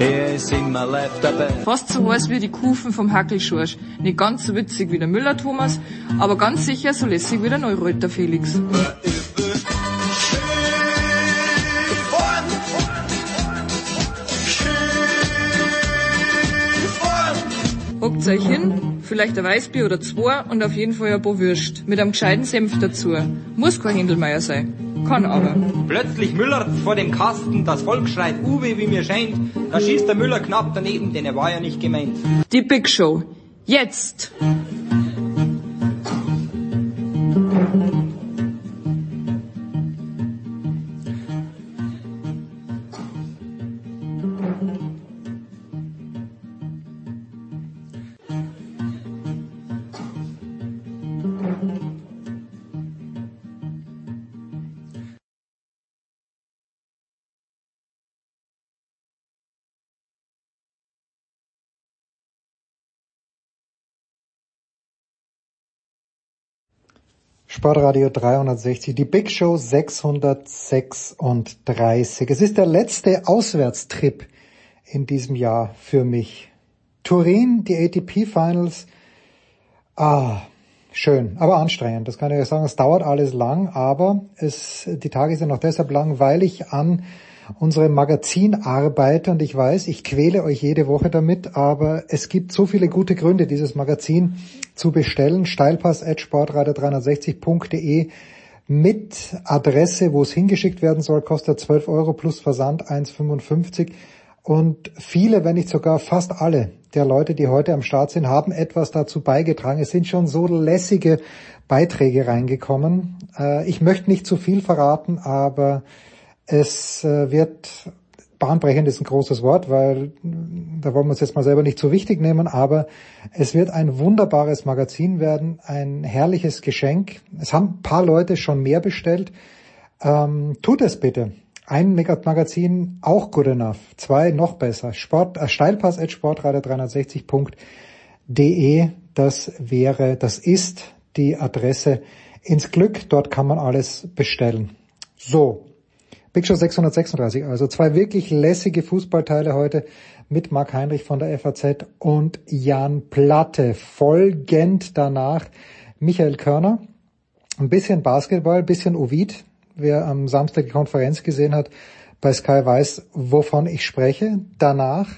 er ist immer live dabei. Fast so heiß wie die Kufen vom Hackelschorsch. Nicht ganz so witzig wie der Müller-Thomas, aber ganz sicher so lässig wie der Neureuter Felix. Hockt euch hin, vielleicht ein Weißbier oder zwei und auf jeden Fall ein paar Würst. Mit einem gescheiten Senf dazu. Muss kein Händelmeier sein. Kann aber. Plötzlich Müller vor dem Kasten, das Volk schreit Uwe, wie mir scheint. Da schießt der Müller knapp daneben, denn er war ja nicht gemeint. Die Big Show. Jetzt! Sportradio 360, die Big Show 636. Es ist der letzte Auswärtstrip in diesem Jahr für mich. Turin, die ATP Finals. Ah, schön, aber anstrengend. Das kann ich ja sagen. Es dauert alles lang, aber es, die Tage sind noch deshalb lang, weil ich an unserem Magazin arbeite und ich weiß, ich quäle euch jede Woche damit, aber es gibt so viele gute Gründe, dieses Magazin zu bestellen. Steilpass.sportradio360.de mit Adresse, wo es hingeschickt werden soll, kostet 12 Euro plus Versand 1,55. Und viele, wenn nicht sogar fast alle der Leute, die heute am Start sind, haben etwas dazu beigetragen. Es sind schon so lässige Beiträge reingekommen. Äh, ich möchte nicht zu viel verraten, aber es äh, wird bahnbrechend ist ein großes Wort, weil da wollen wir uns jetzt mal selber nicht zu wichtig nehmen, aber es wird ein wunderbares Magazin werden, ein herrliches Geschenk. Es haben ein paar Leute schon mehr bestellt. Ähm, tut es bitte. Ein Magazin auch good enough. Zwei noch besser. Sport, äh, Steilpass at sportradio360.de. Das wäre, das ist die Adresse ins Glück. Dort kann man alles bestellen. So, Big Show 636, also zwei wirklich lässige Fußballteile heute mit Marc Heinrich von der FAZ und Jan Platte. Folgend danach Michael Körner, ein bisschen Basketball, ein bisschen Ovid. Wer am Samstag die Konferenz gesehen hat bei Sky weiß, wovon ich spreche. Danach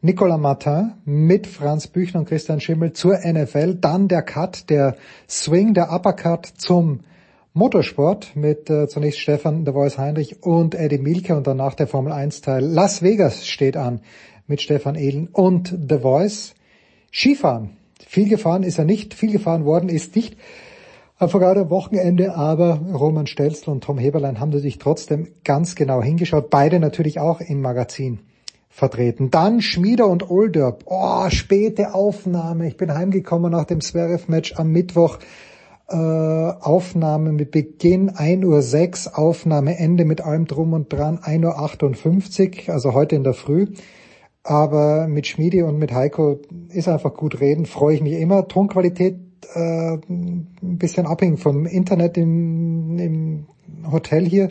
Nicolas Martin mit Franz Büchner und Christian Schimmel zur NFL. Dann der Cut, der Swing, der Uppercut zum Motorsport mit äh, zunächst Stefan The Voice Heinrich und Eddie Milke und danach der Formel 1 Teil. Las Vegas steht an mit Stefan Ehlen und The Voice. Skifahren. Viel gefahren ist er nicht, viel gefahren worden ist nicht. Am vergangenen Wochenende aber Roman Stelzl und Tom Heberlein haben sich trotzdem ganz genau hingeschaut. Beide natürlich auch im Magazin vertreten. Dann Schmieder und Olderb. Oh, späte Aufnahme. Ich bin heimgekommen nach dem Zverev-Match am Mittwoch äh, Aufnahme mit Beginn 1.06 Uhr, Aufnahme Ende mit allem drum und dran 1.58 Uhr, also heute in der Früh. Aber mit Schmiedi und mit Heiko ist einfach gut reden, freue ich mich immer. Tonqualität äh, ein bisschen abhängig vom Internet im, im Hotel hier.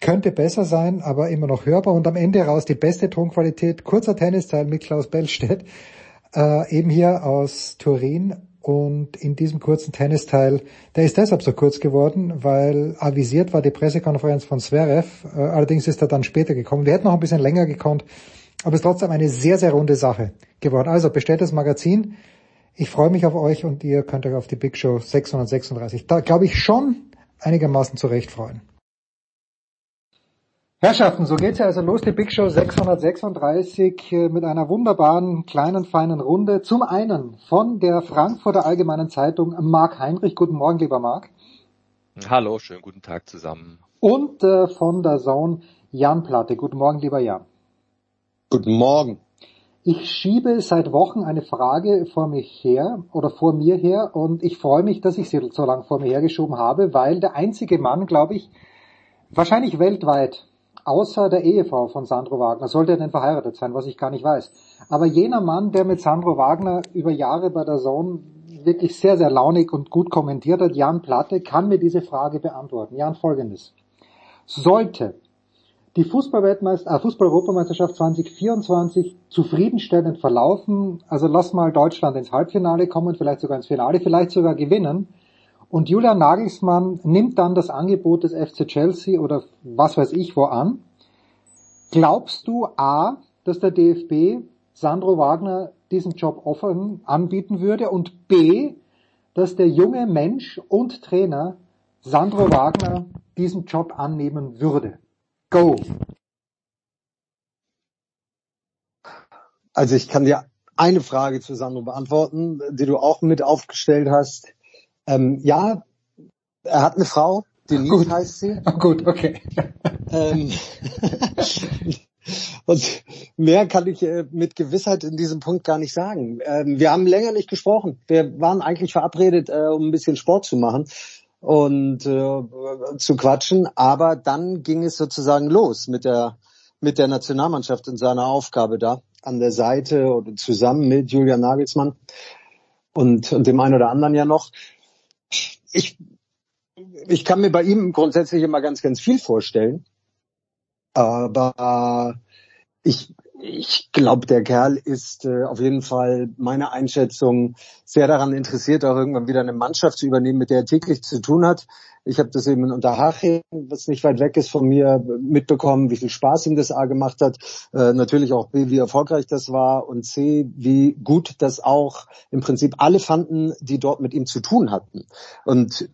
Könnte besser sein, aber immer noch hörbar. Und am Ende raus die beste Tonqualität. Kurzer Tennisteil mit Klaus Bellstedt, äh, eben hier aus Turin. Und in diesem kurzen Tennisteil, der ist deshalb so kurz geworden, weil avisiert war die Pressekonferenz von Zverev. Äh, allerdings ist er dann später gekommen. Wir hätten noch ein bisschen länger gekonnt, aber es ist trotzdem eine sehr, sehr runde Sache geworden. Also bestellt das Magazin. Ich freue mich auf euch und ihr könnt euch auf die Big Show 636, da glaube ich schon einigermaßen zurecht freuen. Herrschaften, so geht's ja also los, die Big Show 636 äh, mit einer wunderbaren kleinen feinen Runde. Zum einen von der Frankfurter Allgemeinen Zeitung Marc Heinrich. Guten Morgen, lieber Marc. Hallo, schönen guten Tag zusammen. Und äh, von der Zone Jan Platte. Guten Morgen, lieber Jan. Guten Morgen. Ich schiebe seit Wochen eine Frage vor mich her oder vor mir her und ich freue mich, dass ich sie so lange vor mir hergeschoben habe, weil der einzige Mann, glaube ich, wahrscheinlich weltweit, außer der Ehefrau von Sandro Wagner, sollte er denn verheiratet sein, was ich gar nicht weiß. Aber jener Mann, der mit Sandro Wagner über Jahre bei der Zone wirklich sehr, sehr launig und gut kommentiert hat, Jan Platte, kann mir diese Frage beantworten. Jan, folgendes. Sollte die äh, Fußball-Europameisterschaft 2024 zufriedenstellend verlaufen, also lass mal Deutschland ins Halbfinale kommen, vielleicht sogar ins Finale, vielleicht sogar gewinnen, und Julian Nagelsmann nimmt dann das Angebot des FC Chelsea oder was weiß ich wo an. Glaubst du A, dass der DFB Sandro Wagner diesen Job offen anbieten würde und B, dass der junge Mensch und Trainer Sandro Wagner diesen Job annehmen würde? Go! Also ich kann dir eine Frage zu Sandro beantworten, die du auch mit aufgestellt hast. Ähm, ja, er hat eine Frau, Denise Gut. heißt sie. Oh, gut, okay. Ähm, und mehr kann ich äh, mit Gewissheit in diesem Punkt gar nicht sagen. Ähm, wir haben länger nicht gesprochen. Wir waren eigentlich verabredet, äh, um ein bisschen Sport zu machen und äh, zu quatschen, aber dann ging es sozusagen los mit der mit der Nationalmannschaft und seiner Aufgabe da an der Seite oder zusammen mit Julian Nagelsmann und, und dem einen oder anderen ja noch ich, ich kann mir bei ihm grundsätzlich immer ganz, ganz viel vorstellen. Aber ich, ich glaube, der Kerl ist äh, auf jeden Fall meiner Einschätzung sehr daran interessiert, auch irgendwann wieder eine Mannschaft zu übernehmen, mit der er täglich zu tun hat. Ich habe das eben in Unterhaching, was nicht weit weg ist von mir, mitbekommen, wie viel Spaß ihm das A gemacht hat. Äh, natürlich auch B, wie erfolgreich das war und C, wie gut das auch im Prinzip alle fanden, die dort mit ihm zu tun hatten. Und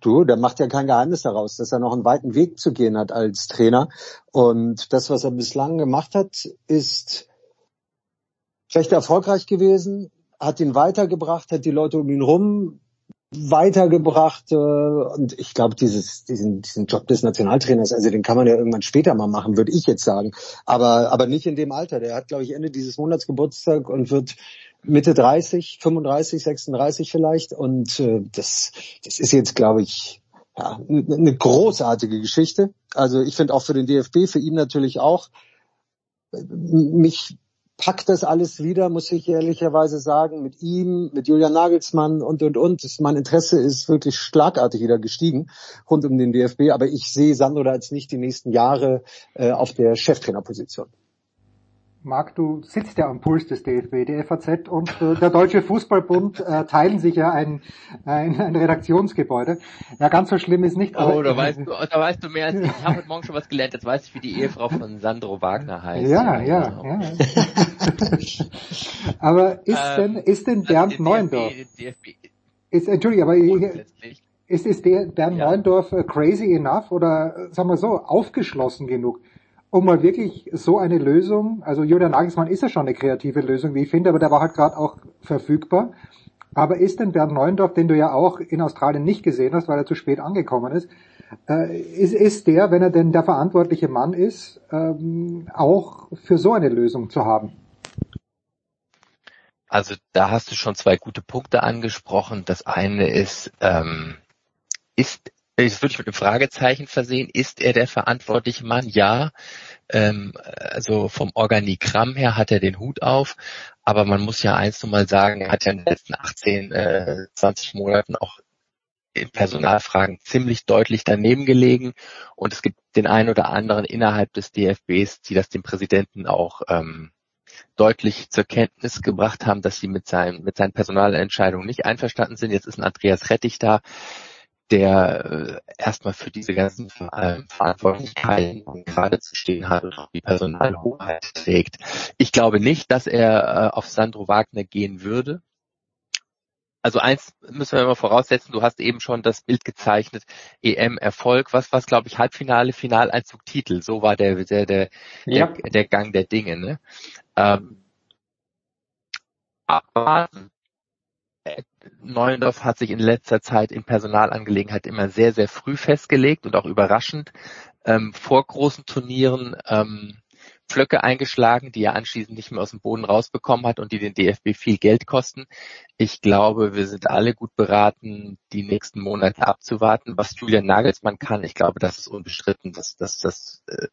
du, der macht ja kein Geheimnis daraus, dass er noch einen weiten Weg zu gehen hat als Trainer. Und das, was er bislang gemacht hat, ist recht erfolgreich gewesen, hat ihn weitergebracht, hat die Leute um ihn rum weitergebracht äh, und ich glaube dieses diesen diesen Job des Nationaltrainers also den kann man ja irgendwann später mal machen würde ich jetzt sagen. Aber aber nicht in dem Alter. Der hat glaube ich Ende dieses Monats Geburtstag und wird Mitte 30 35 36 vielleicht. Und äh, das das ist jetzt glaube ich ja, eine großartige Geschichte. Also ich finde auch für den DFB für ihn natürlich auch. Mich packt das alles wieder, muss ich ehrlicherweise sagen, mit ihm, mit Julian Nagelsmann und, und, und. Mein Interesse ist wirklich schlagartig wieder gestiegen rund um den DFB, aber ich sehe Sandro da jetzt nicht die nächsten Jahre äh, auf der Cheftrainerposition. Marc, du sitzt ja am Puls des DFB. Die FAZ und äh, der Deutsche Fußballbund äh, teilen sich ja ein, ein, ein Redaktionsgebäude. Ja, ganz so schlimm ist nicht. Oh, da weißt du, da weißt du mehr als ich. Ich habe heute Morgen schon was gelernt. Jetzt weiß ich, wie die Ehefrau von Sandro Wagner heißt. Ja, ja, genau. ja. aber ist ähm, denn, ist denn Bernd also Neuendorf? Ist, Entschuldige, aber ist, ist der Bernd ja. Neuendorf äh, crazy enough oder, äh, sagen wir so, aufgeschlossen genug? Um mal wirklich so eine Lösung, also Julian Nagelsmann ist ja schon eine kreative Lösung, wie ich finde, aber der war halt gerade auch verfügbar. Aber ist denn Bernd Neuendorf, den du ja auch in Australien nicht gesehen hast, weil er zu spät angekommen ist, äh, ist, ist der, wenn er denn der verantwortliche Mann ist, ähm, auch für so eine Lösung zu haben? Also da hast du schon zwei gute Punkte angesprochen. Das eine ist, ähm, ist das würde ich mit einem Fragezeichen versehen. Ist er der verantwortliche Mann? Ja. Ähm, also vom Organigramm her hat er den Hut auf. Aber man muss ja eins nochmal sagen, er hat ja in den letzten 18, äh, 20 Monaten auch in Personalfragen ziemlich deutlich daneben gelegen. Und es gibt den einen oder anderen innerhalb des DFBs, die das dem Präsidenten auch ähm, deutlich zur Kenntnis gebracht haben, dass sie mit, seinen mit seinen Personalentscheidungen nicht einverstanden sind. Jetzt ist ein Andreas Rettich da, der äh, erstmal für diese ganzen äh, Verantwortlichkeiten gerade zu stehen hat und auch die Personalhoheit trägt. Ich glaube nicht, dass er äh, auf Sandro Wagner gehen würde. Also eins müssen wir immer voraussetzen, du hast eben schon das Bild gezeichnet, EM-Erfolg, was was glaube ich, Halbfinale, Finaleinzug, Titel, so war der der der, ja. der, der Gang der Dinge. Ne? Ähm, aber Neuendorf hat sich in letzter Zeit in Personalangelegenheit immer sehr, sehr früh festgelegt und auch überraschend ähm, vor großen Turnieren ähm, Pflöcke eingeschlagen, die er anschließend nicht mehr aus dem Boden rausbekommen hat und die den DFB viel Geld kosten. Ich glaube, wir sind alle gut beraten, die nächsten Monate abzuwarten, was Julian Nagelsmann kann. Ich glaube, das ist unbestritten. dass das, das äh,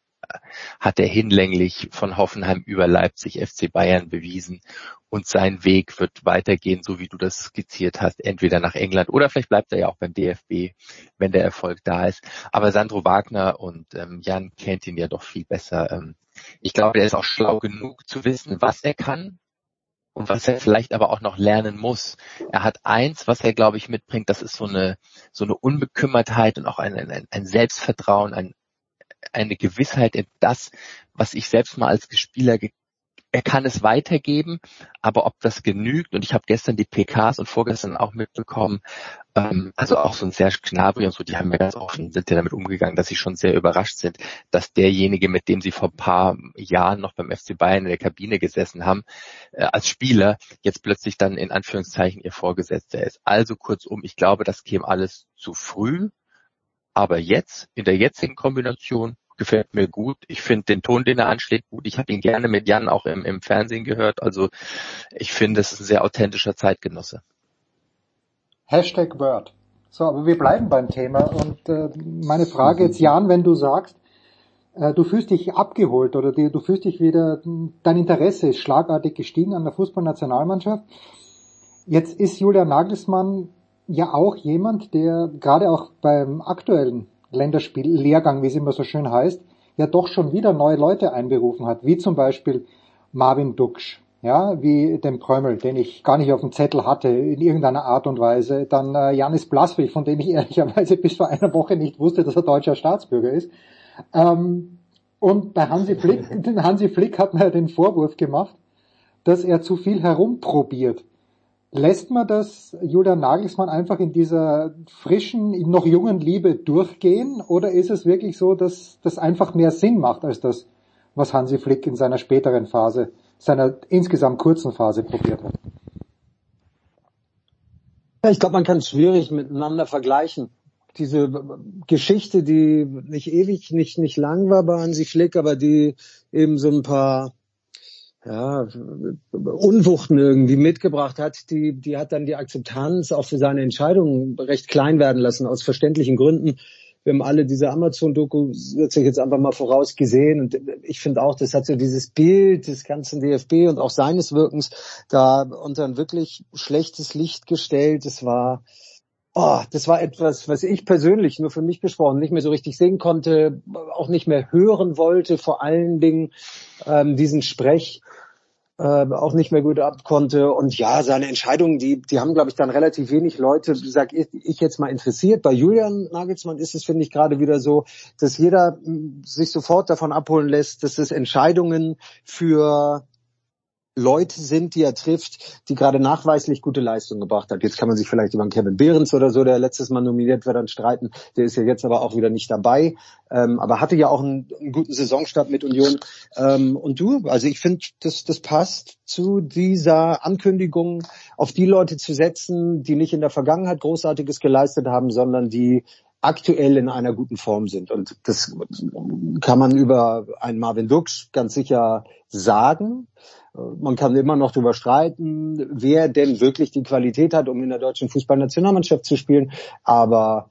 hat er hinlänglich von Hoffenheim über Leipzig FC Bayern bewiesen und sein Weg wird weitergehen, so wie du das skizziert hast, entweder nach England oder vielleicht bleibt er ja auch beim DFB, wenn der Erfolg da ist. Aber Sandro Wagner und ähm, Jan kennt ihn ja doch viel besser. Ähm, ich glaube, er ist auch schlau genug zu wissen, was er kann und was er vielleicht aber auch noch lernen muss. Er hat eins, was er, glaube ich, mitbringt, das ist so eine, so eine Unbekümmertheit und auch ein, ein, ein Selbstvertrauen, ein, eine Gewissheit in das, was ich selbst mal als Spieler er kann es weitergeben, aber ob das genügt, und ich habe gestern die PKs und vorgestern auch mitbekommen, ähm, also auch so ein Serge Gnabry und so, die haben ja ganz offen, sind ja damit umgegangen, dass sie schon sehr überrascht sind, dass derjenige, mit dem sie vor ein paar Jahren noch beim FC Bayern in der Kabine gesessen haben, äh, als Spieler, jetzt plötzlich dann in Anführungszeichen ihr Vorgesetzter ist. Also kurzum, ich glaube, das käme alles zu früh, aber jetzt, in der jetzigen Kombination, gefällt mir gut. Ich finde den Ton, den er anschlägt, gut. Ich habe ihn gerne mit Jan auch im, im Fernsehen gehört. Also ich finde, es ist ein sehr authentischer Zeitgenosse. Hashtag Word. So, aber wir bleiben beim Thema. Und äh, meine Frage jetzt, Jan, wenn du sagst, äh, du fühlst dich abgeholt oder die, du fühlst dich wieder, dein Interesse ist schlagartig gestiegen an der Fußballnationalmannschaft. Jetzt ist Julian Nagelsmann ja auch jemand, der gerade auch beim aktuellen Länderspiellehrgang, wie es immer so schön heißt, ja doch schon wieder neue Leute einberufen hat, wie zum Beispiel Marvin Duksch, ja, wie den Prömmel, den ich gar nicht auf dem Zettel hatte, in irgendeiner Art und Weise, dann äh, Janis Blaswig, von dem ich ehrlicherweise bis vor einer Woche nicht wusste, dass er deutscher Staatsbürger ist. Ähm, und bei Hansi Flick, Hansi Flick hat mir den Vorwurf gemacht, dass er zu viel herumprobiert. Lässt man das Julian Nagelsmann einfach in dieser frischen, noch jungen Liebe durchgehen? Oder ist es wirklich so, dass das einfach mehr Sinn macht als das, was Hansi Flick in seiner späteren Phase, seiner insgesamt kurzen Phase probiert hat? Ich glaube, man kann es schwierig miteinander vergleichen. Diese Geschichte, die nicht ewig, nicht, nicht lang war bei Hansi Flick, aber die eben so ein paar ja, Unwuchten irgendwie mitgebracht hat, die, die hat dann die Akzeptanz auch für seine Entscheidungen recht klein werden lassen, aus verständlichen Gründen. Wir haben alle diese Amazon-Doku, setze ich jetzt einfach mal voraus, gesehen. Und ich finde auch, das hat so dieses Bild des ganzen DFB und auch seines Wirkens da unter ein wirklich schlechtes Licht gestellt. Es war, oh, das war etwas, was ich persönlich nur für mich gesprochen nicht mehr so richtig sehen konnte, auch nicht mehr hören wollte, vor allen Dingen ähm, diesen Sprech äh, auch nicht mehr gut abkonnte. Und ja, seine Entscheidungen, die, die haben, glaube ich, dann relativ wenig Leute, sag ich, ich jetzt mal interessiert. Bei Julian Nagelsmann ist es, finde ich, gerade wieder so, dass jeder hm, sich sofort davon abholen lässt, dass es Entscheidungen für Leute sind, die er trifft, die gerade nachweislich gute Leistungen gebracht hat. Jetzt kann man sich vielleicht über einen Kevin Behrens oder so, der letztes Mal nominiert wird, dann streiten. Der ist ja jetzt aber auch wieder nicht dabei, ähm, aber hatte ja auch einen, einen guten Saisonstart mit Union. Ähm, und du, also ich finde, das, das passt zu dieser Ankündigung, auf die Leute zu setzen, die nicht in der Vergangenheit Großartiges geleistet haben, sondern die aktuell in einer guten Form sind. Und das kann man über einen Marvin Dux ganz sicher sagen. Man kann immer noch darüber streiten, wer denn wirklich die Qualität hat, um in der deutschen Fußballnationalmannschaft zu spielen. Aber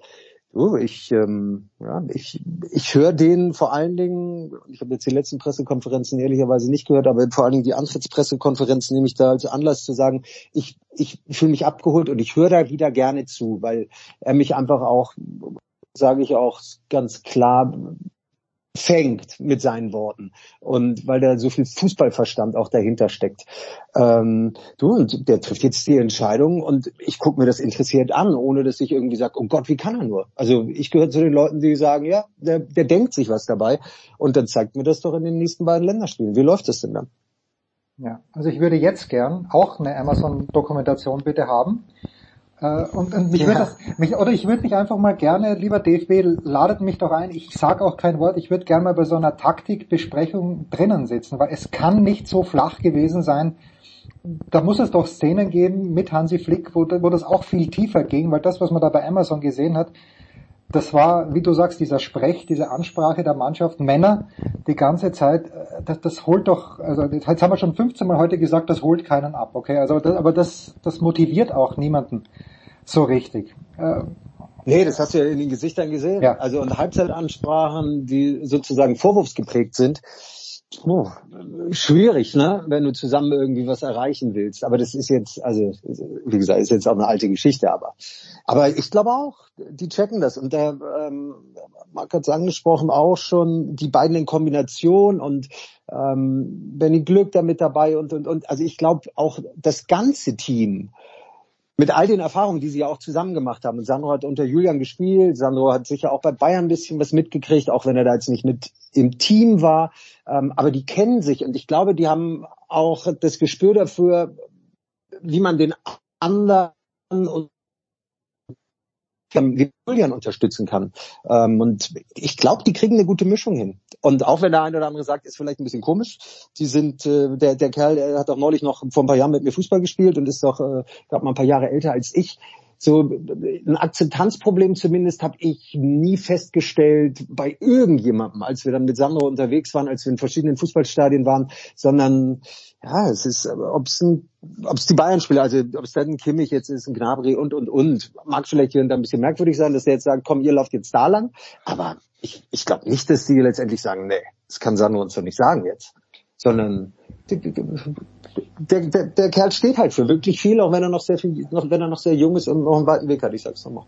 du, ich, ähm, ja, ich, ich höre den vor allen Dingen, ich habe jetzt die letzten Pressekonferenzen ehrlicherweise nicht gehört, aber vor allen Dingen die Antrittspressekonferenzen nehme ich da als Anlass zu sagen, ich, ich fühle mich abgeholt und ich höre da wieder gerne zu, weil er mich einfach auch, sage ich auch ganz klar, fängt mit seinen Worten und weil da so viel Fußballverstand auch dahinter steckt. Ähm, du und der trifft jetzt die Entscheidung und ich gucke mir das interessiert an, ohne dass ich irgendwie sage, oh Gott, wie kann er nur? Also ich gehöre zu den Leuten, die sagen, ja, der, der denkt sich was dabei und dann zeigt mir das doch in den nächsten beiden Länderspielen. Wie läuft das denn dann? Ja, also ich würde jetzt gern auch eine Amazon-Dokumentation bitte haben und, und mich ja. würde das, mich, oder ich würde mich einfach mal gerne, lieber DFB, ladet mich doch ein. Ich sage auch kein Wort. Ich würde gerne mal bei so einer Taktikbesprechung drinnen sitzen, weil es kann nicht so flach gewesen sein. Da muss es doch Szenen geben mit Hansi Flick, wo, wo das auch viel tiefer ging, weil das, was man da bei Amazon gesehen hat, das war, wie du sagst, dieser Sprech, diese Ansprache der Mannschaft, Männer, die ganze Zeit, äh, das, das holt doch, also jetzt haben wir schon 15 Mal heute gesagt, das holt keinen ab, okay, also das, aber das, das motiviert auch niemanden so richtig. Äh, Nee, das hast du ja in den Gesichtern gesehen. Ja. Also und Halbzeitansprachen, die sozusagen vorwurfsgeprägt sind. Oh, schwierig, ne? Wenn du zusammen irgendwie was erreichen willst. Aber das ist jetzt, also wie gesagt, ist jetzt auch eine alte Geschichte, aber aber ich glaube auch, die checken das. Und der ähm, Marc hat es angesprochen, auch schon die beiden in Kombination und ähm, Benny Glück da mit dabei und und und. Also ich glaube auch das ganze Team mit all den Erfahrungen, die sie ja auch zusammen gemacht haben. Und Sandro hat unter Julian gespielt. Sandro hat sicher auch bei Bayern ein bisschen was mitgekriegt, auch wenn er da jetzt nicht mit im Team war. Ähm, aber die kennen sich und ich glaube, die haben auch das Gespür dafür, wie man den anderen und Julian unterstützen kann. Ähm, und ich glaube, die kriegen eine gute Mischung hin. Und auch wenn der eine oder andere sagt, ist vielleicht ein bisschen komisch, die sind, äh, der, der Kerl der hat auch neulich noch vor ein paar Jahren mit mir Fußball gespielt und ist doch, äh, glaube mal ein paar Jahre älter als ich. So ein Akzeptanzproblem zumindest habe ich nie festgestellt bei irgendjemandem, als wir dann mit Sandro unterwegs waren, als wir in verschiedenen Fußballstadien waren, sondern ja, es ist, ob es ob es die Bayern-Spieler, also ob es dann ein Kimmich jetzt ist, ein Gnabry und und und, mag vielleicht hier und da ein bisschen merkwürdig sein, dass der jetzt sagt, komm, ihr lauft jetzt da lang, aber ich, ich glaube nicht, dass die letztendlich sagen, nee, das kann Sandro uns doch nicht sagen jetzt, sondern der, der, der Kerl steht halt für wirklich viel, auch wenn er noch sehr viel, noch, wenn er noch sehr jung ist und noch einen weiten Weg hat, ich sag's nochmal.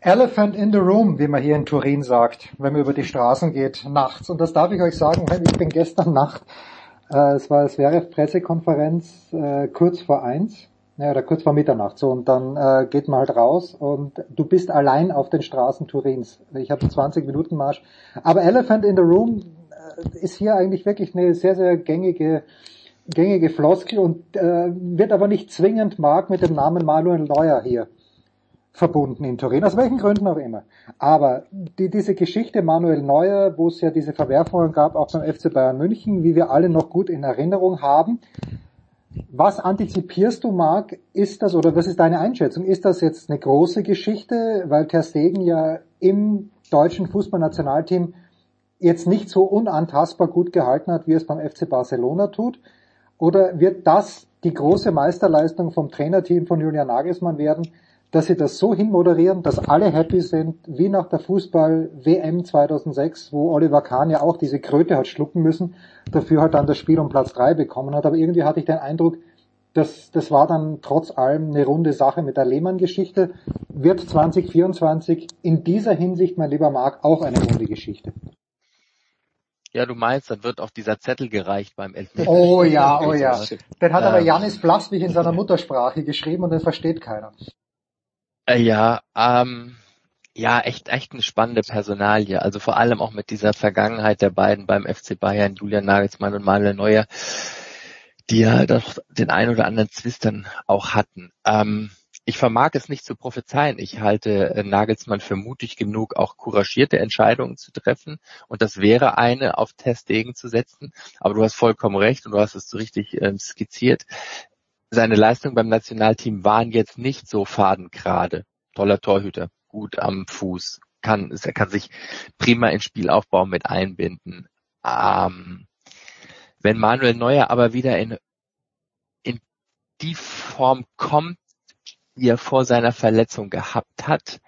Elephant in the room, wie man hier in Turin sagt, wenn man über die Straßen geht, nachts. Und das darf ich euch sagen, ich bin gestern Nacht, äh, es war, es wäre Pressekonferenz äh, kurz vor eins, ja, oder kurz vor Mitternacht, so, und dann äh, geht man halt raus und du bist allein auf den Straßen Turins. Ich habe 20 Minuten Marsch. Aber Elephant in the room äh, ist hier eigentlich wirklich eine sehr, sehr gängige gängige Floskel und äh, wird aber nicht zwingend Mark mit dem Namen Manuel Neuer hier verbunden in Turin, aus welchen Gründen auch immer. Aber die, diese Geschichte Manuel Neuer, wo es ja diese Verwerfungen gab, auch beim FC Bayern München, wie wir alle noch gut in Erinnerung haben, was antizipierst du, Marc? Ist das, oder was ist deine Einschätzung? Ist das jetzt eine große Geschichte, weil Ter Stegen ja im deutschen Fußballnationalteam jetzt nicht so unantastbar gut gehalten hat, wie es beim FC Barcelona tut? Oder wird das die große Meisterleistung vom Trainerteam von Julian Nagelsmann werden, dass sie das so hinmoderieren, dass alle happy sind, wie nach der Fußball-WM 2006, wo Oliver Kahn ja auch diese Kröte hat schlucken müssen, dafür halt dann das Spiel um Platz drei bekommen hat. Aber irgendwie hatte ich den Eindruck, dass das war dann trotz allem eine runde Sache mit der Lehmann-Geschichte. Wird 2024 in dieser Hinsicht, mein lieber Marc, auch eine runde Geschichte? Ja, du meinst, dann wird auch dieser Zettel gereicht beim Elfmeter. Oh ja, oh ja. Den hat aber ähm. Janis Blaswig in seiner Muttersprache geschrieben und den versteht keiner. Äh, ja, ähm, ja, echt, echt eine spannende Personalie. Also vor allem auch mit dieser Vergangenheit der beiden beim FC Bayern, Julian Nagelsmann und Manuel Neuer, die ja doch den ein oder anderen Zwist dann auch hatten. Ähm, ich vermag es nicht zu prophezeien. Ich halte äh, Nagelsmann für mutig genug, auch couragierte Entscheidungen zu treffen. Und das wäre eine, auf Testdegen zu setzen. Aber du hast vollkommen recht und du hast es so richtig äh, skizziert. Seine Leistungen beim Nationalteam waren jetzt nicht so fadengrade. Toller Torhüter, gut am Fuß, kann, er kann sich prima ins Spielaufbau mit einbinden. Ähm, wenn Manuel Neuer aber wieder in, in die Form kommt, die er vor seiner Verletzung gehabt hat,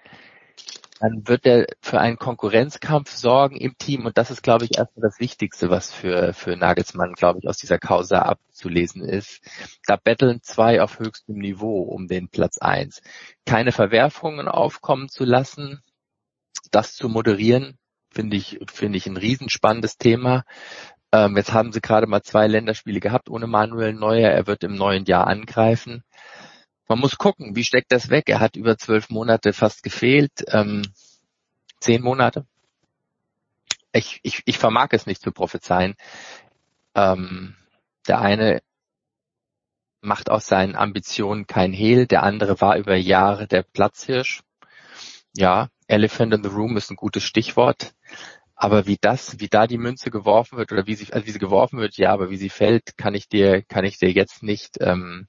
dann wird er für einen Konkurrenzkampf sorgen im Team und das ist, glaube ich, erstmal das Wichtigste, was für, für Nagelsmann, glaube ich, aus dieser Causa abzulesen ist. Da betteln zwei auf höchstem Niveau um den Platz eins. Keine Verwerfungen aufkommen zu lassen, das zu moderieren, finde ich, finde ich ein riesenspannendes Thema. Ähm, jetzt haben sie gerade mal zwei Länderspiele gehabt ohne Manuel Neuer. Er wird im neuen Jahr angreifen man muss gucken, wie steckt das weg? Er hat über zwölf Monate fast gefehlt, ähm, zehn Monate. Ich, ich, ich vermag es nicht zu prophezeien. Ähm, der eine macht aus seinen Ambitionen kein Hehl, der andere war über Jahre der Platzhirsch. Ja, Elephant in the Room ist ein gutes Stichwort. Aber wie das, wie da die Münze geworfen wird oder wie sie, also wie sie geworfen wird, ja, aber wie sie fällt, kann ich dir, kann ich dir jetzt nicht ähm,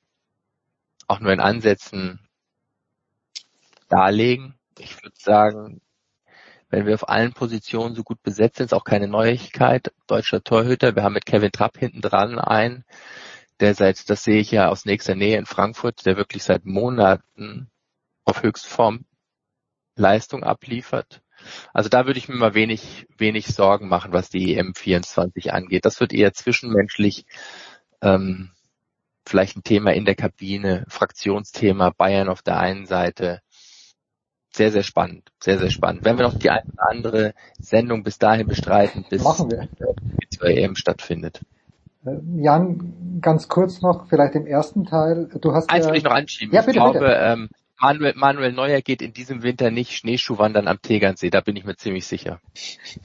auch nur in Ansätzen darlegen. Ich würde sagen, wenn wir auf allen Positionen so gut besetzt sind, ist auch keine Neuigkeit. Deutscher Torhüter. Wir haben mit Kevin Trapp hinten dran einen, der seit, das sehe ich ja aus nächster Nähe in Frankfurt, der wirklich seit Monaten auf Höchstform Leistung abliefert. Also da würde ich mir mal wenig, wenig Sorgen machen, was die EM 24 angeht. Das wird eher zwischenmenschlich ähm, vielleicht ein Thema in der Kabine, Fraktionsthema, Bayern auf der einen Seite. Sehr, sehr spannend, sehr, sehr spannend. Wenn wir noch die eine oder andere Sendung bis dahin bestreiten, bis die EM stattfindet. Äh, Jan, ganz kurz noch, vielleicht im ersten Teil. Du hast Eins ja, will ich noch anschieben. Ja, ich bitte, glaube, bitte. Ähm, Manuel, Manuel Neuer geht in diesem Winter nicht Schneeschuhwandern am Tegernsee, da bin ich mir ziemlich sicher.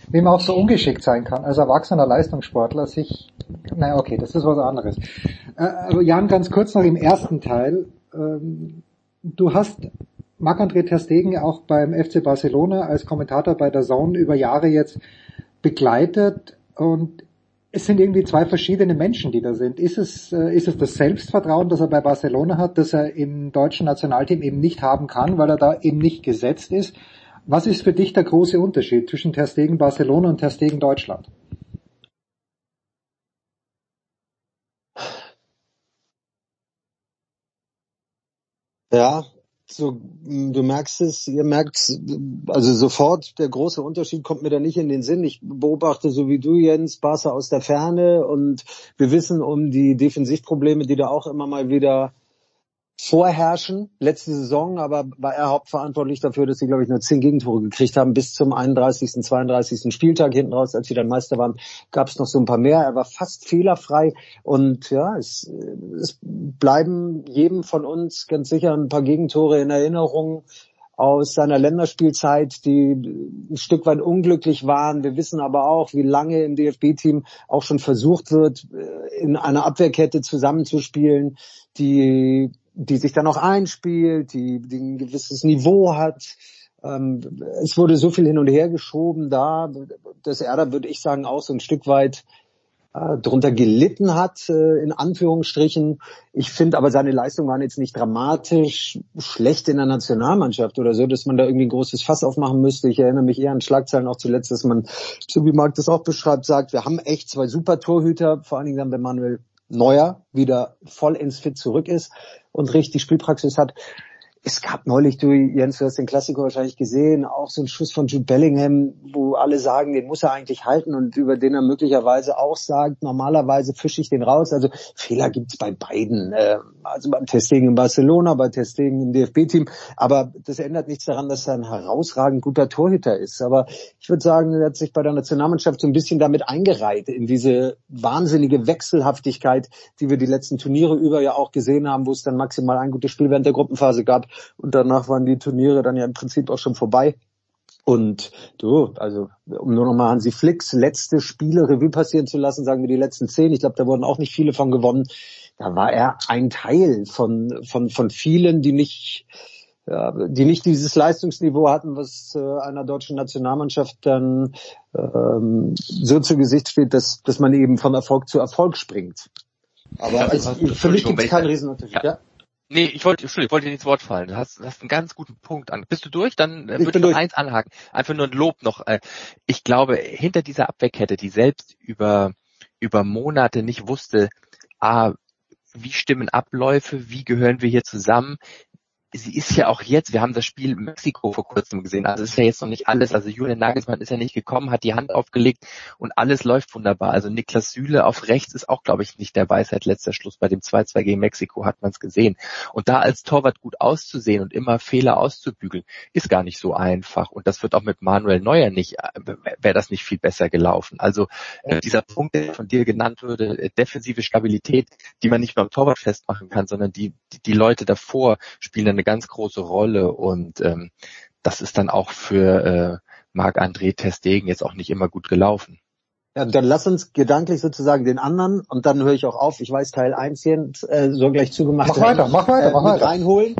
wie man auch so ungeschickt sein kann, als erwachsener Leistungssportler sich, naja, okay, das ist was anderes. Äh, Jan, ganz kurz noch im ersten Teil. Ähm, du hast Marc-André Ter Stegen auch beim FC Barcelona als Kommentator bei der Zone über Jahre jetzt begleitet und es sind irgendwie zwei verschiedene Menschen, die da sind. Ist es, äh, ist es das Selbstvertrauen, das er bei Barcelona hat, das er im deutschen Nationalteam eben nicht haben kann, weil er da eben nicht gesetzt ist? Was ist für dich der große Unterschied zwischen Ter Stegen Barcelona und Ter Stegen Deutschland? Ja, so, du merkst es, ihr merkt also sofort, der große Unterschied kommt mir da nicht in den Sinn. Ich beobachte so wie du, Jens, Barca aus der Ferne und wir wissen um die Defensivprobleme, die da auch immer mal wieder vorherrschen. Letzte Saison aber war er hauptverantwortlich dafür, dass sie, glaube ich, nur zehn Gegentore gekriegt haben bis zum 31., 32. Spieltag hinten raus, als sie dann Meister waren, gab es noch so ein paar mehr. Er war fast fehlerfrei und ja, es, es bleiben jedem von uns ganz sicher ein paar Gegentore in Erinnerung aus seiner Länderspielzeit, die ein Stück weit unglücklich waren. Wir wissen aber auch, wie lange im DFB-Team auch schon versucht wird, in einer Abwehrkette zusammenzuspielen, die die sich dann auch einspielt, die, die ein gewisses Niveau hat. Ähm, es wurde so viel hin und her geschoben da, dass er da, würde ich sagen, auch so ein Stück weit äh, drunter gelitten hat, äh, in Anführungsstrichen. Ich finde aber seine Leistungen waren jetzt nicht dramatisch schlecht in der Nationalmannschaft oder so, dass man da irgendwie ein großes Fass aufmachen müsste. Ich erinnere mich eher an Schlagzeilen auch zuletzt, dass man, so wie Marc das auch beschreibt, sagt, wir haben echt zwei super Torhüter, vor allen Dingen dann, wenn Manuel Neuer wieder voll ins Fit zurück ist und richtig Spielpraxis hat. Es gab neulich, du Jens, du hast den Klassiker wahrscheinlich gesehen, auch so ein Schuss von Jude Bellingham, wo alle sagen, den muss er eigentlich halten und über den er möglicherweise auch sagt, normalerweise fische ich den raus. Also Fehler gibt's bei beiden, äh, also beim Testing in Barcelona, bei Testing im DFB-Team. Aber das ändert nichts daran, dass er ein herausragend guter Torhüter ist. Aber ich würde sagen, er hat sich bei der Nationalmannschaft so ein bisschen damit eingereiht in diese wahnsinnige Wechselhaftigkeit, die wir die letzten Turniere über ja auch gesehen haben, wo es dann maximal ein gutes Spiel während der Gruppenphase gab und danach waren die Turniere dann ja im Prinzip auch schon vorbei. Und du, also um nur noch mal Hansi Flicks letzte Spiele Revue passieren zu lassen, sagen wir die letzten zehn, ich glaube, da wurden auch nicht viele von gewonnen. Da war er ein Teil von von von vielen, die nicht ja, die nicht dieses Leistungsniveau hatten, was äh, einer deutschen Nationalmannschaft dann ähm, so zu Gesicht steht, dass dass man eben von Erfolg zu Erfolg springt. Aber also, für mich gibt es keinen Riesenunterschied. Ja. Ja. Nee, ich wollte, Entschuldigung, ich wollte dir ins Wort fallen. Du hast, hast einen ganz guten Punkt an. Bist du durch? Dann äh, würde ich noch eins anhaken. Einfach nur ein Lob noch. Äh, Ich glaube, hinter dieser Abwehrkette, die selbst über, über Monate nicht wusste, ah, wie stimmen Abläufe, wie gehören wir hier zusammen, sie ist ja auch jetzt, wir haben das Spiel Mexiko vor kurzem gesehen, also ist ja jetzt noch nicht alles, also Julian Nagelsmann ist ja nicht gekommen, hat die Hand aufgelegt und alles läuft wunderbar. Also Niklas Süle auf rechts ist auch, glaube ich, nicht der Weisheit letzter Schluss. Bei dem 2-2 gegen Mexiko hat man es gesehen. Und da als Torwart gut auszusehen und immer Fehler auszubügeln, ist gar nicht so einfach. Und das wird auch mit Manuel Neuer nicht, wäre das nicht viel besser gelaufen. Also äh, dieser Punkt, der von dir genannt wurde, äh, defensive Stabilität, die man nicht am Torwart festmachen kann, sondern die, die, die Leute davor spielen eine ganz große Rolle und ähm, das ist dann auch für äh, Marc-André Testegen jetzt auch nicht immer gut gelaufen. Ja, dann lass uns gedanklich sozusagen den anderen und dann höre ich auch auf. Ich weiß, Teil 1 hier äh, soll gleich zugemacht Mach weiter, mach weiter, äh, mach weiter. reinholen.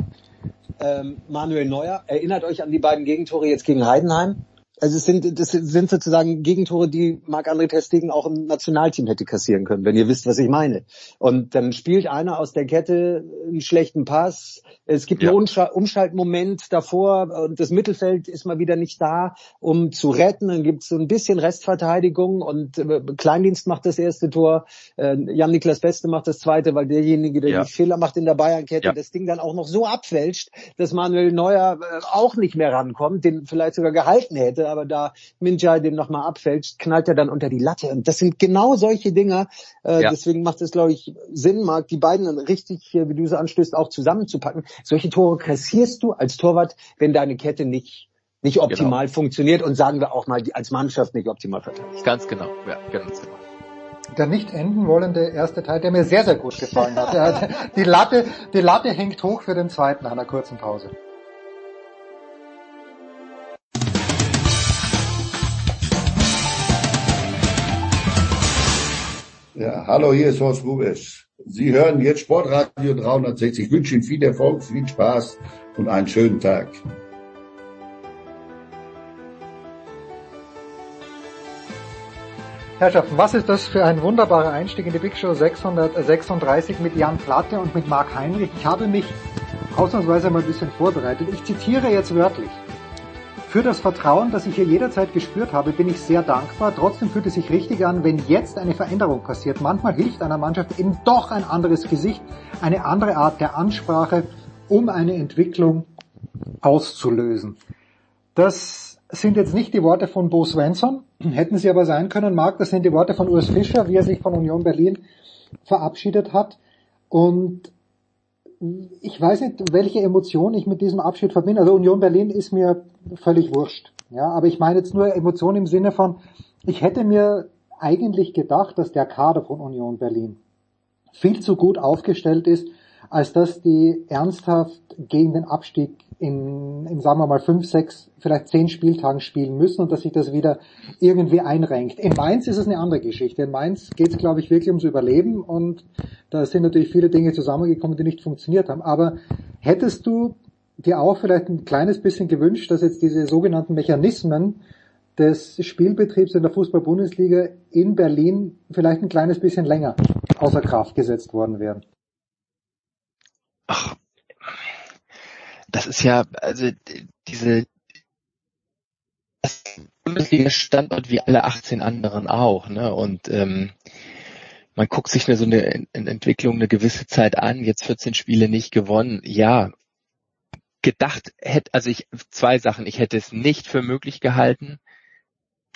Ähm, Manuel Neuer, erinnert euch an die beiden Gegentore jetzt gegen Heidenheim. Also es sind, das sind sozusagen Gegentore, die Marc-André Testegen auch im Nationalteam hätte kassieren können, wenn ihr wisst, was ich meine. Und dann spielt einer aus der Kette einen schlechten Pass. Es gibt ja. einen Umschaltmoment davor und das Mittelfeld ist mal wieder nicht da, um zu retten. Dann gibt es so ein bisschen Restverteidigung und äh, Kleindienst macht das erste Tor. Äh, Jan-Niklas Beste macht das zweite, weil derjenige, der ja. die Fehler macht in der Bayern-Kette, ja. das Ding dann auch noch so abfälscht, dass Manuel Neuer äh, auch nicht mehr rankommt, den vielleicht sogar gehalten hätte aber da Minjai den nochmal abfälscht, knallt er dann unter die Latte. Und das sind genau solche Dinger. Äh, ja. Deswegen macht es, glaube ich, Sinn, Marc, die beiden dann richtig, wie du sie anstößt, auch zusammenzupacken. Solche Tore kassierst du als Torwart, wenn deine Kette nicht nicht optimal genau. funktioniert und sagen wir auch mal als Mannschaft nicht optimal verteidigt. Ganz genau, ja, ganz genau der nicht enden wollende erste Teil, der mir sehr, sehr gut gefallen hat. die, Latte, die Latte hängt hoch für den zweiten nach einer kurzen Pause. Ja, hallo, hier ist Horst Rubisch. Sie hören jetzt Sportradio 360. Ich wünsche Ihnen viel Erfolg, viel Spaß und einen schönen Tag. Herrschaften, was ist das für ein wunderbarer Einstieg in die Big Show 636 mit Jan Platte und mit Marc Heinrich. Ich habe mich ausnahmsweise mal ein bisschen vorbereitet. Ich zitiere jetzt wörtlich. Für das Vertrauen, das ich hier jederzeit gespürt habe, bin ich sehr dankbar. Trotzdem fühlt es sich richtig an, wenn jetzt eine Veränderung passiert. Manchmal hilft einer Mannschaft eben doch ein anderes Gesicht, eine andere Art der Ansprache, um eine Entwicklung auszulösen. Das sind jetzt nicht die Worte von Bo Svensson, hätten sie aber sein können, Marc, das sind die Worte von Urs Fischer, wie er sich von Union Berlin verabschiedet hat. Und ich weiß nicht, welche Emotion ich mit diesem Abschied verbinde. Also Union Berlin ist mir völlig wurscht. Ja, aber ich meine jetzt nur Emotion im Sinne von, ich hätte mir eigentlich gedacht, dass der Kader von Union Berlin viel zu gut aufgestellt ist, als dass die ernsthaft gegen den Abstieg in, in sagen wir mal fünf, sechs, vielleicht zehn Spieltagen spielen müssen und dass sich das wieder irgendwie einrenkt. In Mainz ist es eine andere Geschichte. In Mainz geht es, glaube ich, wirklich ums Überleben und da sind natürlich viele Dinge zusammengekommen, die nicht funktioniert haben. Aber hättest du dir auch vielleicht ein kleines bisschen gewünscht, dass jetzt diese sogenannten Mechanismen des Spielbetriebs in der Fußball-Bundesliga in Berlin vielleicht ein kleines bisschen länger außer Kraft gesetzt worden wären? Ach, das ist ja, also diese Bundesliga-Standort wie alle 18 anderen auch, ne? Und ähm, man guckt sich eine, so eine, eine Entwicklung eine gewisse Zeit an, jetzt 14 Spiele nicht gewonnen. Ja, gedacht hätte, also ich zwei Sachen, ich hätte es nicht für möglich gehalten,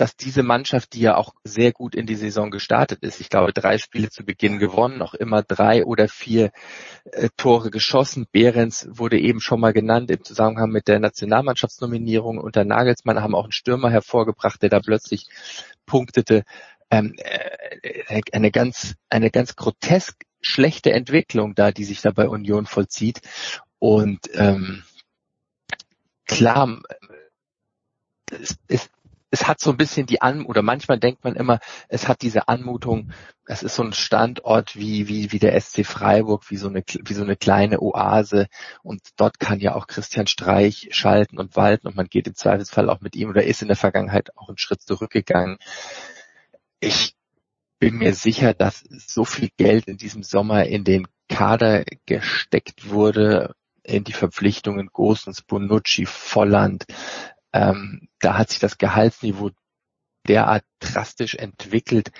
dass diese Mannschaft, die ja auch sehr gut in die Saison gestartet ist, ich glaube drei Spiele zu Beginn gewonnen, auch immer drei oder vier äh, Tore geschossen. Behrens wurde eben schon mal genannt im Zusammenhang mit der Nationalmannschaftsnominierung unter Nagelsmann, haben auch einen Stürmer hervorgebracht, der da plötzlich punktete. Ähm, äh, eine ganz, eine ganz grotesk schlechte Entwicklung da, die sich da bei Union vollzieht. Und ähm, klar, es, es, es hat so ein bisschen die An oder manchmal denkt man immer, es hat diese Anmutung, es ist so ein Standort wie wie wie der SC Freiburg, wie so eine wie so eine kleine Oase und dort kann ja auch Christian Streich schalten und walten und man geht im Zweifelsfall auch mit ihm oder ist in der Vergangenheit auch einen Schritt zurückgegangen. Ich bin mir sicher, dass so viel Geld in diesem Sommer in den Kader gesteckt wurde, in die Verpflichtungen Gosens, Bonucci, Volland, ähm, da hat sich das Gehaltsniveau derart drastisch entwickelt.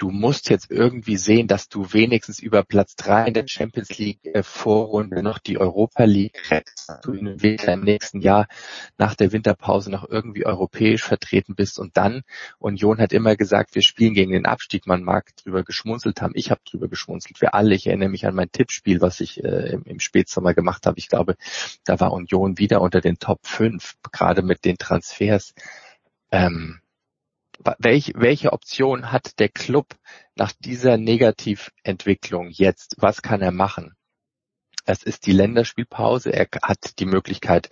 Du musst jetzt irgendwie sehen, dass du wenigstens über Platz drei in der Champions League äh, Vorrunde noch die Europa League rettest, dass du im nächsten Jahr nach der Winterpause noch irgendwie europäisch vertreten bist. Und dann, Union hat immer gesagt, wir spielen gegen den Abstieg. Man mag drüber geschmunzelt haben. Ich habe drüber geschmunzelt. Wir alle. Ich erinnere mich an mein Tippspiel, was ich äh, im, im Spätsommer gemacht habe. Ich glaube, da war Union wieder unter den Top 5, gerade mit den Transfers. Ähm, welche, welche Option hat der Club nach dieser Negativentwicklung jetzt? Was kann er machen? Es ist die Länderspielpause. Er hat die Möglichkeit,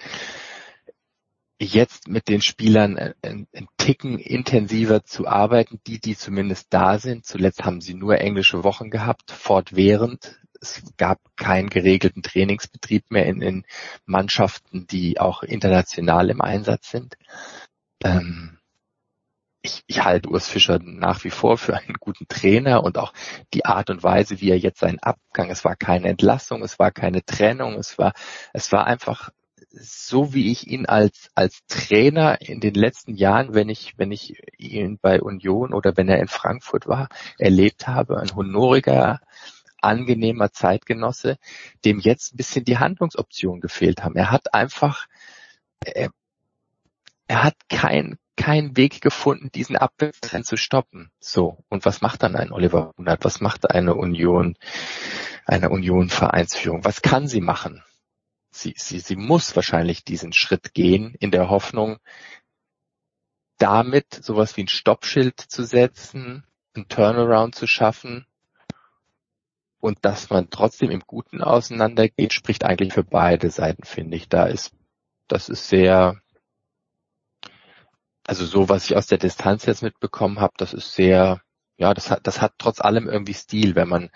jetzt mit den Spielern einen Ticken intensiver zu arbeiten, die, die zumindest da sind. Zuletzt haben sie nur englische Wochen gehabt, fortwährend. Es gab keinen geregelten Trainingsbetrieb mehr in, in Mannschaften, die auch international im Einsatz sind. ähm, ich, ich halte Urs Fischer nach wie vor für einen guten Trainer und auch die Art und Weise, wie er jetzt seinen Abgang, es war keine Entlassung, es war keine Trennung, es war, es war einfach so wie ich ihn als, als Trainer in den letzten Jahren, wenn ich, wenn ich ihn bei Union oder wenn er in Frankfurt war, erlebt habe, ein honoriger, angenehmer Zeitgenosse, dem jetzt ein bisschen die Handlungsoptionen gefehlt haben. Er hat einfach, er, er hat kein, keinen Weg gefunden, diesen Abwärtstrend zu stoppen. So. Und was macht dann ein Oliver Runert? Was macht eine Union, eine Union Vereinsführung? Was kann sie machen? sie, sie, sie muss wahrscheinlich diesen Schritt gehen in der Hoffnung, damit sowas wie ein Stoppschild zu setzen, ein Turnaround zu schaffen und dass man trotzdem im Guten auseinandergeht, spricht eigentlich für beide Seiten, finde ich. Da ist, das ist sehr, also so, was ich aus der Distanz jetzt mitbekommen habe, das ist sehr, ja, das hat, das hat trotz allem irgendwie Stil, wenn man,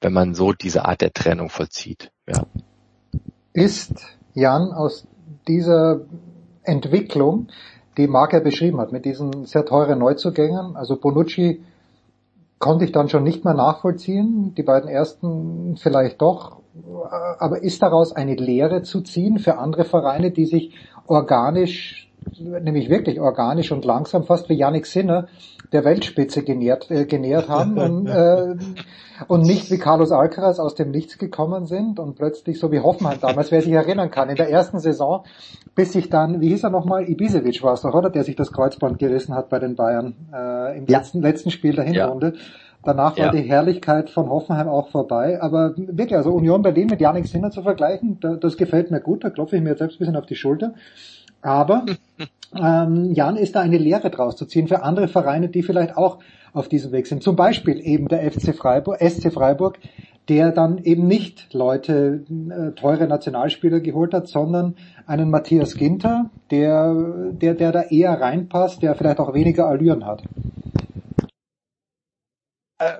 wenn man so diese Art der Trennung vollzieht. Ja ist Jan aus dieser Entwicklung, die Mark ja beschrieben hat, mit diesen sehr teuren Neuzugängen, also Bonucci konnte ich dann schon nicht mehr nachvollziehen, die beiden ersten vielleicht doch, aber ist daraus eine Lehre zu ziehen für andere Vereine, die sich organisch, nämlich wirklich organisch und langsam, fast wie Yannick Sinner, der Weltspitze genährt, äh, genähert haben und, äh, und nicht wie Carlos Alcaraz aus dem Nichts gekommen sind und plötzlich so wie Hoffenheim damals, wer sich erinnern kann, in der ersten Saison, bis sich dann, wie hieß er nochmal, Ibisevic war es doch, oder? Der sich das Kreuzband gerissen hat bei den Bayern äh, im ja. letzten, letzten Spiel der Hinrunde. Ja. Danach war ja. die Herrlichkeit von Hoffenheim auch vorbei. Aber wirklich, also Union Berlin mit Janik Sinner zu vergleichen, das gefällt mir gut, da klopfe ich mir jetzt selbst ein bisschen auf die Schulter. Aber ähm, Jan ist da eine Lehre draus zu ziehen für andere Vereine, die vielleicht auch auf diesem Weg sind. Zum Beispiel eben der FC Freiburg, SC Freiburg, der dann eben nicht Leute, äh, teure Nationalspieler geholt hat, sondern einen Matthias Ginter, der, der, der da eher reinpasst, der vielleicht auch weniger Allüren hat.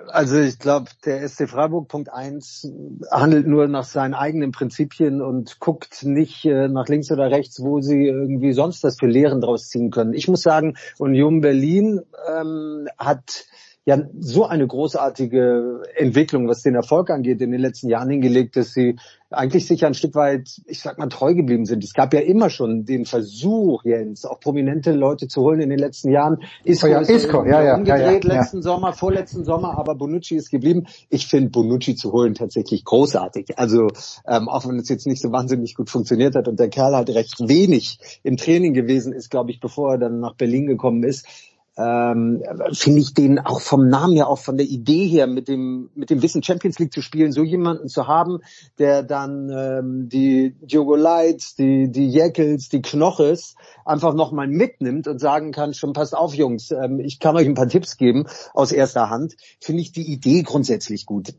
Also ich glaube, der SC Freiburg Punkt eins handelt nur nach seinen eigenen Prinzipien und guckt nicht äh, nach links oder rechts, wo sie irgendwie sonst was für Lehren draus ziehen können. Ich muss sagen, Union Berlin ähm, hat ja so eine großartige Entwicklung, was den Erfolg angeht, in den letzten Jahren hingelegt, dass sie eigentlich sicher ein Stück weit, ich sag mal, treu geblieben sind. Es gab ja immer schon den Versuch, Jens, auch prominente Leute zu holen in den letzten Jahren. Isco, oh ja, ist Isco, ja, ja, umgedreht ja, ja, letzten Sommer, vorletzten Sommer, aber Bonucci ist geblieben. Ich finde Bonucci zu holen tatsächlich großartig. Also ähm, auch wenn es jetzt nicht so wahnsinnig gut funktioniert hat und der Kerl halt recht wenig im Training gewesen ist, glaube ich, bevor er dann nach Berlin gekommen ist, ähm, finde ich den auch vom Namen her, auch von der Idee her, mit dem mit dem Wissen Champions League zu spielen, so jemanden zu haben, der dann ähm, die Diogo Lights, die die Jeckels, die Knoches einfach nochmal mitnimmt und sagen kann, schon passt auf Jungs, ähm, ich kann euch ein paar Tipps geben aus erster Hand, finde ich die Idee grundsätzlich gut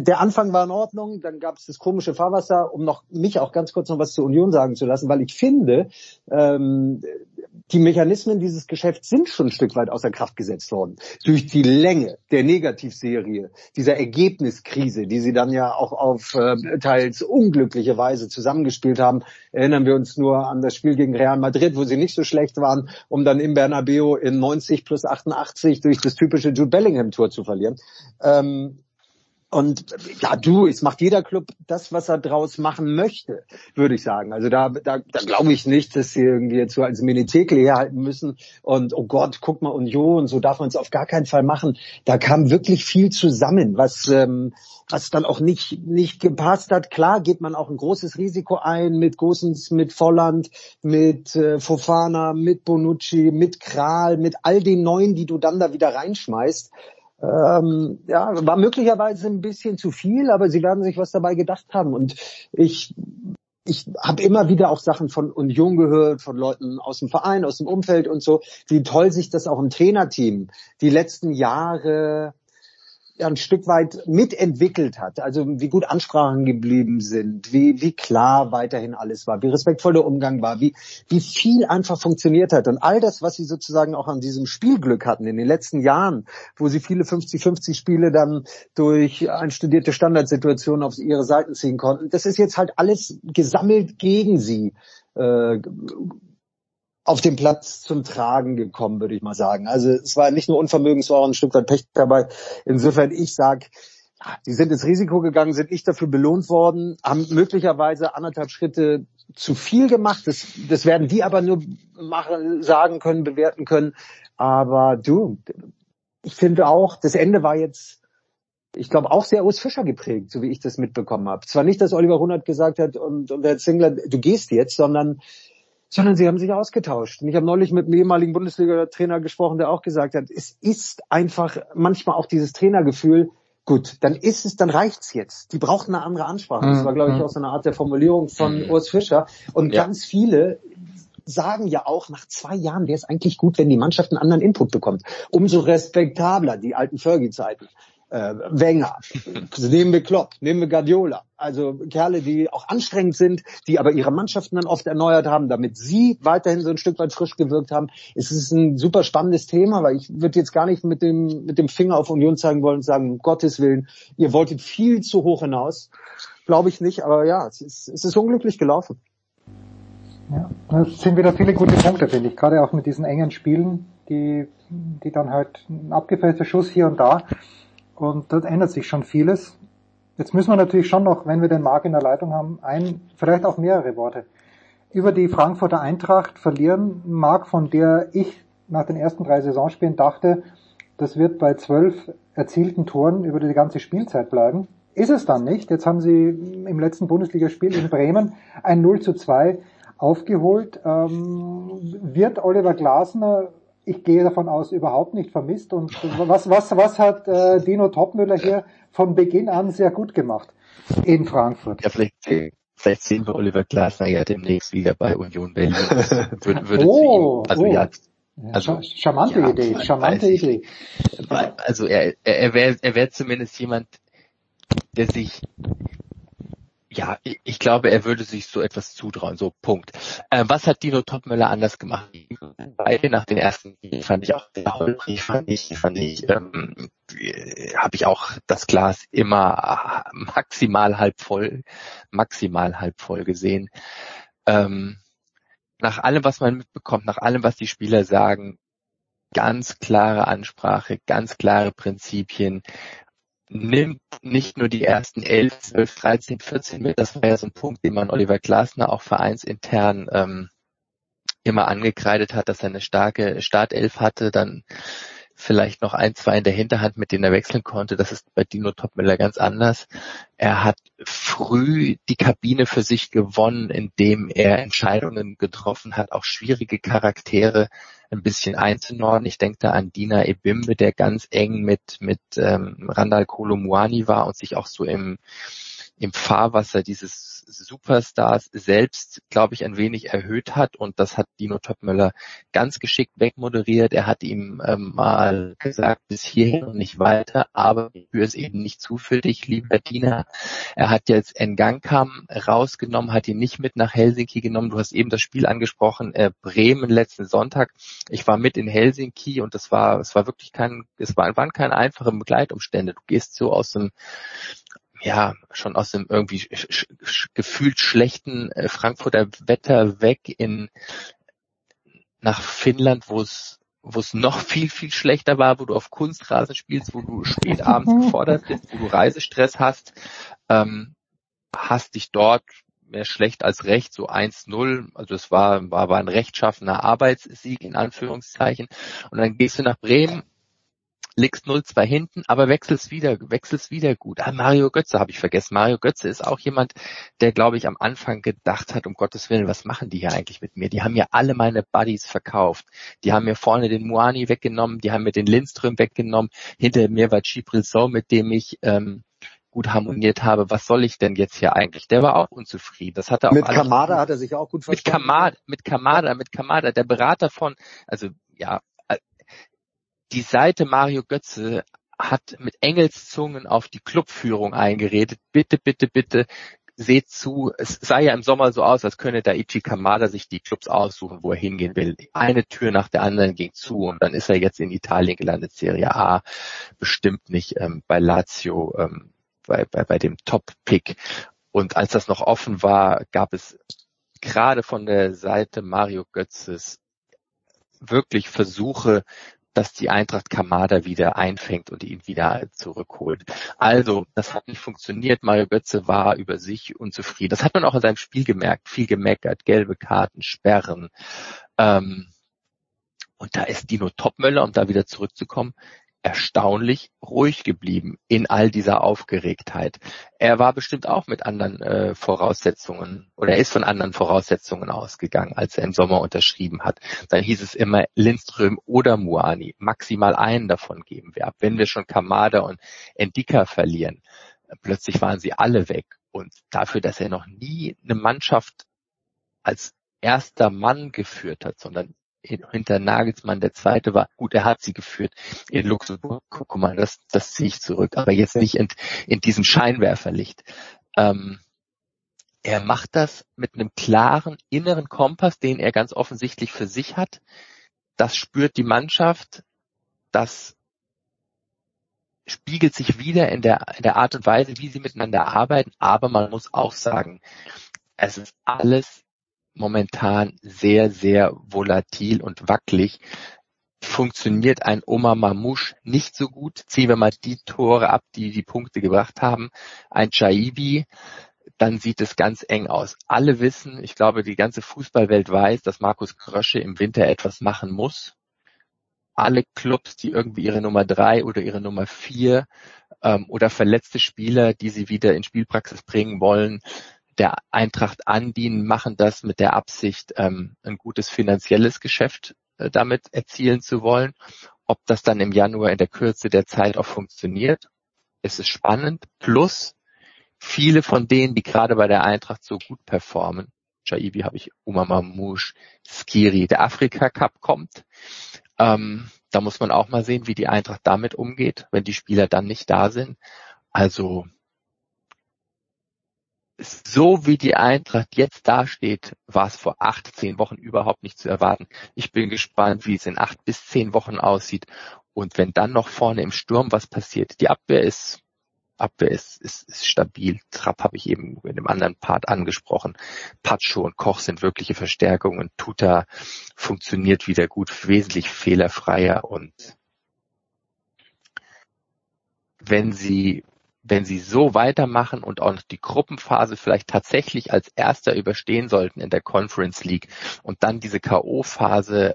der Anfang war in Ordnung, dann gab es das komische Fahrwasser, um noch mich auch ganz kurz noch was zur Union sagen zu lassen, weil ich finde, ähm, die Mechanismen dieses Geschäfts sind schon ein Stück weit außer Kraft gesetzt worden. Durch die Länge der Negativserie, dieser Ergebniskrise, die sie dann ja auch auf äh, teils unglückliche Weise zusammengespielt haben, erinnern wir uns nur an das Spiel gegen Real Madrid, wo sie nicht so schlecht waren, um dann im Bernabeu in 90 plus 88 durch das typische Jude Bellingham-Tor zu verlieren. Ähm, und ja, du, es macht jeder Club das, was er draus machen möchte, würde ich sagen. Also da, da, da glaube ich nicht, dass sie irgendwie jetzt so als Minitekle herhalten müssen und oh Gott, guck mal Union, so darf man es auf gar keinen Fall machen. Da kam wirklich viel zusammen, was ähm, was dann auch nicht nicht gepasst hat. Klar geht man auch ein großes Risiko ein mit Gosens, mit Volland, mit äh, Fofana, mit Bonucci, mit Kral, mit all den Neuen, die du dann da wieder reinschmeißt ähm, ja, war möglicherweise ein bisschen zu viel, aber sie werden sich was dabei gedacht haben. Und ich ich habe immer wieder auch Sachen von Union gehört, von Leuten aus dem Verein, aus dem Umfeld und so, wie toll sich das auch im Trainerteam die letzten Jahre ein Stück weit mitentwickelt hat. Also wie gut Ansprachen geblieben sind, wie, wie klar weiterhin alles war, wie respektvoll der Umgang war, wie, wie viel einfach funktioniert hat. Und all das, was sie sozusagen auch an diesem Spielglück hatten in den letzten Jahren, wo sie viele 50-50 Spiele dann durch einstudierte Standardsituationen auf ihre Seiten ziehen konnten, das ist jetzt halt alles gesammelt gegen sie. Äh, auf dem Platz zum Tragen gekommen, würde ich mal sagen. Also es war nicht nur Unvermögen, es war auch ein Stück weit Pech dabei. Insofern ich sag, die sind ins Risiko gegangen, sind nicht dafür belohnt worden, haben möglicherweise anderthalb Schritte zu viel gemacht. Das, das werden die aber nur machen, sagen können, bewerten können. Aber du, ich finde auch, das Ende war jetzt, ich glaube, auch sehr Urs Fischer geprägt, so wie ich das mitbekommen habe. Zwar nicht, dass Oliver Hundert gesagt hat und, und der Zingler, du gehst jetzt, sondern sondern sie haben sich ausgetauscht. Und ich habe neulich mit einem ehemaligen Bundesliga-Trainer gesprochen, der auch gesagt hat, es ist einfach manchmal auch dieses Trainergefühl, gut, dann ist es, dann reicht's jetzt. Die brauchten eine andere Ansprache. Das war, glaube ich, mhm. auch so eine Art der Formulierung von mhm. Urs Fischer. Und ja. ganz viele sagen ja auch, nach zwei Jahren wäre es eigentlich gut, wenn die Mannschaft einen anderen Input bekommt. Umso respektabler, die alten Fergie-Zeiten äh, Wenger, nehmen wir Klopp, nehmen wir Guardiola. Also Kerle, die auch anstrengend sind, die aber ihre Mannschaften dann oft erneuert haben, damit sie weiterhin so ein Stück weit frisch gewirkt haben. Es ist ein super spannendes Thema, weil ich würde jetzt gar nicht mit dem, mit dem Finger auf Union zeigen wollen und sagen, um Gottes Willen, ihr wolltet viel zu hoch hinaus. Glaube ich nicht, aber ja, es ist, es ist unglücklich gelaufen. Ja, es sind wieder viele gute Punkte, finde ich. Gerade auch mit diesen engen Spielen, die, die dann halt ein abgefällter Schuss hier und da. Und dort ändert sich schon vieles. Jetzt müssen wir natürlich schon noch, wenn wir den Marc in der Leitung haben, ein, vielleicht auch mehrere Worte über die Frankfurter Eintracht verlieren. Marc, von der ich nach den ersten drei Saisonspielen dachte, das wird bei zwölf erzielten Toren über die ganze Spielzeit bleiben. Ist es dann nicht. Jetzt haben sie im letzten Bundesligaspiel in Bremen ein 0 zu 2 aufgeholt. Ähm, wird Oliver Glasner ich gehe davon aus, überhaupt nicht vermisst. Und was, was, was hat äh, Dino Topmüller hier von Beginn an sehr gut gemacht in Frankfurt? Ja, vielleicht, vielleicht sehen wir Oliver Glasner ja demnächst wieder bei Union Berlin. würde, würde oh, ihm, also oh. ja, also, charmante ja, Idee, charmante Idee. Also er, er, er wäre er wär zumindest jemand, der sich ja, ich glaube, er würde sich so etwas zutrauen. So, Punkt. Äh, was hat Dino Topmöller anders gemacht? Beide nach den ersten fand ich auch sehr holprig, fand ich, fand ich, ähm, habe ich auch das Glas immer maximal halb voll, maximal halb voll gesehen. Ähm, nach allem, was man mitbekommt, nach allem, was die Spieler sagen, ganz klare Ansprache, ganz klare Prinzipien, nimmt nicht nur die ersten 11, 12, 13, 14 mit. Das war ja so ein Punkt, den man Oliver Glasner auch vereinsintern ähm, immer angekreidet hat, dass er eine starke Startelf hatte, dann vielleicht noch ein, zwei in der Hinterhand, mit denen er wechseln konnte. Das ist bei Dino Topmüller ganz anders. Er hat früh die Kabine für sich gewonnen, indem er Entscheidungen getroffen hat, auch schwierige Charaktere ein bisschen einzunordnen. Ich denke da an Dina Ebimbe, der ganz eng mit, mit ähm, Randall Kolomuani war und sich auch so im, im Fahrwasser dieses Superstars selbst, glaube ich, ein wenig erhöht hat und das hat Dino Topmöller ganz geschickt wegmoderiert. Er hat ihm ähm, mal gesagt, bis hierhin und nicht weiter, aber für es eben nicht zu für lieber Dina. Er hat jetzt Ngankam rausgenommen, hat ihn nicht mit nach Helsinki genommen. Du hast eben das Spiel angesprochen, äh, Bremen letzten Sonntag. Ich war mit in Helsinki und das war, es war wirklich kein, es war, waren keine einfachen Begleitumstände. Du gehst so aus dem ja schon aus dem irgendwie sch sch gefühlt schlechten äh, Frankfurter Wetter weg in nach Finnland, wo es wo es noch viel, viel schlechter war, wo du auf Kunstrasen spielst, wo du spät abends gefordert bist, wo du Reisestress hast, ähm, hast dich dort mehr schlecht als recht, so 1-0, also es war, war, war ein rechtschaffener Arbeitssieg in Anführungszeichen. Und dann gehst du nach Bremen liegst 0-2 hinten, aber wechselst wieder, wechselst wieder gut. Ah, Mario Götze habe ich vergessen. Mario Götze ist auch jemand, der, glaube ich, am Anfang gedacht hat, um Gottes Willen, was machen die hier eigentlich mit mir? Die haben mir alle meine Buddies verkauft. Die haben mir vorne den Muani weggenommen, die haben mir den Lindström weggenommen. Hinter mir war Chipril So, mit dem ich ähm, gut harmoniert habe. Was soll ich denn jetzt hier eigentlich? Der war auch unzufrieden. Das hat er auch mit Kamada hat er sich auch gut verstanden. Mit Kamada, mit Kamada, mit Kamada, der Berater von, also ja, die Seite Mario Götze hat mit Engelszungen auf die Clubführung eingeredet. Bitte, bitte, bitte seht zu, es sah ja im Sommer so aus, als könne Daichi Kamada sich die Clubs aussuchen, wo er hingehen will. Eine Tür nach der anderen ging zu und dann ist er jetzt in Italien gelandet, Serie A, bestimmt nicht ähm, bei Lazio, ähm, bei, bei, bei dem Top-Pick. Und als das noch offen war, gab es gerade von der Seite Mario Götzes wirklich versuche, dass die Eintracht Kamada wieder einfängt und ihn wieder zurückholt. Also, das hat nicht funktioniert. Mario Götze war über sich unzufrieden. Das hat man auch in seinem Spiel gemerkt. Viel gemeckert, gelbe Karten, Sperren. Ähm, und da ist Dino Topmöller, um da wieder zurückzukommen, erstaunlich ruhig geblieben in all dieser Aufgeregtheit. Er war bestimmt auch mit anderen äh, Voraussetzungen oder er ist von anderen Voraussetzungen ausgegangen, als er im Sommer unterschrieben hat. Dann hieß es immer Lindström oder Muani, maximal einen davon geben wir ab. Wenn wir schon Kamada und Endika verlieren, plötzlich waren sie alle weg. Und dafür, dass er noch nie eine Mannschaft als erster Mann geführt hat, sondern hinter Nagelsmann der zweite war. Gut, er hat sie geführt in Luxemburg. Guck mal, das, das ziehe ich zurück. Aber jetzt nicht in, in diesem Scheinwerferlicht. Ähm, er macht das mit einem klaren inneren Kompass, den er ganz offensichtlich für sich hat. Das spürt die Mannschaft. Das spiegelt sich wieder in der, in der Art und Weise, wie sie miteinander arbeiten. Aber man muss auch sagen, es ist alles momentan sehr, sehr volatil und wackelig. Funktioniert ein Oma Mamouche nicht so gut. Ziehen wir mal die Tore ab, die die Punkte gebracht haben. Ein Chaibi, dann sieht es ganz eng aus. Alle wissen, ich glaube, die ganze Fußballwelt weiß, dass Markus Krösche im Winter etwas machen muss. Alle Clubs, die irgendwie ihre Nummer drei oder ihre Nummer vier ähm, oder verletzte Spieler, die sie wieder in Spielpraxis bringen wollen, der Eintracht andienen, machen das mit der Absicht, ähm, ein gutes finanzielles Geschäft äh, damit erzielen zu wollen. Ob das dann im Januar in der Kürze der Zeit auch funktioniert, ist es spannend. Plus viele von denen, die gerade bei der Eintracht so gut performen, Jaibi habe ich, Uma Mamouche, Skiri, der Afrika Cup kommt. Ähm, da muss man auch mal sehen, wie die Eintracht damit umgeht, wenn die Spieler dann nicht da sind. Also so wie die Eintracht jetzt dasteht, war es vor acht, zehn Wochen überhaupt nicht zu erwarten. Ich bin gespannt, wie es in acht bis zehn Wochen aussieht. Und wenn dann noch vorne im Sturm was passiert, die Abwehr ist, Abwehr ist, ist, ist stabil. Trapp habe ich eben in dem anderen Part angesprochen. Pacho und Koch sind wirkliche Verstärkungen. Tuta funktioniert wieder gut, wesentlich fehlerfreier und wenn sie wenn sie so weitermachen und auch noch die Gruppenphase vielleicht tatsächlich als erster überstehen sollten in der Conference League und dann diese K.O.-Phase,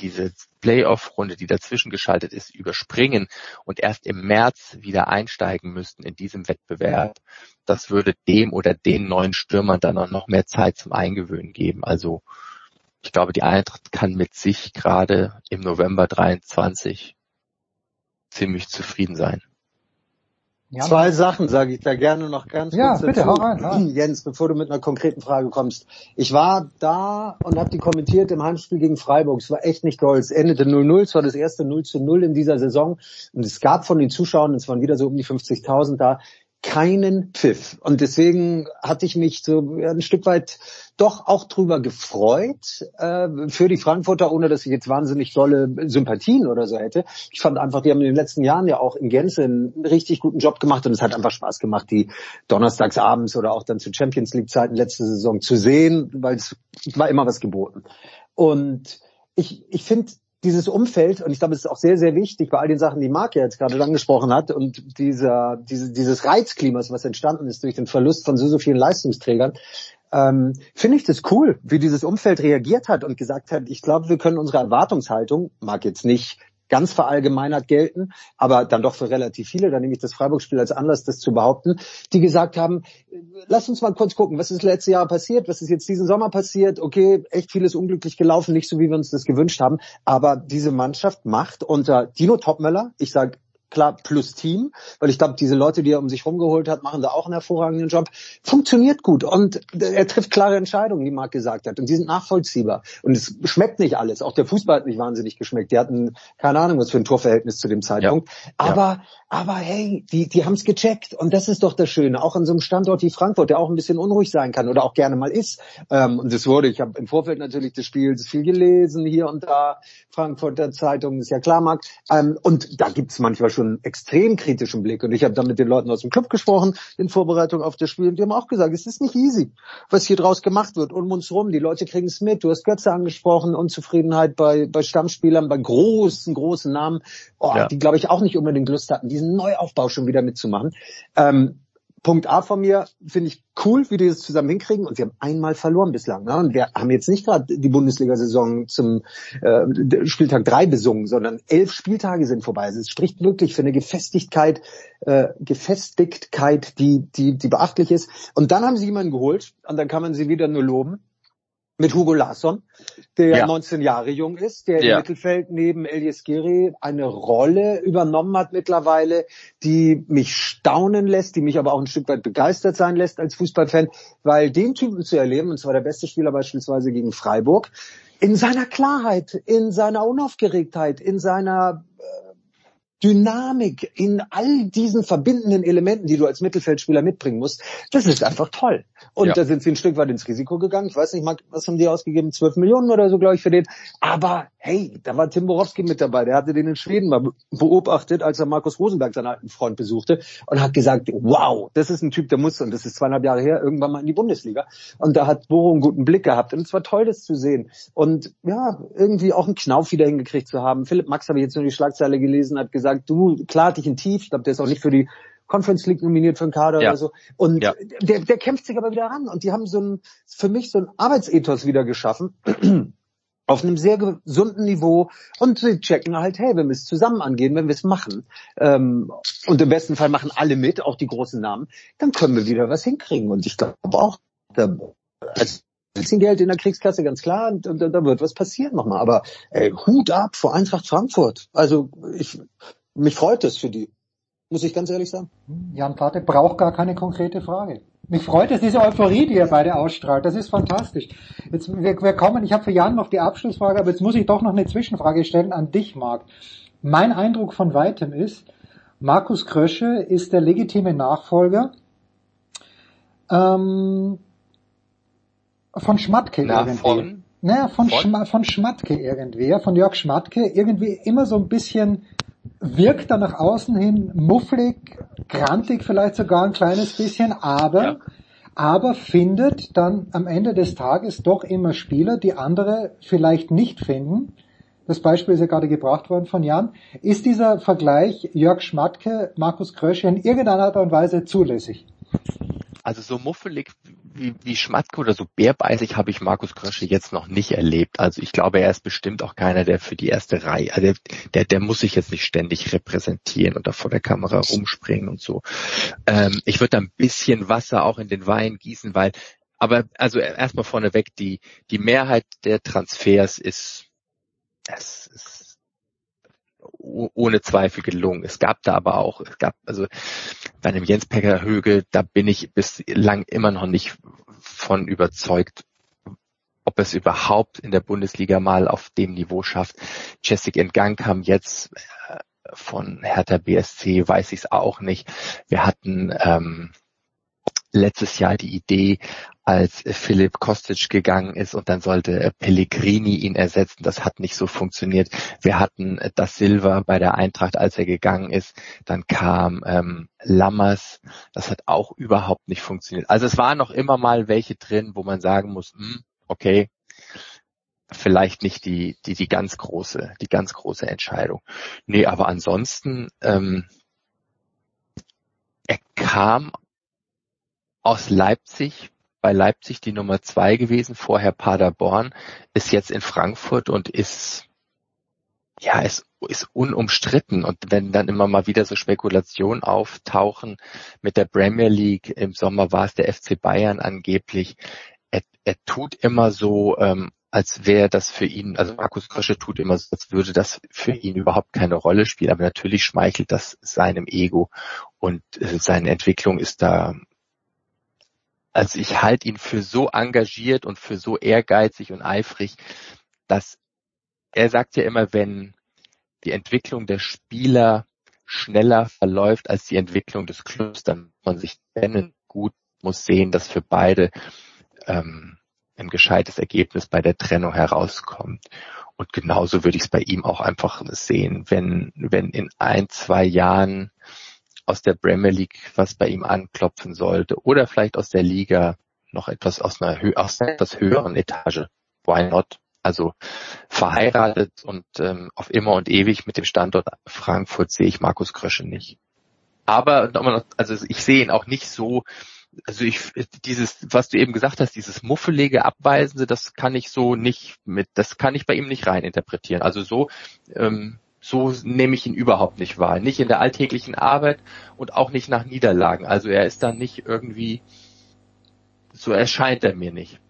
diese Playoff-Runde, die dazwischen geschaltet ist, überspringen und erst im März wieder einsteigen müssten in diesem Wettbewerb, das würde dem oder den neuen Stürmern dann auch noch mehr Zeit zum Eingewöhnen geben. Also ich glaube, die Eintracht kann mit sich gerade im November 23 ziemlich zufrieden sein. Ja, Zwei Sachen sage ich da gerne noch ganz ja, kurz bitte, dazu. Hau rein, hau rein. Jens, bevor du mit einer konkreten Frage kommst. Ich war da und habe die kommentiert im Heimspiel gegen Freiburg. Es war echt nicht toll. Es endete 0-0. Es war das erste 0 zu 0 in dieser Saison. Und es gab von den Zuschauern, es waren wieder so um die 50.000 da, keinen Pfiff. Und deswegen hatte ich mich so ein Stück weit doch auch drüber gefreut äh, für die Frankfurter, ohne dass ich jetzt wahnsinnig tolle Sympathien oder so hätte. Ich fand einfach, die haben in den letzten Jahren ja auch in Gänze einen richtig guten Job gemacht und es hat einfach Spaß gemacht, die donnerstags abends oder auch dann zu Champions League Zeiten letzte Saison zu sehen, weil es war immer was geboten. Und ich, ich finde, dieses Umfeld, und ich glaube, es ist auch sehr, sehr wichtig bei all den Sachen, die Marc jetzt gerade angesprochen hat, und dieser, diese, dieses Reizklimas, was entstanden ist durch den Verlust von so, so vielen Leistungsträgern, ähm, finde ich das cool, wie dieses Umfeld reagiert hat und gesagt hat, ich glaube, wir können unsere Erwartungshaltung, mag jetzt nicht ganz verallgemeinert gelten, aber dann doch für relativ viele, da nehme ich das Freiburg-Spiel als Anlass, das zu behaupten, die gesagt haben, lass uns mal kurz gucken, was ist letztes Jahr passiert, was ist jetzt diesen Sommer passiert, okay, echt vieles unglücklich gelaufen, nicht so, wie wir uns das gewünscht haben, aber diese Mannschaft macht unter Dino Topmöller, ich sage klar plus Team, weil ich glaube, diese Leute, die er um sich rumgeholt hat, machen da auch einen hervorragenden Job. Funktioniert gut und er trifft klare Entscheidungen, wie Marc gesagt hat, und die sind nachvollziehbar. Und es schmeckt nicht alles. Auch der Fußball hat nicht wahnsinnig geschmeckt. Die hatten keine Ahnung, was für ein Torverhältnis zu dem Zeitpunkt. Ja. Aber ja. aber hey, die die haben es gecheckt und das ist doch das Schöne. Auch an so einem Standort wie Frankfurt, der auch ein bisschen unruhig sein kann oder auch gerne mal ist. Ähm, und das wurde, ich habe im Vorfeld natürlich des Spiels viel gelesen hier und da. Frankfurter Zeitung ist ja klar, Marc. Ähm, und da gibt's manchmal schon schon extrem kritischen Blick. Und ich habe dann mit den Leuten aus dem Club gesprochen in Vorbereitung auf das Spiel und die haben auch gesagt, es ist nicht easy, was hier draus gemacht wird. Um uns rum, die Leute kriegen es mit. Du hast Götze angesprochen, Unzufriedenheit bei, bei Stammspielern, bei großen, großen Namen, oh, ja. die glaube ich auch nicht unbedingt Lust hatten, diesen Neuaufbau schon wieder mitzumachen. Ähm, Punkt A von mir finde ich cool, wie die das zusammen hinkriegen. Und wir haben einmal verloren bislang. Ne? Und wir haben jetzt nicht gerade die Bundesliga-Saison zum äh, Spieltag drei besungen, sondern elf Spieltage sind vorbei. Also es spricht wirklich für eine Gefestigkeit, äh, Gefestigkeit, die, die, die beachtlich ist. Und dann haben sie jemanden geholt und dann kann man sie wieder nur loben mit Hugo Larsson, der ja. 19 Jahre jung ist, der ja. im Mittelfeld neben Elias Giri eine Rolle übernommen hat mittlerweile, die mich staunen lässt, die mich aber auch ein Stück weit begeistert sein lässt als Fußballfan, weil den Typen zu erleben, und zwar der beste Spieler beispielsweise gegen Freiburg, in seiner Klarheit, in seiner Unaufgeregtheit, in seiner Dynamik in all diesen verbindenden Elementen, die du als Mittelfeldspieler mitbringen musst, das ist einfach toll. Und ja. da sind sie ein Stück weit ins Risiko gegangen. Ich weiß nicht, was haben die ausgegeben? 12 Millionen oder so, glaube ich, für den. Aber hey, da war Tim Borowski mit dabei. Der hatte den in Schweden mal beobachtet, als er Markus Rosenberg, seinen alten Freund, besuchte und hat gesagt, wow, das ist ein Typ, der muss, und das ist zweieinhalb Jahre her, irgendwann mal in die Bundesliga. Und da hat Boro einen guten Blick gehabt. Und es war toll, das zu sehen. Und ja, irgendwie auch einen Knauf wieder hingekriegt zu haben. Philipp Max habe ich jetzt nur die Schlagzeile gelesen, hat gesagt, du, klar hatte ich ein Tief. Ich glaube, der ist auch nicht für die Conference League nominiert für einen Kader ja. oder so. Und ja. der, der kämpft sich aber wieder ran. Und die haben so ein, für mich so ein Arbeitsethos wieder geschaffen. Auf einem sehr gesunden Niveau und sie checken halt, hey, wenn wir es zusammen angehen, wenn wir es machen ähm, und im besten Fall machen alle mit, auch die großen Namen, dann können wir wieder was hinkriegen. Und ich glaube auch, da, als bisschen Geld in der Kriegskasse, ganz klar, und, und, und da wird was passieren nochmal. Aber ey, Hut ab vor Eintracht Frankfurt. Also ich mich freut es für die, muss ich ganz ehrlich sagen. Jan Plate braucht gar keine konkrete Frage. Mich freut es, diese Euphorie, die ihr beide ausstrahlt. Das ist fantastisch. Jetzt, wir, wir kommen, ich habe für Jan noch die Abschlussfrage, aber jetzt muss ich doch noch eine Zwischenfrage stellen an dich, Marc. Mein Eindruck von weitem ist, Markus Krösche ist der legitime Nachfolger ähm, von Schmatke Na, irgendwie. Von? Naja, von, von? Schma von Schmatke irgendwie, von Jörg Schmatke, irgendwie immer so ein bisschen wirkt dann nach außen hin mufflig, grantig vielleicht sogar ein kleines bisschen, aber, ja. aber findet dann am Ende des Tages doch immer Spieler, die andere vielleicht nicht finden. Das Beispiel ist ja gerade gebracht worden von Jan. Ist dieser Vergleich Jörg Schmatke, Markus Krösche in irgendeiner Art und Weise zulässig? Also so muffelig wie, wie Schmatke oder so bärbeißig habe ich Markus Krösche jetzt noch nicht erlebt. Also ich glaube, er ist bestimmt auch keiner, der für die erste Reihe, also der, der muss sich jetzt nicht ständig repräsentieren und da vor der Kamera rumspringen und so. Ähm, ich würde da ein bisschen Wasser auch in den Wein gießen, weil, aber also erstmal vorneweg, die, die Mehrheit der Transfers ist, das ist ohne Zweifel gelungen. Es gab da aber auch, es gab also bei einem Jens Pecker Höge, da bin ich bislang immer noch nicht von überzeugt, ob es überhaupt in der Bundesliga mal auf dem Niveau schafft. Jessic Entgang kam jetzt äh, von Hertha BSC, weiß ich es auch nicht. Wir hatten ähm, letztes Jahr die Idee, als Philipp Kostic gegangen ist und dann sollte Pellegrini ihn ersetzen. Das hat nicht so funktioniert. Wir hatten das Silver bei der Eintracht, als er gegangen ist. Dann kam ähm, Lammers. Das hat auch überhaupt nicht funktioniert. Also es waren noch immer mal welche drin, wo man sagen muss, hm, okay, vielleicht nicht die, die, die ganz große, die ganz große Entscheidung. Nee, aber ansonsten, ähm, er kam aus Leipzig, bei Leipzig die Nummer zwei gewesen, vorher Paderborn, ist jetzt in Frankfurt und ist, ja, ist, ist unumstritten. Und wenn dann immer mal wieder so Spekulationen auftauchen mit der Premier League, im Sommer war es der FC Bayern angeblich, er, er tut immer so, ähm, als wäre das für ihn, also Markus Krösche tut immer so, als würde das für ihn überhaupt keine Rolle spielen, aber natürlich schmeichelt das seinem Ego und äh, seine Entwicklung ist da also ich halte ihn für so engagiert und für so ehrgeizig und eifrig, dass er sagt ja immer, wenn die Entwicklung der Spieler schneller verläuft als die Entwicklung des Clubs, dann muss man sich trennen. Gut muss sehen, dass für beide ähm, ein gescheites Ergebnis bei der Trennung herauskommt. Und genauso würde ich es bei ihm auch einfach sehen, wenn, wenn in ein, zwei Jahren aus der Premier League was bei ihm anklopfen sollte oder vielleicht aus der Liga noch etwas aus einer, aus einer etwas höheren Etage. Why not? Also verheiratet und ähm, auf immer und ewig mit dem Standort Frankfurt sehe ich Markus Krösche nicht. Aber also ich sehe ihn auch nicht so, also ich dieses, was du eben gesagt hast, dieses muffelige, abweisende, das kann ich so nicht mit, das kann ich bei ihm nicht rein interpretieren. Also so, ähm, so nehme ich ihn überhaupt nicht wahr. Nicht in der alltäglichen Arbeit und auch nicht nach Niederlagen. Also er ist dann nicht irgendwie, so erscheint er mir nicht.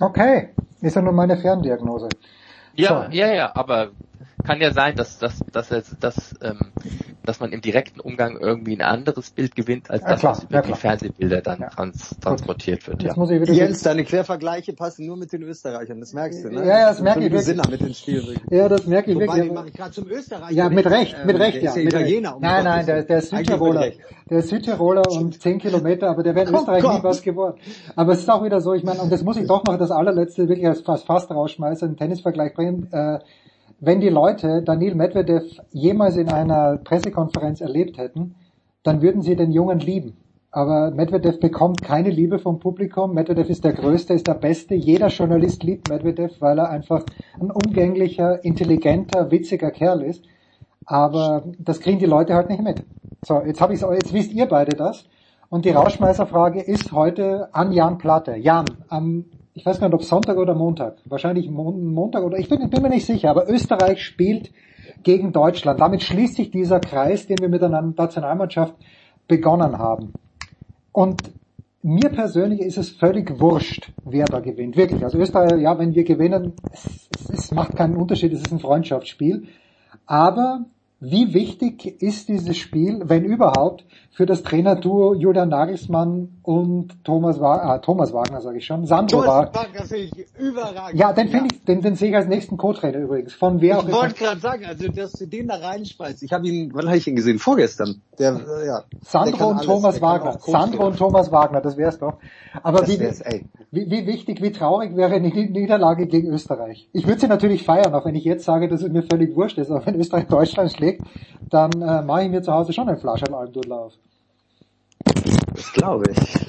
Okay, ist ja nur meine Ferndiagnose. Ja, so. ja, ja, aber kann ja sein, dass, dass, dass, dass, dass, ähm, dass man im direkten Umgang irgendwie ein anderes Bild gewinnt, als ja, das, klar, was über ja, die Fernsehbilder dann ja. trans transportiert wird. Ja. Muss ich Jens, deine Quervergleiche passen nur mit den Österreichern, das merkst du, ne? Ja, ja das merke ich wirklich. mit den Spielen. Ja, das merke ich Wobei, wirklich. mache ich gerade zum Österreicher. Ja, mit Recht, mit Recht, ja. Ist ja Italiener. Um nein, nein, der, der ist Südtiroler. Der ist Südtiroler und zehn Kilometer, aber der wäre in oh Österreich Gott. nie was geworden. Aber es ist auch wieder so, ich meine, und das muss ich doch noch das allerletzte wirklich als fast, fast rausschmeißen, einen Tennisvergleich bringen, äh, wenn die Leute Daniel Medvedev jemals in einer Pressekonferenz erlebt hätten, dann würden sie den Jungen lieben. Aber Medvedev bekommt keine Liebe vom Publikum. Medvedev ist der Größte, ist der Beste. Jeder Journalist liebt Medvedev, weil er einfach ein umgänglicher, intelligenter, witziger Kerl ist. Aber das kriegen die Leute halt nicht mit. So, jetzt habe ich jetzt wisst ihr beide das. Und die Rauschmeißerfrage ist heute an Jan Platte. Jan, am ich weiß gar nicht, ob Sonntag oder Montag, wahrscheinlich Montag oder ich bin, bin mir nicht sicher, aber Österreich spielt gegen Deutschland. Damit schließt sich dieser Kreis, den wir mit einer Nationalmannschaft begonnen haben. Und mir persönlich ist es völlig wurscht, wer da gewinnt. Wirklich. Also Österreich, ja, wenn wir gewinnen, es, es macht keinen Unterschied, es ist ein Freundschaftsspiel. Aber wie wichtig ist dieses Spiel, wenn überhaupt, für das Trainerduo Julian Nagelsmann und Thomas, Wa äh, Thomas Wagner, sage ich schon. Sandro Thomas Wagner sehe ich überragend. Ja, den finde ich, den, den sehe ich als nächsten Co-Trainer übrigens. Von wer ich wollte gerade sagen, also dass du den da reinspeist. Ich habe ihn, wann habe ich ihn gesehen? Vorgestern. Der, äh, ja. Sandro und alles. Thomas Wagner. Sandro und Thomas Wagner, das wär's doch. Aber das wie, wie, wie wichtig, wie traurig wäre eine Niederlage gegen Österreich? Ich würde sie natürlich feiern, auch wenn ich jetzt sage, dass es mir völlig wurscht ist. Aber wenn Österreich Deutschland schlägt, dann äh, mache ich mir zu Hause schon ein Flaschen Almdudler auf. Das glaube ich.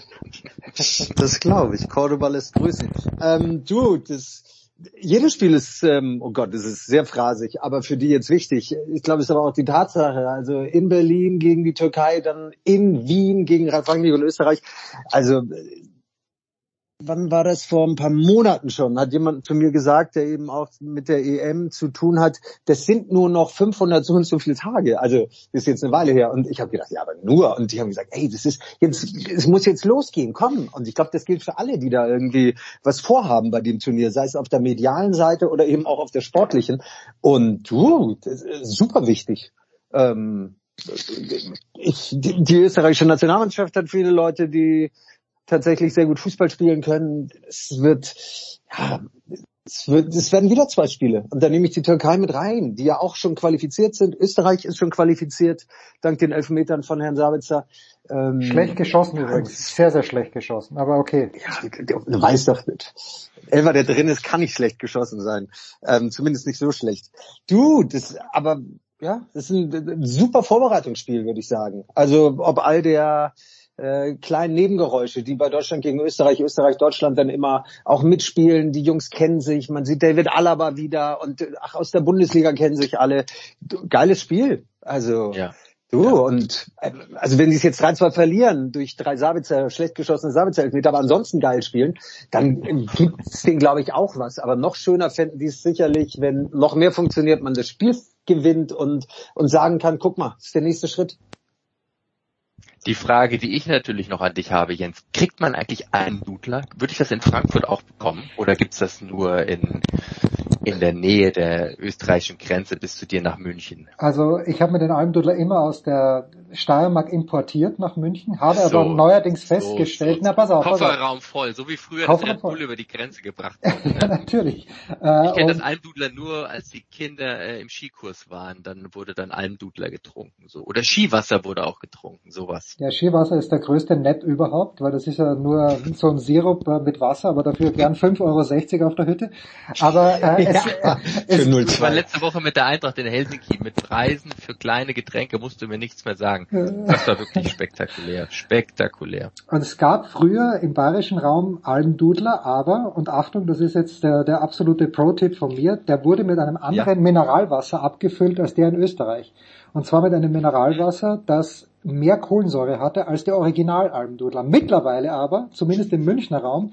Das glaube ich. Cordoba lässt grüßen. Ähm, du, das, jedes Spiel ist, ähm, oh Gott, das ist sehr phrasig, aber für die jetzt wichtig. Ich glaube, es ist aber auch die Tatsache, also in Berlin gegen die Türkei, dann in Wien gegen Frankreich und Österreich. Also wann war das? Vor ein paar Monaten schon, hat jemand zu mir gesagt, der eben auch mit der EM zu tun hat, das sind nur noch 500 so und so viele Tage. Also das ist jetzt eine Weile her. Und ich habe gedacht, ja, aber nur. Und die haben gesagt, ey, das ist jetzt es muss jetzt losgehen, komm. Und ich glaube, das gilt für alle, die da irgendwie was vorhaben bei dem Turnier, sei es auf der medialen Seite oder eben auch auf der sportlichen. Und du, das ist super wichtig. Ähm, ich, die, die österreichische Nationalmannschaft hat viele Leute, die tatsächlich sehr gut Fußball spielen können. Es wird, ja, es wird, es werden wieder zwei Spiele. Und dann nehme ich die Türkei mit rein, die ja auch schon qualifiziert sind. Österreich ist schon qualifiziert, dank den Elfmetern von Herrn Sabitzer. Ähm, schlecht geschossen übrigens. Sehr, sehr schlecht geschossen, aber okay. Ja, du weißt doch nicht. Elfer, der drin ist, kann nicht schlecht geschossen sein. Ähm, zumindest nicht so schlecht. Du, das, aber, ja, das ist ein, ein super Vorbereitungsspiel, würde ich sagen. Also, ob all der, äh, kleinen Nebengeräusche, die bei Deutschland gegen Österreich, Österreich, Deutschland dann immer auch mitspielen. Die Jungs kennen sich, man sieht David Alaba wieder und ach, aus der Bundesliga kennen sich alle. Geiles Spiel. Also ja. Du, ja. und äh, also wenn sie es jetzt 3-2 verlieren durch drei Sabitzer, schlecht geschossene Sabitzer Elfmeter, aber ansonsten geil spielen, dann gibt es denen, glaube ich, auch was. Aber noch schöner fänden die es sicherlich, wenn noch mehr funktioniert, man das Spiel gewinnt und, und sagen kann, guck mal, das ist der nächste Schritt. Die Frage, die ich natürlich noch an dich habe, Jens, kriegt man eigentlich einen Nudler? Würde ich das in Frankfurt auch bekommen? Oder gibt's das nur in, in der Nähe der österreichischen Grenze bis zu dir nach München? Also ich habe mir den Almdudler immer aus der Steiermark importiert nach München, habe So, aber neuerdings so, festgestellt, so, na pass auf, pass auf. Kofferraum voll, so wie früher das Kofferraum Bull voll. über die Grenze gebracht ja, wurde. natürlich. Ich Äh, kenne das und- Almdudler nur, als die Kinder äh, im Skikurs waren, dann wurde dann Almdudler getrunken, so. Oder Skiwasser wurde auch getrunken, sowas. Ja, Skiwasser ist der größte Net überhaupt, weil das ist ja nur so ein Sirup äh, mit Wasser, aber dafür gern 5,60 Euro auf der Hütte. Aber äh, es, Ja, es, für Ich war 0,2. letzte Woche mit der Eintracht in Helsinki. Mit Preisen für kleine Getränke musst du mir nichts mehr sagen. Das war wirklich spektakulär. Spektakulär. Und es gab früher im bayerischen Raum Almdudler, aber, und Achtung, das ist jetzt der, der absolute Pro-Tipp von mir, der wurde mit einem anderen Mineralwasser abgefüllt als der in Österreich. Und zwar mit einem Mineralwasser, das mehr Kohlensäure hatte als der Original-Almdudler. Mittlerweile aber, zumindest im Münchner Raum,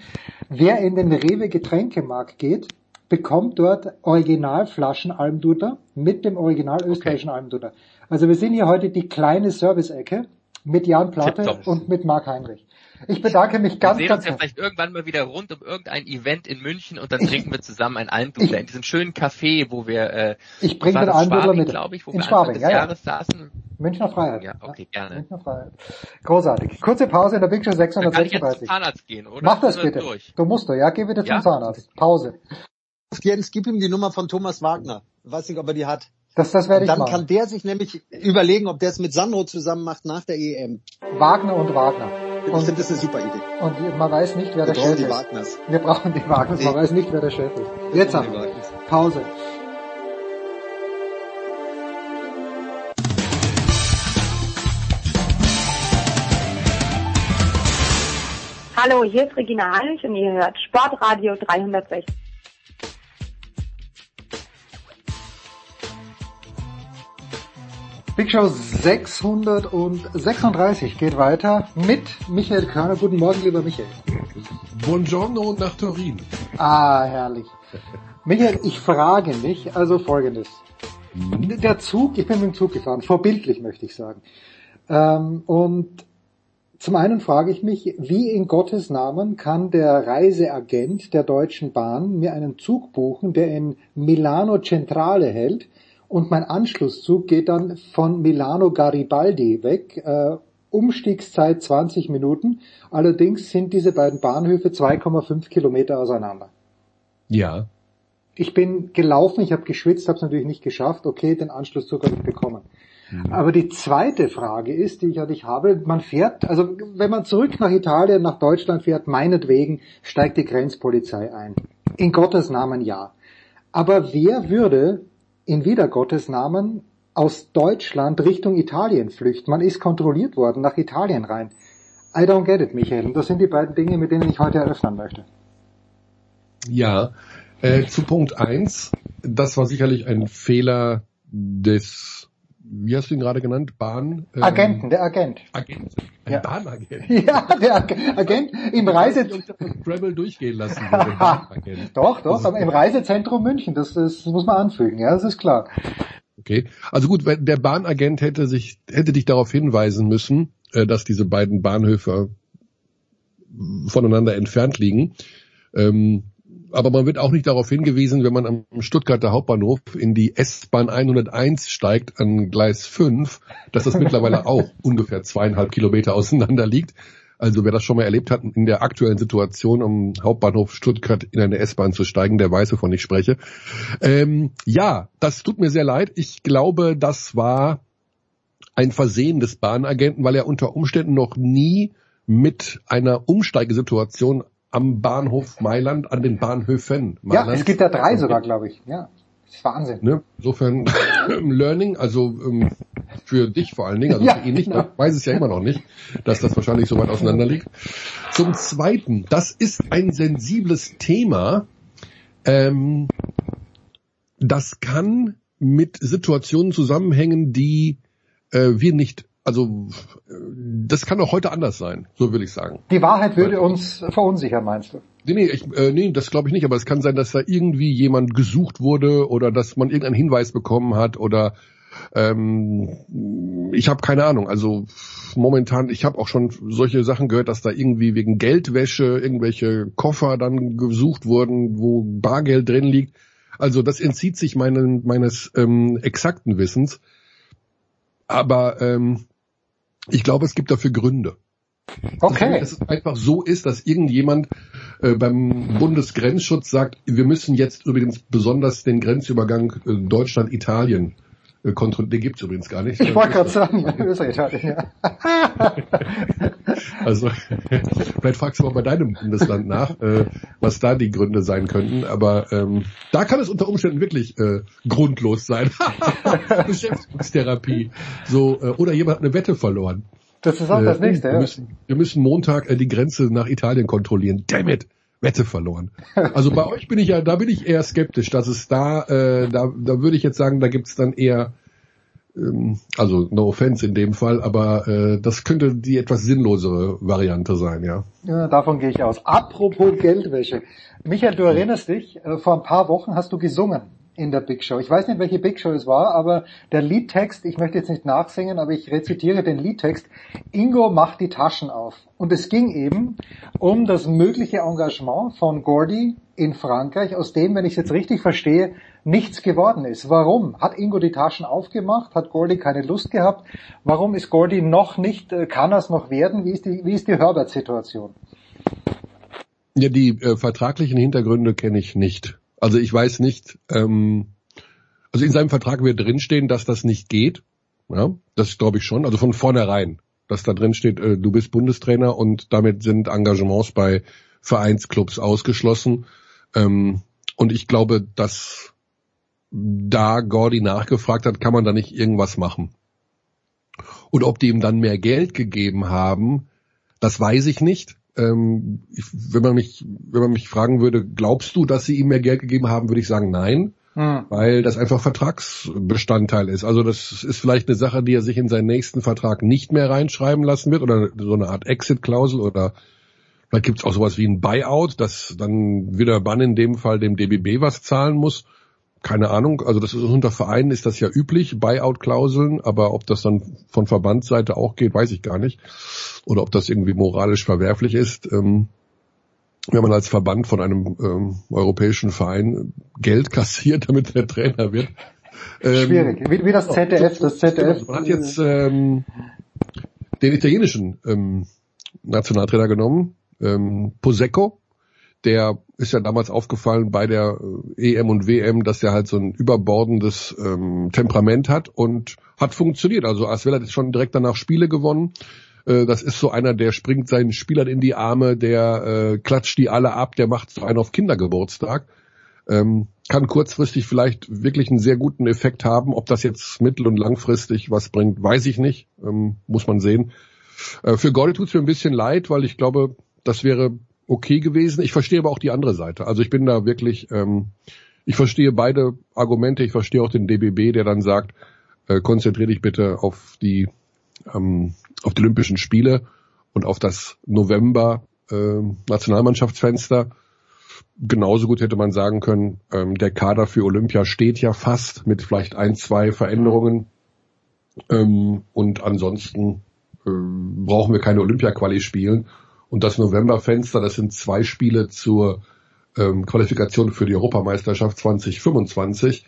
wer in den Rewe Getränkemarkt geht, bekommt dort Originalflaschen Almdudler mit dem original österreichischen Almdudler. Also wir sind hier heute die kleine Service-Ecke mit Jan Plate Tipptopp. und mit Marc Heinrich. Ich bedanke mich ganz, wir sehen ganz uns ja herzlich. vielleicht irgendwann mal wieder rund um irgendein Event in München und dann trinken wir zusammen ein Almdudler in diesem schönen Café, wo wir äh, Ich bringe den Almdudler mit. glaube ich, wo In wir Anfang Schwabing, des ja, ja. Jahres saßen. Münchner Freiheit. Ja, okay, gerne. Münchner Freiheit. Großartig. Kurze Pause in der Big Show Dann kann ich jetzt zum 636. Zahnarzt gehen, oder? Mach das bitte. Durch? Du musst du, ja? Geh bitte zum Ja? Zahnarzt. Pause. Jens, gib ihm die Nummer von Thomas Wagner. Weiß nicht, ob er die hat. Das, das werde ich Dann machen. kann der sich nämlich überlegen, ob der es mit Sandro zusammen macht nach der EM. Wagner und Wagner. Ich Und, finde das eine super Idee. und man weiß nicht, wer Wir der brauchen Chef die ist. Wagners. Wir brauchen die Wagners. Man Nee. weiß nicht, wer der Chef ist. Jetzt brauchen haben die wir. Wagners. Pause. Hallo, hier ist Regina Heinrich und ihr hört Sportradio 360. Big Show 636 geht weiter mit Michael Körner. Guten Morgen, lieber Michael. Buongiorno nach Turin. Ah, herrlich. Michael, ich frage mich also folgendes. Der Zug, ich bin mit dem Zug gefahren, vorbildlich möchte ich sagen. Ähm, und zum einen frage ich mich, wie in Gottes Namen kann der Reiseagent der Deutschen Bahn mir einen Zug buchen, der in Milano Centrale hält und mein Anschlusszug geht dann von Milano Garibaldi weg, äh, Umstiegszeit 20 Minuten. Allerdings sind diese beiden Bahnhöfe 2,5 Kilometer auseinander. Ja. Ich bin gelaufen, ich habe geschwitzt, habe es natürlich nicht geschafft. Okay, den Anschlusszug habe ich bekommen. Aber die zweite Frage ist, die ich an dich habe, man fährt, also wenn man zurück nach Italien, nach Deutschland fährt, meinetwegen steigt die Grenzpolizei ein. In Gottes Namen ja. Aber wer würde in wieder Gottes Namen aus Deutschland Richtung Italien flüchten? Man ist kontrolliert worden nach Italien rein. I don't get it, Michael. Und das sind die beiden Dinge, mit denen ich heute eröffnen möchte. Ja. Äh, zu Punkt eins. Das war sicherlich ein Fehler des, wie hast du ihn gerade genannt? Bahn? ähm, Agenten, der Agent. Agent. Ein Ja. Bahnagent. Ja, der Ag- Agent im Reise... Scrabble durchgehen lassen. Doch, doch, aber im Reisezentrum München, das, das muss man anfügen, ja, das ist klar. Okay. Also gut, der Bahnagent hätte sich, hätte dich darauf hinweisen müssen, äh, dass diese beiden Bahnhöfe voneinander entfernt liegen. Ähm, aber man wird auch nicht darauf hingewiesen, wenn man am Stuttgarter Hauptbahnhof in die S-Bahn 101 steigt an Gleis 5, dass das mittlerweile auch ungefähr zweieinhalb Kilometer auseinander liegt. Also wer das schon mal erlebt hat, in der aktuellen Situation am Hauptbahnhof Stuttgart in eine S-Bahn zu steigen, der weiß, wovon ich spreche. Ähm, ja, das tut mir sehr leid. Ich glaube, das war ein Versehen des Bahnagenten, weil er unter Umständen noch nie mit einer Umsteigesituation am Bahnhof Mailand, an den Bahnhöfen Ja, Mailand. es gibt ja drei sogar, glaube ich. Ja, das ist Wahnsinn. Ne? Insofern Learning, also ähm, für dich vor allen Dingen, also Ja, für ihn nicht, genau. ich weiß es ja immer noch nicht, dass das wahrscheinlich so weit auseinander liegt. Zum Zweiten, das ist ein sensibles Thema. Ähm, das kann mit Situationen zusammenhängen, die äh, wir nicht, also das kann auch heute anders sein, so will ich sagen. Die Wahrheit würde uns verunsichern, meinst du? Nee, nee, ich, äh, nee das glaube ich nicht, aber es kann sein, dass da irgendwie jemand gesucht wurde oder dass man irgendeinen Hinweis bekommen hat oder ähm, ich habe keine Ahnung. Also momentan, ich habe auch schon solche Sachen gehört, dass da irgendwie wegen Geldwäsche irgendwelche Koffer dann gesucht wurden, wo Bargeld drin liegt. Also das entzieht sich meinen, meines ähm, exakten Wissens. Aber ähm, Ich glaube, es gibt dafür Gründe. Okay. Dass es einfach so ist, dass irgendjemand äh, beim Bundesgrenzschutz sagt, wir müssen jetzt übrigens besonders den Grenzübergang äh, Deutschland-Italien äh, kontrollieren. Den gibt's übrigens gar nicht. Ich wollte gerade sagen, Österreich, ja. Also vielleicht fragst du mal bei deinem Bundesland nach, äh, was da die Gründe sein könnten. Aber ähm, da kann es unter Umständen wirklich äh, grundlos sein. Beschäftigungstherapie. So, äh, oder jemand hat eine Wette verloren. Das ist auch das Äh, nächste, wir, ja. müssen, wir müssen Montag äh, die Grenze nach Italien kontrollieren. Damn it! Wette verloren. Also bei euch bin ich ja, da bin ich eher skeptisch, dass es da, äh, da, da würde ich jetzt sagen, da gibt's dann eher, ähm, also no offense in dem Fall, aber äh, das könnte die etwas sinnlosere Variante sein, ja. Ja, davon gehe ich aus. Apropos Geldwäsche. Michael, du erinnerst dich, äh, vor ein paar Wochen hast du gesungen in der Big Show. Ich weiß nicht, welche Big Show es war, aber der Liedtext, ich möchte jetzt nicht nachsingen, aber ich rezitiere den Liedtext. Ingo macht die Taschen auf. Und es ging eben um das mögliche Engagement von Gordy in Frankreich, aus dem, wenn ich es jetzt richtig verstehe, nichts geworden ist. Warum? Hat Ingo die Taschen aufgemacht? Hat Gordy keine Lust gehabt? Warum ist Gordy noch nicht, äh, kann er es noch werden? Wie ist die, wie ist die Herbert-Situation? Ja, die äh, vertraglichen Hintergründe kenne ich nicht. Also ich weiß nicht, ähm, also in seinem Vertrag wird drinstehen, dass das nicht geht. Ja, das glaube ich schon. Also von vornherein, dass da drin steht, äh, du bist Bundestrainer und damit sind Engagements bei Vereinsclubs ausgeschlossen. Ähm, und ich glaube, dass da Gordy nachgefragt hat, kann man da nicht irgendwas machen. Und ob die ihm dann mehr Geld gegeben haben, das weiß ich nicht. Ähm, ich, wenn man mich, wenn man mich fragen würde, glaubst du, dass sie ihm mehr Geld gegeben haben, würde ich sagen, nein, Hm. weil das einfach Vertragsbestandteil ist. Also das ist vielleicht eine Sache, die er sich in seinen nächsten Vertrag nicht mehr reinschreiben lassen wird oder so eine Art Exit-Klausel oder vielleicht gibt es auch sowas wie ein Buyout, dass dann wieder Bann in dem Fall dem DBB was zahlen muss. Keine Ahnung, also das ist unter Vereinen ist das ja üblich, Buyout-Klauseln, aber ob das dann von Verbandsseite auch geht, weiß ich gar nicht. Oder ob das irgendwie moralisch verwerflich ist. Ähm, wenn man als Verband von einem ähm, europäischen Verein Geld kassiert, damit der Trainer wird. Ähm, Schwierig. Wie, wie das ZDF, das ZDF. Man hat jetzt ähm, den italienischen ähm, Nationaltrainer genommen, ähm, Posecco. Der ist ja damals aufgefallen bei der äh, EM und WM, dass der halt so ein überbordendes ähm, Temperament hat und hat funktioniert. Also Asvel hat schon direkt danach Spiele gewonnen. Äh, das ist so einer, der springt seinen Spielern in die Arme, der äh, klatscht die alle ab, der macht so einen auf Kindergeburtstag. Ähm, kann kurzfristig vielleicht wirklich einen sehr guten Effekt haben. Ob das jetzt mittel- und langfristig was bringt, weiß ich nicht. Ähm, muss man sehen. Äh, für Gordy tut's mir ein bisschen leid, weil ich glaube, das wäre okay gewesen. Ich verstehe aber auch die andere Seite. Also ich bin da wirklich, ähm, ich verstehe beide Argumente. Ich verstehe auch den DBB, der dann sagt, äh, konzentriere dich bitte auf die ähm, auf die Olympischen Spiele und auf das November äh, Nationalmannschaftsfenster. Genauso gut hätte man sagen können, ähm, der Kader für Olympia steht ja fast mit vielleicht ein, zwei Veränderungen. Ähm, und ansonsten äh, brauchen wir keine Olympia-Quali spielen. Und das Novemberfenster, das sind zwei Spiele zur ähm, Qualifikation für die Europameisterschaft 2025.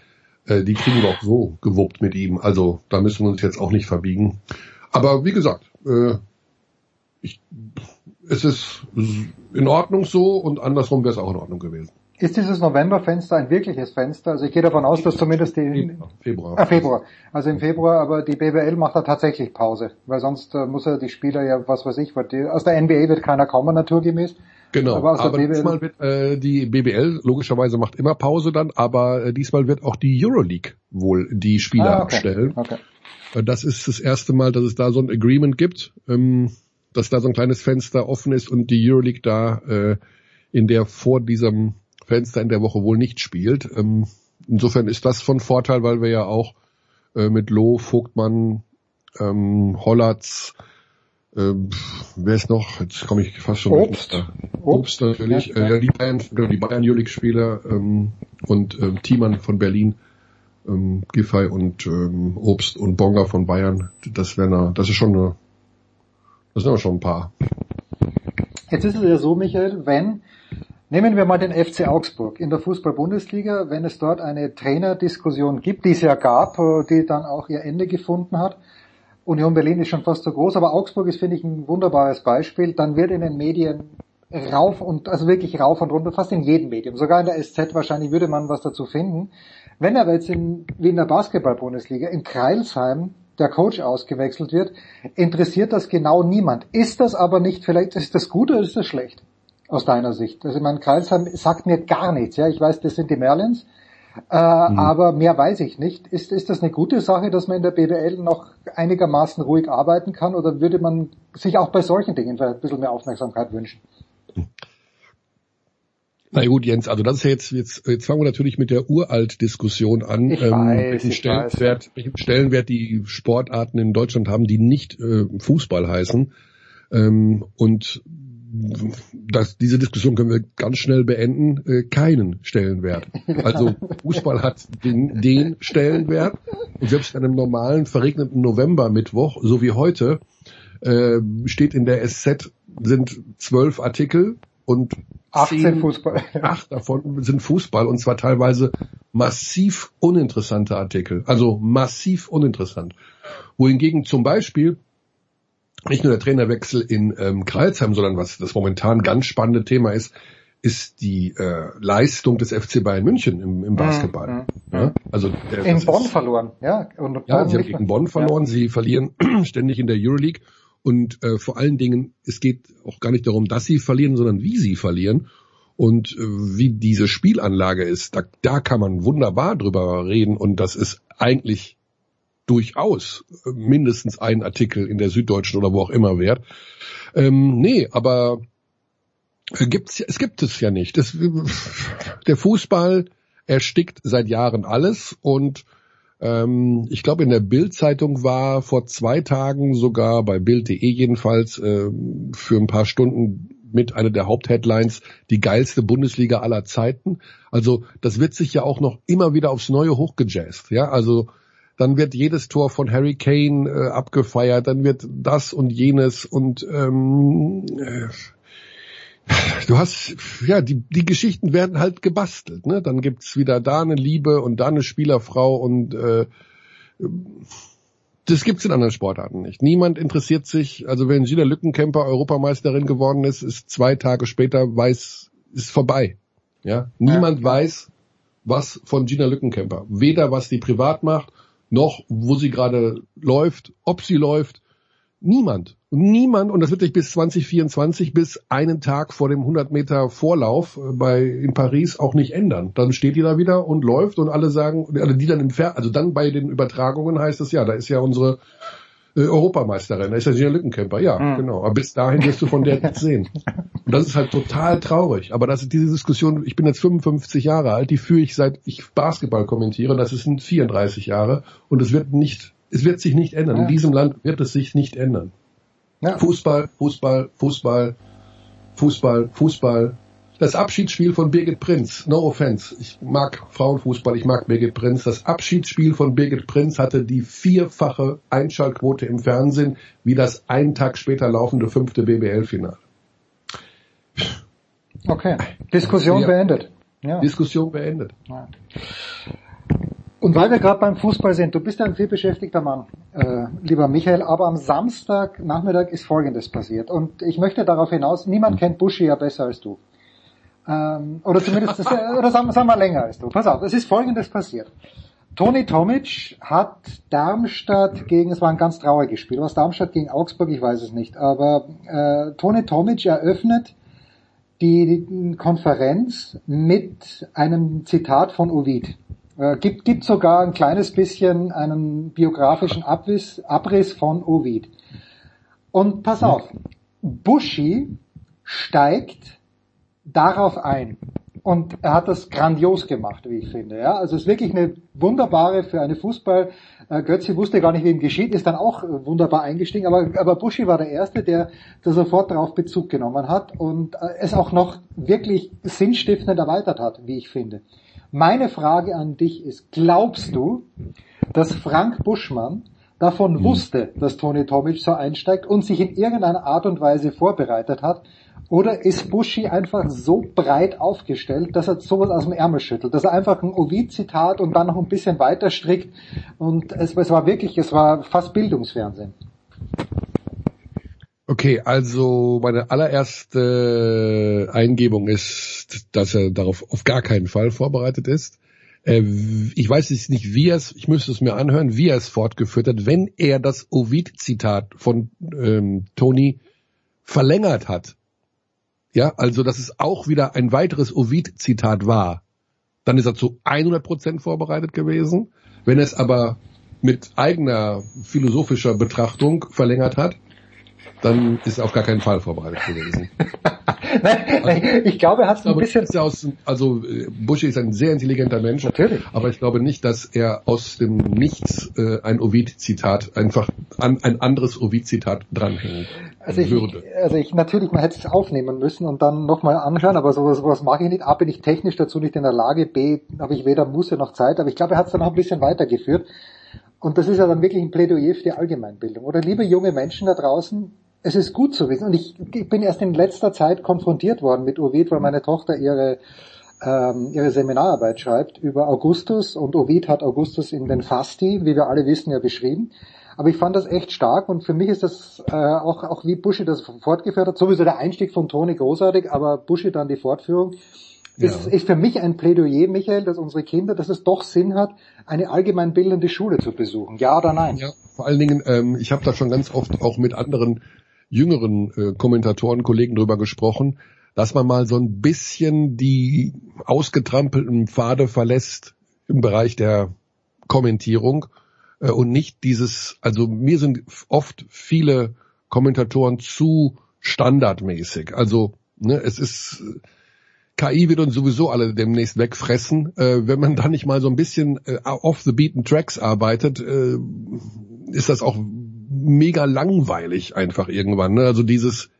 Äh, die kriegen wir auch so gewuppt mit ihm. Also da müssen wir uns jetzt auch nicht verbiegen. Aber wie gesagt, äh, ich, es ist in Ordnung so und andersrum wäre es auch in Ordnung gewesen. Ist dieses Novemberfenster ein wirkliches Fenster? Also ich gehe davon aus, dass zumindest die Februar. Ah, Februar. Also im Februar, aber die BWL macht da tatsächlich Pause, weil sonst äh, muss er die Spieler ja, was weiß ich, die, aus der NBA wird keiner kommen naturgemäß. Genau, Aber aber, BBL diesmal wird äh, die BBL logischerweise macht immer Pause dann, aber äh, diesmal wird auch die Euroleague wohl die Spieler Ah, okay. abstellen. Okay. Äh, Das ist das erste Mal, dass es da so ein Agreement gibt, ähm, dass da so ein kleines Fenster offen ist und die Euroleague da äh, in der vor diesem Fenster in der Woche wohl nicht spielt. Ähm, insofern ist das von Vorteil, weil wir ja auch äh, mit Loh, Vogtmann, ähm, Hollatz, ähm, wer ist noch? Jetzt komme ich fast schon Obst. durcheinander. Obst natürlich, Ja, äh, die Bayern, genau, die Bayern Euroleague Spieler ähm, und ähm, Thiemann von Berlin, ähm, Giffey und ähm, Obst und Bonga von Bayern. Das wäre das ist schon eine, das sind aber schon ein paar. Jetzt ist es ja so, Michael, wenn, nehmen wir mal den FC Augsburg in der Fußball-Bundesliga, wenn es dort eine Trainerdiskussion gibt, die es ja gab, äh, die dann auch ihr Ende gefunden hat, Union Berlin ist schon fast so groß, aber Augsburg ist, finde ich, ein wunderbares Beispiel. Dann wird in den Medien rauf und, also wirklich rauf und runter, fast in jedem Medium, sogar in der SZ wahrscheinlich würde man was dazu finden. Wenn aber jetzt in, wie in der Basketball-Bundesliga in Kreilsheim der Coach ausgewechselt wird, interessiert das genau niemand. Ist das aber nicht, vielleicht ist das gut oder ist das schlecht? Aus deiner Sicht. Also ich meine, Kreilsheim sagt mir gar nichts, ja. Ich weiß, das sind die Merlins. Äh, mhm. Aber mehr weiß ich nicht. Ist, ist das eine gute Sache, dass man in der BWL noch einigermaßen ruhig arbeiten kann oder würde man sich auch bei solchen Dingen ein bisschen mehr Aufmerksamkeit wünschen? Na gut, Jens, also das ist ja jetzt, jetzt, jetzt fangen wir natürlich mit der Uralt-Diskussion an, ich ähm, weiß, welchen, Stellenwert, welchen Stellenwert die Sportarten in Deutschland haben, die nicht äh, Fußball heißen. Ähm, und das, diese Diskussion können wir ganz schnell beenden, äh, keinen Stellenwert. Also Fußball hat den, den Stellenwert und selbst an einem normalen verregneten November-Mittwoch, so wie heute, äh, steht in der SZ sind zwölf Artikel und 18 zehn, Fußball. Acht davon sind Fußball und zwar teilweise massiv uninteressante Artikel. Also massiv uninteressant. Wohingegen zum Beispiel nicht nur der Trainerwechsel in ähm, Kreilsheim, sondern was das momentan ganz spannende Thema ist, ist die äh, Leistung des FC Bayern München im, im Basketball. Mhm. Ja, also der, in Bonn ist, verloren, ja. Und ja, sie haben gegen Bonn verloren. Ja. Sie verlieren ständig in der Euroleague und äh, vor allen Dingen, es geht auch gar nicht darum, dass sie verlieren, sondern wie sie verlieren und äh, wie diese Spielanlage ist. Da, da kann man wunderbar drüber reden und das ist eigentlich durchaus mindestens einen Artikel in der Süddeutschen oder wo auch immer wert. Ähm, nee, aber gibt's, es gibt es ja nicht. Das, der Fußball erstickt seit Jahren alles und ähm, ich glaube in der Bild-Zeitung war vor zwei Tagen sogar bei Bild.de jedenfalls äh, für ein paar Stunden mit einer der Hauptheadlines die geilste Bundesliga aller Zeiten. Also das wird sich ja auch noch immer wieder aufs Neue hochgejazzt. Ja, also dann wird jedes Tor von Harry Kane äh, abgefeiert, dann wird das und jenes und ähm, äh, du hast, ja, die, die Geschichten werden halt gebastelt, ne? Dann gibt's wieder da eine Liebe und da eine Spielerfrau und äh, das gibt's in anderen Sportarten nicht. Niemand interessiert sich, also wenn Gina Lückenkämper Europameisterin geworden ist, ist zwei Tage später weiß, ist vorbei. Ja, niemand ja. weiß, was von Gina Lückenkämper. Weder was die privat macht, noch, wo sie gerade läuft, ob sie läuft. Niemand. Niemand, und das wird sich bis 2024, bis einen Tag vor dem 100 Meter Vorlauf äh, bei, in Paris auch nicht ändern. Dann steht die da wieder und läuft und alle sagen, alle die dann im Fer also dann bei den Übertragungen heißt es ja, da ist ja unsere äh, Europameisterin, da ist ja Gina Lückenkämper, ja, mhm. genau. Aber bis dahin wirst du von der nichts sehen. Und das ist halt total traurig. Aber das ist diese Diskussion, ich bin jetzt 55 Jahre alt, die führe ich seit ich Basketball kommentiere, das sind 34 Jahre und es wird nicht, es wird sich nicht ändern. Ja. In diesem Land wird es sich nicht ändern. Ja. Fußball, Fußball, Fußball, Fußball, Fußball, das Abschiedsspiel von Birgit Prinz, no offense, ich mag Frauenfußball, ich mag Birgit Prinz. Das Abschiedsspiel von Birgit Prinz hatte die vierfache Einschaltquote im Fernsehen wie das einen Tag später laufende fünfte BBL-Finale. Okay, Diskussion ja. beendet. Ja. Diskussion beendet. Ja. Und weil wir gerade beim Fußball sind, du bist ja ein vielbeschäftigter Mann, äh, lieber Michael, aber am Samstag Nachmittag ist Folgendes passiert. Und ich möchte darauf hinaus, niemand kennt Buschi ja besser als du. Ähm, oder zumindest, das, oder sagen, sagen wir länger als du. Pass auf, es ist Folgendes passiert. Toni Tomic hat Darmstadt gegen, es war ein ganz trauriges Spiel, was Darmstadt gegen Augsburg, ich weiß es nicht, aber äh, Toni Tomic eröffnet die, die Konferenz mit einem Zitat von Ovid. Äh, gibt, gibt sogar ein kleines bisschen einen biografischen Abriss, Abriss von Ovid. Und pass auf, Bushi steigt darauf ein. Und er hat das grandios gemacht, wie ich finde. Ja, also es ist wirklich eine wunderbare für eine Fußball. Äh, Götze wusste gar nicht, wie ihm geschieht, ist dann auch wunderbar eingestiegen. Aber, aber Buschi war der Erste, der, der sofort darauf Bezug genommen hat und äh, es auch noch wirklich sinnstiftend erweitert hat, wie ich finde. Meine Frage an dich ist, glaubst du, dass Frank Buschmann davon mhm. wusste, dass Toni Tomic so einsteigt und sich in irgendeiner Art und Weise vorbereitet hat Oder ist Buschi einfach so breit aufgestellt, dass er sowas aus dem Ärmel schüttelt, dass er einfach ein Ovid-Zitat und dann noch ein bisschen weiter strickt und es, es war wirklich, es war fast Bildungsfernsehen. Okay, also meine allererste Eingebung ist, dass er darauf auf gar keinen Fall vorbereitet ist. Äh, ich weiß jetzt nicht, wie er es, ich müsste es mir anhören, wie er es fortgeführt hat, wenn er das Ovid-Zitat von ähm, Tony verlängert hat. Ja, also dass es auch wieder ein weiteres Ovid-Zitat war. Dann ist er zu 100 Prozent vorbereitet gewesen. Wenn er es aber mit eigener philosophischer Betrachtung verlängert hat, dann ist er auf gar keinen Fall vorbereitet gewesen. Nein, ich glaube, er hat es ein bisschen. Ist aus, also Buschi ist ein sehr intelligenter Mensch. Natürlich. Aber ich glaube nicht, dass er aus dem Nichts äh, ein Ovid-Zitat einfach an ein anderes Ovid-Zitat dranhängen Also ich, würde. also ich natürlich, man hätte es aufnehmen müssen und dann nochmal anschauen, aber sowas, sowas mache ich nicht. A, bin ich technisch dazu nicht in der Lage, B, habe ich weder Muße noch Zeit, aber ich glaube, er hat es dann noch ein bisschen weitergeführt. Und das ist ja dann wirklich ein Plädoyer für die Allgemeinbildung. Oder liebe junge Menschen da draußen, es ist gut zu wissen. Und ich, ich bin erst in letzter Zeit konfrontiert worden mit Ovid, weil meine Tochter ihre ähm, ihre Seminararbeit schreibt über Augustus und Ovid hat Augustus in den Fasti, wie wir alle wissen, ja beschrieben. Aber ich fand das echt stark und für mich ist das äh, auch, auch wie Buschi das fortgeführt hat, sowieso der Einstieg von Toni großartig, aber Buschi dann die Fortführung. Ist, Ja. ist für mich ein Plädoyer, Michael, dass unsere Kinder, dass es doch Sinn hat, eine allgemeinbildende Schule zu besuchen. Ja oder nein? Ja, vor allen Dingen, ähm, ich habe da schon ganz oft auch mit anderen jüngeren äh, Kommentatoren, Kollegen drüber gesprochen, dass man mal so ein bisschen die ausgetrampelten Pfade verlässt im Bereich der Kommentierung äh, und nicht dieses, also mir sind oft viele Kommentatoren zu standardmäßig. Also ne, es ist KI wird uns sowieso alle demnächst wegfressen. Äh, wenn man da nicht mal so ein bisschen äh, off the beaten tracks arbeitet, äh, ist das auch mega langweilig einfach irgendwann. Ne? Also dieses,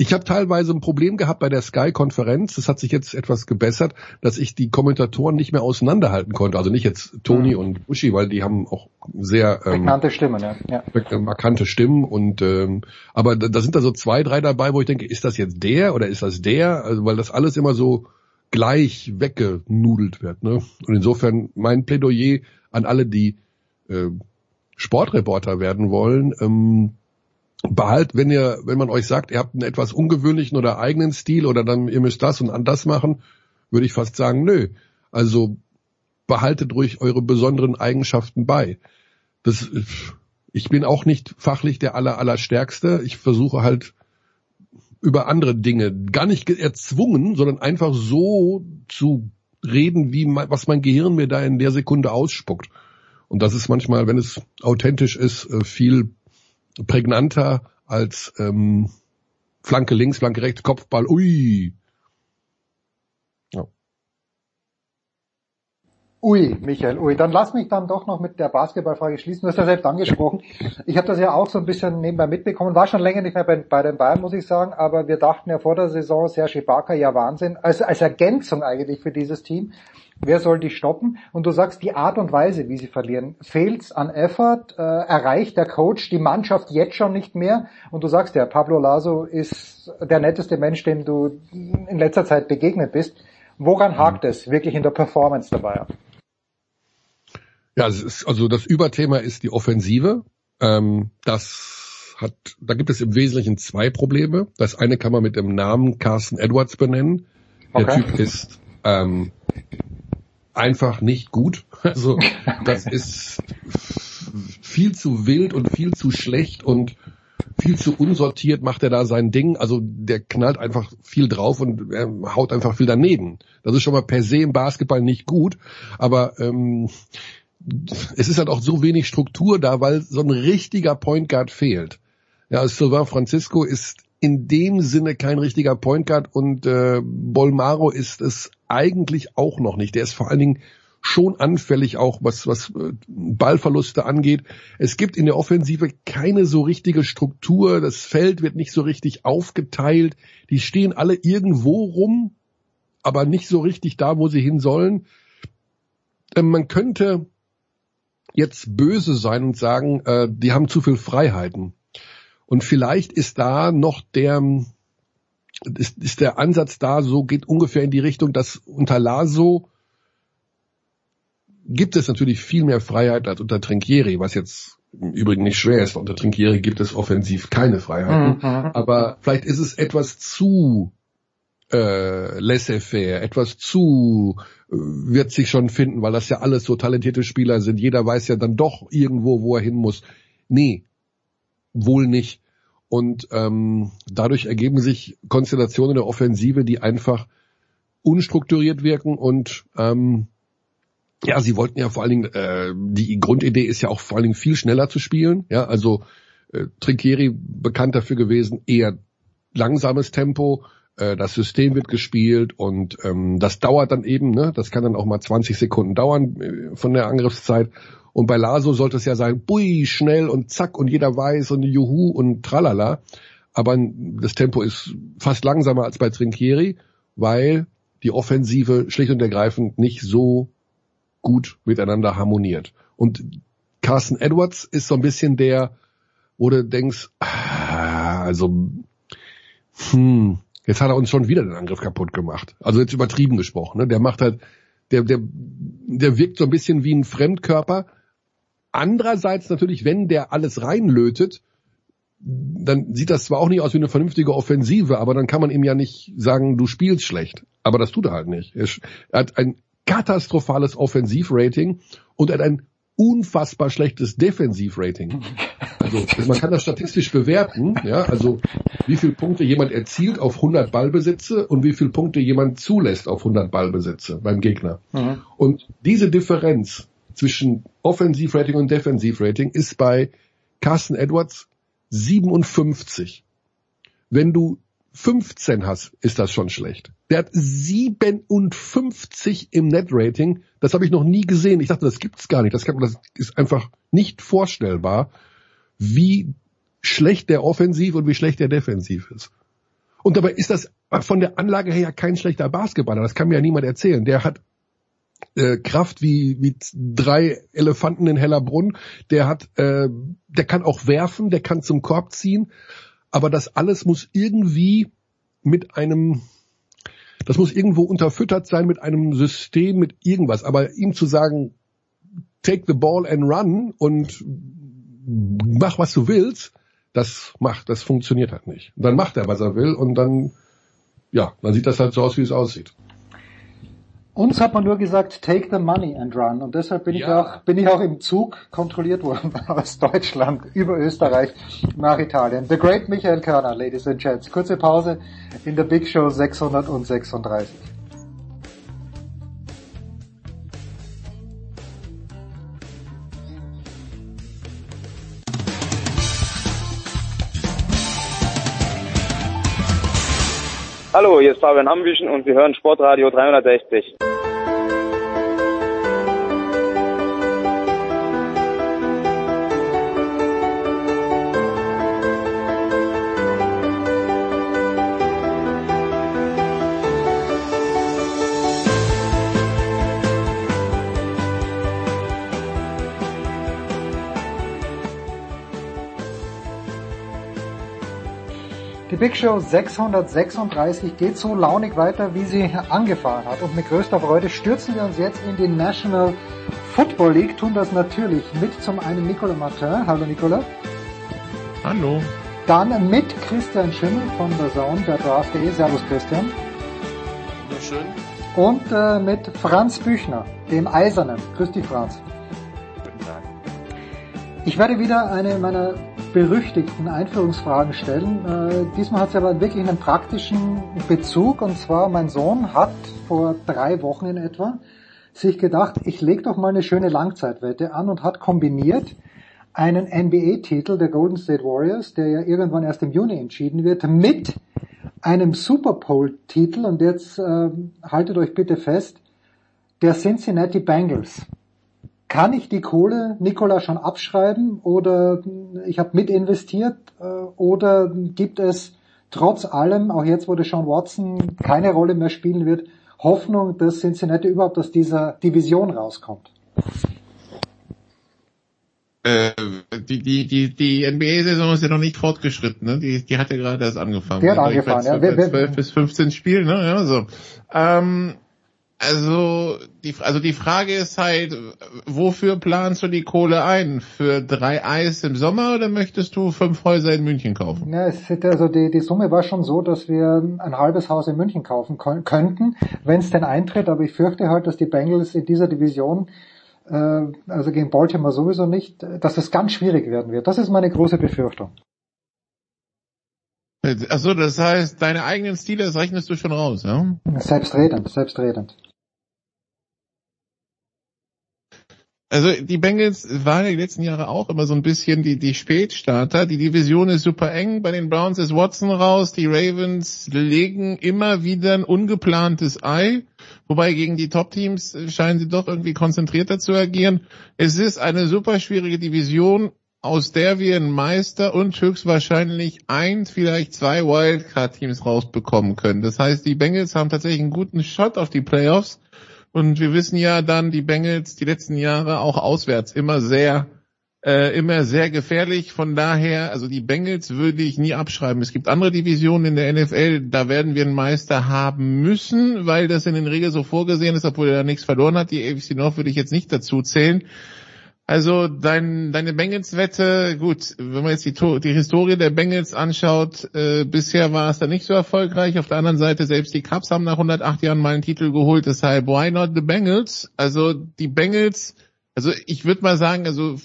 ich habe teilweise ein Problem gehabt bei der Sky-Konferenz. Das hat sich jetzt etwas gebessert, dass ich die Kommentatoren nicht mehr auseinanderhalten konnte. Also nicht jetzt Toni Mhm. und Uschi, weil die haben auch sehr ähm, Prägnante Stimmen, ja. ja. äh, markante Stimmen und ähm, aber da, da sind da so zwei, drei dabei, wo ich denke, ist das jetzt der oder ist das der? Also weil das alles immer so gleich weggenudelt wird. Ne? Und insofern mein Plädoyer an alle, die äh, Sportreporter werden wollen, ähm, behalt, wenn ihr, wenn man euch sagt, ihr habt einen etwas ungewöhnlichen oder eigenen Stil oder dann ihr müsst das und an das machen, würde ich fast sagen, nö. Also behaltet ruhig eure besonderen Eigenschaften bei. Das, ich bin auch nicht fachlich der aller, allerstärkste. Ich versuche halt über andere Dinge, gar nicht erzwungen, sondern einfach so zu reden, wie mein, was mein Gehirn mir da in der Sekunde ausspuckt. Und das ist manchmal, wenn es authentisch ist, äh, viel prägnanter als ähm, Flanke links, Flanke rechts, Kopfball, ui. Ja. Ui, Michael, ui. Dann lass mich dann doch noch mit der Basketballfrage schließen. Du hast ja selbst angesprochen. Ich habe das ja auch so ein bisschen nebenbei mitbekommen. War schon länger nicht mehr bei, bei den Bayern, muss ich sagen. Aber wir dachten ja vor der Saison, Serge Ibaka, ja Wahnsinn. Also als Ergänzung eigentlich für dieses Team. Wer soll die stoppen? Und du sagst, die Art und Weise, wie sie verlieren, fehlt's an Effort, äh, erreicht der Coach die Mannschaft jetzt schon nicht mehr. Und du sagst ja, Pablo Laso ist der netteste Mensch, dem du in letzter Zeit begegnet bist. Woran hakt es wirklich in der Performance dabei? Ja, ist, also das Überthema ist die Offensive. Ähm, das hat, da gibt es im Wesentlichen zwei Probleme. Das eine kann man mit dem Namen Carson Edwards benennen. Der Okay. Typ ist ähm, einfach nicht gut. Also das ist viel zu wild und viel zu schlecht und viel zu unsortiert macht er da sein Ding. Also der knallt einfach viel drauf und er haut einfach viel daneben. Das ist schon mal per se im Basketball nicht gut. Aber ähm, es ist halt auch so wenig Struktur da, weil so ein richtiger Point Guard fehlt. Ja, Sylvain Francisco ist in dem Sinne kein richtiger Point Guard und äh, Bolmaro ist es eigentlich auch noch nicht. Der ist vor allen Dingen schon anfällig auch, was, was äh, Ballverluste angeht. Es gibt in der Offensive keine so richtige Struktur. Das Feld wird nicht so richtig aufgeteilt. Die stehen alle irgendwo rum, aber nicht so richtig da, wo sie hin sollen. Ähm, man könnte jetzt böse sein und sagen, äh, die haben zu viel Freiheiten. Und vielleicht ist da noch der, ist, ist der Ansatz da so, geht ungefähr in die Richtung, dass unter Laso gibt es natürlich viel mehr Freiheit als unter Trinkieri, was jetzt im Übrigen nicht schwer ist. Unter Trinkieri gibt es offensiv keine Freiheiten. Mhm. Aber vielleicht ist es etwas zu äh, laissez-faire, etwas zu äh, wird sich schon finden, weil das ja alles so talentierte Spieler sind. Jeder weiß ja dann doch irgendwo, wo er hin muss. Nee, wohl nicht. Und ähm, dadurch ergeben sich Konstellationen der Offensive, die einfach unstrukturiert wirken und ähm, ja, sie wollten ja vor allen Dingen, äh, die Grundidee ist ja auch vor allen Dingen viel schneller zu spielen. Ja, also äh, Trinkieri bekannt dafür gewesen, eher langsames Tempo, äh, das System wird gespielt und ähm, das dauert dann eben, ne? das kann dann auch mal 20 Sekunden dauern äh, von der Angriffszeit. Und bei Laso sollte es ja sein, bui, schnell und zack und jeder weiß und juhu und tralala. Aber das Tempo ist fast langsamer als bei Trinkieri, weil die Offensive schlicht und ergreifend nicht so gut miteinander harmoniert. Und Carson Edwards ist so ein bisschen der, wo du denkst, ah, also, hm, jetzt hat er uns schon wieder den Angriff kaputt gemacht. Also jetzt übertrieben gesprochen, ne? Der macht halt, der, der, der wirkt so ein bisschen wie ein Fremdkörper. Andererseits natürlich, wenn der alles reinlötet, dann sieht das zwar auch nicht aus wie eine vernünftige Offensive, aber dann kann man ihm ja nicht sagen, du spielst schlecht. Aber das tut er halt nicht. Er hat ein katastrophales Offensivrating und er hat ein unfassbar schlechtes Defensivrating. Also man kann das statistisch bewerten, ja, also wie viele Punkte jemand erzielt auf 100 Ballbesitze und wie viele Punkte jemand zulässt auf 100 Ballbesitze beim Gegner. Mhm. Und diese Differenz zwischen Offensivrating und Defensivrating ist bei Carsten Edwards 57. Wenn du 15 hast, ist das schon schlecht. Der hat 57 im Net-Rating. Das habe ich noch nie gesehen. Ich dachte, das gibt's gar nicht. Das, kann, das ist einfach nicht vorstellbar, wie schlecht der offensiv und wie schlecht der defensiv ist. Und dabei ist das von der Anlage her ja kein schlechter Basketballer. Das kann mir ja niemand erzählen. Der hat äh, Kraft wie, wie drei Elefanten in Hellerbrunn. Der hat, äh, der kann auch werfen, der kann zum Korb ziehen aber das alles muss irgendwie mit einem, das muss irgendwo unterfüttert sein mit einem System, mit irgendwas. Aber ihm zu sagen, take the ball and run und mach was du willst, das macht, das funktioniert halt nicht. Und dann macht er, was er will und dann, ja, dann sieht das halt so aus, wie es aussieht. Uns hat man nur gesagt, take the money and run. Und deshalb bin, ja. ich, auch, bin ich auch im Zug kontrolliert worden aus Deutschland über Österreich nach Italien. The Great Michael Körner, Ladies and Gents. Kurze Pause in der Big Show 636. Hallo, hier ist Fabian Ambüchen und Sie hören Sportradio 360. Big Show 636 geht so launig weiter, wie sie angefahren hat. Und mit größter Freude stürzen wir uns jetzt in die National Football League, tun das natürlich mit zum einen Nicolas Martin. Hallo Nicolas. Hallo. Dann mit Christian Schimmel von der Zone, der Draft.de. Servus Christian. Wunderschön. Und äh, mit Franz Büchner, dem Eisernen. Grüß dich Franz. Guten Tag. Ich werde wieder eine meiner berüchtigten Einführungsfragen stellen. Äh, diesmal hat sie aber wirklich einen praktischen Bezug und zwar mein Sohn hat vor drei Wochen in etwa sich gedacht, ich leg doch mal eine schöne Langzeitwette an und hat kombiniert einen NBA-Titel der Golden State Warriors, der ja irgendwann erst im Juni entschieden wird, mit einem Super Bowl-Titel und jetzt äh, haltet euch bitte fest, der Cincinnati Bengals. Kann ich die Kohle, Nikola, schon abschreiben oder ich habe mit investiert äh, oder gibt es trotz allem, auch jetzt wo der Sean Watson keine Rolle mehr spielen wird, Hoffnung, dass Cincinnati überhaupt aus dieser Division rauskommt? Äh, die die die die NBA-Saison ist ja noch nicht fortgeschritten, ne? Die die hat ja gerade erst angefangen. Die hat angefangen, ja. Bei 12 bis 15 Spielen, ne? Ja, so. Ähm, also die also die Frage ist halt, wofür planst du die Kohle ein? Für drei Eis im Sommer oder möchtest du fünf Häuser in München kaufen? Ja, es ist, also die, die Summe war schon so, dass wir ein halbes Haus in München kaufen könnten, wenn es denn eintritt. Aber ich fürchte halt, dass die Bengals in dieser Division äh, also gegen Baltimore sowieso nicht, dass es ganz schwierig werden wird. Das ist meine große Befürchtung. Achso, das heißt, deine eigenen Stile, rechnest du schon raus, ja? Selbstredend, selbstredend. Also die Bengals waren die letzten Jahre auch immer so ein bisschen die, die Spätstarter. Die Division ist super eng. Bei den Browns ist Watson raus. Die Ravens legen immer wieder ein ungeplantes Ei. Wobei gegen die Top-Teams scheinen sie doch irgendwie konzentrierter zu agieren. Es ist eine super schwierige Division, aus der wir einen Meister und höchstwahrscheinlich ein, vielleicht zwei Wildcard-Teams rausbekommen können. Das heißt, die Bengals haben tatsächlich einen guten Shot auf die Playoffs. Und wir wissen ja dann, die Bengals die letzten Jahre auch auswärts immer sehr, äh, immer sehr gefährlich. Von daher, also die Bengals würde ich nie abschreiben. Es gibt andere Divisionen in der NFL, da werden wir einen Meister haben müssen, weil das in den Regeln so vorgesehen ist, obwohl er da nichts verloren hat. Die AFC North würde ich jetzt nicht dazu zählen. Also dein, deine Bengals-Wette, gut, wenn man jetzt die, die Historie der Bengals anschaut, äh, bisher war es da nicht so erfolgreich. Auf der anderen Seite, selbst die Cubs haben nach 108 Jahren mal einen Titel geholt, deshalb why not the Bengals? Also die Bengals, also ich würde mal sagen, also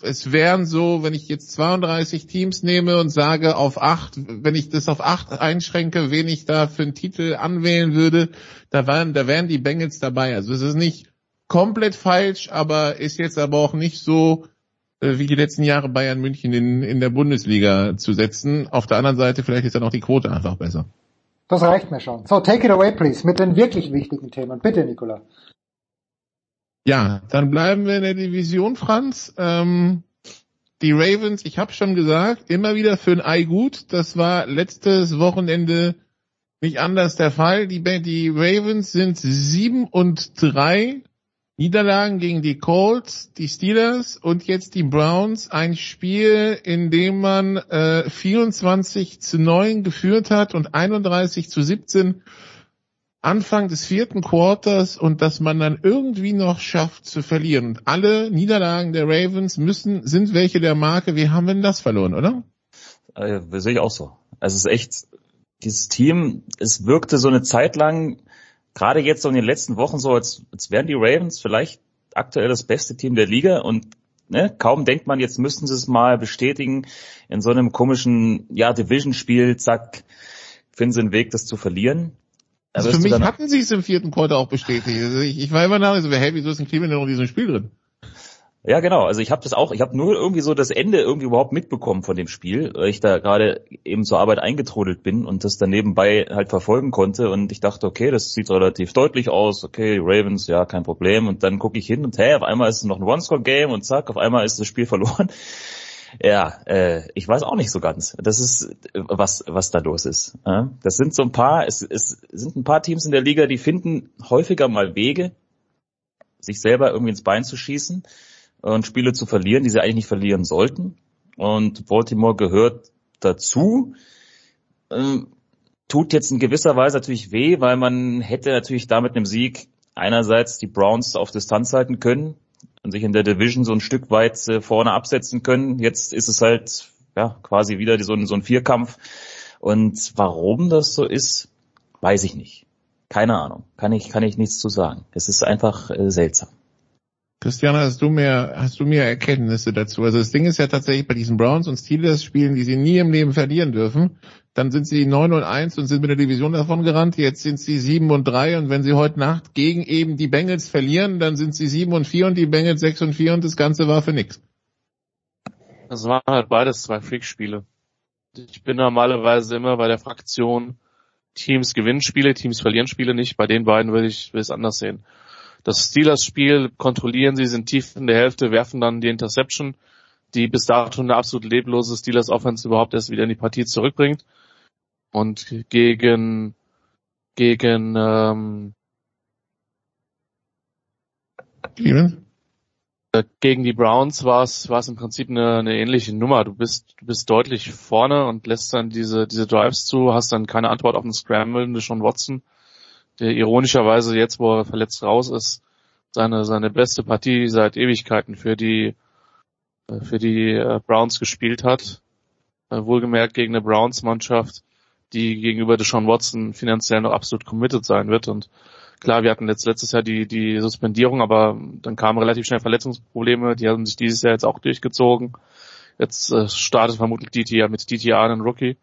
es wären so, wenn ich jetzt 32 Teams nehme und sage auf acht, wenn ich das auf acht einschränke, wen ich da für einen Titel anwählen würde, da wären, da wären die Bengals dabei. Also es ist nicht komplett falsch, aber ist jetzt aber auch nicht so äh, wie die letzten Jahre Bayern München in, in der Bundesliga zu setzen. Auf der anderen Seite vielleicht ist dann auch die Quote einfach besser. Das reicht mir schon. So, take it away, please, mit den wirklich wichtigen Themen. Bitte, Nicola. Ja, dann bleiben wir in der Division, Franz. Ähm, die Ravens, ich habe schon gesagt, immer wieder für ein Ei gut. Das war letztes Wochenende nicht anders der Fall. Die, die Ravens sind sieben und drei Niederlagen gegen die Colts, die Steelers und jetzt die Browns. Ein Spiel, in dem man äh, 24 zu 9 geführt hat und 31 zu 17 Anfang des vierten Quarters und dass man dann irgendwie noch schafft zu verlieren. Und alle Niederlagen der Ravens müssen, sind welche der Marke. Wie haben wir denn das verloren, oder? Äh, sehe ich auch so. Also es ist echt, dieses Team, es wirkte so eine Zeit lang gerade jetzt so in den letzten Wochen so, als, als wären die Ravens vielleicht aktuell das beste Team der Liga und ne, kaum denkt man, jetzt müssten sie es mal bestätigen in so einem komischen ja, Division-Spiel, zack, finden sie einen Weg, das zu verlieren. Also für mich hatten sie es im vierten Quarter auch bestätigt. Also ich, ich war immer nach so, hey, wieso ist ein Cleveland noch in diesem Spiel drin? Ja, genau. Also ich habe das auch, ich habe nur irgendwie so das Ende irgendwie überhaupt mitbekommen von dem Spiel, weil ich da gerade eben zur Arbeit eingetrudelt bin und das dann nebenbei halt verfolgen konnte und ich dachte, okay, das sieht relativ deutlich aus, okay, Ravens, ja, kein Problem und dann gucke ich hin und hey, auf einmal ist es noch ein One-Score-Game und zack, auf einmal ist das Spiel verloren. Ja, äh, ich weiß auch nicht so ganz. Das ist, was, was da los ist. Das sind so ein paar, es, es sind ein paar Teams in der Liga, die finden häufiger mal Wege, sich selber irgendwie ins Bein zu schießen und Spiele zu verlieren, die sie eigentlich nicht verlieren sollten. Und Baltimore gehört dazu. Ähm, tut jetzt in gewisser Weise natürlich weh, weil man hätte natürlich damit einem Sieg einerseits die Browns auf Distanz halten können und sich in der Division so ein Stück weit äh, vorne absetzen können. Jetzt ist es halt ja quasi wieder so ein, so ein Vierkampf. Und warum das so ist, weiß ich nicht. Keine Ahnung. Kann ich, kann ich nichts zu sagen. Es ist einfach äh, seltsam. Christiane, hast du mehr, hast du mehr Erkenntnisse dazu? Also das Ding ist ja tatsächlich bei diesen Browns und Steelers Spielen, die sie nie im Leben verlieren dürfen, dann sind sie 9 und 1 und sind mit der Division davon gerannt. Jetzt sind sie 7 und 3 und wenn sie heute Nacht gegen eben die Bengals verlieren, dann sind sie 7 und 4 und die Bengals 6 und 4 und das Ganze war für nix. Das waren halt beides zwei Freakspiele. Ich bin normalerweise immer bei der Fraktion Teams gewinnen Spiele, Teams verlieren Spiele nicht. Bei den beiden würde ich es anders sehen das Steelers-Spiel kontrollieren sie, sind tief in der Hälfte, werfen dann die Interception, die bis dato eine absolut leblose Steelers-Offense überhaupt erst wieder in die Partie zurückbringt. Und gegen gegen ähm, Cleveland? Äh, gegen die Browns war es war es im Prinzip eine, eine ähnliche Nummer. Du bist du bist deutlich vorne und lässt dann diese diese Drives zu, hast dann keine Antwort auf den Scramble, schon Watson, der ironischerweise jetzt, wo er verletzt raus ist, seine seine beste Partie seit Ewigkeiten für die äh, für die äh, Browns gespielt hat. Wohlgemerkt gegen eine Browns-Mannschaft, die gegenüber Deshaun Watson finanziell noch absolut committed sein wird und Klar, wir hatten jetzt letztes Jahr die, die Suspendierung, aber dann kamen relativ schnell Verletzungsprobleme, die haben sich dieses Jahr jetzt auch durchgezogen. Jetzt äh, startet vermutlich DTA mit DTA einen Rookie.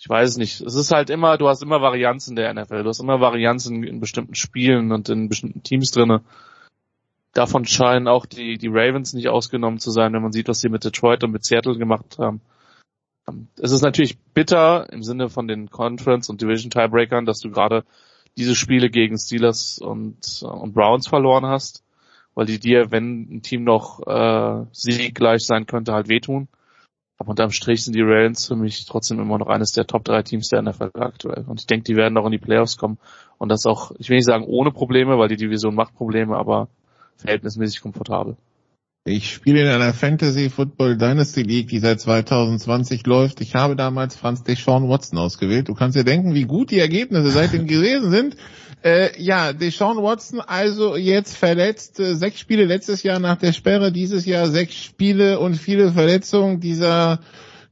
Ich weiß nicht. Es ist halt immer, du hast immer Varianz in der NFL. Du hast immer Varianz in, in bestimmten Spielen und in bestimmten Teams drinne. Davon scheinen auch die, die Ravens nicht ausgenommen zu sein, wenn man sieht, was sie mit Detroit und mit Seattle gemacht haben. Es ist natürlich bitter im Sinne von den Conference und Division Tiebreakern, dass du gerade diese Spiele gegen Steelers und, und Browns verloren hast, weil die dir, wenn ein Team noch äh, sieggleich sein könnte, halt wehtun. Aber unterm Strich sind die Ravens für mich trotzdem immer noch eines der Top 3 Teams der NFL aktuell. Und ich denke, die werden auch in die Playoffs kommen. Und das auch, ich will nicht sagen ohne Probleme, weil die Division macht Probleme, aber verhältnismäßig komfortabel. Ich spiele in einer Fantasy Football Dynasty League, die seit 2020 läuft. Ich habe damals Franz Deshaun Watson ausgewählt. Du kannst dir denken, wie gut die Ergebnisse seitdem gewesen sind. Äh, ja, Deshaun Watson also jetzt verletzt. Äh, sechs Spiele letztes Jahr nach der Sperre, dieses Jahr sechs Spiele und viele Verletzungen. Dieser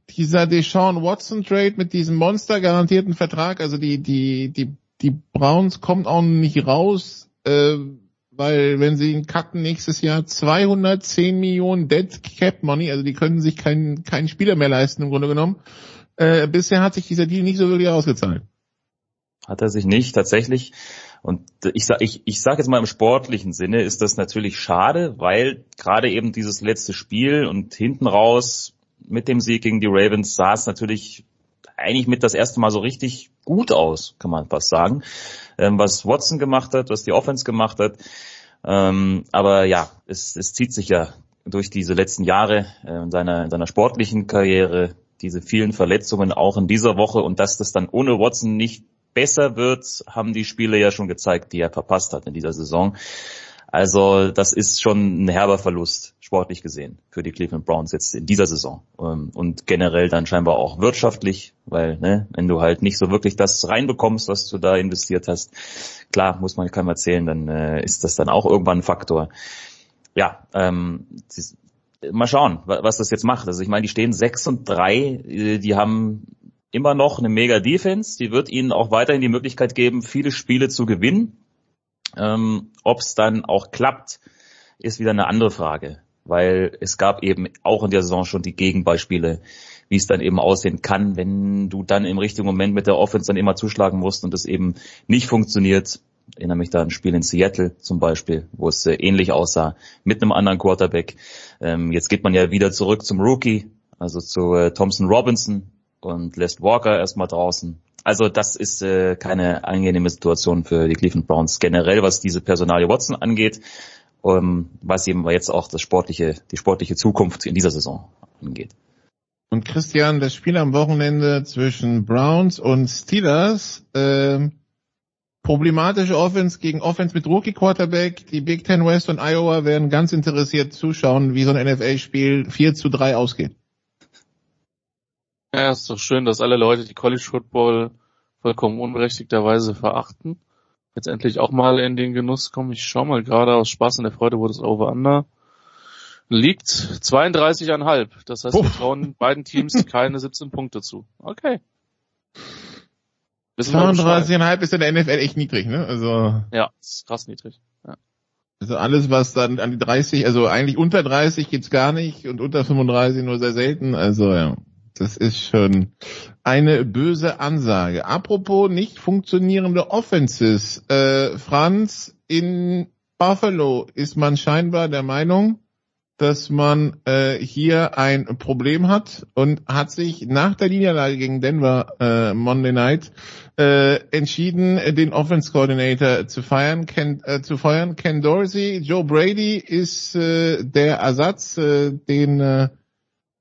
dieser Deshaun Watson Trade mit diesem Monster garantierten Vertrag, also die die die die Browns kommt auch nicht raus. Äh, weil wenn sie ihn cutten nächstes Jahr 210 Millionen Dead Cap Money, also die können sich keinen keinen Spieler mehr leisten im Grunde genommen. Äh, bisher hat sich dieser Deal nicht so wirklich ausgezahlt. Hat er sich nicht, tatsächlich. Und ich sag, ich, ich sag jetzt mal im sportlichen Sinne ist das natürlich schade, weil gerade eben dieses letzte Spiel und hinten raus mit dem Sieg gegen die Ravens sah es natürlich eigentlich mit das erste Mal so richtig gut aus, kann man fast sagen. Ähm, was Watson gemacht hat, was die Offense gemacht hat. Ähm, aber ja, es, es zieht sich ja durch diese letzten Jahre äh, in, seiner, in seiner sportlichen Karriere, diese vielen Verletzungen auch in dieser Woche und dass das dann ohne Watson nicht besser wird, haben die Spiele ja schon gezeigt, die er verpasst hat in dieser Saison. Also das ist schon ein herber Verlust, sportlich gesehen, für die Cleveland Browns jetzt in dieser Saison. Ähm, und generell dann scheinbar auch wirtschaftlich, weil ne, wenn du halt nicht so wirklich das reinbekommst, was du da investiert hast, klar, muss man keinem erzählen, dann äh, ist das dann auch irgendwann ein Faktor. Ja, ähm, mal schauen, was das jetzt macht. Also ich meine, die stehen 6 und 3, äh, die haben immer noch eine mega Defense, die wird ihnen auch weiterhin die Möglichkeit geben, viele Spiele zu gewinnen ähm, Ob es dann auch klappt, ist wieder eine andere Frage, weil es gab eben auch in der Saison schon die Gegenbeispiele, wie es dann eben aussehen kann, wenn du dann im richtigen Moment mit der Offense dann immer zuschlagen musst und es eben nicht funktioniert. Ich erinnere mich da an ein Spiel in Seattle zum Beispiel, wo es äh, ähnlich aussah, mit einem anderen Quarterback. Ähm, jetzt geht man ja wieder zurück zum Rookie, also zu äh, Thompson Robinson und lässt Walker erstmal draußen. Also das ist äh, keine angenehme Situation für die Cleveland Browns generell, was diese Personalie Watson angeht, ähm, was eben jetzt auch das sportliche, die sportliche Zukunft in dieser Saison angeht. Und Christian, das Spiel am Wochenende zwischen Browns und Steelers, äh, problematische Offense gegen Offense mit Rookie Quarterback. Die Big Ten West und Iowa werden ganz interessiert zuschauen, wie so ein NFL-Spiel 4 zu 3 ausgeht. Ja, ist doch schön, dass alle Leute die College Football vollkommen unberechtigterweise verachten. Jetzt endlich auch mal in den Genuss kommen. Ich schau mal gerade aus Spaß und der Freude, wo das Over-Under liegt. 32,5. Das heißt, wir trauen beiden Teams keine 17 Punkte zu. Okay. 32,5 ist in der NFL echt niedrig, ne? Also. Ja, ist krass niedrig. Ja. Also alles, was dann an die 30, also eigentlich unter 30 geht's gar nicht und unter 35 nur sehr selten. Also ja. Das ist schon eine böse Ansage. Apropos nicht funktionierende Offenses. Äh, Franz, in Buffalo ist man scheinbar der Meinung, dass man äh, hier ein Problem hat und hat sich nach der Niederlage gegen Denver äh, Monday Night äh, entschieden, den Offense Coordinator zu feiern, Ken, äh, zu feuern. Ken Dorsey, Joe Brady ist äh, der Ersatz, äh, den äh,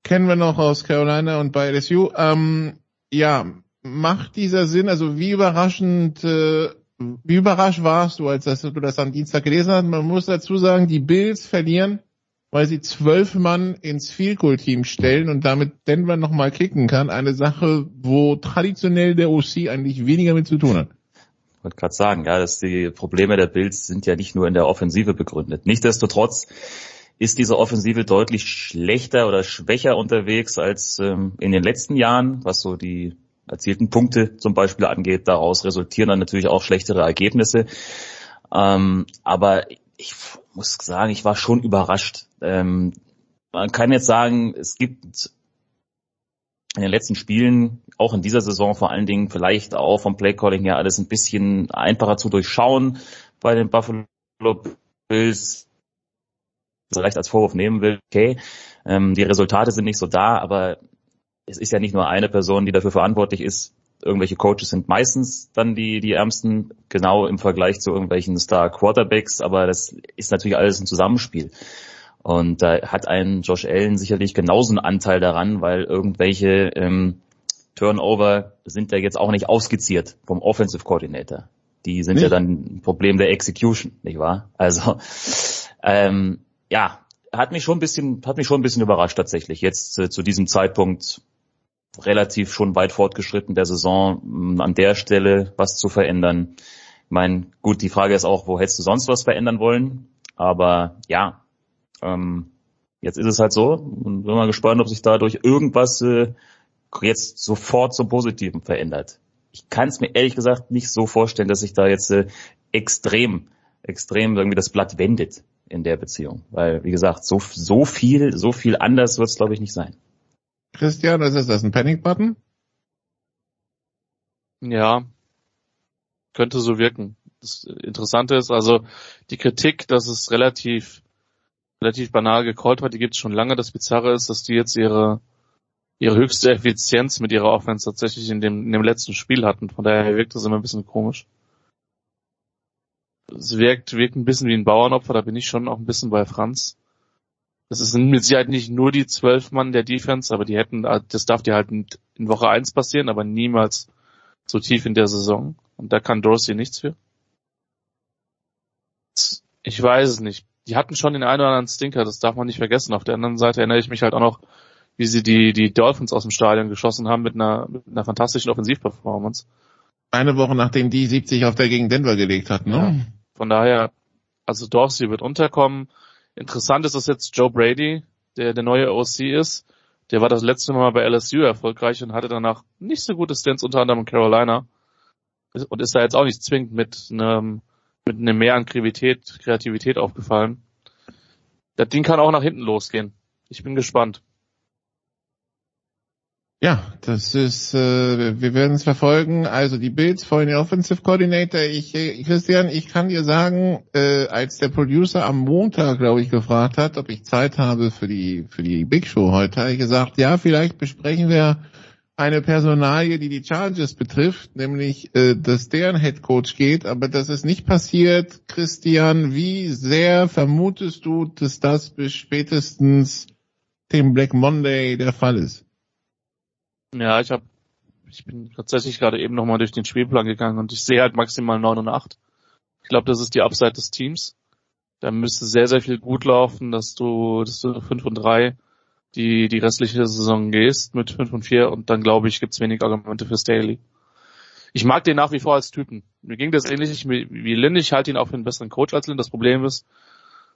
kennen wir noch aus Carolina und bei LSU. Ähm, ja, macht dieser Sinn, also wie überraschend äh, Wie überrascht warst du, als du das am Dienstag gelesen hast? Man muss dazu sagen, die Bills verlieren, weil sie zwölf Mann ins Field Goal Team stellen und damit Denver nochmal kicken kann. Eine Sache, wo traditionell der OC eigentlich weniger mit zu tun hat. Ich wollte gerade sagen, ja, dass die Probleme der Bills sind ja nicht nur in der Offensive begründet. Nichtsdestotrotz ist diese Offensive deutlich schlechter oder schwächer unterwegs als ähm, in den letzten Jahren, was so die erzielten Punkte zum Beispiel angeht. Daraus resultieren dann natürlich auch schlechtere Ergebnisse. Ähm, aber ich muss sagen, ich war schon überrascht. Ähm, man kann jetzt sagen, es gibt in den letzten Spielen, auch in dieser Saison vor allen Dingen, vielleicht auch vom Playcalling her alles ein bisschen einfacher zu durchschauen bei den Buffalo Bills. Vielleicht als Vorwurf nehmen will, okay, ähm, die Resultate sind nicht so da, aber es ist ja nicht nur eine Person, die dafür verantwortlich ist. Irgendwelche Coaches sind meistens dann die, die Ärmsten, genau im Vergleich zu irgendwelchen Star Quarterbacks, aber das ist natürlich alles ein Zusammenspiel. Und da hat ein Josh Allen sicherlich genauso einen Anteil daran, weil irgendwelche ähm, Turnover sind ja jetzt auch nicht ausgeziert vom Offensive Coordinator. Die sind nicht? ja dann ein Problem der Execution, nicht wahr? Also ähm, ja, hat mich schon ein bisschen, hat mich schon ein bisschen überrascht tatsächlich. Jetzt äh, zu diesem Zeitpunkt relativ schon weit fortgeschritten der Saison, mm, an der Stelle was zu verändern. Ich meine, gut, die Frage ist auch, wo hättest du sonst was verändern wollen? Aber ja, ähm, jetzt ist es halt so und bin mal gespannt, ob sich dadurch irgendwas äh, jetzt sofort zum Positiven verändert. Ich kann es mir ehrlich gesagt nicht so vorstellen, dass sich da jetzt äh, extrem, extrem irgendwie das Blatt wendet in der Beziehung. Weil, wie gesagt, so, so viel, so viel anders wird es, glaube ich, nicht sein. Christian, was ist das, ein Panic-Button? Ja, könnte so wirken. Das Interessante ist also die Kritik, dass es relativ relativ banal gecallt war, die gibt es schon lange. Das Bizarre ist, dass die jetzt ihre ihre höchste Effizienz mit ihrer Offense tatsächlich in dem, in dem letzten Spiel hatten. Von daher wirkt das immer ein bisschen komisch. Es wirkt, wirkt ein bisschen wie ein Bauernopfer, da bin ich schon auch ein bisschen bei Franz. Das ist mit Sicherheit nicht nur die zwölf Mann der Defense, aber die hätten, das darf dir halt in Woche eins passieren, aber niemals so tief in der Saison. Und da kann Dorsey nichts für. Ich weiß es nicht. Die hatten schon den einen oder anderen Stinker, das darf man nicht vergessen. Auf der anderen Seite erinnere ich mich halt auch noch, wie sie die, die Dolphins aus dem Stadion geschossen haben mit einer, mit einer fantastischen Offensivperformance. Eine Woche nachdem die 70 auf der gegen Denver gelegt hatten, ne? Ja. Von daher, also Dorsey wird unterkommen. Interessant ist, dass jetzt Joe Brady, der der neue OC ist, der war das letzte Mal bei LSU erfolgreich und hatte danach nicht so gute Stints, unter anderem in Carolina. Und ist da jetzt auch nicht zwingend mit einem, mit einem Mehr an Kreativität, aufgefallen. Das Ding kann auch nach hinten losgehen. Ich bin gespannt. Ja, das ist, äh, wir werden es verfolgen. Also die Bills vorhin der Offensive Coordinator. Ich, äh, Christian, ich kann dir sagen, äh, als der Producer am Montag, glaube ich, gefragt hat, ob ich Zeit habe für die für die Big Show heute, habe ich gesagt, ja, vielleicht besprechen wir eine Personalie, die die Chargers betrifft, nämlich, äh, dass deren Head Coach geht, aber das ist nicht passiert. Christian, wie sehr vermutest du, dass das bis spätestens dem Black Monday der Fall ist? Ja, ich habe, ich bin tatsächlich gerade eben nochmal durch den Spielplan gegangen und ich sehe halt maximal 9 und 8. Ich glaube, das ist die Upside des Teams. Da müsste sehr, sehr viel gut laufen, dass du, dass du 5 und 3 die, die restliche Saison gehst mit 5 und 4 und dann glaube ich, gibt's wenig Argumente für Staley. Ich mag den nach wie vor als Typen. Mir ging das ähnlich wie Lynn. Ich halte ihn auch für einen besseren Coach als Lynn. Das Problem ist,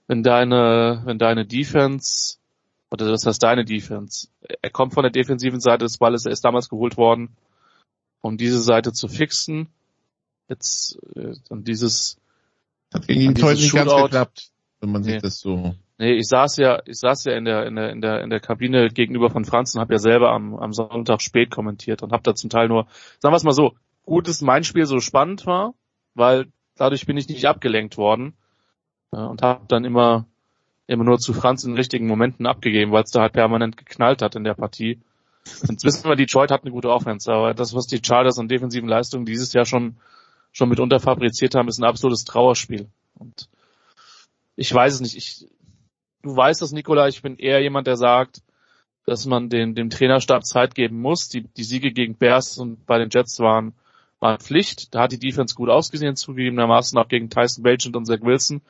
wenn deine, wenn deine Defense oder das heißt deine Defense. Er kommt von der defensiven Seite des Balles, er ist damals geholt worden, um diese Seite zu fixen. Jetzt äh, dann dieses hat gegen ihn heute nicht ganz geklappt, wenn man nee. sich das so. Nee, ich saß ja, ich saß ja in der in der in der in der Kabine gegenüber von Franz und habe ja selber am am Sonntag spät kommentiert und habe da zum Teil nur, sagen wir es mal so, gut, dass mein Spiel so spannend war, weil dadurch bin ich nicht abgelenkt worden ja, und habe dann immer immer nur zu Franz in richtigen Momenten abgegeben, weil es da halt permanent geknallt hat in der Partie. Jetzt wissen wir, Detroit hat eine gute Offense, aber das, was die Chargers an defensiven Leistungen dieses Jahr schon, schon mitunter fabriziert haben, ist ein absolutes Trauerspiel. Und ich weiß es nicht. Ich, du weißt das, Nikola, ich bin eher jemand, der sagt, dass man den, dem Trainerstab Zeit geben muss. Die, die Siege gegen Bears und bei den Jets waren, war Pflicht. Da hat die Defense gut ausgesehen, zugegebenermaßen auch gegen Tyson Bagent und Zach Wilson,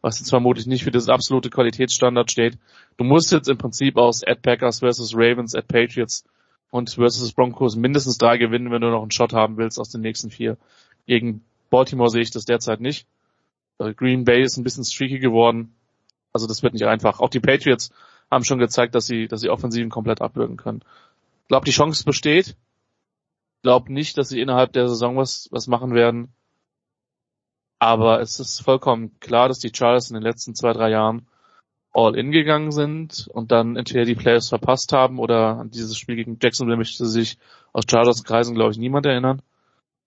was jetzt vermutlich nicht für das absolute Qualitätsstandard steht. Du musst jetzt im Prinzip aus at Packers versus Ravens, at Patriots und versus Broncos mindestens drei gewinnen, wenn du noch einen Shot haben willst aus den nächsten vier. Gegen Baltimore sehe ich das derzeit nicht. Äh, Green Bay ist ein bisschen streaky geworden. Also das wird nicht einfach. Auch die Patriots haben schon gezeigt, dass sie, dass sie Offensiven komplett abwürgen können. Ich glaube, die Chance besteht. Ich glaube nicht, dass sie innerhalb der Saison was, was machen werden. Aber es ist vollkommen klar, dass die Chargers in den letzten zwei, drei Jahren all in gegangen sind und dann entweder die Playoffs verpasst haben oder an dieses Spiel gegen Jacksonville möchte sich aus Chargers Kreisen, glaube ich, niemand erinnern.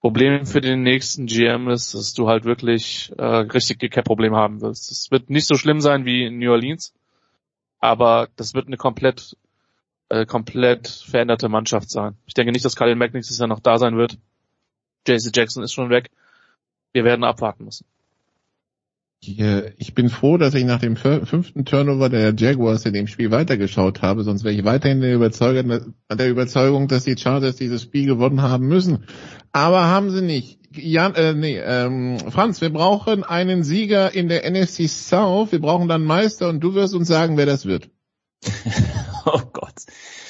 Problem für den nächsten GM ist, dass du halt wirklich äh, richtige Cap-Probleme haben willst. Es wird nicht so schlimm sein wie in New Orleans, aber das wird eine komplett äh, komplett veränderte Mannschaft sein. Ich denke nicht, dass Khalil Mack nächstes Jahr noch da sein wird. JC Jackson ist schon weg. Wir werden abwarten müssen. Ich bin froh, dass ich nach dem fünften Turnover der Jaguars in dem Spiel weitergeschaut habe, sonst wäre ich weiterhin der Überzeugung, der Überzeugung, dass die Chargers dieses Spiel gewonnen haben müssen. Aber haben sie nicht. Jan, äh, nee, ähm, Franz, wir brauchen einen Sieger in der NFC South, wir brauchen dann Meister und du wirst uns sagen, wer das wird. oh Gott.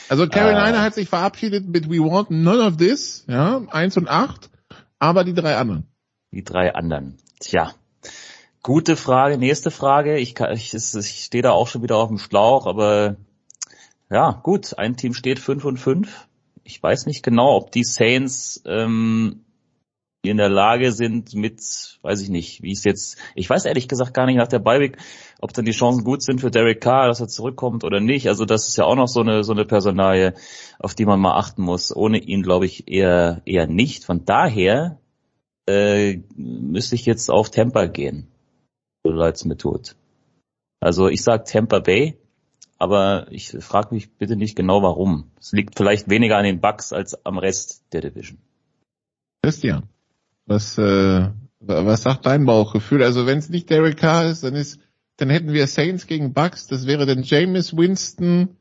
Also Carolina uh, hat sich verabschiedet mit We Want None of This, ja, eins und acht, aber die drei anderen. Die drei anderen. Tja, Gute Frage. Nächste Frage. Ich, ich, ich stehe da auch schon wieder auf dem Schlauch, aber ja, gut. Ein Team steht 5 und 5. Ich weiß nicht genau, ob die Saints ähm, in der Lage sind mit, weiß ich nicht, wie es jetzt, ich weiß ehrlich gesagt gar nicht nach der Beiweg, ob dann die Chancen gut sind für Derek Carr, dass er zurückkommt oder nicht. Also das ist ja auch noch so eine, so eine Personalie, auf die man mal achten muss. Ohne ihn glaube ich eher, eher nicht. Von daher äh, müsste ich jetzt auf Tampa gehen so leid's mir tut. Also ich sag Tampa Bay, aber ich frage mich bitte nicht genau warum. Es liegt vielleicht weniger an den Bucks als am Rest der Division. Christian, was, äh, was sagt dein Bauchgefühl? Also wenn es nicht Derek Carr ist, dann ist, dann hätten wir Saints gegen Bucks. Das wäre dann Jameis Winston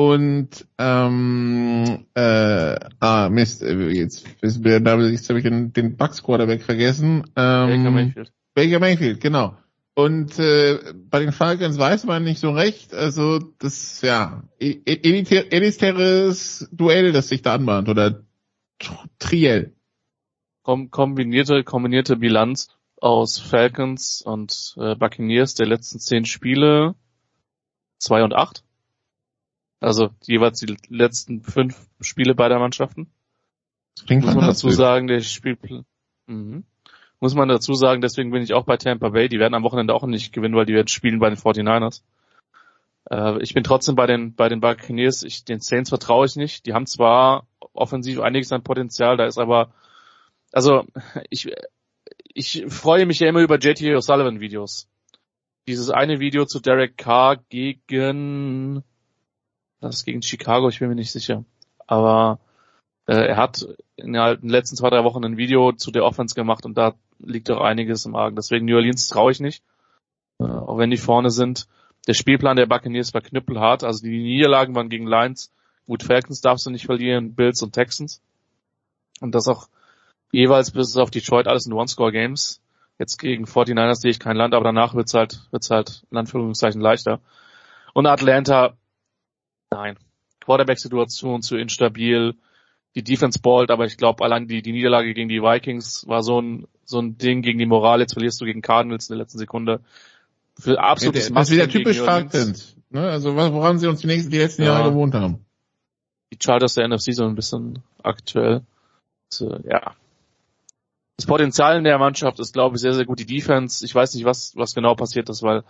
und ähm, äh, ah Mist, jetzt ist mir da jetzt habe ich den, den Bucks Quarterback vergessen. Ähm, Baker Mayfield. Baker Mayfield, genau. Und äh, bei den Falcons weiß man nicht so recht. Also das ja elitäres Duell, das sich da anbahnt oder Triell. Kombinierte kombinierte Bilanz aus Falcons und äh, Buccaneers der letzten zehn Spiele zwei und acht. Also jeweils die letzten fünf Spiele beider Mannschaften. Das klingt Muss man dazu sagen, der Spielplan. Mhm muss man dazu sagen, deswegen bin ich auch bei Tampa Bay. Die werden am Wochenende auch nicht gewinnen, weil die werden spielen bei den 49ers. Äh, ich bin trotzdem bei den, bei den Buccaneers. Ich, den Saints vertraue ich nicht. Die haben zwar offensiv einiges an Potenzial, da ist aber, also, ich, ich freue mich ja immer über JT O'Sullivan Videos. Dieses eine Video zu Derek Carr gegen, das ist gegen Chicago, ich bin mir nicht sicher. Aber äh, er hat in den letzten zwei, drei Wochen ein Video zu der Offense gemacht und da liegt auch einiges im Argen. Deswegen New Orleans traue ich nicht. Äh, auch wenn die vorne sind. Der Spielplan der Buccaneers war knüppelhart. Also die Niederlagen waren gegen Lions. Gut, Falcons darfst du nicht verlieren, Bills und Texans. Und das auch jeweils bis auf Detroit alles in One-Score-Games. Jetzt gegen 49ers sehe ich kein Land, aber danach wird's halt, wird's halt in Anführungszeichen leichter. Und Atlanta, nein. Quarterback-Situation zu instabil die Defense ballt, aber ich glaube, allein die, die Niederlage gegen die Vikings war so ein, so ein Ding gegen die Moral. Jetzt verlierst du gegen Cardinals in der letzten Sekunde. Für absolutes ja, Was wieder typisch Falcons. Ne? Also woran sie uns die, nächsten, die letzten ja. Jahre gewohnt haben. Die Chargers der NFC so ein bisschen aktuell. So, ja. Das Potenzial in der Mannschaft ist, glaube ich, sehr, sehr gut. Die Defense, ich weiß nicht, was, was genau passiert ist, weil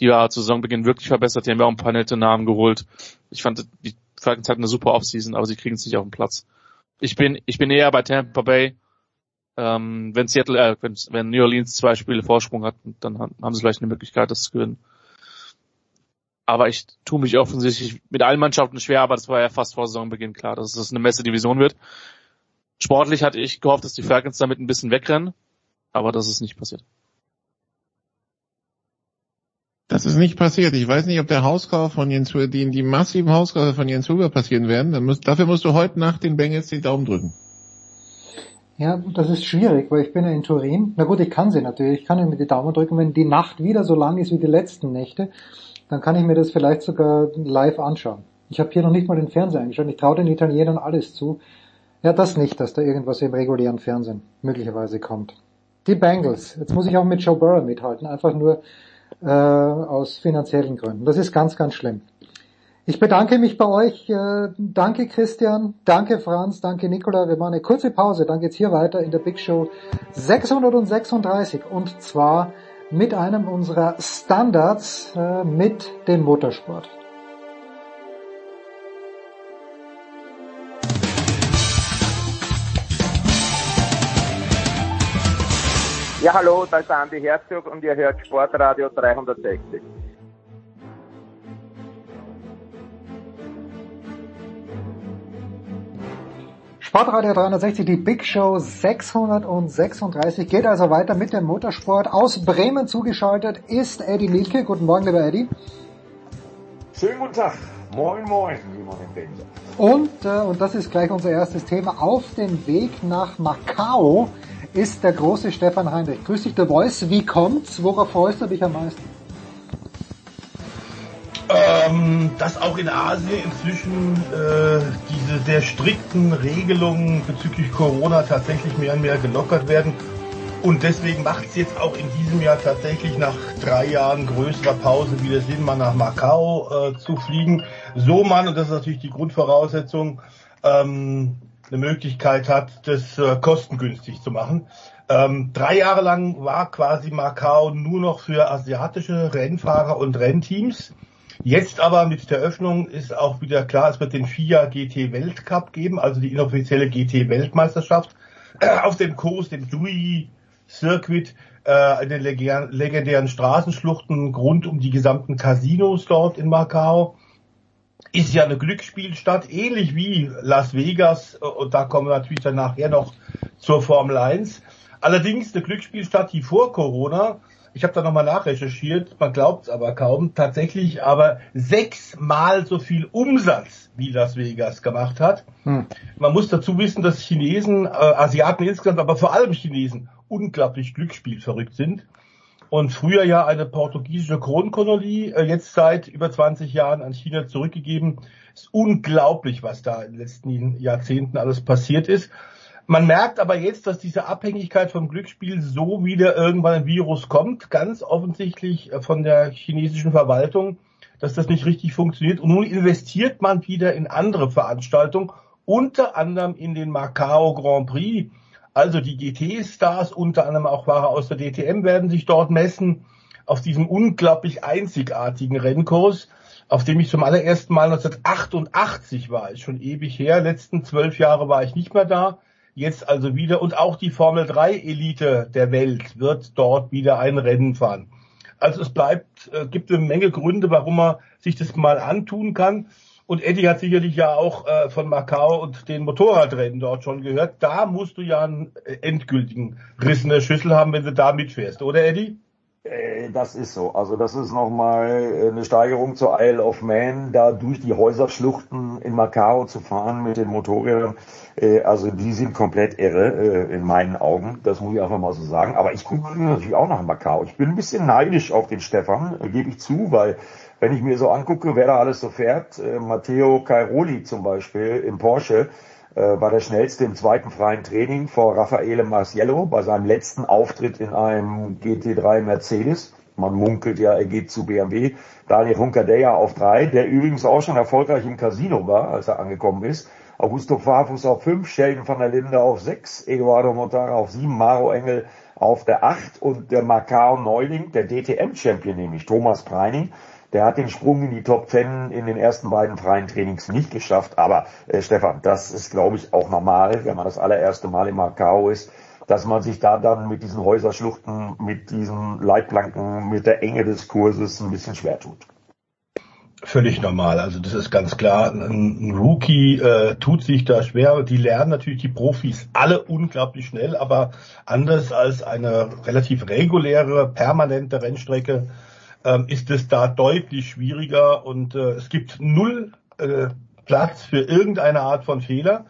die war zu Saisonbeginn wirklich verbessert. Die haben ja auch ein paar nette Namen geholt. Ich fand, die Falcons hatten eine super Offseason, aber sie kriegen es nicht auf den Platz. Ich bin, ich bin eher bei Tampa Bay. Ähm, wenn Seattle, äh, wenn, wenn New Orleans zwei Spiele Vorsprung hat, dann haben sie vielleicht eine Möglichkeit, das zu gewinnen. Aber ich tue mich offensichtlich mit allen Mannschaften schwer, aber das war ja fast vor Saisonbeginn klar, dass es eine Messe-Division wird. Sportlich hatte ich gehofft, dass die Falcons damit ein bisschen wegrennen, aber das ist nicht passiert. Das ist nicht passiert. Ich weiß nicht, ob der Hauskauf von Jens Huber, die, die massiven Hauskäufe von Jens Huber passieren werden. Muss, dafür musst du heute Nacht den Bengals den Daumen drücken. Ja, das ist schwierig, weil ich bin ja in Turin. Na gut, ich kann sie natürlich. Ich kann ihnen die Daumen drücken. Wenn die Nacht wieder so lang ist wie die letzten Nächte, dann kann ich mir das vielleicht sogar live anschauen. Ich habe hier noch nicht mal den Fernseher eingeschaltet. Ich traue den Italienern alles zu. Ja, das nicht, dass da irgendwas im regulären Fernsehen möglicherweise kommt. Die Bengals. Jetzt muss ich auch mit Joe Burrow mithalten, einfach nur äh, aus finanziellen Gründen. Das ist ganz, ganz schlimm. Ich bedanke mich bei euch. Äh, danke Christian, danke Franz, danke Nicola. Wir machen eine kurze Pause, dann geht's hier weiter in der Big Show 636 und zwar mit einem unserer Standards äh, mit dem Motorsport. Ja, hallo, da ist Andi Herzog und ihr hört Sportradio 360. Sportradio 360, die Big Show 636 geht also weiter mit dem Motorsport. Aus Bremen zugeschaltet ist Eddie Mielke. Guten Morgen, lieber Eddie. Schönen guten Tag. Moin, moin, wie man den Und, äh, und das ist gleich unser erstes Thema, auf dem Weg nach Macau ist der große Stefan Heinrich. Grüß dich, der Voice. Wie kommt's? Worauf freust du dich am meisten? Ähm, dass auch in Asien inzwischen äh, diese sehr strikten Regelungen bezüglich Corona tatsächlich mehr und mehr gelockert werden. Und deswegen macht es jetzt auch in diesem Jahr tatsächlich nach drei Jahren größerer Pause wieder Sinn, mal nach Macau äh, zu fliegen. So man, und das ist natürlich die Grundvoraussetzung, ähm, eine Möglichkeit hat, das äh, kostengünstig zu machen. Ähm, drei Jahre lang war quasi Macau nur noch für asiatische Rennfahrer und Rennteams. Jetzt aber mit der Öffnung ist auch wieder klar, es wird den FIA GT Weltcup geben, also die inoffizielle GT Weltmeisterschaft äh, auf dem Kurs, dem Dewey Circuit, äh, in den legendären Straßenschluchten rund um die gesamten Casinos dort in Macau ist ja eine Glücksspielstadt, ähnlich wie Las Vegas, und da kommen wir natürlich dann nachher noch zur Formel 1. Allerdings eine Glücksspielstadt, die vor Corona, ich habe da nochmal nachrecherchiert, man glaubt es aber kaum, tatsächlich aber sechsmal so viel Umsatz wie Las Vegas gemacht hat. Hm. Man muss dazu wissen, dass Chinesen, äh, Asiaten insgesamt, aber vor allem Chinesen unglaublich glücksspielverrückt sind und früher ja eine portugiesische Kronkolonie, äh, jetzt seit über 20 Jahren an China zurückgegeben. Ist unglaublich, was da in den letzten Jahrzehnten alles passiert ist. Man merkt aber jetzt, dass diese Abhängigkeit vom Glücksspiel so wieder irgendwann ein Virus kommt, ganz offensichtlich äh, von der chinesischen Verwaltung, dass das nicht richtig funktioniert. Und nun investiert man wieder in andere Veranstaltungen, unter anderem in den Macau Grand Prix also die GT-Stars, unter anderem auch Fahrer aus der DTM, werden sich dort messen auf diesem unglaublich einzigartigen Rennkurs, auf dem ich zum allerersten Mal 1988 war. Ist schon ewig her. Letzten zwölf Jahre war ich nicht mehr da. Jetzt also wieder. Und auch die Formel 3 Elite der Welt wird dort wieder ein Rennen fahren. Also es bleibt, äh, gibt eine Menge Gründe, warum man sich das mal antun kann. Und Eddie hat sicherlich ja auch äh, von Macau und den Motorradrennen dort schon gehört. Da musst du ja einen äh, endgültigen Riss in der Schüssel haben, wenn du da mitfährst, oder Eddie? Äh, das ist so. Also das ist nochmal äh, eine Steigerung zur Isle of Man, da durch die Häuserschluchten in Macau zu fahren mit den Motorrädern. Also die sind komplett irre in meinen Augen. Das muss ich einfach mal so sagen. Aber ich gucke natürlich auch nach Macau. Ich bin ein bisschen neidisch auf den Stefan, gebe ich zu, weil wenn ich mir so angucke, wer da alles so fährt, äh, Matteo Cairoli zum Beispiel im Porsche, äh, war der schnellste im zweiten freien Training vor Raffaele Marciello bei seinem letzten Auftritt in einem GT3 Mercedes. Man munkelt ja, er geht zu BMW. Daniel Hunkadea auf drei, der übrigens auch schon erfolgreich im Casino war, als er angekommen ist. Augusto Farfus auf fünf, Sheldon van der Linde auf sechs, Eduardo Montara auf sieben, Maro Engel auf der acht und der Macau Neuling, der DTM-Champion nämlich, Thomas Preining, der hat den Sprung in die Top Ten in den ersten beiden freien Trainings nicht geschafft. Aber äh, Stefan, das ist, glaube ich, auch normal, wenn man das allererste Mal in Macau ist, dass man sich da dann mit diesen Häuserschluchten, mit diesen Leitplanken, mit der Enge des Kurses ein bisschen schwer tut. Völlig normal, also das ist ganz klar. Ein, Rookie äh, tut sich da schwer. Die lernen natürlich die Profis alle unglaublich schnell, aber anders als eine relativ reguläre, permanente Rennstrecke ähm, ist es da deutlich schwieriger und äh, es gibt null äh, Platz für irgendeine Art von Fehler.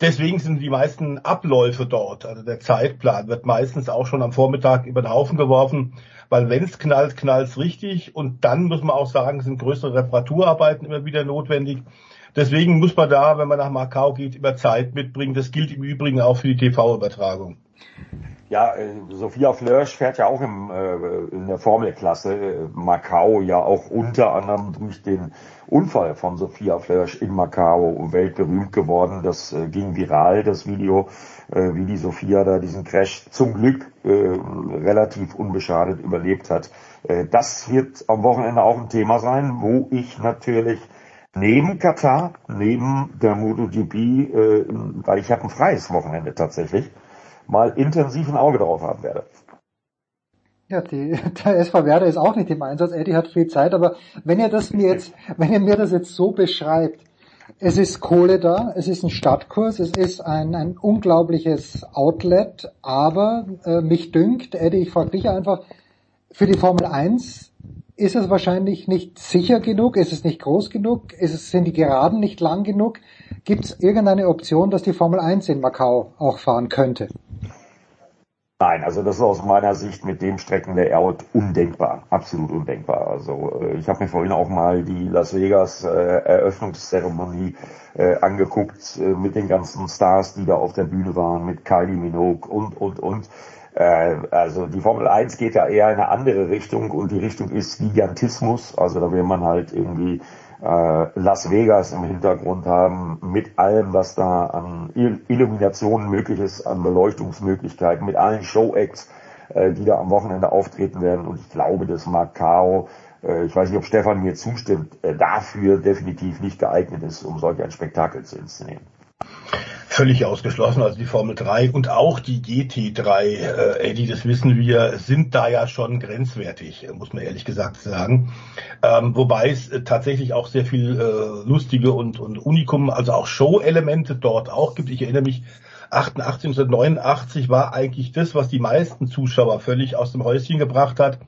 Deswegen sind die meisten Abläufe dort, also der Zeitplan wird meistens auch schon am Vormittag über den Haufen geworfen, weil wenn es knallt, knallt es richtig und dann muss man auch sagen, sind größere Reparaturarbeiten immer wieder notwendig. Deswegen muss man da, wenn man nach Macau geht, immer Zeit mitbringen. Das gilt im Übrigen auch für die TV-Übertragung. Ja, äh, Sophia Flörsch fährt ja auch im, äh, in der Formelklasse äh, Macau ja auch unter anderem durch den Unfall von Sophia Flörsch in Macau weltberühmt geworden. Das äh, ging viral, das Video, äh, wie die Sophia da diesen Crash zum Glück äh, relativ unbeschadet überlebt hat. Äh, das wird am Wochenende auch ein Thema sein, wo ich natürlich neben Katar, neben der MotoGP, äh, weil ich habe ein freies Wochenende tatsächlich, mal intensiv ein Auge drauf haben werde. Ja, die, der SV Werder ist auch nicht im Einsatz. Eddie hat viel Zeit, aber wenn ihr das mir jetzt, wenn ihr mir das jetzt so beschreibt, es ist Kohle da, es ist ein Stadtkurs, es ist ein, ein unglaubliches Outlet, aber äh, mich dünkt, Eddie, ich frage dich einfach, für die Formel 1 ist es wahrscheinlich nicht sicher genug, ist es nicht groß genug, ist es, sind die Geraden nicht lang genug? Gibt es irgendeine Option, dass die Formel 1 in Macau auch fahren könnte? Nein, also das ist aus meiner Sicht mit dem Streckenlayout undenkbar, absolut undenkbar. Also äh, ich habe mir vorhin auch mal die Las Vegas äh, Eröffnungszeremonie äh, angeguckt äh, mit den ganzen Stars, die da auf der Bühne waren, mit Kylie Minogue und und und. Äh, also die Formel 1 geht ja eher in eine andere Richtung und die Richtung ist Gigantismus. Also da will man halt irgendwie äh, Las Vegas im Hintergrund haben, mit allem, was da an Illuminationen möglich ist, an Beleuchtungsmöglichkeiten, mit allen Show-Acts, äh, die da am Wochenende auftreten werden. Und ich glaube, dass Macau, äh, ich weiß nicht, ob Stefan mir zustimmt, äh, dafür definitiv nicht geeignet ist, um solch ein Spektakel zu inszenieren völlig ausgeschlossen. Also die Formel 3 und auch die GT3, äh, Eddie, das wissen wir, sind da ja schon grenzwertig, muss man ehrlich gesagt sagen. Ähm, wobei es äh, tatsächlich auch sehr viel äh, lustige und, und Unikum, also auch Show-Elemente dort auch gibt. Ich erinnere mich, 88, 1989 war eigentlich das, was die meisten Zuschauer völlig aus dem Häuschen gebracht hat.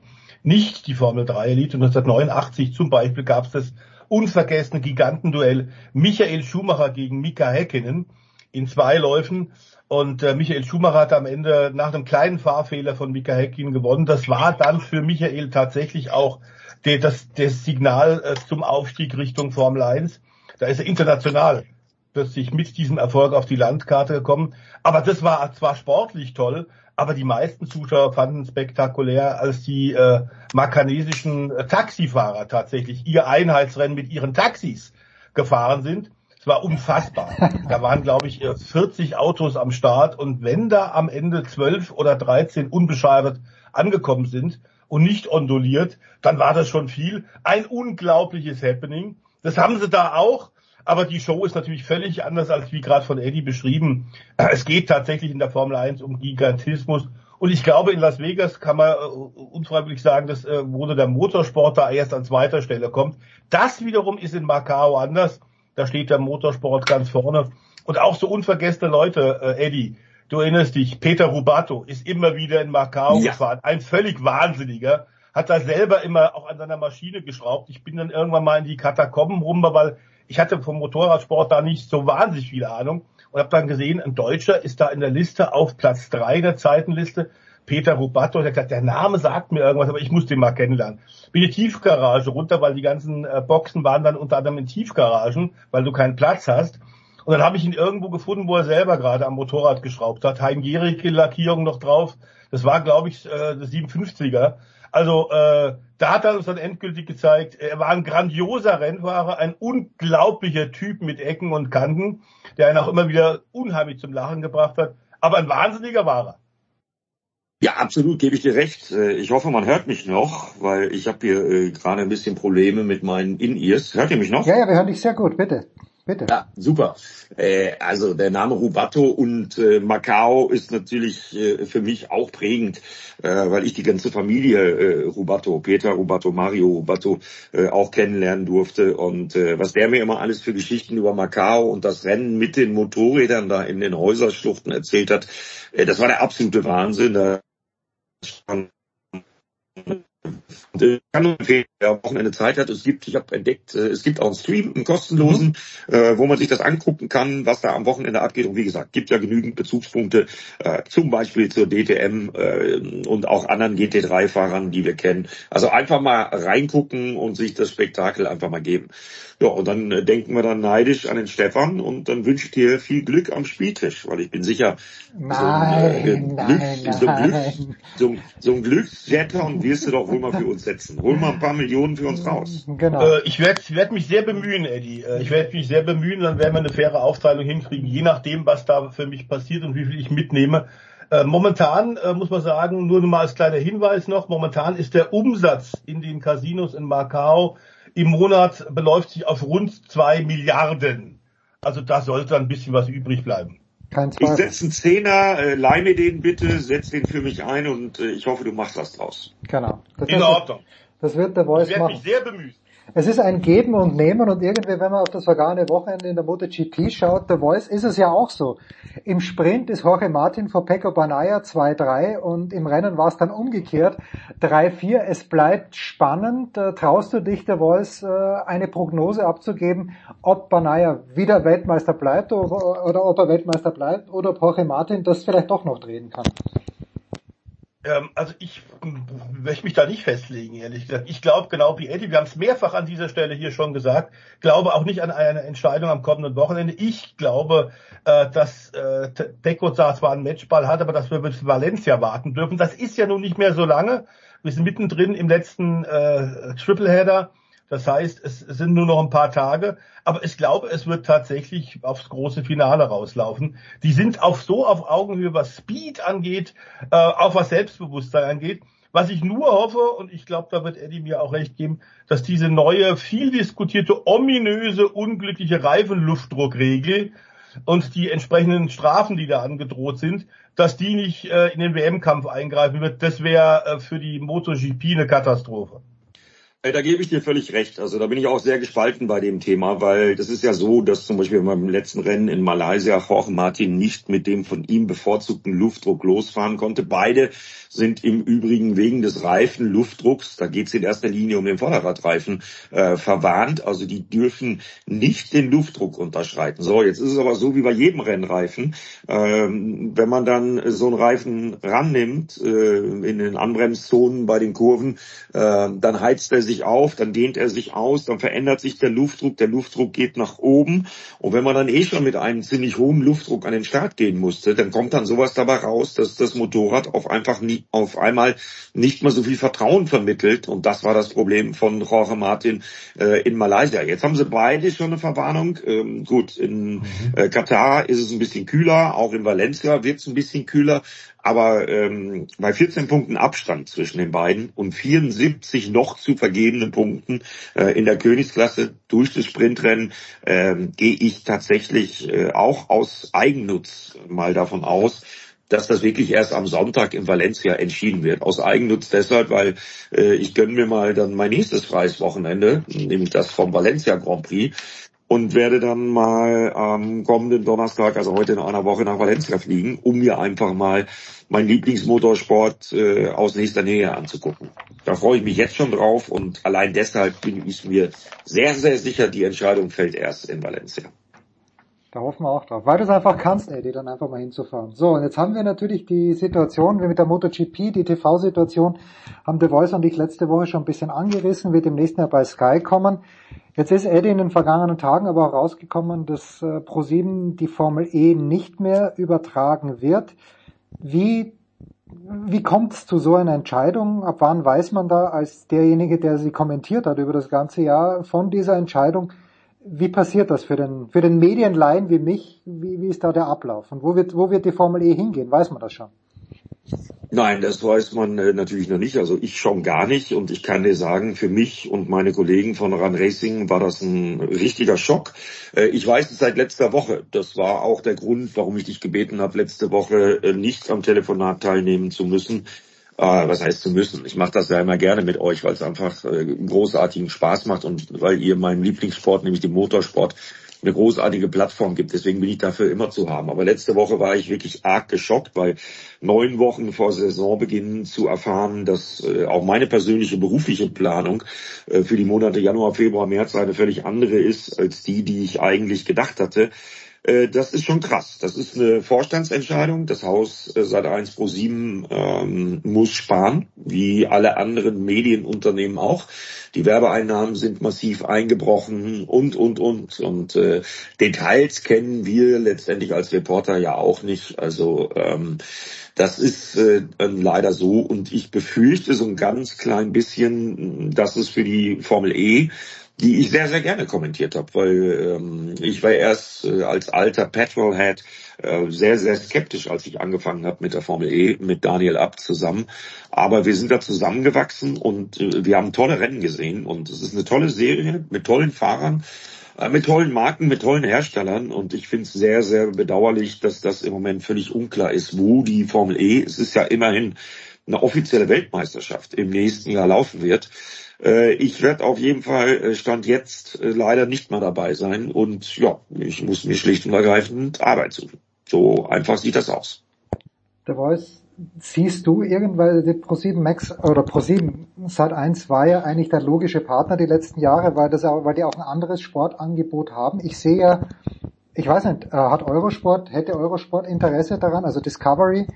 Nicht die Formel 3 Elite. Und 1989 zum Beispiel gab es das unvergessene Gigantenduell Michael Schumacher gegen Mika Häkkinen in zwei Läufen. Und äh, Michael Schumacher hat am Ende nach einem kleinen Fahrfehler von Mika Häkkinen gewonnen. Das war dann für Michael tatsächlich auch der, das, das Signal äh, zum Aufstieg Richtung Formel 1. Da ist er international plötzlich mit diesem Erfolg auf die Landkarte gekommen. Aber das war zwar sportlich toll, aber die meisten Zuschauer fanden spektakulär, als die äh, makanesischen äh, Taxifahrer tatsächlich ihr Einheitsrennen mit ihren Taxis gefahren sind. Es war unfassbar. Da waren, glaube ich, 40 Autos am Start und wenn da am Ende 12 oder 13 unbeschadet angekommen sind und nicht onduliert, dann war das schon viel. Ein unglaubliches Happening. Das haben sie da auch. Aber die Show ist natürlich völlig anders als wie gerade von Eddie beschrieben. Es geht tatsächlich in der Formel 1 um Gigantismus. Und ich glaube, in Las Vegas kann man äh, unfreiwillig sagen, dass äh, wo der Motorsport da erst an zweiter Stelle kommt. Das wiederum ist in Macau anders. Da steht der Motorsport ganz vorne. Und auch so unvergessene Leute, äh, Eddie, du erinnerst dich, Peter Rubato ist immer wieder in Macau ja. gefahren. Ein völlig Wahnsinniger. Hat da selber immer auch an seiner Maschine geschraubt. Ich bin dann irgendwann mal in die Katakomben rum, weil ich hatte vom Motorradsport da nicht so wahnsinnig viel Ahnung und habe dann gesehen, ein Deutscher ist da in der Liste auf Platz drei der Zeitenliste Peter Rubato, der hat gesagt, der Name sagt mir irgendwas, aber ich muss den mal kennenlernen. Bin in die Tiefgarage runter, weil die ganzen äh, Boxen waren dann unter anderem in Tiefgaragen, weil du keinen Platz hast. Und dann habe ich ihn irgendwo gefunden, wo er selber gerade am Motorrad geschraubt hat. Heim-Gericke-Lackierung noch drauf. Das war, glaube ich, äh, das 57er. Also äh, da hat er uns dann endgültig gezeigt, er war ein grandioser Rennfahrer, ein unglaublicher Typ mit Ecken und Kanten, der einen auch immer wieder unheimlich zum Lachen gebracht hat. Aber ein wahnsinniger war. Ja, absolut, gebe ich dir recht. Äh, ich hoffe, man hört mich noch, weil ich habe hier äh, gerade ein bisschen Probleme mit meinen In-Ears. Hört ihr mich noch? Ja, ja, wir hören dich sehr gut, bitte. Bitte. Ja, super. Äh, also der Name Rubato und Macau ist natürlich für mich auch prägend, weil ich die ganze Familie Rubato, Peter Rubato, Mario Rubato auch kennenlernen durfte. Und was der mir immer alles für Geschichten über Macau und das Rennen mit den Motorrädern da in den Häuserschluchten erzählt hat, das war der absolute Wahnsinn. Da Und äh, kann nur empfehlen, wer am Wochenende Zeit hat, es gibt, ich habe entdeckt, äh, es gibt auch einen Stream, einen kostenlosen, mhm. äh, wo man sich das angucken kann, was da am Wochenende abgeht. Und wie gesagt, gibt ja genügend Bezugspunkte, äh, zum Beispiel zur DTM äh, und auch anderen GT3-Fahrern, die wir kennen. Also einfach mal reingucken und sich das Spektakel einfach mal geben. Ja, und dann äh, denken wir dann neidisch an den Stefan und dann wünsche ich dir viel Glück am Spieltisch, weil ich bin sicher, nein, so ein, äh, Glück, so ein, Glück, so, so ein Glücksjetter und wirst du doch wohl mal für uns setzen. Hol mal ein paar Millionen für uns raus. Genau. Äh, ich werde werd mich sehr bemühen, Eddie. Äh, ich werde mich sehr bemühen, dann werden wir eine faire Aufteilung hinkriegen, je nachdem, was da für mich passiert und wie viel ich mitnehme. Äh, momentan äh, muss man sagen, nur mal als kleiner Hinweis noch, momentan ist der Umsatz in den Casinos in Macau im Monat beläuft sich auf rund zwei Milliarden. Also da sollte ein bisschen was übrig bleiben. Kein ich setze einen Zehner, äh, leih mir den bitte, setz den für mich ein und äh, ich hoffe, du machst was draus. Genau. Das In Ordnung. Das wird der Voice ich machen. Ich werde mich sehr bemühen. Es ist ein Geben und Nehmen und irgendwie, wenn man auf das vergangene Wochenende in der MotoGP schaut, der Voice ist es ja auch so. Im Sprint ist Jorge Martin vor Pecco Banaya 2-3 und im Rennen war es dann umgekehrt 3-4. Es bleibt spannend. Äh, traust du dich, der Voice, äh, eine Prognose abzugeben, ob Banaya wieder Weltmeister bleibt oder, oder ob er Weltmeister bleibt oder ob Jorge Martin das vielleicht doch noch drehen kann? Ähm, also ich möchte mich da nicht festlegen, ehrlich gesagt. Ich glaube genau wie Eddie, wir haben es mehrfach an dieser Stelle hier schon gesagt, glaube auch nicht an eine Entscheidung am kommenden Wochenende. Ich glaube, äh, dass äh, Deco zwar einen Matchball hat, aber dass wir bis Valencia warten dürfen. Das ist ja nun nicht mehr so lange. Wir sind mittendrin im letzten äh, Tripleheader. Das heißt, es sind nur noch ein paar Tage, aber ich glaube, es wird tatsächlich aufs große Finale rauslaufen. Die sind auch so auf Augenhöhe, was Speed angeht, äh, auch was Selbstbewusstsein angeht. Was ich nur hoffe, und ich glaube, da wird Eddie mir auch recht geben, dass diese neue, viel diskutierte, ominöse, unglückliche Reifenluftdruckregel und die entsprechenden Strafen, die da angedroht sind, dass die nicht äh, in den WM-Kampf eingreifen wird. Das wäre äh, für die MotoGP eine Katastrophe. Da gebe ich dir völlig recht. Also da bin ich auch sehr gespalten bei dem Thema, weil das ist ja so, dass zum Beispiel beim letzten Rennen in Malaysia Jorge Martin nicht mit dem von ihm bevorzugten Luftdruck losfahren konnte. Beide sind im Übrigen wegen des Reifen Luftdrucks, da geht es in erster Linie um den Vorderradreifen, äh, verwarnt. Also die dürfen nicht den Luftdruck unterschreiten. So, jetzt ist es aber so wie bei jedem Rennreifen. Ähm, wenn man dann so einen Reifen rannimmt äh, in den Anbremszonen bei den Kurven, äh, dann heizt er sich sich auf, dann dehnt er sich aus, dann verändert sich der Luftdruck, der Luftdruck geht nach oben. Und wenn man dann eh schon mit einem ziemlich hohen Luftdruck an den Start gehen musste, dann kommt dann sowas dabei raus, dass das Motorrad auf einfach nie, auf einmal nicht mehr so viel Vertrauen vermittelt. Und das war das Problem von Jorge Martin äh, in Malaysia. Jetzt haben sie beide schon eine Verwarnung. Ähm, gut, in mhm. äh, Katar ist es ein bisschen kühler, auch in Valencia wird es ein bisschen kühler. Aber ähm, bei 14 Punkten Abstand zwischen den beiden und 74 noch zu vergebenen Punkten äh, in der Königsklasse durch das Sprintrennen äh, gehe ich tatsächlich äh, auch aus Eigennutz mal davon aus, dass das wirklich erst am Sonntag in Valencia entschieden wird. Aus Eigennutz deshalb, weil äh, ich gönne mir mal dann mein nächstes freies Wochenende, nämlich das vom Valencia Grand Prix und werde dann mal am kommenden Donnerstag, also heute in einer Woche nach Valencia fliegen, um mir einfach mal meinen Lieblingsmotorsport äh, aus nächster Nähe anzugucken. Da freue ich mich jetzt schon drauf und allein deshalb bin ich mir sehr, sehr sicher, die Entscheidung fällt erst in Valencia. Da hoffen wir auch drauf. Weil du es einfach kannst, Eddie, dann einfach mal hinzufahren. So, und jetzt haben wir natürlich die Situation, wie mit der MotoGP, die TV-Situation, haben The Voice und ich letzte Woche schon ein bisschen angerissen, wird im nächsten Jahr bei Sky kommen. Jetzt ist Eddie in den vergangenen Tagen aber auch rausgekommen, dass äh, ProSieben die Formel E nicht mehr übertragen wird. Wie, wie kommt es zu so einer Entscheidung? Ab wann weiß man da als derjenige, der sie kommentiert hat über das ganze Jahr von dieser Entscheidung, wie passiert das für den, für den Medienlaien wie mich? Wie, wie ist da der Ablauf? Und wo wird, wo wird die Formel E hingehen? Weiß man das schon? Nein, das weiß man äh, natürlich noch nicht. Also ich schon gar nicht. Und ich kann dir sagen, für mich und meine Kollegen von Run Racing war das ein richtiger Schock. Äh, ich weiß es seit letzter Woche. Das war auch der Grund, warum ich dich gebeten habe, letzte Woche äh, nicht am Telefonat teilnehmen zu müssen was heißt zu müssen. Ich mache das ja immer gerne mit euch, weil es einfach großartigen Spaß macht und weil ihr meinen Lieblingssport, nämlich den Motorsport, eine großartige Plattform gibt. Deswegen bin ich dafür immer zu haben. Aber letzte Woche war ich wirklich arg geschockt, weil neun Wochen vor Saisonbeginn zu erfahren, dass äh, auch meine persönliche berufliche Planung äh, für die Monate Januar, Februar, März eine völlig andere ist als die, die ich eigentlich gedacht hatte. Äh, das ist schon krass. Das ist eine Vorstandsentscheidung. Das Haus äh, seit 1 pro 7 ähm, muss sparen, wie alle anderen Medienunternehmen auch. Die Werbeeinnahmen sind massiv eingebrochen und, und, und. Und äh, Details kennen wir letztendlich als Reporter ja auch nicht. Also ähm, das ist äh, leider so. Und ich befürchte so ein ganz klein bisschen, dass es für die Formel E die ich sehr, sehr gerne kommentiert habe, weil ähm, ich war erst äh, als alter Petrolhead äh, sehr, sehr skeptisch, als ich angefangen habe mit der Formel E, mit Daniel Abt zusammen. Aber wir sind da zusammengewachsen und äh, wir haben tolle Rennen gesehen und es ist eine tolle Serie mit tollen Fahrern, äh, mit tollen Marken, mit tollen Herstellern und ich finde es sehr, sehr bedauerlich, dass das im Moment völlig unklar ist, wo die Formel E, es ist ja immerhin eine offizielle Weltmeisterschaft im nächsten Jahr laufen wird. Äh, ich werde auf jeden Fall äh, Stand jetzt äh, leider nicht mehr dabei sein und ja, ich muss mir schlicht und ergreifend Arbeit suchen. So einfach sieht das aus. Der Voice, siehst du irgendwann die Pro7 Max oder Pro7 Sat 1 war ja eigentlich der logische Partner die letzten Jahre, weil das weil die auch ein anderes Sportangebot haben. Ich sehe ja, ich weiß nicht, hat Eurosport, hätte Eurosport Interesse daran, also Discovery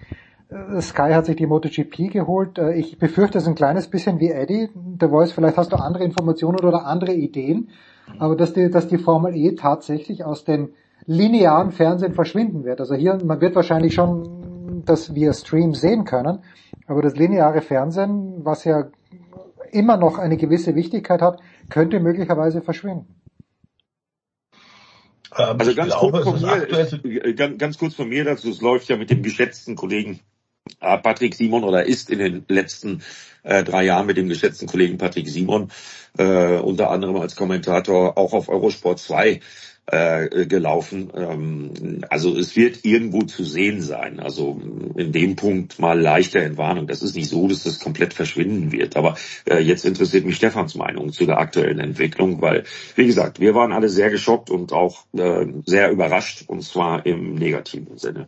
Sky hat sich die MotoGP geholt. Äh, ich befürchte es ist ein kleines bisschen wie Eddie. The Voice, vielleicht hast du andere Informationen oder andere Ideen. Aber dass die, dass die Formel E tatsächlich aus dem linearen Fernsehen verschwinden wird. Also hier, man wird wahrscheinlich schon das via Stream sehen können. Aber das lineare Fernsehen, was ja immer noch eine gewisse Wichtigkeit hat, könnte möglicherweise verschwinden. Ähm, also ganz, glaube, kurz von mir, ganz, ganz kurz von mir dazu, es läuft ja mit dem geschätzten Kollegen Patrick Simon oder ist in den letzten äh, drei Jahren mit dem geschätzten Kollegen Patrick Simon äh, unter anderem als Kommentator auch auf Eurosport 2 äh, gelaufen. Ähm, also es wird irgendwo zu sehen sein. Also in dem Punkt mal leichte Entwarnung. Das ist nicht so, dass das komplett verschwinden wird. Aber äh, jetzt interessiert mich Stefans Meinung zu der aktuellen Entwicklung, weil, wie gesagt, wir waren alle sehr geschockt und auch äh, sehr überrascht, und zwar im negativen Sinne.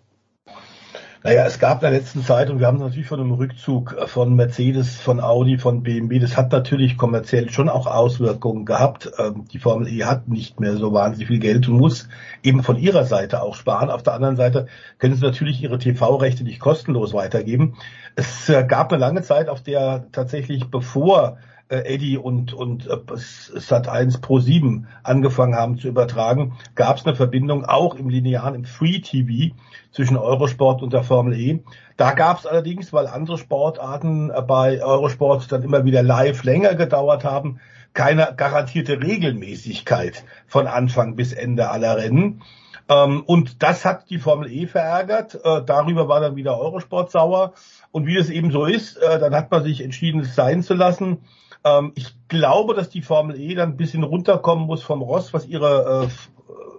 Naja, es gab in der letzten Zeit, und wir haben natürlich von einem Rückzug von Mercedes, von Audi, von BMW, das hat natürlich kommerziell schon auch Auswirkungen gehabt. Ähm, die Formel E hat nicht mehr so wahnsinnig viel Geld und muss eben von ihrer Seite auch sparen. Auf der anderen Seite können sie natürlich ihre TV-Rechte nicht kostenlos weitergeben. Es äh, gab eine lange Zeit, auf der tatsächlich bevor äh, Eddie und, und äh, Sat 1 Pro 7 angefangen haben zu übertragen, gab es eine Verbindung auch im linearen, im Free TV zwischen Eurosport und der Formel E. Da gab es allerdings, weil andere Sportarten äh, bei Eurosport dann immer wieder live länger gedauert haben, keine garantierte Regelmäßigkeit von Anfang bis Ende aller Rennen. Ähm, und das hat die Formel E verärgert. Äh, darüber war dann wieder Eurosport sauer. Und wie es eben so ist, äh, dann hat man sich entschieden, es sein zu lassen. Ähm, ich glaube, dass die Formel E dann ein bisschen runterkommen muss vom Ross, was ihre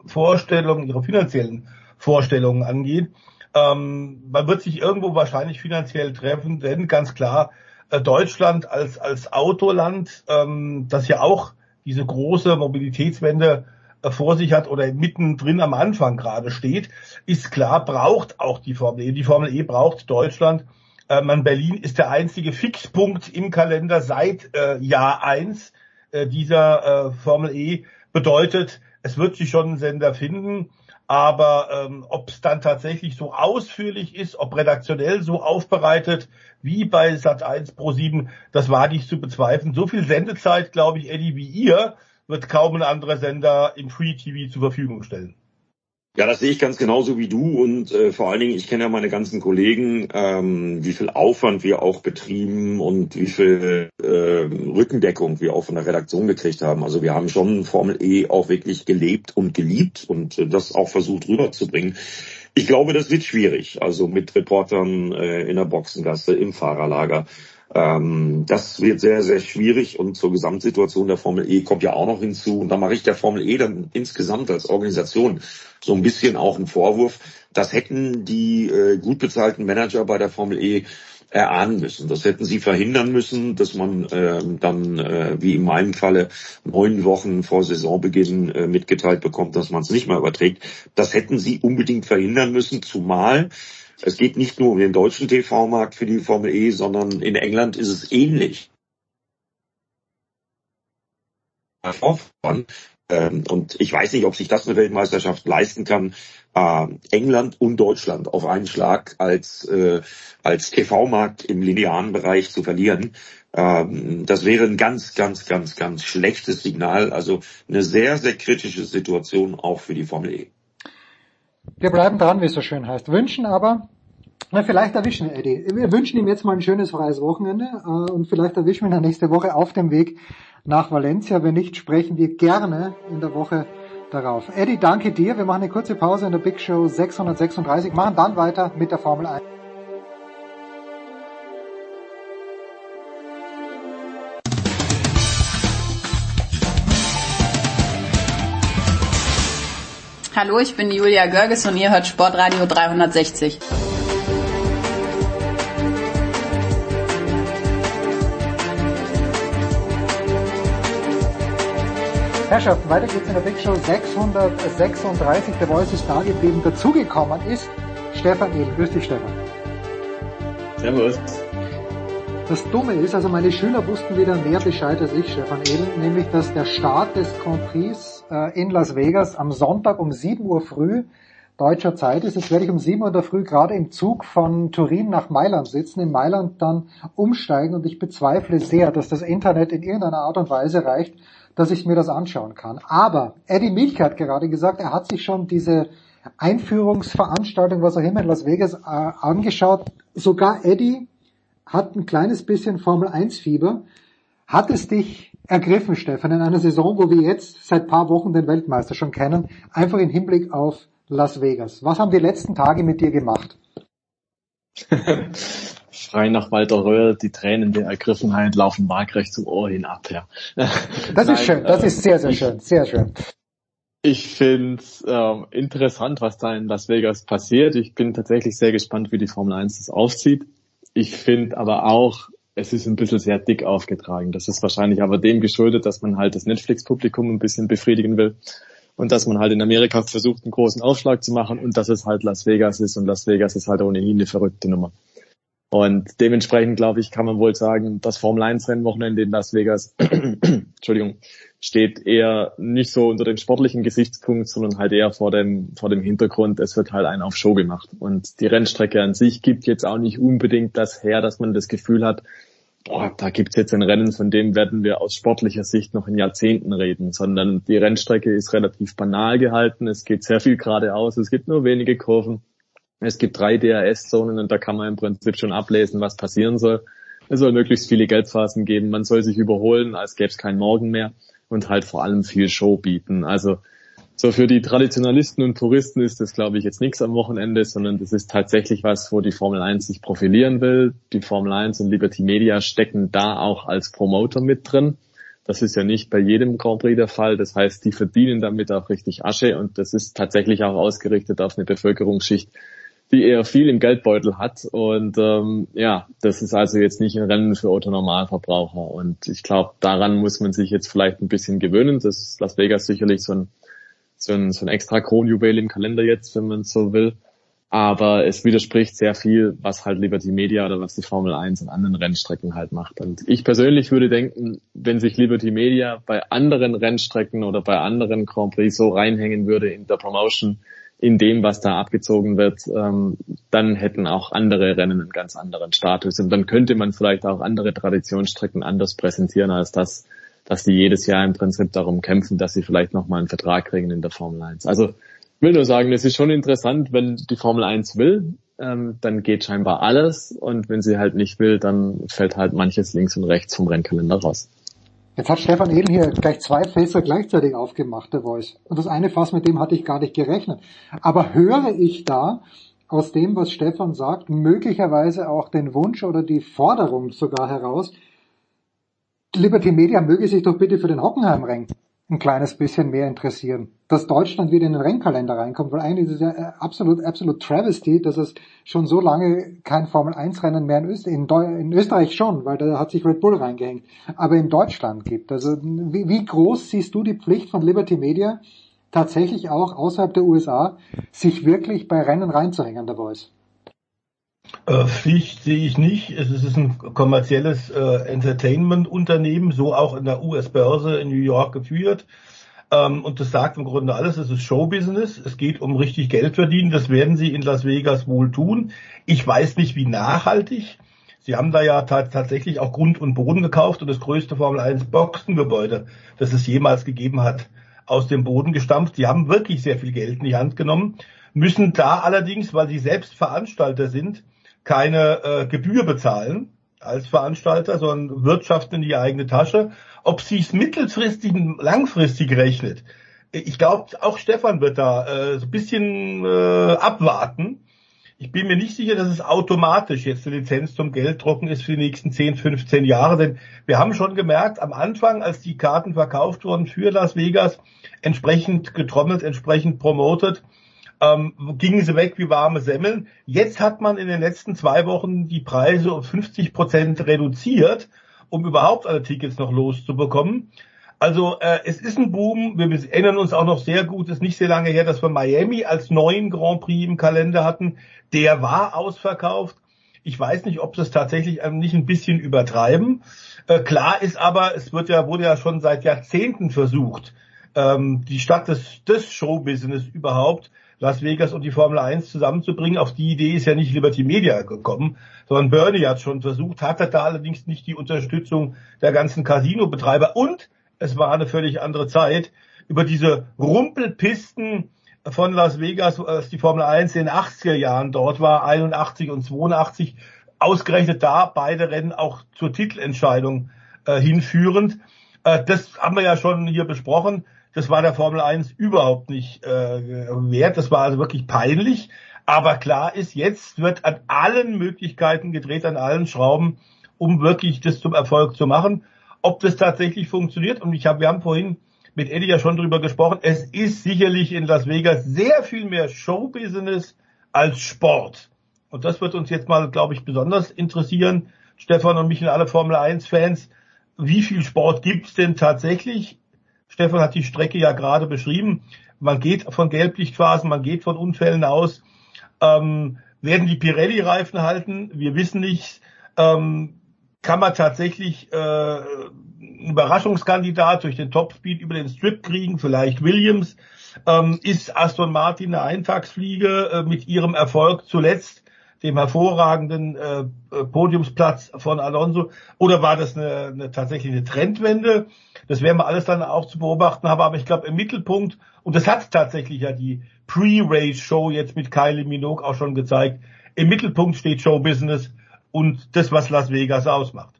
Vorstellungen, ihre finanziellen Vorstellungen angeht. Ähm, man wird sich irgendwo wahrscheinlich finanziell treffen, denn ganz klar, äh, Deutschland als, als Autoland, ähm, das ja auch diese große Mobilitätswende äh, vor sich hat oder mittendrin am Anfang gerade steht, ist klar, braucht auch die Formel E. Die Formel E braucht Deutschland äh, man Berlin ist der einzige Fixpunkt im Kalender seit äh, Jahr eins äh, dieser äh, Formel E. Bedeutet, es wird sich schon ein Sender finden, aber ähm, ob es dann tatsächlich so ausführlich ist, ob redaktionell so aufbereitet wie bei Sat 1 Pro 7, das war nicht zu bezweifeln. So viel Sendezeit, glaube ich, Eddie, wie ihr, wird kaum ein anderer Sender im Free TV zur Verfügung stellen. Ja, das sehe ich ganz genauso wie du und äh, vor allen Dingen, ich kenne ja meine ganzen Kollegen, ähm, wie viel Aufwand wir auch betrieben und wie viel äh, Rückendeckung wir auch von der Redaktion gekriegt haben. Also wir haben schon Formel E auch wirklich gelebt und geliebt und äh, das auch versucht rüberzubringen. Ich glaube, das wird schwierig, also mit Reportern äh, in der Boxengasse, im Fahrerlager. Ähm, das wird sehr, sehr schwierig und zur Gesamtsituation der Formel E kommt ja auch noch hinzu. Und da mache ich der Formel E dann insgesamt als Organisation so ein bisschen auch einen Vorwurf. Das hätten die äh, gut bezahlten Manager bei der Formel E erahnen müssen. Das hätten sie verhindern müssen, dass man äh, dann, äh, wie in meinem Falle, neun Wochen vor Saisonbeginn äh, mitgeteilt bekommt, dass man es nicht mehr überträgt. Das hätten sie unbedingt verhindern müssen, zumal es geht nicht nur um den deutschen TV-Markt für die Formel E, sondern in England ist es ähnlich. Ähm, und ich weiß nicht, ob sich das eine Weltmeisterschaft leisten kann, äh, England und Deutschland auf einen Schlag als, äh, als TV-Markt im linearen Bereich zu verlieren. Ähm, das wäre ein ganz, ganz, ganz, ganz schlechtes Signal. Also eine sehr, sehr kritische Situation auch für die Formel E. Wir bleiben dran, wie es so schön heißt. Wünschen aber, na, vielleicht erwischen wir Eddie. Wir wünschen ihm jetzt mal ein schönes freies Wochenende äh, und vielleicht erwischen wir ihn nächste Woche auf dem Weg nach Valencia. Wenn nicht, sprechen wir gerne in der Woche darauf. Eddie, danke dir. Wir machen eine kurze Pause in der Big Show 636, machen dann weiter mit der Formel 1. Hallo, ich bin Julia Görges und ihr hört Sportradio 360. Herrschaften, weiter geht's in der Big Show 636. Der Voice ist da geblieben. Dazugekommen ist Stefan Ehl. Grüß dich, Stefan. Servus. Das Dumme ist, also meine Schüler wussten wieder mehr Bescheid als ich, Stefan Ehl, nämlich, dass der Start des Grand Prix äh, in Las Vegas am Sonntag um 7 Uhr früh deutscher Zeit ist. Jetzt werde ich um 7 Uhr in der Früh gerade im Zug von Turin nach Mailand sitzen, in Mailand dann umsteigen und ich bezweifle sehr, dass das Internet in irgendeiner Art und Weise reicht, dass ich mir das anschauen kann. Aber Eddie Milch hat gerade gesagt, er hat sich schon diese Einführungsveranstaltung, was auch immer in Las Vegas äh, angeschaut. Sogar Eddie hat ein kleines bisschen Formel 1 Fieber. Hat es dich ergriffen, Stefan, in einer Saison, wo wir jetzt seit paar Wochen den Weltmeister schon kennen, einfach im Hinblick auf Las Vegas? Was haben die letzten Tage mit dir gemacht? frei nach Walter Röhr, die Tränen der Ergriffenheit laufen waagrecht zum Ohr hin ab. Ja. Das Nein, ist schön, das äh, ist sehr, sehr ich, schön, sehr schön. Ich finde es äh, interessant, was da in Las Vegas passiert. Ich bin tatsächlich sehr gespannt, wie die Formel 1 das aufzieht. Ich finde aber auch, es ist ein bisschen sehr dick aufgetragen. Das ist wahrscheinlich aber dem geschuldet, dass man halt das Netflix-Publikum ein bisschen befriedigen will und dass man halt in Amerika versucht, einen großen Aufschlag zu machen und dass es halt Las Vegas ist und Las Vegas ist halt ohnehin eine verrückte Nummer. Und dementsprechend, glaube ich, kann man wohl sagen, das Formel 1 Rennwochenende in Las Vegas, Entschuldigung, steht eher nicht so unter dem sportlichen Gesichtspunkt, sondern halt eher vor dem, vor dem Hintergrund, es wird halt ein auf Show gemacht. Und die Rennstrecke an sich gibt jetzt auch nicht unbedingt das her, dass man das Gefühl hat, boah, da gibt's jetzt ein Rennen, von dem werden wir aus sportlicher Sicht noch in Jahrzehnten reden, sondern die Rennstrecke ist relativ banal gehalten, es geht sehr viel geradeaus, es gibt nur wenige Kurven es gibt drei DRS-Zonen und da kann man im Prinzip schon ablesen, was passieren soll. Es soll möglichst viele Geldphasen geben. Man soll sich überholen, als gäbe es keinen Morgen mehr und halt vor allem viel Show bieten. Also so für die Traditionalisten und Touristen ist das, glaube ich, jetzt nichts am Wochenende, sondern das ist tatsächlich was, wo die Formel 1 sich profilieren will. Die Formel 1 und Liberty Media stecken da auch als Promoter mit drin. Das ist ja nicht bei jedem Grand Prix der Fall. Das heißt, die verdienen damit auch richtig Asche und das ist tatsächlich auch ausgerichtet auf eine Bevölkerungsschicht, die eher viel im Geldbeutel hat. Und ähm, ja, das ist also jetzt nicht ein Rennen für Autonormalverbraucher. Und ich glaube, daran muss man sich jetzt vielleicht ein bisschen gewöhnen. Das ist Las Vegas sicherlich so ein, so ein, so ein extra Kronjuwel im Kalender jetzt, wenn man so will. Aber es widerspricht sehr viel, was halt Liberty Media oder was die Formel 1 an anderen Rennstrecken halt macht. Und ich persönlich würde denken, wenn sich Liberty Media bei anderen Rennstrecken oder bei anderen Grand Prix so reinhängen würde in der Promotion, in dem, was da abgezogen wird, ähm, dann hätten auch andere Rennen einen ganz anderen Status. Und dann könnte man vielleicht auch andere Traditionsstrecken anders präsentieren, als das, dass die jedes Jahr im Prinzip darum kämpfen, dass sie vielleicht nochmal einen Vertrag kriegen in der Formel 1. Also ich will nur sagen, es ist schon interessant, wenn die Formel 1 will, ähm, dann geht scheinbar alles. Und wenn sie halt nicht will, dann fällt halt manches links und rechts vom Rennkalender raus. Jetzt hat Stefan Edel hier gleich zwei Fässer gleichzeitig aufgemacht, der Voice. Und das eine Fass, mit dem hatte ich gar nicht gerechnet. Aber höre ich da aus dem, was Stefan sagt, möglicherweise auch den Wunsch oder die Forderung sogar heraus, Liberty Media möge sich doch bitte für den Hockenheimring ein kleines bisschen mehr interessieren. Dass Deutschland wieder in den Rennkalender reinkommt, weil eigentlich ist es ja äh, absolut, absolut Travesty, dass es schon so lange kein Formel-1-Rennen mehr in, Öst in, in, Österreich schon, weil da hat sich Red Bull reingehängt, aber in Deutschland gibt. Also wie, wie groß siehst du die Pflicht von Liberty Media, tatsächlich auch außerhalb der USA, sich wirklich bei Rennen reinzuhängen, der Boys? Äh, Pflicht sehe ich nicht. Es ist ein kommerzielles äh, Entertainment-Unternehmen, so auch in der US-Börse in New York geführt. Ähm, und das sagt im Grunde alles, es ist Showbusiness. Es geht um richtig Geld verdienen. Das werden sie in Las Vegas wohl tun. Ich weiß nicht, wie nachhaltig. Sie haben da ja tatsächlich auch Grund und Boden gekauft und das größte Formel 1 Boxengebäude, das es jemals gegeben hat, aus dem Boden gestampft. Die haben wirklich sehr viel Geld in die Hand genommen, müssen da allerdings, weil sie selbst Veranstalter sind, keine äh, Gebühr bezahlen als Veranstalter, sondern wirtschaften in die eigene Tasche. Ob sie es mittelfristig, langfristig rechnet, ich glaube, auch Stefan wird da äh, so ein bisschen äh, abwarten. Ich bin mir nicht sicher, dass es automatisch jetzt eine Lizenz zum Gelddrucken ist für die nächsten 10, 15 Jahre, denn wir haben schon gemerkt, am Anfang, als die Karten verkauft wurden für Las Vegas, entsprechend getrommelt, entsprechend promotet, ähm, gingen sie weg wie warme Semmeln. Jetzt hat man in den letzten zwei Wochen die Preise um 50 Prozent reduziert, um überhaupt alle Tickets noch loszubekommen. Also äh, es ist ein Boom. Wir erinnern uns auch noch sehr gut, es ist nicht sehr lange her, dass wir Miami als neuen Grand Prix im Kalender hatten. Der war ausverkauft. Ich weiß nicht, ob sie es tatsächlich nicht ein bisschen übertreiben. Äh, klar ist aber, es wird ja, wurde ja schon seit Jahrzehnten versucht, ähm, die Stadt des, des Showbusiness überhaupt Las Vegas und die Formel 1 zusammenzubringen. Auf die Idee ist ja nicht Liberty Media gekommen, sondern Bernie hat schon versucht, hatte da allerdings nicht die Unterstützung der ganzen Casino-Betreiber und es war eine völlig andere Zeit. Über diese Rumpelpisten von Las Vegas, als die Formel 1 in den 80er Jahren dort war, 81 und 82, ausgerechnet da beide Rennen auch zur Titelentscheidung äh, hinführend. Äh, das haben wir ja schon hier besprochen. Das war der Formel 1 überhaupt nicht äh, wert. Das war also wirklich peinlich. Aber klar ist, jetzt wird an allen Möglichkeiten gedreht, an allen Schrauben, um wirklich das zum Erfolg zu machen. Ob das tatsächlich funktioniert, und ich habe, wir haben vorhin mit Eddie ja schon drüber gesprochen, es ist sicherlich in Las Vegas sehr viel mehr Showbusiness als Sport. Und das wird uns jetzt mal, glaube ich, besonders interessieren. Stefan und mich und alle Formel 1 Fans. Wie viel Sport gibt's denn tatsächlich? Stefan hat die Strecke ja gerade beschrieben. Man geht von Gelblichtphasen, man geht von Unfällen aus. Ähm, werden die Pirelli-Reifen halten? Wir wissen nicht. Ähm, kann man tatsächlich äh, einen Überraschungskandidat durch den Topspeed über den Strip kriegen? Vielleicht Williams. Ähm, ist Aston Martin eine Eintagsfliege äh, mit ihrem Erfolg zuletzt? Dem hervorragenden äh, Podiumsplatz von Alonso oder war das eine, eine tatsächlich eine Trendwende? Das werden wir alles dann auch zu beobachten haben, aber ich glaube im Mittelpunkt, und das hat tatsächlich ja die Pre-Race-Show jetzt mit Kylie Minogue auch schon gezeigt, im Mittelpunkt steht Showbusiness und das, was Las Vegas ausmacht.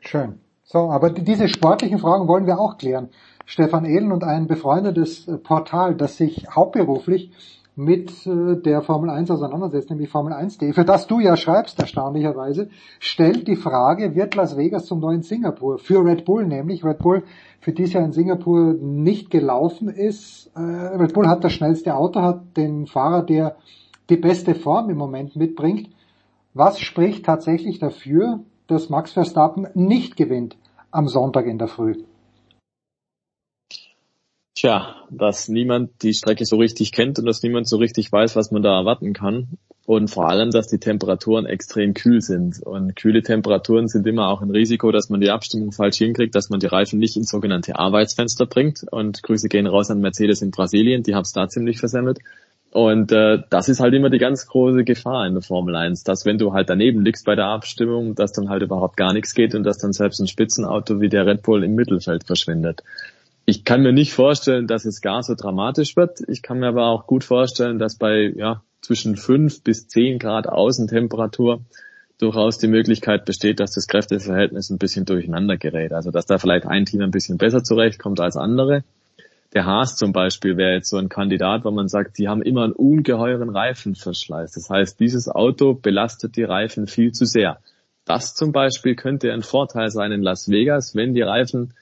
Schön. So, aber diese sportlichen Fragen wollen wir auch klären. Stefan Ehlen und ein befreundetes Portal, das sich hauptberuflich mit äh, der Formel 1 auseinandersetzt, nämlich Formel 1.de, für das du ja schreibst, erstaunlicherweise, stellt die Frage, wird Las Vegas zum neuen Singapur? Für Red Bull nämlich. Red Bull, für dies Jahr in Singapur nicht gelaufen ist. Äh, Red Bull hat das schnellste Auto, hat den Fahrer, der die beste Form im Moment mitbringt. Was spricht tatsächlich dafür, dass Max Verstappen nicht gewinnt am Sonntag in der Früh? Tja, dass niemand die Strecke so richtig kennt und dass niemand so richtig weiß, was man da erwarten kann. Und vor allem, dass die Temperaturen extrem kühl sind. Und kühle Temperaturen sind immer auch ein Risiko, dass man die Abstimmung falsch hinkriegt, dass man die Reifen nicht ins sogenannte Arbeitsfenster bringt. Und Grüße gehen raus an Mercedes in Brasilien, die haben es da ziemlich versemmelt. Und äh, das ist halt immer die ganz große Gefahr in der Formel 1, dass wenn du halt daneben liegst bei der Abstimmung, dass dann halt überhaupt gar nichts geht und dass dann selbst ein Spitzenauto wie der Red Bull im Mittelfeld verschwindet. Ich kann mir nicht vorstellen, dass es gar so dramatisch wird. Ich kann mir aber auch gut vorstellen, dass bei ja, zwischen fünf bis zehn Grad Außentemperatur durchaus die Möglichkeit besteht, dass das Kräfteverhältnis ein bisschen durcheinander gerät. Also dass da vielleicht ein Team ein bisschen besser zurechtkommt als andere. Der Haas zum Beispiel wäre jetzt so ein Kandidat, wo man sagt, die haben immer einen ungeheuren Reifenverschleiß. Das heißt, dieses Auto belastet die Reifen viel zu sehr. Das zum Beispiel könnte ein Vorteil sein in Las Vegas, wenn die Reifen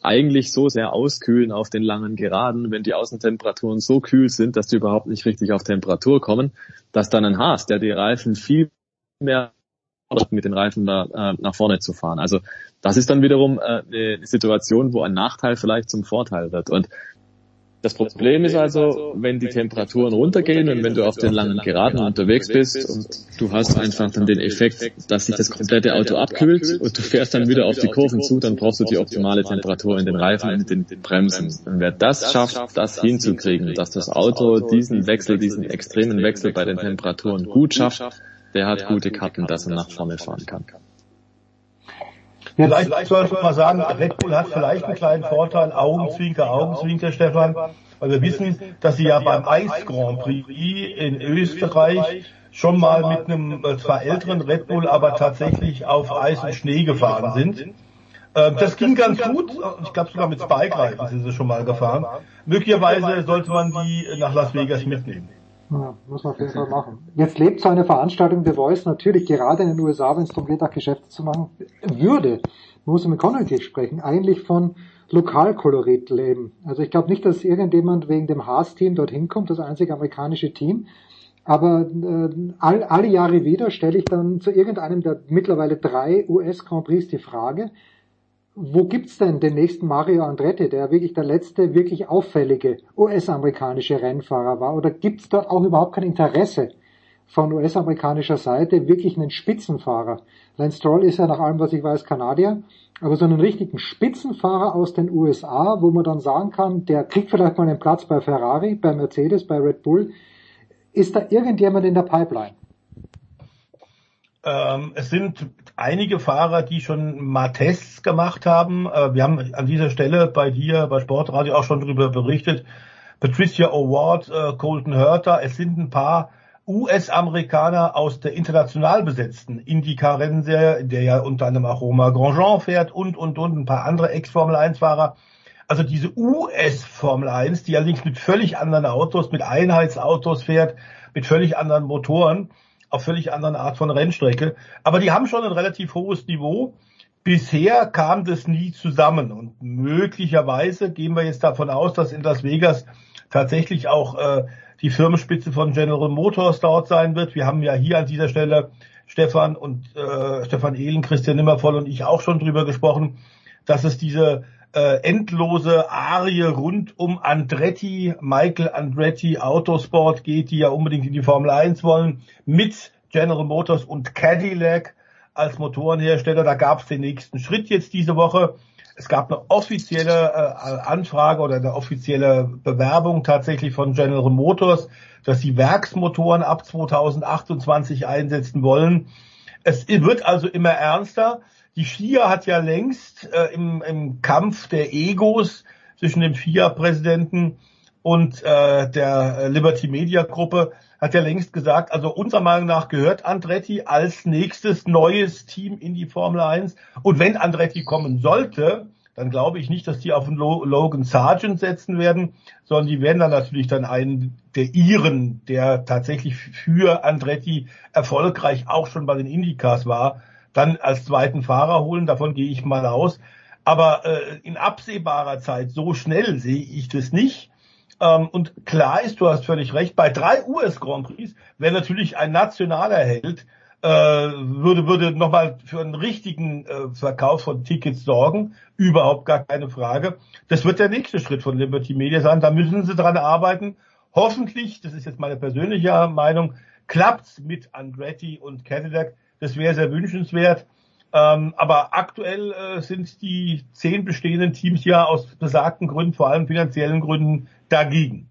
eigentlich so sehr auskühlen auf den langen Geraden, wenn die Außentemperaturen so kühl sind, dass die überhaupt nicht richtig auf Temperatur kommen, dass dann ein Haas, der die Reifen viel mehr mit den Reifen da äh, nach vorne zu fahren. Also das ist dann wiederum äh, eine Situation, wo ein Nachteil vielleicht zum Vorteil wird. Und das Problem ist also, wenn die Temperaturen runtergehen und wenn du auf den langen Geraden unterwegs bist und du hast einfach dann den Effekt, dass sich das komplette Auto abkühlt und du fährst dann wieder auf die Kurven zu, dann brauchst du die optimale Temperatur in den Reifen und in den Bremsen. Und wer das schafft, das hinzukriegen, dass das Auto diesen Wechsel, diesen extremen Wechsel bei den Temperaturen gut schafft, der hat gute Karten, dass er nach vorne fahren kann. Vielleicht, vielleicht sollte man mal sagen, Red Bull hat vielleicht einen kleinen Vorteil, Augenzwinker, Augenzwinker, Stefan, weil wir wissen, dass sie ja beim Eis Grand Prix in Österreich schon mal mit einem äh, zwar älteren Red Bull, aber tatsächlich auf Eis und Schnee gefahren sind. Ähm, das ging ganz gut. Ich glaube sogar mit Spike-Reifen sind sie schon mal gefahren. Möglicherweise sollte man die nach Las Vegas mitnehmen. Ja, muss man auf jeden Fall machen. Jetzt lebt so eine Veranstaltung The Voice natürlich gerade in den USA, wenn es darum geht, nach Geschäfte zu machen, würde, muss mit McConaughey sprechen, eigentlich von Lokalkolorit leben. Also ich glaube nicht, dass irgendjemand wegen dem Haas-Team dorthin kommt, das einzige amerikanische Team. Aber äh, all, alle Jahre wieder stelle ich dann zu irgendeinem der mittlerweile drei US Grand Prix die Frage, wo gibt's denn den nächsten Mario Andretti, der wirklich der letzte wirklich auffällige US-amerikanische Rennfahrer war? Oder gibt's dort auch überhaupt kein Interesse von US-amerikanischer Seite, wirklich einen Spitzenfahrer? Lance Stroll ist ja nach allem, was ich weiß, Kanadier, aber so einen richtigen Spitzenfahrer aus den USA, wo man dann sagen kann, der kriegt vielleicht mal einen Platz bei Ferrari, bei Mercedes, bei Red Bull. Ist da irgendjemand in der Pipeline? Ähm, es sind einige Fahrer, die schon mal Tests gemacht haben. Äh, wir haben an dieser Stelle bei dir, bei Sportradio auch schon darüber berichtet. Patricia Award, äh, Colton Hurter. Es sind ein paar US-Amerikaner aus der international besetzten Indycar-Rennserie, der ja unter anderem auch Romain Grandjean fährt und, und, und ein paar andere Ex-Formel-1-Fahrer. Also diese US-Formel 1, die allerdings mit völlig anderen Autos, mit Einheitsautos fährt, mit völlig anderen Motoren auf völlig anderen Art von Rennstrecke. Aber die haben schon ein relativ hohes Niveau. Bisher kam das nie zusammen und möglicherweise gehen wir jetzt davon aus, dass in Las Vegas tatsächlich auch äh, die Firmenspitze von General Motors dort sein wird. Wir haben ja hier an dieser Stelle Stefan und äh, Stefan Ehlen, Christian Nimmervoll und ich auch schon drüber gesprochen, dass es diese äh, endlose Arie rund um Andretti, Michael Andretti Autosport geht, die ja unbedingt in die Formel 1 wollen, mit General Motors und Cadillac als Motorenhersteller. Da gab es den nächsten Schritt jetzt diese Woche. Es gab eine offizielle äh, Anfrage oder eine offizielle Bewerbung tatsächlich von General Motors, dass sie Werksmotoren ab 2028 einsetzen wollen. Es wird also immer ernster. Die FIA hat ja längst äh, im, im Kampf der Egos zwischen dem FIA-Präsidenten und äh, der Liberty Media Gruppe hat ja längst gesagt, also unserer Meinung nach gehört Andretti als nächstes neues Team in die Formel 1. Und wenn Andretti kommen sollte, dann glaube ich nicht, dass die auf den Logan Sargent setzen werden, sondern die werden dann natürlich dann einen der ihren, der tatsächlich für Andretti erfolgreich auch schon bei den Indycars war, dann als zweiten Fahrer holen. Davon gehe ich mal aus. Aber äh, in absehbarer Zeit so schnell sehe ich das nicht. Ähm, und klar ist, du hast völlig recht, bei drei US Grand Prix wäre natürlich ein nationaler Held, äh, würde, würde nochmal für einen richtigen äh, Verkauf von Tickets sorgen. Überhaupt gar keine Frage. Das wird der nächste Schritt von Liberty Media sein. Da müssen sie dran arbeiten. Hoffentlich, das ist jetzt meine persönliche Meinung, klappt's mit Andretti und Cadillac. Das wäre sehr wünschenswert. Ähm, aber aktuell äh, sind die zehn bestehenden Teams ja aus besagten Gründen, vor allem finanziellen Gründen, dagegen.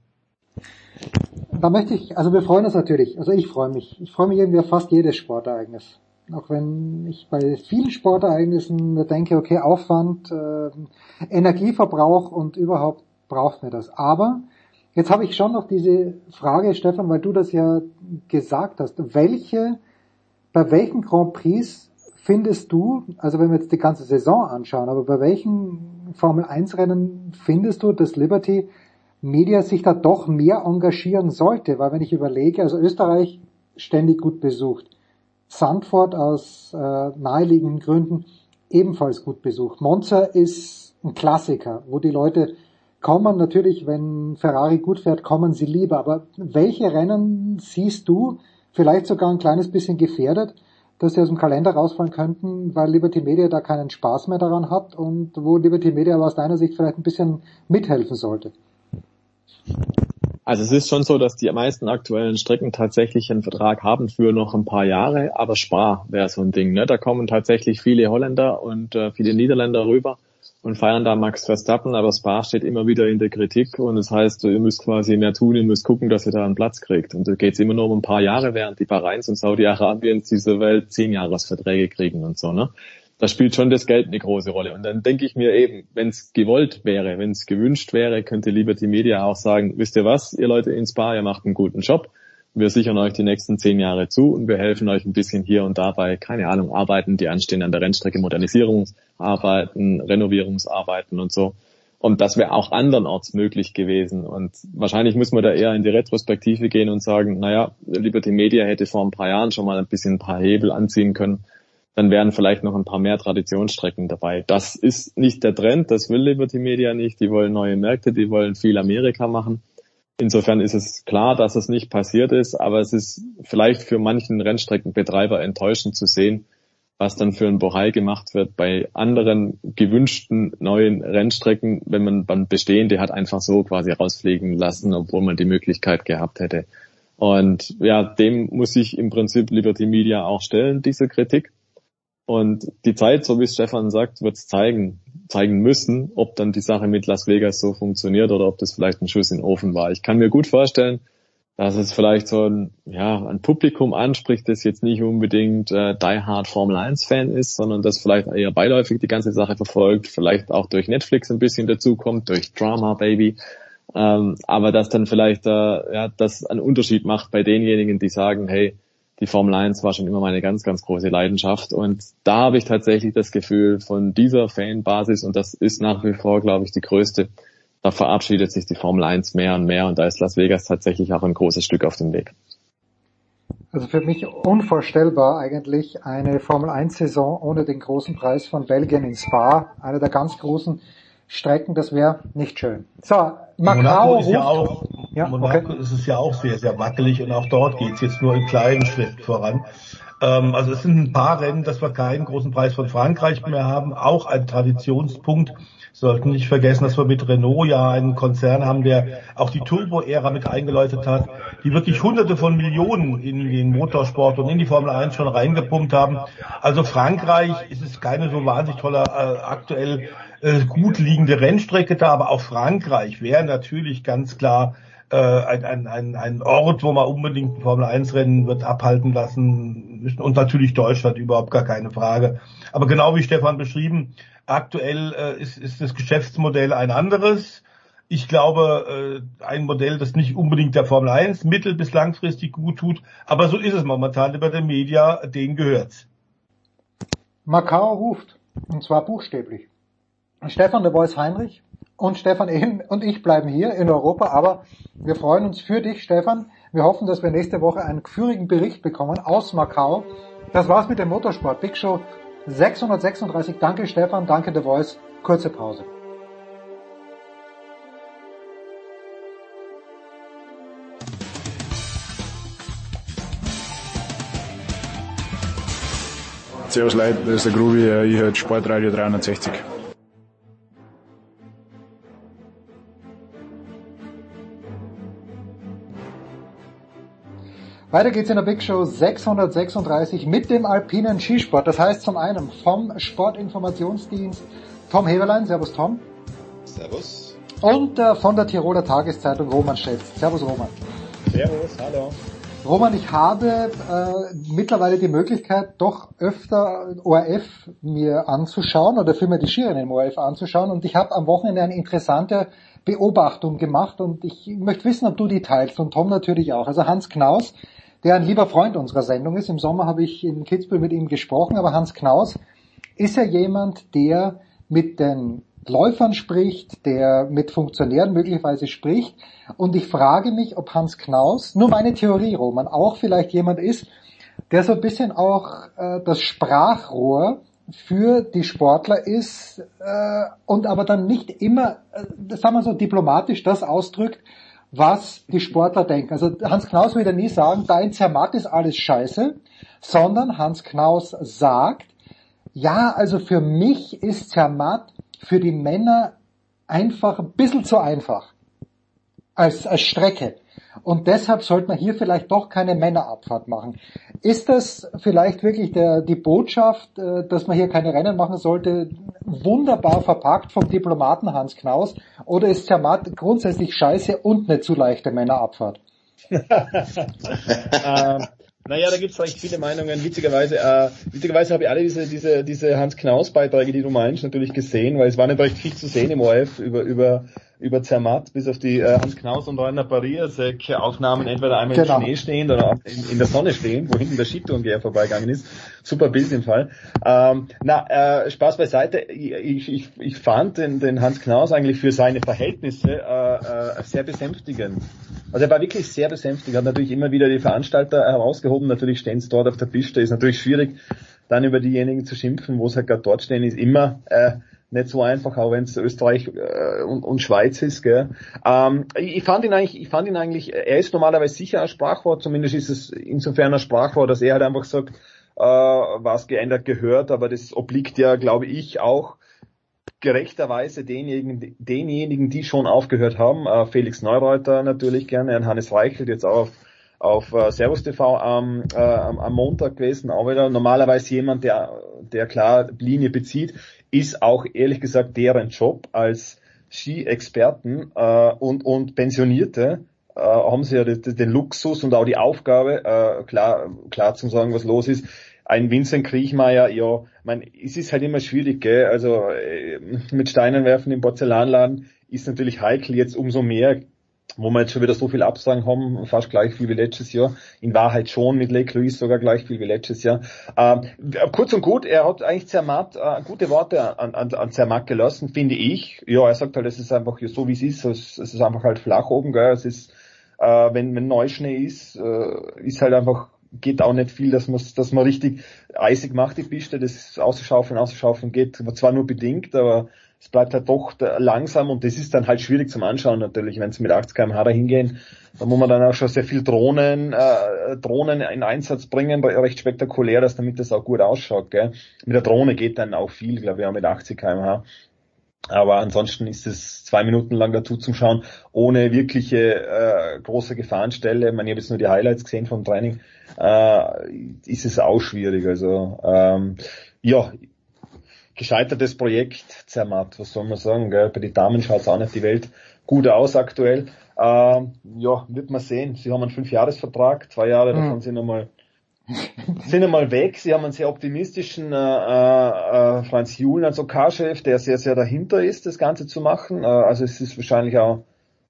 Da möchte ich, also wir freuen uns natürlich, also ich freue mich. Ich freue mich irgendwie auf fast jedes Sportereignis. Auch wenn ich bei vielen Sportereignissen mir denke, okay, Aufwand, äh, Energieverbrauch und überhaupt braucht mir das. Aber jetzt habe ich schon noch diese Frage, Stefan, weil du das ja gesagt hast. Welche bei welchen Grand Prix findest du, also wenn wir jetzt die ganze Saison anschauen, aber bei welchen Formel 1 Rennen findest du, dass Liberty Media sich da doch mehr engagieren sollte? Weil wenn ich überlege, also Österreich ständig gut besucht, Sandford aus äh, naheliegenden Gründen ebenfalls gut besucht. Monza ist ein Klassiker, wo die Leute kommen. Natürlich, wenn Ferrari gut fährt, kommen sie lieber. Aber welche Rennen siehst du vielleicht sogar ein kleines bisschen gefährdet, dass sie aus dem Kalender rausfallen könnten, weil Liberty Media da keinen Spaß mehr daran hat und wo Liberty Media aber aus deiner Sicht vielleicht ein bisschen mithelfen sollte? Also es ist schon so, dass die meisten aktuellen Strecken tatsächlich einen Vertrag haben für noch ein paar Jahre, aber Spa wäre so ein Ding. Ne? Da kommen tatsächlich viele Holländer und äh, viele Niederländer rüber und feiern da Max Verstappen, aber Spa steht immer wieder in der Kritik und das heißt, ihr müsst quasi mehr tun, ihr müsst gucken, dass ihr da einen Platz kriegt. Und da geht es immer nur um ein paar Jahre, während die Bahrains und Saudi-Arabiens dieser Welt zehn Jahresverträge kriegen und so. Ne? Da spielt schon das Geld eine große Rolle. Und dann denke ich mir eben, wenn es gewollt wäre, wenn es gewünscht wäre, könnte Liberty Media auch sagen, wisst ihr was, ihr Leute in Spa, ihr macht einen guten Job wir sichern euch die nächsten zehn Jahre zu und wir helfen euch ein bisschen hier und da bei, keine Ahnung, Arbeiten, die anstehen an der Rennstrecke, Modernisierungsarbeiten, Renovierungsarbeiten und so. Und das wäre auch andernorts möglich gewesen. Und wahrscheinlich muss man da eher in die Retrospektive gehen und sagen, naja, Liberty Media hätte vor ein paar Jahren schon mal ein bisschen ein paar Hebel anziehen können. Dann wären vielleicht noch ein paar mehr Traditionsstrecken dabei. Das ist nicht der Trend, das will Liberty Media nicht. Die wollen neue Märkte, die wollen viel Amerika machen. Insofern ist es klar, dass es nicht passiert ist, aber es ist vielleicht für manchen Rennstreckenbetreiber enttäuschend zu sehen, was dann für ein Bohai gemacht wird bei anderen gewünschten neuen Rennstrecken, wenn man dann bestehende hat einfach so quasi rausfliegen lassen, obwohl man die Möglichkeit gehabt hätte. Und ja, dem muss sich im Prinzip Liberty Media auch stellen, diese Kritik. Und die Zeit, so wie Stefan sagt, wird es zeigen, zeigen müssen, ob dann die Sache mit Las Vegas so funktioniert oder ob das vielleicht ein Schuss in den Ofen war. Ich kann mir gut vorstellen, dass es vielleicht so ein, ja, ein Publikum anspricht, das jetzt nicht unbedingt äh, Die Hard Formel 1 Fan ist, sondern das vielleicht eher beiläufig die ganze Sache verfolgt, vielleicht auch durch Netflix ein bisschen dazukommt, durch Drama Baby. Ähm, aber dass dann vielleicht äh, ja, das einen Unterschied macht bei denjenigen, die sagen, hey, die Formel 1 war schon immer meine ganz, ganz große Leidenschaft. Und da habe ich tatsächlich das Gefühl von dieser Fanbasis, und das ist nach wie vor, glaube ich, die größte, da verabschiedet sich die Formel 1 mehr und mehr und da ist Las Vegas tatsächlich auch ein großes Stück auf dem Weg. Also für mich unvorstellbar eigentlich eine Formel 1 Saison ohne den großen Preis von Belgien in Spa, einer der ganz großen Strecken, das wäre nicht schön. So, Macau Monaco ist ja auch, ja, Monaco okay. ist es ja auch sehr, sehr wackelig und auch dort geht es jetzt nur in kleinen Schritten voran. Ähm, also es sind ein paar Rennen, dass wir keinen großen Preis von Frankreich mehr haben, auch ein Traditionspunkt. Sollten nicht vergessen, dass wir mit Renault ja einen Konzern haben, der auch die Turbo-Ära mit eingeläutet hat, die wirklich hunderte von Millionen in den Motorsport und in die Formel 1 schon reingepumpt haben. Also Frankreich ist es keine so wahnsinnig tolle äh, aktuell äh, gut liegende Rennstrecke da, aber auch Frankreich wäre natürlich ganz klar äh, ein, ein, ein, ein Ort, wo man unbedingt ein Formel-1-Rennen wird abhalten lassen müssen und natürlich Deutschland überhaupt gar keine Frage. Aber genau wie Stefan beschrieben, aktuell äh, ist, ist das Geschäftsmodell ein anderes. Ich glaube, äh, ein Modell, das nicht unbedingt der Formel 1 mittel- bis langfristig gut tut, aber so ist es momentan über den Media, denen gehört's. Macau ruft, und zwar buchstäblich. Stefan de Voice Heinrich und Stefan Ehn und ich bleiben hier in Europa, aber wir freuen uns für dich, Stefan. Wir hoffen, dass wir nächste Woche einen geführigen Bericht bekommen aus Macau. Das war's mit dem Motorsport Big Show 636. Danke Stefan, danke The Voice. Kurze Pause. Servus Leute, das ist der Grubi, ich höre Sportradio 360. Weiter geht's in der Big Show 636 mit dem alpinen Skisport. Das heißt zum einen vom Sportinformationsdienst Tom Heberlein. Servus Tom. Servus. Und äh, von der Tiroler Tageszeitung Roman Schätz. Servus Roman. Servus, hallo. Roman, ich habe äh, mittlerweile die Möglichkeit, doch öfter ORF mir anzuschauen oder vielmehr die Skirennen im ORF anzuschauen und ich habe am Wochenende eine interessante Beobachtung gemacht und ich möchte wissen, ob du die teilst und Tom natürlich auch. Also Hans Knaus der ein lieber Freund unserer Sendung ist. Im Sommer habe ich in Kitzbühel mit ihm gesprochen, aber Hans Knaus ist ja jemand, der mit den Läufern spricht, der mit Funktionären möglicherweise spricht. Und ich frage mich, ob Hans Knaus, nur meine Theorie, Roman, auch vielleicht jemand ist, der so ein bisschen auch äh, das Sprachrohr für die Sportler ist äh, und aber dann nicht immer, äh, sagen wir so diplomatisch, das ausdrückt, was die Sportler denken. Also Hans Knaus würde nie sagen, da in Zermatt ist alles scheiße, sondern Hans Knaus sagt, ja, also für mich ist Zermatt für die Männer einfach ein bisschen zu einfach als, als Strecke. Und deshalb sollte man hier vielleicht doch keine Männerabfahrt machen. Ist das vielleicht wirklich der, die Botschaft, äh, dass man hier keine Rennen machen sollte, wunderbar verpackt vom Diplomaten Hans Knaus? Oder ist Zermatt grundsätzlich scheiße und eine zu leichte Männerabfahrt? ähm, naja, da gibt es recht viele Meinungen. Witzigerweise, äh, witzigerweise habe ich alle diese, diese, diese Hans Knaus Beiträge, die du meinst, natürlich gesehen, weil es war nicht recht viel zu sehen im ORF über, über über Zermatt bis auf die äh, Hans Knaus und Rainer Pariasek Aufnahmen entweder einmal genau. im Schnee stehend oder in, in, der Sonne stehen, wo hinten der Skitourengeher vorbeigegangen ist. Super Bild im Fall. Ähm, na, äh, Spaß beiseite. Ich, ich, ich fand den, den Hans Knaus eigentlich für seine Verhältnisse äh, äh, sehr besänftigend. Also er war wirklich sehr besänftigend, hat natürlich immer wieder die Veranstalter herausgehoben, natürlich stehen sie dort auf der Piste, ist natürlich schwierig, dann über diejenigen zu schimpfen, wo es halt gerade dort stehen, ist immer äh, nicht so einfach, auch wenn es Österreich äh, und, und Schweiz ist. Gell. Ähm, ich fand ihn eigentlich, ich fand ihn eigentlich, er ist normalerweise sicher ein Sprachwort, zumindest ist es insofern ein Sprachwort, dass er halt einfach sagt, äh, was geändert gehört, aber das obliegt ja, glaube ich, auch gerechterweise denjenigen, denjenigen, die schon aufgehört haben. Äh, Felix Neureuter natürlich gerne, Hannes Reichelt jetzt auch auf auf äh, Servus TV am, äh, am Montag gewesen, auch wieder normalerweise jemand, der, der klar Linie bezieht ist auch ehrlich gesagt deren Job als Ski-Experten äh, und, und Pensionierte äh, haben sie ja den, Luxus und auch die Aufgabe, äh, klar, klar zu sagen, was los ist. Ein Vincent Kriechmeier, ja, mein, es ist halt immer schwierig, gell? also äh, mit Steinen werfen im Porzellanladen ist natürlich heikel, jetzt umso mehr wo wir jetzt schon wieder so viel Absagen haben, fast gleich viel wie letztes Jahr. In Wahrheit schon mit Lake Louise sogar gleich viel wie letztes Jahr. Ähm, kurz und gut, er hat eigentlich Zermatt äh, gute Worte an, an, an Zermatt gelassen, finde ich. Ja, er sagt halt, es ist einfach so wie es ist, es, ist einfach halt flach oben, gell. Es ist, äh, wenn, wenn Neuschnee ist, äh, ist halt einfach geht auch nicht viel, dass man dass man richtig eisig macht die Piste, das Ausschaufeln, Ausschaufeln geht zwar nur bedingt, aber es bleibt halt doch langsam und das ist dann halt schwierig zum Anschauen natürlich, wenn sie mit 80 km/h hingehen. Da muss man dann auch schon sehr viel Drohnen, äh, Drohnen in Einsatz bringen, recht spektakulär, dass damit das auch gut ausschaut. Gell? Mit der Drohne geht dann auch viel, glaube ich, auch mit 80 km/h. Aber ansonsten ist es zwei Minuten lang dazu zum Schauen, ohne wirkliche äh, große Gefahrenstelle. Ich, meine, ich habe jetzt nur die Highlights gesehen vom Training. Äh, ist es auch schwierig. Also ähm, ja, gescheitertes Projekt, Zermatt, was soll man sagen, gell? bei den Damen schaut auch nicht die Welt gut aus aktuell. Ähm, ja, wird man sehen. Sie haben einen Fünfjahresvertrag, zwei Jahre davon mhm. sind einmal sind einmal weg. Sie haben einen sehr optimistischen äh, äh, Franz Juhlen als OK-Chef, der sehr, sehr dahinter ist, das Ganze zu machen. Äh, also es ist wahrscheinlich auch,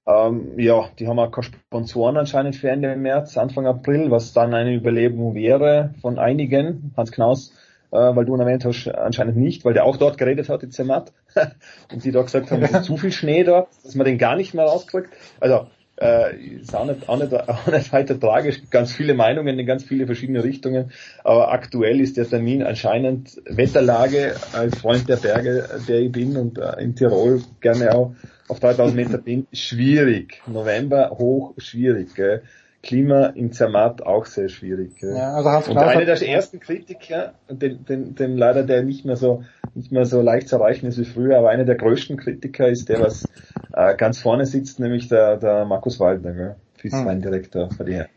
ähm, ja, die haben auch keine Sponsoren anscheinend für Ende März, Anfang April, was dann eine Überlegung wäre von einigen. Hans Knaus weil du erwähnt hast, anscheinend nicht, weil der auch dort geredet hat in Zermatt und die da gesagt haben, es ist zu viel Schnee da, dass man den gar nicht mehr rauskriegt. Also äh, ist auch nicht, auch, nicht, auch nicht weiter tragisch, ganz viele Meinungen in ganz viele verschiedene Richtungen, aber aktuell ist der Termin anscheinend Wetterlage als Freund der Berge, der ich bin und äh, in Tirol gerne auch auf 3000 Meter bin, schwierig. November hoch schwierig. Gell? Klima in Zermatt auch sehr schwierig. Ja, also Hans und einer der ersten Kritiker, den, den, den leider der nicht mehr so nicht mehr so leicht zu erreichen ist wie früher, aber einer der größten Kritiker ist der, was äh, ganz vorne sitzt, nämlich der, der Markus Waldner, gell? Fieswein-Direktor hm. bei dir.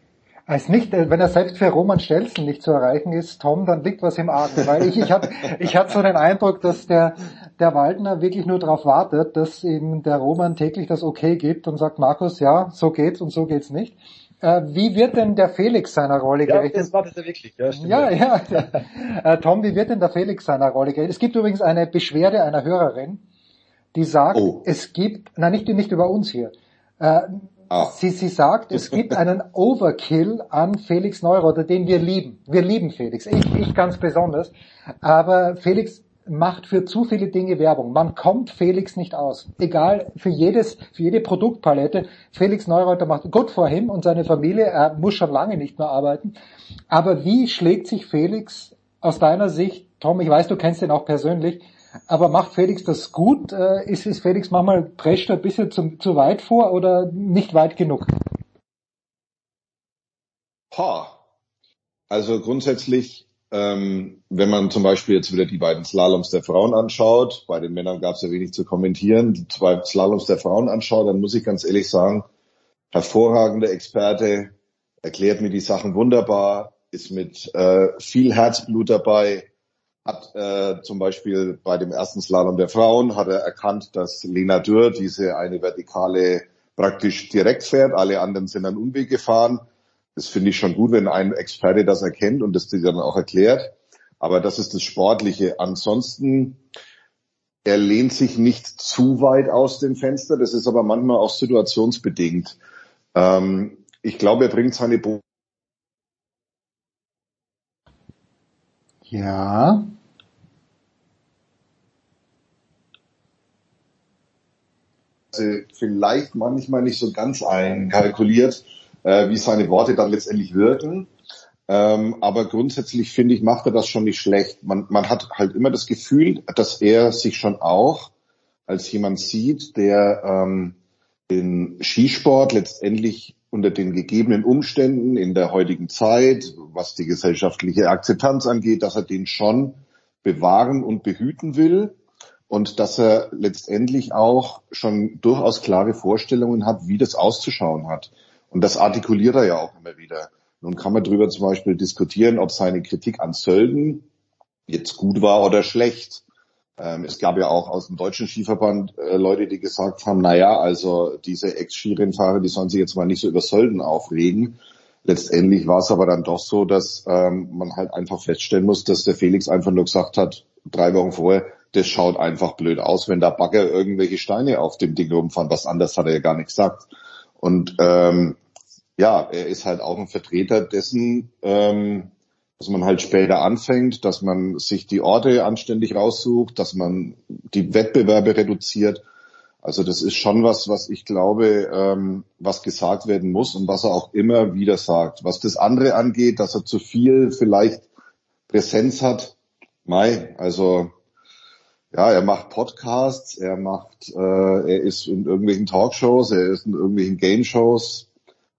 Als nicht, wenn er selbst für Roman Stelzen nicht zu erreichen ist, Tom, dann liegt was im Argen. Weil ich, ich habe ich hab so den Eindruck, dass der, der Waldner wirklich nur darauf wartet, dass ihm der Roman täglich das Okay gibt und sagt, Markus, ja, so geht's und so geht's nicht. Äh, wie wird denn der Felix seiner Rolle gerecht? Ja, das war das ja wirklich. Ja, stimmt. ja. ja. äh, Tom, wie wird denn der Felix seiner Rolle gerecht? Es gibt übrigens eine Beschwerde einer Hörerin, die sagt, oh. es gibt, nein, nicht, nicht über uns hier. Äh, ah. sie, sie sagt, es gibt einen Overkill an Felix Neurotter, den wir lieben. Wir lieben Felix. Ich, ich ganz besonders. Aber Felix macht für zu viele Dinge Werbung. Man kommt Felix nicht aus. Egal, für jedes, für jede Produktpalette. Felix Neureuter macht gut vor ihm und seine Familie. Er muss schon lange nicht mehr arbeiten. Aber wie schlägt sich Felix aus deiner Sicht Tom, ich weiß, du kennst ihn auch persönlich, aber macht Felix das gut? Äh, ist, ist Felix manchmal prescht er ein bisschen zu, zu weit vor oder nicht weit genug? Ha. Also grundsätzlich, ähm, wenn man zum Beispiel jetzt wieder die beiden Slaloms der Frauen anschaut, bei den Männern gab es ja wenig zu kommentieren, die zwei Slaloms der Frauen anschaut, dann muss ich ganz ehrlich sagen, hervorragender Experte, erklärt mir die Sachen wunderbar, ist mit äh, viel Herzblut dabei, hat äh, zum Beispiel bei dem ersten Slalom der Frauen hat er erkannt, dass Lena Dürr diese eine Vertikale praktisch direkt fährt, alle anderen sind einen Umweg gefahren das finde ich schon gut, wenn ein Experte das erkennt und das dir dann auch erklärt. Aber das ist das Sportliche. Ansonsten, er lehnt sich nicht zu weit aus dem Fenster. Das ist aber manchmal auch situationsbedingt. Ähm, ich glaube, er bringt seine Bo Ja. vielleicht manchmal nicht so ganz einkalkuliert äh, wie seine Worte dann letztendlich wirken. Ähm, aber grundsätzlich finde ich, macht er das schon nicht schlecht. Man, man hat halt immer das Gefühl, dass er sich schon auch als jemand sieht, der ähm, den Skisport letztendlich unter den gegebenen Umständen in der heutigen Zeit, was die gesellschaftliche Akzeptanz angeht, dass er den schon bewahren und behüten will und dass er letztendlich auch schon durchaus klare Vorstellungen hat, wie das auszuschauen hat. Und das artikuliert er ja auch immer wieder. Nun kann man darüber zum Beispiel diskutieren, ob seine Kritik an Sölden jetzt gut war oder schlecht. Ähm, es gab ja auch aus dem deutschen Skiverband äh, Leute, die gesagt haben, na ja, also diese Ex-Skirennfahrer, die sollen sich jetzt mal nicht so über Sölden aufregen. Letztendlich war es aber dann doch so, dass ähm, man halt einfach feststellen muss, dass der Felix einfach nur gesagt hat, drei Wochen vorher, das schaut einfach blöd aus, wenn da Bagger irgendwelche Steine auf dem Ding rumfahren. Was anderes hat er ja gar nicht gesagt. Und ähm, ja, er ist halt auch ein Vertreter dessen, ähm, dass man halt später anfängt, dass man sich die Orte anständig raussucht, dass man die Wettbewerbe reduziert. Also das ist schon was, was ich glaube, ähm, was gesagt werden muss und was er auch immer wieder sagt. Was das andere angeht, dass er zu viel vielleicht Präsenz hat, Mai, also ja, er macht Podcasts, er macht, äh, er ist in irgendwelchen Talkshows, er ist in irgendwelchen Game Shows.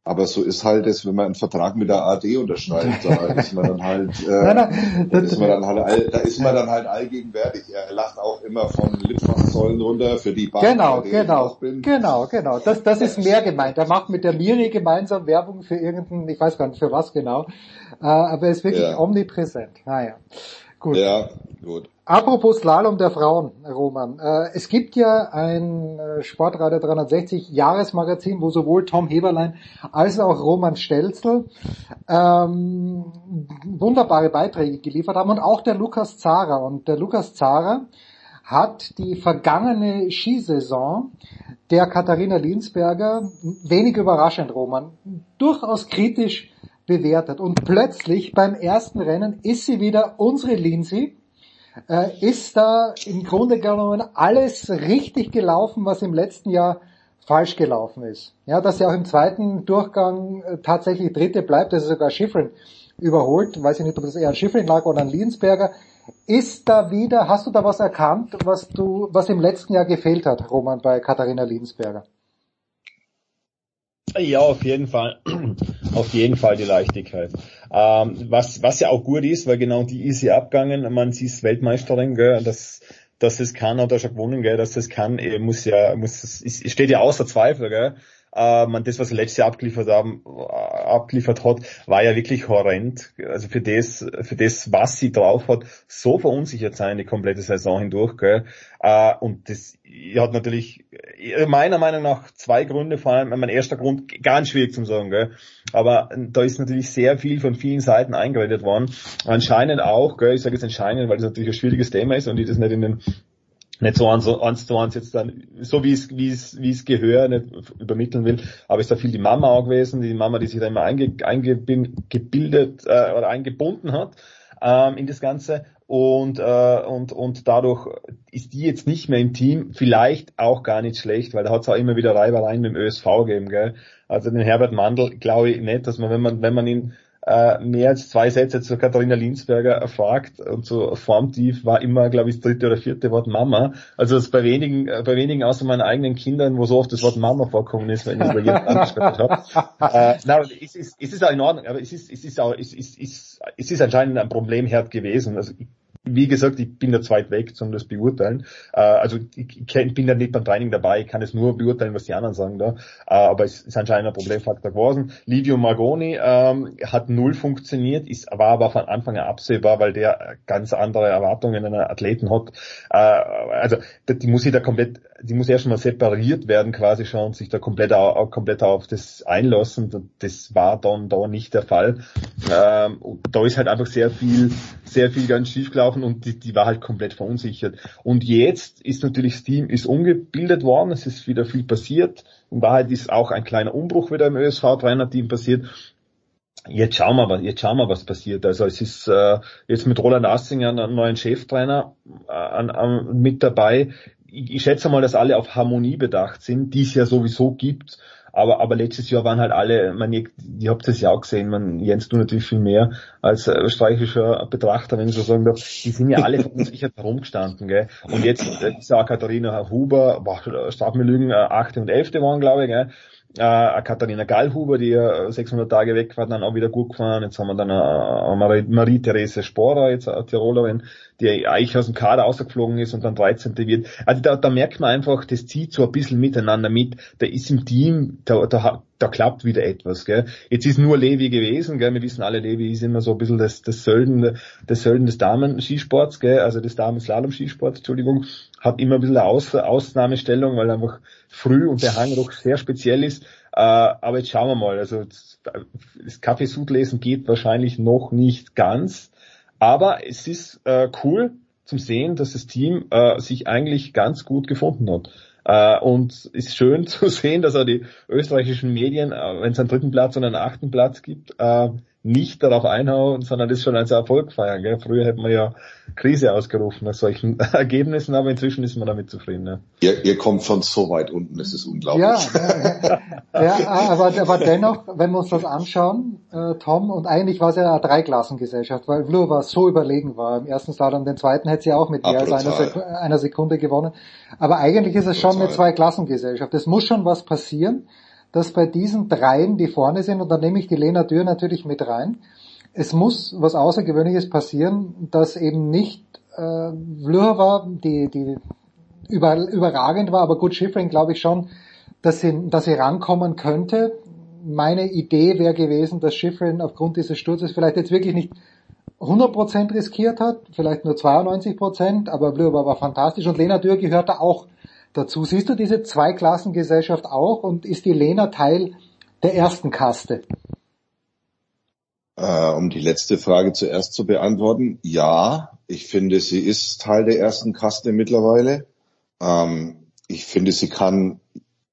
Aber so ist halt es, wenn man einen Vertrag mit der AD unterschreibt, da ist man dann halt, äh, nein, nein, da ist man dann halt, all, da ist man dann halt allgegenwärtig. Er lacht auch immer von Litfaßsäulen runter für die Bank. Genau, genau, genau, genau. Das, das ist mehr gemeint. Er macht mit der Miri gemeinsam Werbung für irgendeinen, ich weiß gar nicht für was genau, äh, aber er ist wirklich ja. omnipräsent. Naja, gut. Ja, gut. Apropos Slalom der Frauen, Roman. Äh, es gibt ja ein äh, Sportradio 360 Jahresmagazin, wo sowohl Tom Heberlein als auch Roman Stelzel ähm, wunderbare Beiträge geliefert haben und auch der Lukas Zara. Und der Lukas Zara hat die vergangene Skisaison der Katharina Linsberger, wenig überraschend, Roman, durchaus kritisch bewertet. Und plötzlich beim ersten Rennen ist sie wieder unsere Lindsay, äh, ist da im Grunde genommen alles richtig gelaufen, was im letzten Jahr falsch gelaufen ist. Ja, dass er auch im zweiten Durchgang äh, tatsächlich Dritte bleibt, das ist sogar Schifrin überholt, weiß ich nicht, ob das eher an Schifrin lag oder an Liensberger. Ist da wieder, hast du da was erkannt, was du, was im letzten Jahr gefehlt hat, Roman, bei Katharina Liensberger? Ja, auf jeden Fall. auf jeden Fall die Leichtigkeit. Ähm, was, was ja auch gut ist, weil genau die ist ja abgegangen. Man, sie ist Weltmeisterin, gell, das, dass es kann, hat er schon gewonnen, gell, dass es kann, muss ja, muss, es steht ja außer Zweifel, gell. Äh, man, das, was er letztes Jahr abgeliefert, haben, äh, abgeliefert hat, war ja wirklich horrend. Also für das, für das, was sie drauf hat, so verunsichert sein die komplette Saison hindurch. Gell? Äh, und das hat natürlich äh, meiner Meinung nach zwei Gründe, vor allem mein erster Grund, ganz schwierig zu sagen, gell? aber da ist natürlich sehr viel von vielen Seiten eingeredet worden. Anscheinend auch, gell? ich sage jetzt anscheinend, weil das natürlich ein schwieriges Thema ist und ich das nicht in den nicht so eins, eins zu eins jetzt dann, so wie es, wie es, wie es Gehör nicht übermitteln will, aber ist da viel die Mama auch gewesen, die Mama, die sich da immer einge, eingebildet äh, oder eingebunden hat ähm, in das Ganze und, äh, und, und dadurch ist die jetzt nicht mehr im Team, vielleicht auch gar nicht schlecht, weil da hat es auch immer wieder Reibereien mit dem ÖSV gegeben, gell. Also den Herbert Mandl glaube ich nicht, dass man, wenn man, wenn man ihn äh, mehr als zwei Sätze zu Katharina Linsberger erfragt und so formtief war immer, glaube ich, das dritte oder vierte Wort Mama. Also das bei wenigen, äh, bei wenigen außer meinen eigenen Kindern, wo so oft das Wort Mama vorkommen ist, wenn ich über jeden angesprochen habe. Äh, na, es ist, es ist auch in Ordnung, aber es ist, es ist auch, es ist, es ist, es ist anscheinend ein Problemherd gewesen. Also ich wie gesagt, ich bin da zu weit weg, um das beurteilen. Äh, also ich, bin da nicht beim Training dabei, ich kann es nur beurteilen, was die anderen sagen da. Äh, aber es ist anscheinend ein Problemfaktor gewesen. Livio Margoni ähm, hat null funktioniert, ist, war aber von Anfang an absehbar, weil der ganz andere Erwartungen an einen Athleten hat. Äh, also die muss ich da komplett, die muss erst mal separiert werden quasi schon und sich da komplett, komplett auf das einlassen. Das war dann da nicht der Fall. Ähm, da ist halt einfach sehr viel, sehr viel ganz schief gelaufen und die, die war halt komplett verunsichert. Und jetzt ist natürlich das Team ist umgebildet worden, es ist wieder viel passiert. In Wahrheit ist auch ein kleiner Umbruch wieder im ÖSV-Trainerteam passiert. Jetzt schauen wir, jetzt schauen wir, was passiert. Also es ist äh, jetzt mit Roland Assinger einen neuen Cheftrainer äh, an, an, mit dabei. Ich, ich schätze mal, dass alle auf Harmonie bedacht sind, die es ja sowieso gibt. Aber, aber letztes Jahr waren halt alle, man, ihr, ihr habt es ja auch gesehen, man, Jens, du natürlich viel mehr als äh, österreichischer Betrachter, wenn ich so sagen darf, die sind ja alle verunsichert herumgestanden, gell. Und jetzt äh, ist auch Katharina Huber, boah, straf mir lügen, äh, achte und elfte waren, glaube ich, gell äh, Katharina Gallhuber, die ja 600 Tage weg war, dann auch wieder gut gefahren. Jetzt haben wir dann äh, Marie-Therese Sporer, jetzt eine Tirolerin, die eigentlich aus dem Kader ausgeflogen ist und dann 13. wird. Also da, da merkt man einfach, das zieht so ein bisschen miteinander mit. Da ist im Team, da, da, da klappt wieder etwas. Gell. Jetzt ist nur Levi gewesen, gell. wir wissen alle, Levi ist immer so ein bisschen das, das Sölden, das Sölden des Damen-Skisports, gell. also des Damen-Slalom-Skisports, Entschuldigung, hat immer ein bisschen eine Aus Ausnahmestellung, weil einfach früh und der Hang doch sehr speziell ist. Äh, aber jetzt schauen wir mal. Also das Kaffeesudlesen geht wahrscheinlich noch nicht ganz. Aber es ist äh, cool zum Sehen, dass das Team äh, sich eigentlich ganz gut gefunden hat. Äh, und ist schön zu sehen, dass auch die österreichischen Medien, äh, wenn es einen dritten Platz und einen achten Platz gibt, äh, nicht darauf einhauen, sondern das schon als Erfolg feiern. Gell? Früher hätte man ja Krise ausgerufen nach solchen Ergebnissen, aber inzwischen ist man damit zufrieden. Ne? Ihr, ihr kommt von so weit unten, das ist unglaublich. Ja, ja aber, aber dennoch, wenn wir uns das anschauen, äh, Tom, und eigentlich war es ja eine Dreiklassengesellschaft, weil Vlur so überlegen war. Im ersten Start und den zweiten hätte sie auch mit mehr als einer, Sek einer, Sekunde gewonnen. Aber eigentlich ist es schon brutal. eine Zweiklassengesellschaft. Es muss schon was passieren dass bei diesen dreien, die vorne sind, und da nehme ich die Lena Dürr natürlich mit rein, es muss was Außergewöhnliches passieren, dass eben nicht äh, Vlhova, die, die über, überragend war, aber gut, Schifrin glaube ich schon, dass sie, dass sie rankommen könnte. Meine Idee wäre gewesen, dass Schifrin aufgrund dieses Sturzes vielleicht jetzt wirklich nicht 100% riskiert hat, vielleicht nur 92%, aber Vlhova war fantastisch und Lena Dürr gehörte auch dazu. Siehst du diese Zweiklassengesellschaft auch und ist die Lena Teil der ersten Kaste? Äh, um die letzte Frage zuerst zu beantworten, ja, ich finde, sie ist Teil der ersten Kaste mittlerweile. Ähm, ich finde, sie kann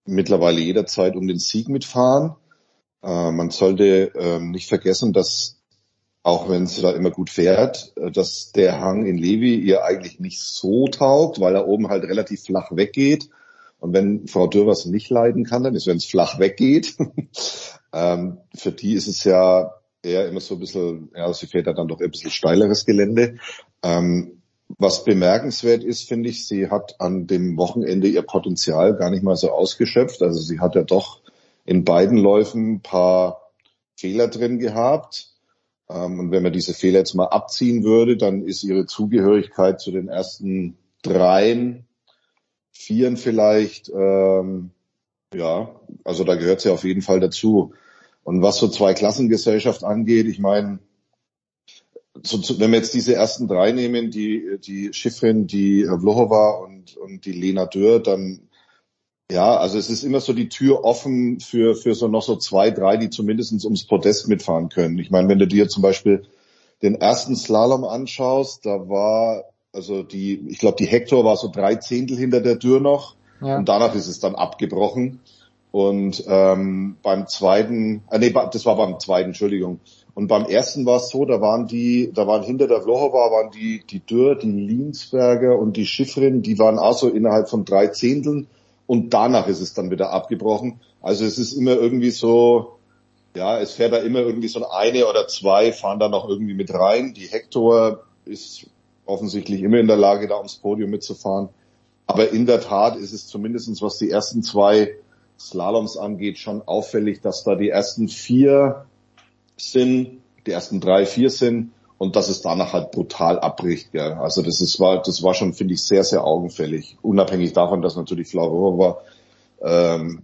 mittlerweile jederzeit um den Sieg mitfahren. Äh, man sollte äh, nicht vergessen, dass auch wenn sie da immer gut fährt, äh, dass der Hang in Levi ihr eigentlich nicht so taugt, weil er oben halt relativ flach weggeht. Und wenn Frau Dürr was nicht leiden kann, dann ist, wenn es flach weggeht. ähm, für die ist es ja eher immer so ein bisschen, ja, sie fährt ja dann doch ein bisschen steileres Gelände. Ähm, was bemerkenswert ist, finde ich, sie hat an dem Wochenende ihr Potenzial gar nicht mal so ausgeschöpft. Also sie hat ja doch in beiden Läufen ein paar Fehler drin gehabt und wenn man diese Fehler jetzt mal abziehen würde, dann ist ihre Zugehörigkeit zu den ersten dreien, vieren vielleicht, ähm, ja, also da gehört sie auf jeden Fall dazu. Und was so Zweiklassengesellschaft angeht, ich meine, so, wenn wir jetzt diese ersten drei nehmen, die, die Schiffrin, die Vlohova und, und die Lena Dürr, dann ja, also es ist immer so die Tür offen für, für so noch so zwei, drei, die zumindest ums Podest mitfahren können. Ich meine, wenn du dir zum Beispiel den ersten Slalom anschaust, da war, also die, ich glaube, die Hector war so drei Zehntel hinter der Tür noch ja. und danach ist es dann abgebrochen. Und ähm, beim zweiten, äh, nee, das war beim zweiten, Entschuldigung. Und beim ersten war es so, da waren die, da waren hinter der Vlohova waren die, die Dürr, die Linsberger und die Schiffrin, die waren auch so innerhalb von drei Zehnteln und danach ist es dann wieder abgebrochen. Also es ist immer irgendwie so, Ja, es fährt da immer irgendwie so eine oder zwei fahren da noch irgendwie mit rein. Die Hector ist offensichtlich immer in der Lage, da ums Podium mitzufahren. Aber in der Tat ist es zumindestens was die ersten zwei Slaloms angeht, schon auffällig, dass da die ersten vier sind, die ersten drei, vier sind und dass es danach halt brutal abbricht. Gell. Also das ist, war, das war schon, finde ich, sehr, sehr augenfällig. Unabhängig davon, dass natürlich Flarova ähm,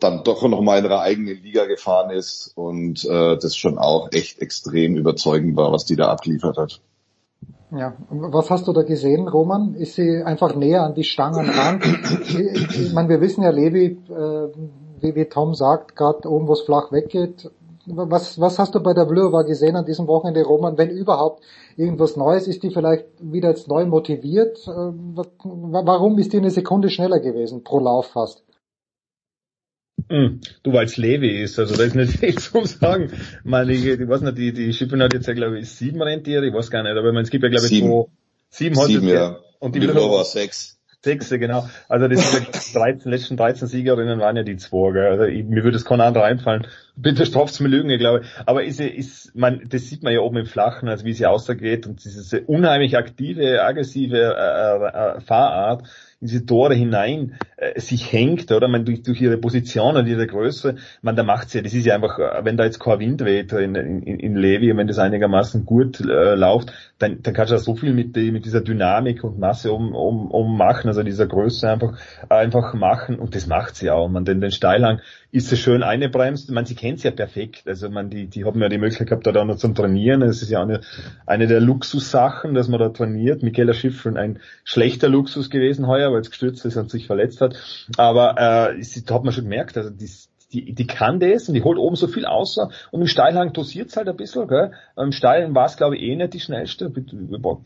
dann doch noch mal in ihrer eigenen Liga gefahren ist und äh, das schon auch echt extrem überzeugend war, was die da abgeliefert hat. Ja, was hast du da gesehen, Roman? Ist sie einfach näher an die Stangen ran? ich meine, wir wissen ja, Levi, äh, wie, wie Tom sagt, gerade oben, wo es flach weggeht. Was, was hast du bei der Vlhova gesehen an diesem Wochenende, Roman? Wenn überhaupt irgendwas Neues, ist die vielleicht wieder jetzt neu motiviert? Äh, warum ist die eine Sekunde schneller gewesen pro Lauf fast? Hm, du, weil es Levi ist, also da ist nicht viel zu sagen. Meine, ich, ich weiß nicht, die, die Schiffen hat jetzt ja, glaube ich, sieben Rentiere, ich weiß gar nicht, aber es gibt ja, glaube ich, sieben. Zwei, sieben, sieben ja. Und die, war sechs. Sechs, genau. Also die 13, letzten 13 Siegerinnen waren ja die zwei, gell. Also ich, mir würde es kein anderer einfallen. Bitte straft's mir Lügen, ich glaube. Aber ist, ist, man, das sieht man ja oben im Flachen, also wie sie außergeht und diese unheimlich aktive, aggressive äh, äh, Fahrart in diese Tore hinein äh, sich hängt, oder? Man durch, durch ihre Position und ihre Größe, man da macht sie, das ist ja einfach, äh, wenn da jetzt kein Wind weht in, in, in Levi und wenn das einigermaßen gut äh, läuft, dann, dann kannst du da so viel mit, mit dieser Dynamik und Masse um, um, um machen, also dieser Größe einfach, einfach machen und das macht sie auch. Man, den, den Steilhang ist sie schön eingebremst. Man, sie kennt sie ja perfekt. Also man, die, die haben ja die Möglichkeit gehabt, da, da noch zum Trainieren. Es ist ja eine, eine der Luxussachen, dass man da trainiert. Michaela Schiffrin ein schlechter Luxus gewesen heuer, weil es gestürzt ist und sich verletzt hat. Aber äh, sie, da hat man schon gemerkt, also die, die, die kann das und die holt oben so viel außer und im Steilhang dosiert's halt ein bisschen, gell? Im Steilhang war es glaube ich eh nicht die schnellste,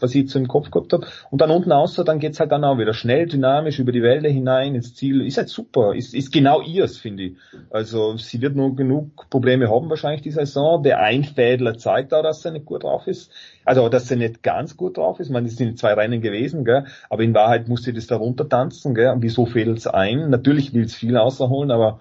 was ich jetzt so im Kopf gehabt habe. Und dann unten außer, dann geht's halt dann auch wieder schnell, dynamisch über die Wälder hinein ins Ziel. Ist halt super, ist, ist genau ihrs, finde ich. Also sie wird nur genug Probleme haben wahrscheinlich die Saison. Der Einfädler zeigt auch, dass er nicht gut drauf ist. Also dass er nicht ganz gut drauf ist. Man ist in zwei Rennen gewesen, gell? aber in Wahrheit musste das da runter tanzen. Gell? Und wieso fädelt's ein? Natürlich will's viel außerholen, aber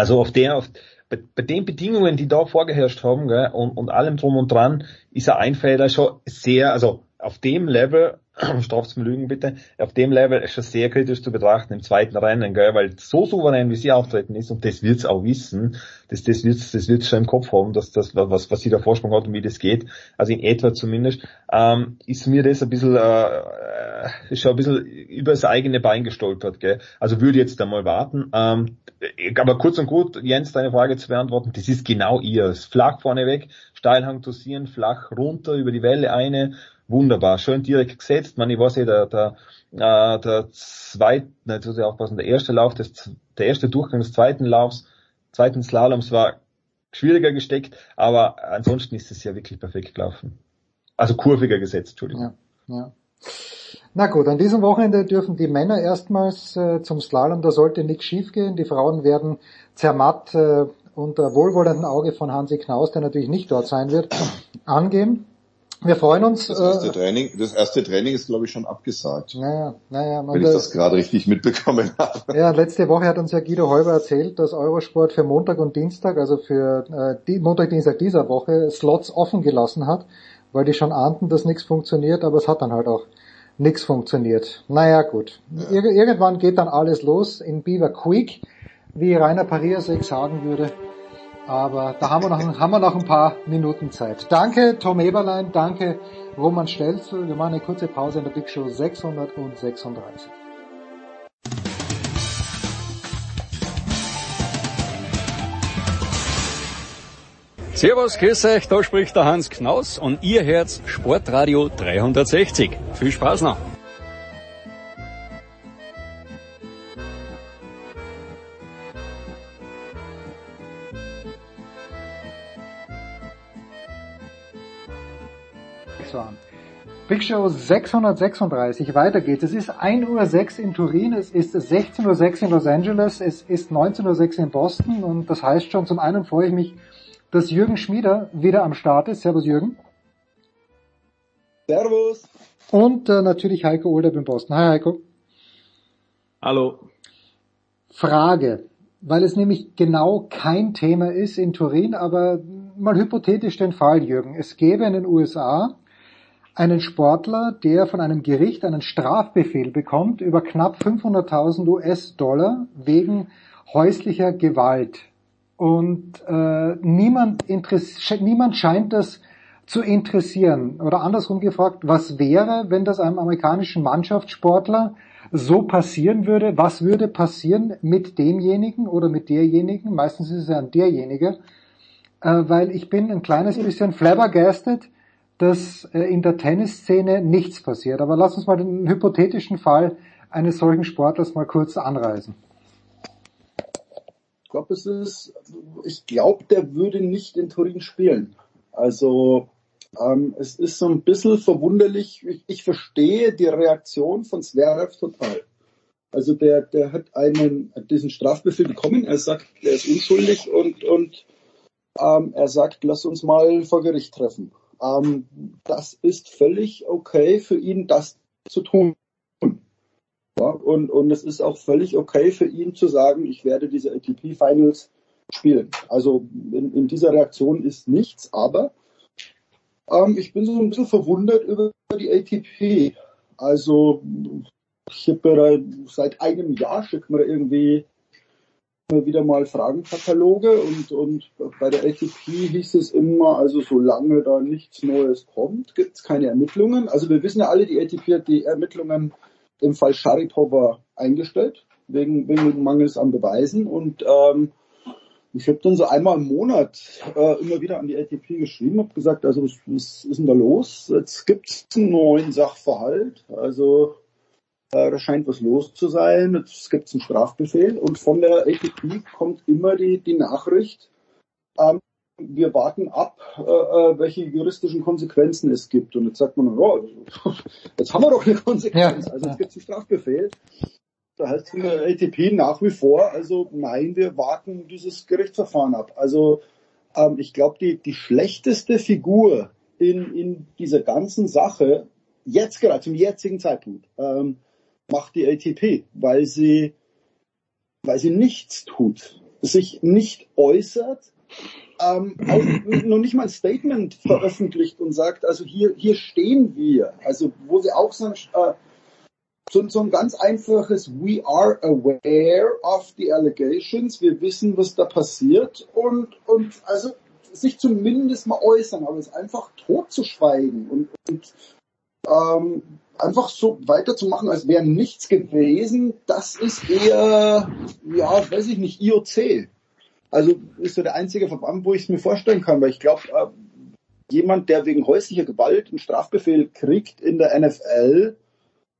also auf der, auf, bei, bei den Bedingungen, die da vorgeherrscht haben, gell, und, und allem drum und dran, ist er Einfädler schon sehr, also auf dem Level straf's mir Lügen bitte, auf dem Level ist schon sehr kritisch zu betrachten im zweiten Rennen, gell, weil so souverän wie sie auftreten ist, und das wird's auch wissen, das, das wird's, das wird's schon im Kopf haben, dass das, was, was sie da Vorsprung hat und wie das geht, also in etwa zumindest, ähm, ist mir das ein bisschen, äh, ist schon ein bisschen über das eigene Bein gestolpert, gell. Also würde jetzt einmal warten, ähm, aber kurz und gut, Jens, deine Frage zu beantworten, das ist genau ihrs. Flach vorne weg, Steilhang dosieren, flach runter, über die Welle eine, wunderbar, schön direkt gesetzt. Man, ich weiß ja, der, der, äh, der zweite, jetzt muss ich aufpassen, der erste Lauf, des, der erste Durchgang des zweiten Laufs, zweiten Slaloms war schwieriger gesteckt, aber ansonsten ist es ja wirklich perfekt gelaufen. Also kurviger gesetzt, Entschuldigung. Ja, ja. Na gut, an diesem Wochenende dürfen die Männer erstmals äh, zum Slalom, da sollte nichts schiefgehen. Die Frauen werden zermatt äh, unter wohlwollendem Auge von Hansi Knaus, der natürlich nicht dort sein wird, angehen. Wir freuen uns. Das erste, äh, Training, das erste Training ist, glaube ich, schon abgesagt. Naja, naja. Wenn ich das gerade richtig mitbekommen habe. Ja, letzte Woche hat uns ja Guido Heuber erzählt, dass Eurosport für Montag und Dienstag, also für äh, die, Montag, Dienstag dieser Woche, Slots offen gelassen hat, weil die schon ahnten, dass nichts funktioniert, aber es hat dann halt auch nichts funktioniert. Naja, gut. Ja. Ir irgendwann geht dann alles los in Beaver Creek, wie Rainer Pariasek sagen würde. Aber da haben wir, noch, haben wir noch ein paar Minuten Zeit. Danke Tom Eberlein, danke Roman Stelzel. Wir machen eine kurze Pause in der Big Show 636. Servus, grüß euch, da spricht der Hans Knaus und ihr hört Sportradio 360. Viel Spaß noch! Big Show 636, weiter geht's. Es ist 1.06 Uhr in Turin, es ist 16.06 Uhr in Los Angeles, es ist 19.06 Uhr in Boston und das heißt schon, zum einen freue ich mich, dass Jürgen Schmieder wieder am Start ist. Servus Jürgen. Servus. Und äh, natürlich Heiko Olderb in Boston. Hi Heiko. Hallo. Frage. weil es nämlich genau kein Thema ist in Turin, aber mal hypothetisch den Fall, Jürgen. Es gäbe in den USA einen Sportler, der von einem Gericht einen Strafbefehl bekommt über knapp 500.000 US-Dollar wegen häuslicher Gewalt. Und äh, niemand, niemand scheint das zu interessieren. Oder andersrum gefragt, was wäre, wenn das einem amerikanischen Mannschaftssportler so passieren würde? Was würde passieren mit demjenigen oder mit derjenigen? Meistens ist es ja derjenige, äh, weil ich bin ein kleines bisschen flabbergasted, dass äh, in der Tennisszene nichts passiert. Aber lass uns mal den hypothetischen Fall eines solchen Sportlers mal kurz anreisen. Ich glaube, es ist, ich glaube, der würde nicht in Turin spielen. Also ähm, es ist so ein bisschen verwunderlich. Ich, ich verstehe die Reaktion von Zverev total. Also der, der hat einen diesen Strafbefehl bekommen. Er sagt, er ist unschuldig und und ähm, er sagt, lass uns mal vor Gericht treffen. Ähm, das ist völlig okay für ihn, das zu tun. Ja, und, und es ist auch völlig okay für ihn zu sagen, ich werde diese ATP Finals spielen. Also in, in dieser Reaktion ist nichts, aber ähm, ich bin so ein bisschen verwundert über die ATP. Also ich habe seit einem Jahr schickt mir irgendwie wieder mal Fragenkataloge und, und bei der ATP hieß es immer, also solange da nichts Neues kommt, gibt es keine Ermittlungen. Also wir wissen ja alle, die ATP hat die Ermittlungen im Fall Sharipova eingestellt, wegen, wegen Mangels an Beweisen und ähm, ich habe dann so einmal im Monat äh, immer wieder an die ATP geschrieben, habe gesagt, also was, was ist denn da los? Jetzt gibt's einen neuen Sachverhalt, also da scheint was los zu sein, jetzt gibt's einen Strafbefehl und von der ATP kommt immer die, die Nachricht, ähm, wir warten ab, äh, äh, welche juristischen Konsequenzen es gibt. Und jetzt sagt man, oh, jetzt haben wir doch eine Konsequenz, also jetzt gibt's einen Strafbefehl. Da heißt von der ATP nach wie vor, also nein, wir warten dieses Gerichtsverfahren ab. Also ähm, ich glaube, die, die schlechteste Figur in, in dieser ganzen Sache, jetzt gerade zum jetzigen Zeitpunkt, ähm, macht die ATP, weil sie, weil sie nichts tut, sich nicht äußert, ähm, auch noch nicht mal ein Statement veröffentlicht und sagt, also hier, hier stehen wir. Also wo sie auch sagen, äh, so, so ein ganz einfaches We are aware of the allegations. Wir wissen, was da passiert und, und also sich zumindest mal äußern, aber es einfach tot zu schweigen und, und ähm, einfach so weiterzumachen, als wäre nichts gewesen, das ist eher, ja, weiß ich nicht, IOC. Also ist so der einzige Verband, wo ich es mir vorstellen kann, weil ich glaube, äh, jemand, der wegen häuslicher Gewalt einen Strafbefehl kriegt in der NFL,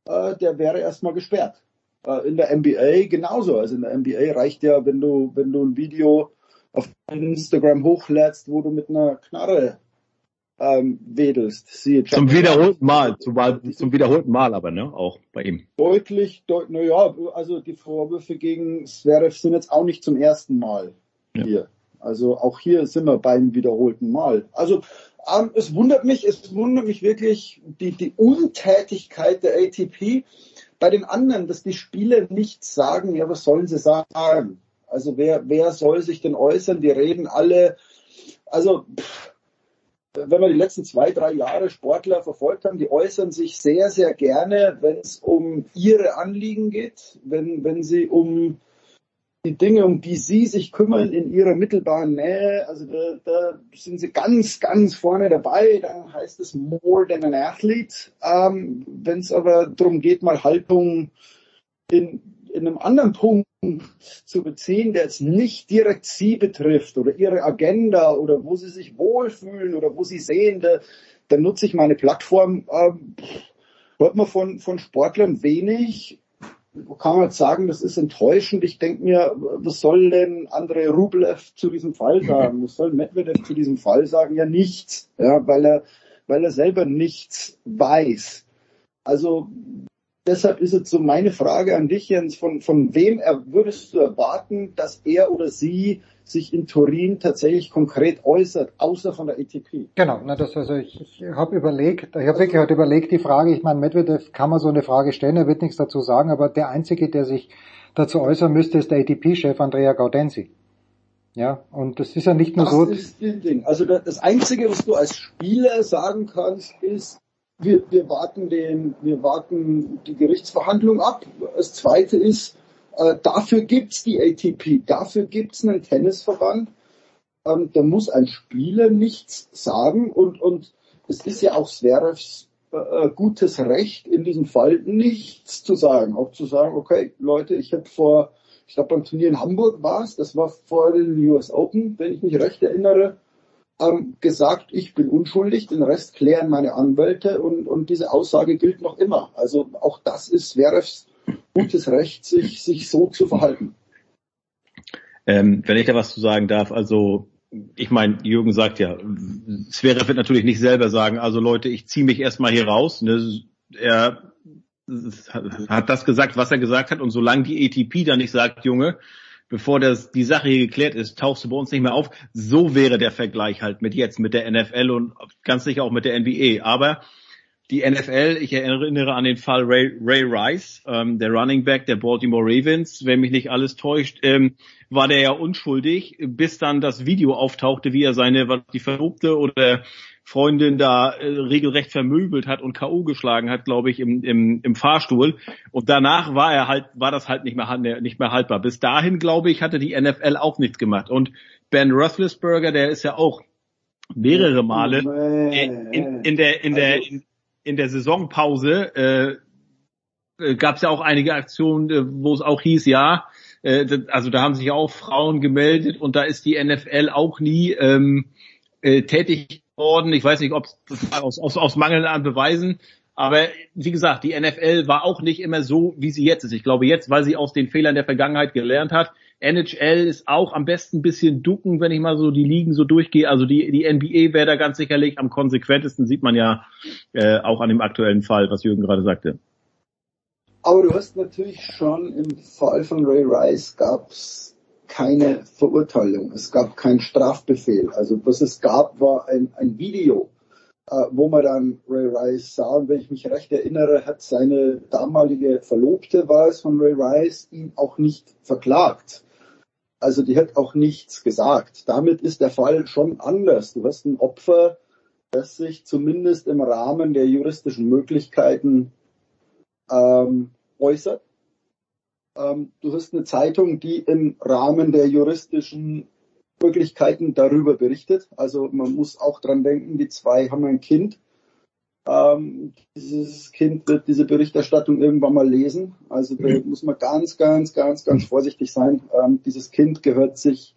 äh, der wäre erstmal gesperrt. Äh, in der NBA genauso. Also in der NBA reicht ja, wenn du, wenn du ein Video auf Instagram hochlädst, wo du mit einer Knarre ähm, wedelst. Siehe zum wiederholten Mal, zum, zum, wiederholten Mal aber, ne, auch bei ihm. Deutlich, deut, naja, also die Vorwürfe gegen Zverev sind jetzt auch nicht zum ersten Mal ja. hier. Also auch hier sind wir beim wiederholten Mal. Also ähm, es wundert mich, es wundert mich wirklich die, die Untätigkeit der ATP bei den anderen, dass die Spieler nichts sagen. Ja, was sollen sie sagen? Also wer, wer soll sich denn äußern? Die reden alle, also pff, wenn wir die letzten zwei, drei Jahre Sportler verfolgt haben, die äußern sich sehr, sehr gerne, wenn es um ihre Anliegen geht, wenn, wenn sie um die Dinge, um die Sie sich kümmern in Ihrer mittelbaren Nähe, also da, da sind Sie ganz, ganz vorne dabei. Dann heißt es more than an athlete. Ähm, Wenn es aber darum geht, mal Haltung in, in einem anderen Punkt zu beziehen, der jetzt nicht direkt Sie betrifft oder Ihre Agenda oder wo Sie sich wohlfühlen oder wo Sie sehen, da, da nutze ich meine Plattform. Ähm, hört man von, von Sportlern wenig kann man jetzt sagen, das ist enttäuschend. Ich denke mir, was soll denn Andrei Rublev zu diesem Fall sagen? Was soll Medvedev zu diesem Fall sagen? Ja, nichts, ja, weil er, weil er selber nichts weiß. Also deshalb ist jetzt so meine Frage an dich, Jens, von, von wem würdest du erwarten, dass er oder sie sich in Turin tatsächlich konkret äußert, außer von der ATP? Genau, na das also ich, ich habe überlegt, ich habe wirklich halt überlegt die Frage, ich meine, Medvedev kann man so eine Frage stellen, er wird nichts dazu sagen, aber der Einzige, der sich dazu äußern müsste, ist der ATP-Chef Andrea Gaudenzi. Ja, und das ist ja nicht nur das so. Das ist das Ding. Also das Einzige, was du als Spieler sagen kannst, ist, wir, wir warten den, wir warten die Gerichtsverhandlung ab. Das Zweite ist, äh, dafür gibt's die ATP, dafür gibt's einen Tennisverband. Ähm, da muss ein Spieler nichts sagen und und es ist ja auch Zverevs äh, gutes Recht in diesem Fall nichts zu sagen, auch zu sagen, okay, Leute, ich habe vor ich glaube beim Turnier in Hamburg war es, das war vor den US Open, wenn ich mich recht erinnere, ähm, gesagt, ich bin unschuldig, den Rest klären meine Anwälte und, und diese Aussage gilt noch immer. Also auch das ist Zverevs gutes Recht, sich, sich so zu verhalten. Ähm, wenn ich da was zu sagen darf, also ich meine, Jürgen sagt ja, Zverev wird natürlich nicht selber sagen, also Leute, ich ziehe mich erstmal hier raus. Ne? Er hat das gesagt, was er gesagt hat. Und solange die ATP da nicht sagt, Junge, bevor das, die Sache hier geklärt ist, tauchst du bei uns nicht mehr auf. So wäre der Vergleich halt mit jetzt, mit der NFL und ganz sicher auch mit der NBA. Aber die NFL, ich erinnere an den Fall Ray, Ray Rice, ähm, der Running Back der Baltimore Ravens, wenn mich nicht alles täuscht, ähm, war der ja unschuldig, bis dann das Video auftauchte, wie er seine, was die Verlobte oder Freundin da äh, regelrecht vermöbelt hat und K.O. geschlagen hat, glaube ich, im, im, im Fahrstuhl. Und danach war er halt, war das halt nicht mehr, nicht mehr haltbar. Bis dahin, glaube ich, hatte die NFL auch nichts gemacht. Und Ben Roethlisberger, der ist ja auch mehrere Male in, in, in der in der in, in der Saisonpause äh, äh gab es ja auch einige Aktionen, äh, wo es auch hieß, ja, äh, also da haben sich auch Frauen gemeldet und da ist die NFL auch nie ähm, äh, tätig worden. Ich weiß nicht, ob aus, aus, aus Mangel an Beweisen. Aber wie gesagt, die NFL war auch nicht immer so, wie sie jetzt ist. Ich glaube jetzt, weil sie aus den Fehlern der Vergangenheit gelernt hat. NHL ist auch am besten ein bisschen ducken, wenn ich mal so die Ligen so durchgehe. Also die, die NBA wäre da ganz sicherlich am konsequentesten, sieht man ja äh, auch an dem aktuellen Fall, was Jürgen gerade sagte. Aber du hast natürlich schon im Fall von Ray Rice gab's keine Verurteilung, es gab keinen Strafbefehl. Also was es gab, war ein, ein Video, äh, wo man dann Ray Rice sah, und wenn ich mich recht erinnere, hat seine damalige Verlobte, war es von Ray Rice, ihn auch nicht verklagt. Also die hat auch nichts gesagt. Damit ist der Fall schon anders. Du hast ein Opfer, das sich zumindest im Rahmen der juristischen Möglichkeiten ähm, äußert ähm, du hast eine Zeitung, die im Rahmen der juristischen Möglichkeiten darüber berichtet. Also man muss auch dran denken, die zwei haben ein Kind. Ähm, dieses Kind wird diese Berichterstattung irgendwann mal lesen. Also da mhm. muss man ganz, ganz, ganz, ganz vorsichtig sein. Ähm, dieses Kind gehört sich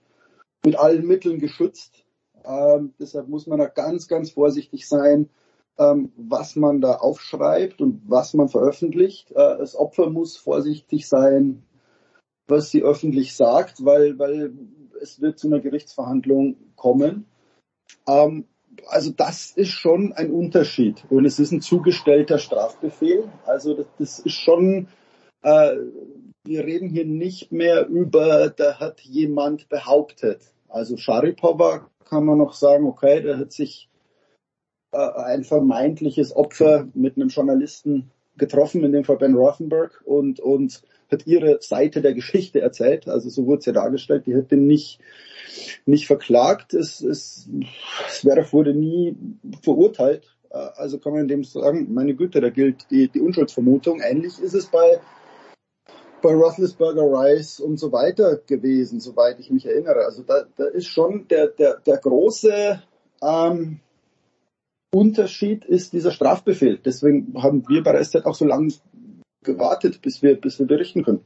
mit allen Mitteln geschützt. Ähm, deshalb muss man da ganz, ganz vorsichtig sein, ähm, was man da aufschreibt und was man veröffentlicht. Äh, das Opfer muss vorsichtig sein, was sie öffentlich sagt, weil, weil es wird zu einer Gerichtsverhandlung kommen. Ähm, also das ist schon ein Unterschied und es ist ein zugestellter Strafbefehl. Also das, das ist schon, äh, wir reden hier nicht mehr über, da hat jemand behauptet. Also Sharipova kann man noch sagen, okay, der hat sich ein vermeintliches Opfer mit einem Journalisten getroffen, in dem Fall Ben Rothenberg, und, und hat ihre Seite der Geschichte erzählt. Also so wurde es ja dargestellt. Die hätte nicht, nicht verklagt. Es, es, Zverev wurde nie verurteilt. Äh, also kann man dem sagen, meine Güte, da gilt die, die Unschuldsvermutung. Ähnlich ist es bei, bei Roethlisberger, Rice und so weiter gewesen, soweit ich mich erinnere. Also da, da ist schon der, der, der große ähm, Unterschied ist dieser Strafbefehl. Deswegen haben wir bei SZ auch so lange gewartet, bis wir, bis wir berichten können.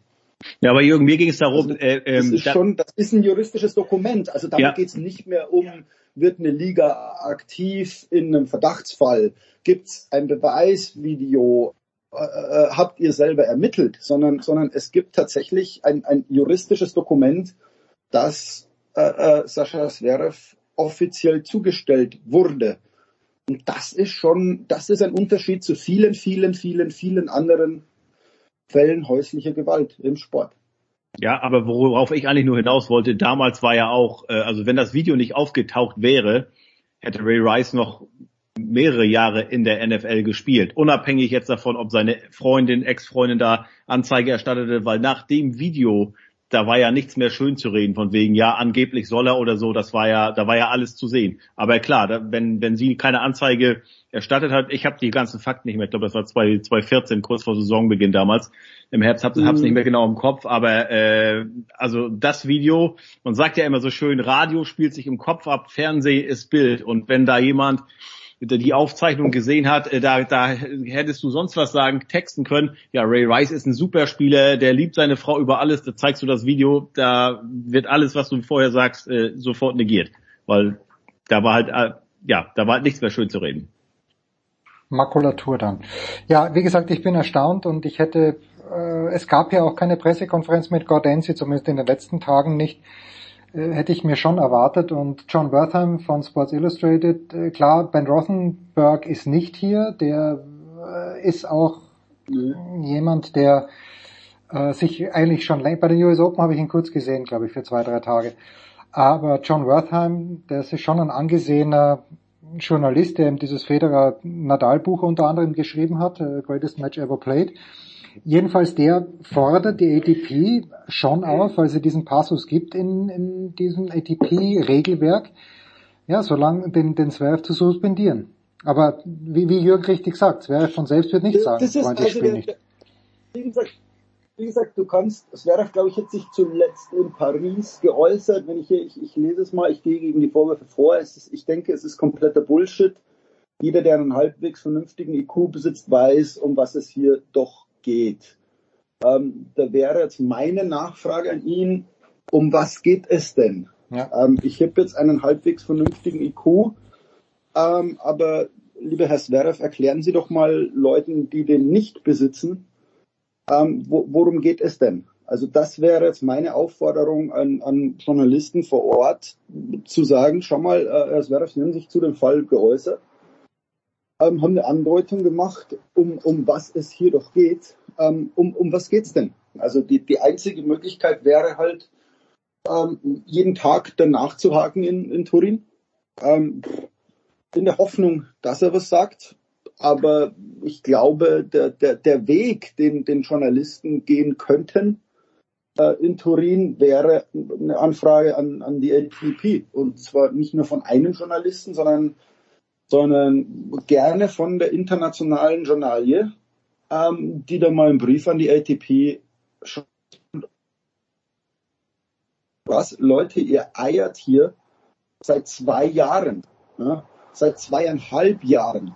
Ja, aber Jürgen, mir ging es darum, also, äh, ähm, das ist schon, das ist ein juristisches Dokument. Also damit ja. geht es nicht mehr um, wird eine Liga aktiv in einem Verdachtsfall, gibt es ein Beweisvideo, äh, äh, habt ihr selber ermittelt, sondern, sondern es gibt tatsächlich ein, ein juristisches Dokument, das äh, äh, Sascha Zverev offiziell zugestellt wurde. Und das ist schon, das ist ein Unterschied zu vielen, vielen, vielen, vielen anderen Fällen häuslicher Gewalt im Sport. Ja, aber worauf ich eigentlich nur hinaus wollte, damals war ja auch, äh, also wenn das Video nicht aufgetaucht wäre, hätte Ray Rice noch mehrere Jahre in der NFL gespielt, unabhängig jetzt davon, ob seine Freundin, Ex-Freundin da Anzeige erstattete, weil nach dem Video da war ja nichts mehr schön zu reden, von wegen, ja, angeblich soll er oder so, das war ja, da war ja alles zu sehen. Aber klar, da, wenn, wenn sie keine Anzeige erstattet hat, ich habe die ganzen Fakten nicht mehr, ich glaube, das war 2014, kurz vor Saisonbeginn damals, im Herbst, hab's, hab's nicht mehr genau im Kopf, aber äh, also das Video, man sagt ja immer so schön, Radio spielt sich im Kopf ab, Fernsehen ist Bild. Und wenn da jemand die Aufzeichnung gesehen hat, äh, da, da hättest du sonst was sagen, texten können. Ja, Ray Rice ist ein Superspieler, der liebt seine Frau über alles, da zeigst du das Video, da wird alles, was du vorher sagst, äh, sofort negiert. Weil da war halt, äh, ja, da war halt nichts mehr schön zu reden. Makulatur dann. Ja, wie gesagt, ich bin erstaunt und ich hätte, äh, es gab ja auch keine Pressekonferenz mit Gordenzi, zumindest in den letzten Tagen nicht. Äh, hätte ich mir schon erwartet. Und John Wortham von Sports Illustrated, äh, klar, Ben Rothenberg ist nicht hier, der äh, ist auch jemand, der sich eigentlich schon länger, bei den US Open habe ich ihn kurz gesehen, glaube ich, für zwei, drei Tage. Aber John Wortham, der ist schon ein angesehener Journalist, der eben dieses Federer Nadal Buch unter anderem geschrieben hat, Greatest Match Ever Played. Jedenfalls der fordert die ATP schon auf, weil sie diesen Passus gibt in, in diesem ATP-Regelwerk, ja, solange den, den Zwerg zu suspendieren. Aber wie, wie Jürgen richtig sagt, Zwerg von selbst wird nicht sagen, das ist also spiele der- nicht. Wie gesagt, wie gesagt, du kannst, Zverev, glaube ich, hat sich zuletzt in Paris geäußert, wenn ich hier, ich, ich lese es mal, ich gehe gegen die Vorwürfe vor, es ist, ich denke, es ist kompletter Bullshit. Jeder, der einen halbwegs vernünftigen IQ besitzt, weiß, um was es hier doch geht. Ähm, da wäre jetzt meine Nachfrage an ihn, um was geht es denn? Ähm, ich habe jetzt einen halbwegs vernünftigen IQ, ähm, aber lieber Herr Zverev, erklären Sie doch mal Leuten, die den nicht besitzen, ähm, wo, worum geht es denn? Also das wäre jetzt meine Aufforderung an, an Journalisten vor Ort, zu sagen, schau mal, äh, Herr Zverev, Sie haben sich zu dem Fall geäußert, ähm, haben eine Andeutung gemacht, um, um was es hier doch geht. Ähm, um, um was geht's denn? Also die, die einzige Möglichkeit wäre halt, ähm, jeden Tag danach zu haken in, in Turin. Ähm, in der Hoffnung, dass er was sagt. Aber ich glaube, der, der, der Weg, den, den Journalisten gehen könnten äh, in Turin, wäre eine Anfrage an, an die ATP. Und zwar nicht nur von einem Journalisten, sondern, sondern gerne von der internationalen Journalie, ähm, die da mal einen Brief an die ATP schreibt. Was? Leute, ihr eiert hier seit zwei Jahren, ja, seit zweieinhalb Jahren,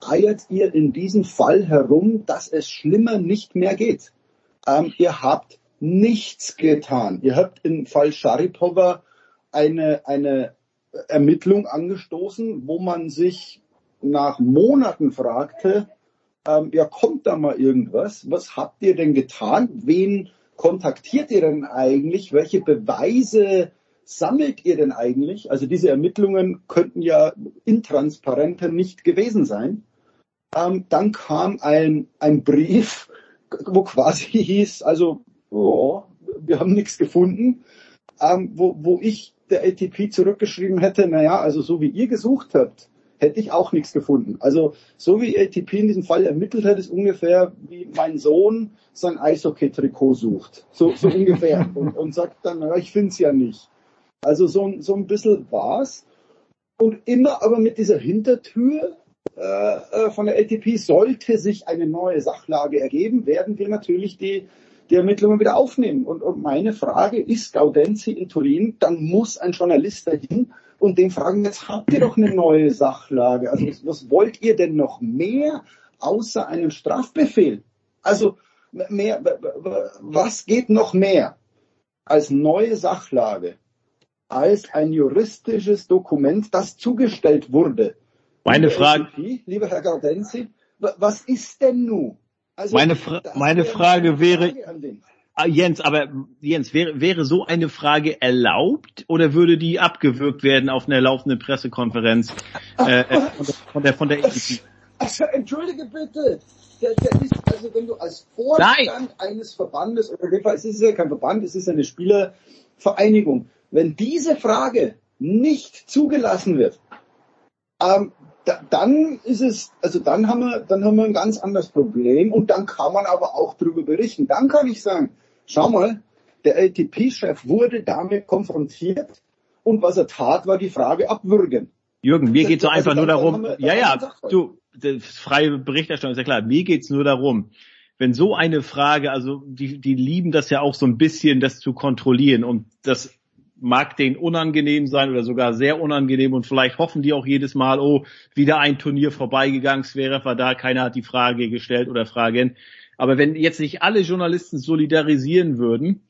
eiert ihr in diesem Fall herum, dass es schlimmer nicht mehr geht. Ähm, ihr habt nichts getan. Ihr habt im Fall Sharipova eine, eine Ermittlung angestoßen, wo man sich nach Monaten fragte, ähm, ja, kommt da mal irgendwas? Was habt ihr denn getan? Wen kontaktiert ihr denn eigentlich? Welche Beweise sammelt ihr denn eigentlich? Also diese Ermittlungen könnten ja intransparenter nicht gewesen sein. Ähm, dann kam ein, ein Brief, wo quasi hieß, also oh, wir haben nichts gefunden, ähm, wo, wo ich der ATP zurückgeschrieben hätte, naja, also so wie ihr gesucht habt, hätte ich auch nichts gefunden. Also so wie ATP in diesem Fall ermittelt hat, ist ungefähr wie mein Sohn sein Eishockey-Trikot sucht. So, so ungefähr. Und, und sagt dann, naja, ich finde es ja nicht. Also so, so ein bisschen war's. Und immer aber mit dieser Hintertür äh, äh, von der ATP sollte sich eine neue Sachlage ergeben, werden wir natürlich die, die Ermittlungen wieder aufnehmen. Und, und meine Frage ist Gaudenzi in Turin, dann muss ein Journalist dahin und den fragen, jetzt habt ihr doch eine neue Sachlage. Also was, was wollt ihr denn noch mehr außer einem Strafbefehl? Also mehr, was geht noch mehr als neue Sachlage, als ein juristisches Dokument, das zugestellt wurde? Meine Frage- lieber Herr Gaudenzi, wa- was ist denn nun? Also, Meine, Fra meine Frage wäre, Frage. Ah, Jens, aber Jens, wäre, wäre so eine Frage erlaubt oder würde die abgewürgt werden auf einer laufenden Pressekonferenz äh, äh, von der von der, von? Also entschuldige bitte, der, der ist, also wenn du als Vorstand eines Verbandes, oder in dem Fall es ist ja kein Verband, es ist eine Spielervereinigung, wenn diese Frage nicht zugelassen wird, ähm, da, dann ist es, also dann haben wir, dann haben wir ein ganz anderes Problem und dann kann man aber auch darüber berichten. Dann kann ich sagen, schau mal, der LTP-Chef wurde damit konfrontiert und was er tat, war die Frage abwürgen. Jürgen, mir geht's so Also einfach nur darum, wir- ja, ja, du, das freie Berichterstattung ist ja klar, mir geht's nur darum, wenn so eine Frage, also die, die lieben das ja auch so ein bisschen, das zu kontrollieren und das mag denen unangenehm sein oder sogar sehr unangenehm und vielleicht hoffen die auch jedes Mal, oh, wieder ein Turnier vorbeigegangen, Zverev war da, keiner hat die Frage gestellt oder Fragen. Aber wenn jetzt sich alle Journalisten solidarisieren würden,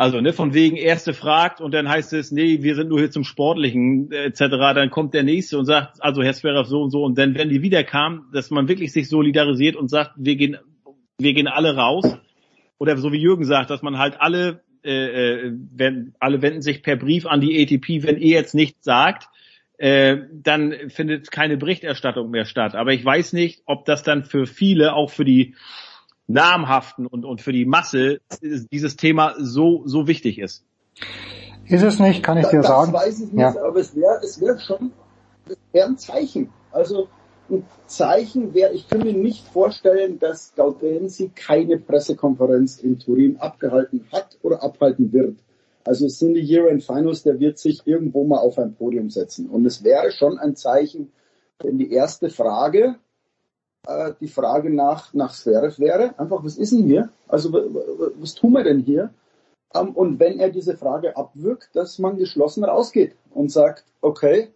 also ne, von wegen erste fragt und dann heißt es, nee, wir sind nur hier zum Sportlichen äh, etc. Dann kommt der nächste und sagt, also Herr Zverev so und so und dann, wenn die wieder kamen, dass man wirklich sich solidarisiert und sagt, wir gehen, wir gehen alle raus oder so wie Jürgen sagt, dass man halt alle, äh, äh, wenn alle wenden sich per Brief an die ATP, wenn ihr jetzt nichts sagt, äh, dann findet keine Berichterstattung mehr statt. Aber ich weiß nicht, ob das dann für viele, auch für die namhaften und, und für die Masse dieses Thema so, so wichtig ist. Ist es nicht, kann ich dir das sagen. weiß ich nicht, Ja. aber es wäre es wär schon es wär ein Zeichen. Also ein Zeichen wäre, ich kann mir nicht vorstellen, dass Gaudenzi keine Pressekonferenz in Turin abgehalten hat oder abhalten wird. Also es sind die Year-End Finals, der wird sich irgendwo mal auf ein Podium setzen. Und es wäre schon ein Zeichen, wenn die erste Frage äh, die Frage nach, nach Zverev wäre, einfach, was ist denn hier? Also was tun wir denn hier? Ähm, und wenn er diese Frage abwirkt, dass man geschlossen rausgeht und sagt, okay,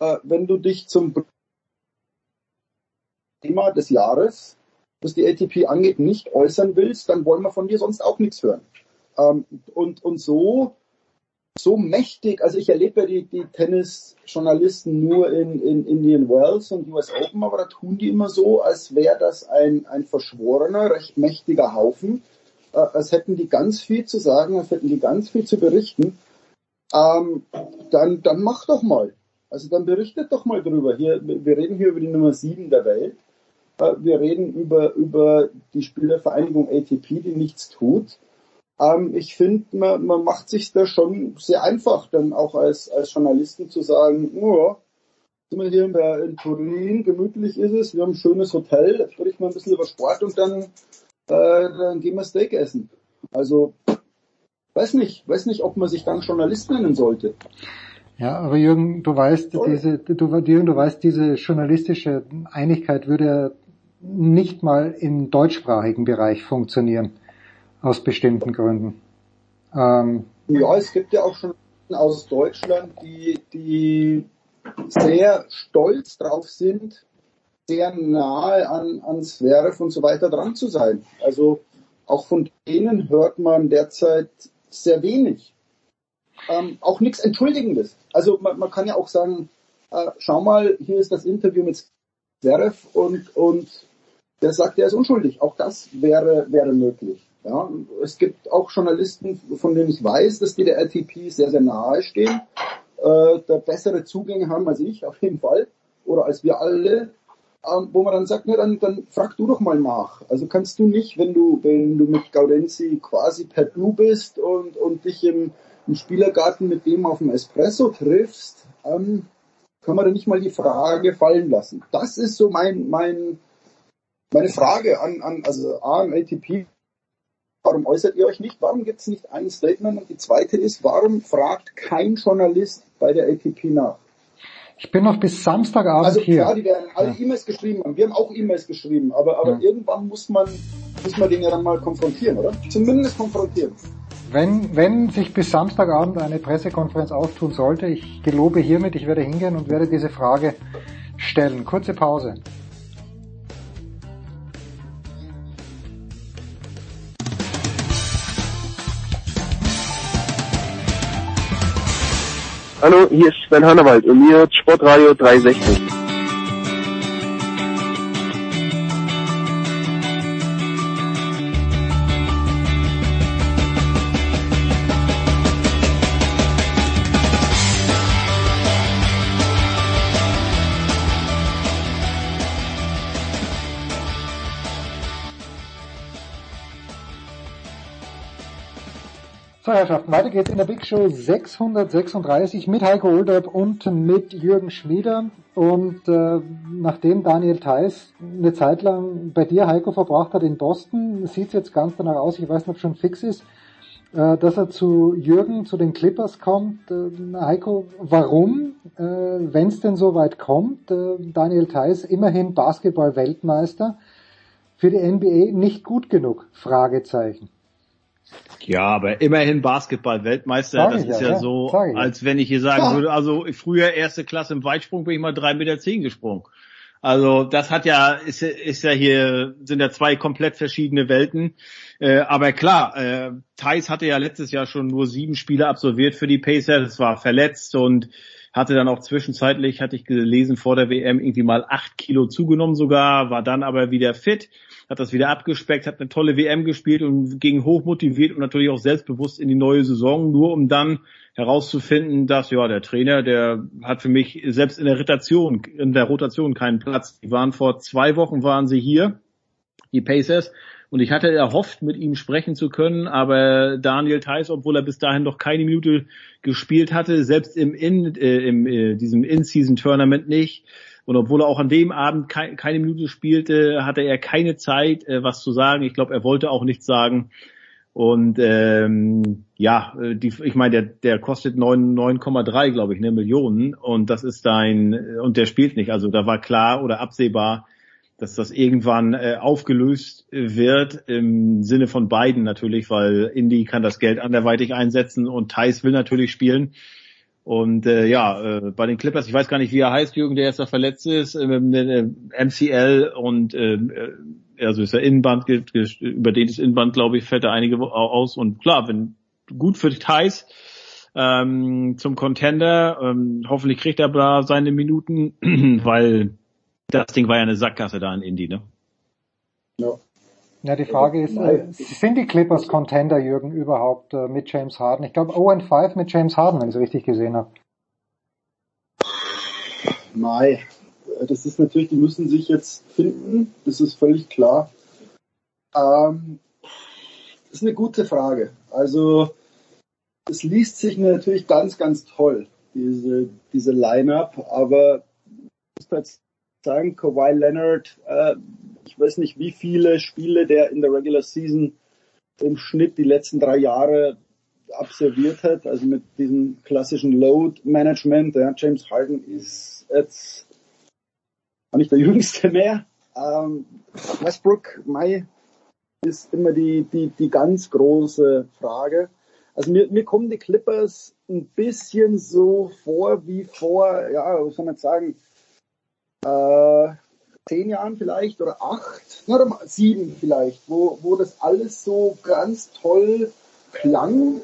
äh, wenn du dich zum Thema des Jahres, was die ATP angeht, nicht äußern willst, dann wollen wir von dir sonst auch nichts hören. Ähm, und, und so, so mächtig, also ich erlebe ja die, die Tennisjournalisten nur in, in Indian Wells und US Open, aber da tun die immer so, als wäre das ein, ein verschworener, recht mächtiger Haufen, äh, als hätten die ganz viel zu sagen, als hätten die ganz viel zu berichten. Ähm, dann, dann mach doch mal. Also dann berichtet doch mal drüber. Hier, wir reden hier über die Nummer 7 der Welt. Äh, Wir reden über, über die Spielervereinigung ATP, die nichts tut. Ähm, ich finde, man, man macht sich da schon sehr einfach, dann auch als, als Journalisten zu sagen, oh, ja, sind wir hier in, der, in Turin, gemütlich ist es, wir haben ein schönes Hotel, jetzt berichten wir ein bisschen über Sport und dann, äh, dann gehen wir Steak essen. Also, weiß nicht, weiß nicht, ob man sich dann Journalist nennen sollte. Ja, aber Jürgen, du weißt, diese, du, Jürgen, du weißt, diese journalistische Einigkeit würde nicht mal im deutschsprachigen Bereich funktionieren, aus bestimmten Gründen. Ähm, Ja, es gibt ja auch schon aus Deutschland, die, die sehr stolz drauf sind, sehr nahe an, an Zverev und so weiter dran zu sein. Also auch von denen hört man derzeit sehr wenig. Ähm, auch nichts Entschuldigendes. Also man, man kann ja auch sagen, äh, schau mal, hier ist das Interview mit Zverev und, und der sagt, er ist unschuldig. Auch das wäre, wäre möglich. Ja, es gibt auch Journalisten, von denen ich weiß, dass die der LTP sehr, sehr nahe stehen, äh, da bessere Zugänge haben als ich, auf jeden Fall, oder als wir alle, ähm, wo man dann sagt, na, dann, dann frag du doch mal nach. Also kannst du nicht, wenn du, wenn du mit Gaudenzi quasi per Du bist und, und dich im, im Spielergarten mit dem auf dem Espresso triffst, ähm, kann man da nicht mal die Frage fallen lassen. Das ist so mein, mein, meine Frage an, an, also A, an ATP, warum äußert ihr euch nicht? Warum gibt es nicht ein Statement? Und die zweite ist, warum fragt kein Journalist bei der ATP nach? ich bin noch bis Samstagabend Also hier. klar, die werden alle Ja. E-Mails geschrieben haben. Wir haben auch E-Mails geschrieben, aber, aber Ja. irgendwann muss man, muss man den ja dann mal konfrontieren, oder? Zumindest konfrontieren. Wenn, wenn sich bis Samstagabend eine Pressekonferenz auftun sollte, ich gelobe hiermit, ich werde hingehen und werde diese Frage stellen. Kurze Pause. Hallo, hier ist Sven Hannawald und mir Sportradio 360. So, Herrschaften, weiter geht's in der Big Show 636 mit Heiko Olderb und mit Jürgen Schmieder. Und äh, nachdem Daniel Theiss eine Zeit lang bei dir, Heiko, verbracht hat in Boston, sieht jetzt ganz danach aus, ich weiß nicht, ob schon fix ist, äh, dass er zu Jürgen, zu den Clippers kommt. Äh, Heiko, warum, äh, wenn es denn so weit kommt, äh, Daniel Theiss, immerhin Basketball-Weltmeister, für die NBA nicht gut genug? Fragezeichen. Ja, aber immerhin Basketball-Weltmeister, das ist ja, ja, ja. so, ja. als wenn ich hier sagen würde, also früher erste Klasse im Weitsprung bin ich mal drei Meter zehn gesprungen. Also das hat ja, ist, ja- ist ja hier, sind ja zwei komplett verschiedene Welten. Äh, aber klar, äh, Thais hatte ja letztes Jahr schon nur sieben Spiele absolviert für die Pacers, das war verletzt und hatte dann auch zwischenzeitlich, hatte ich gelesen, vor der WM irgendwie mal acht Kilo zugenommen sogar, war dann aber wieder fit, hat das wieder abgespeckt, hat eine tolle WM gespielt und ging hoch motiviert und natürlich auch selbstbewusst in die neue Saison, nur um dann herauszufinden, dass ja der Trainer, der hat für mich selbst in der Rotation, in der Rotation keinen Platz. Die waren vor zwei Wochen waren sie hier, die Pacers, und ich hatte erhofft, mit ihm sprechen zu können, aber Daniel Theiss, obwohl er bis dahin noch keine Minute gespielt hatte, selbst im in, äh, im äh, diesem In-Season-Tournament nicht. Und obwohl er auch an dem Abend kei keine Minute spielte, hatte er keine Zeit, äh, was zu sagen. Ich glaube, er wollte auch nichts sagen. Und ähm, ja, äh, die, ich meine, der, der kostet 9 9,3, glaube ich, ne, Millionen. Und das ist dein, und der spielt nicht. Also da war klar oder absehbar, dass das irgendwann äh, aufgelöst wird, im Sinne von beiden natürlich, weil Indy kann das Geld anderweitig einsetzen und Thais will natürlich spielen. Und äh, ja, äh, bei den Clippers, ich weiß gar nicht, wie er heißt, Jürgen, der jetzt da verletzt ist, äh, äh, MCL und äh, äh, also ist der Innenband, ge- ge- überdehntes Innenband, glaube ich, fällt da einige aus. Und klar, wenn gut für Thais ähm, zum Contender, ähm, hoffentlich kriegt er da seine Minuten, weil das Ding war ja eine Sackgasse da in Indy, ne? Ja. Ja, die Frage ist, äh, sind die Clippers Contender, Jürgen, überhaupt äh, mit James Harden? Ich glaube 0-5 mit James Harden, wenn ich es richtig gesehen habe. Mai, das ist natürlich, die müssen sich jetzt finden, das ist völlig klar. Ähm, das ist eine gute Frage. Also, es liest sich natürlich ganz, ganz toll, diese, diese Line-Up, aber muss jetzt sagen, Kawhi Leonard, äh, ich weiß nicht, wie viele Spiele der in der Regular Season im Schnitt die letzten drei Jahre absolviert hat, also mit diesem klassischen Load Management. Ja, James Harden ist jetzt auch nicht der Jüngste mehr. Ähm, Westbrook, Mai ist immer die, die, die ganz große Frage. Also mir, mir kommen die Clippers ein bisschen so vor wie vor, ja, was soll man sagen, äh, zehn Jahren vielleicht oder acht, oder sieben vielleicht, wo, wo das alles so ganz toll klang.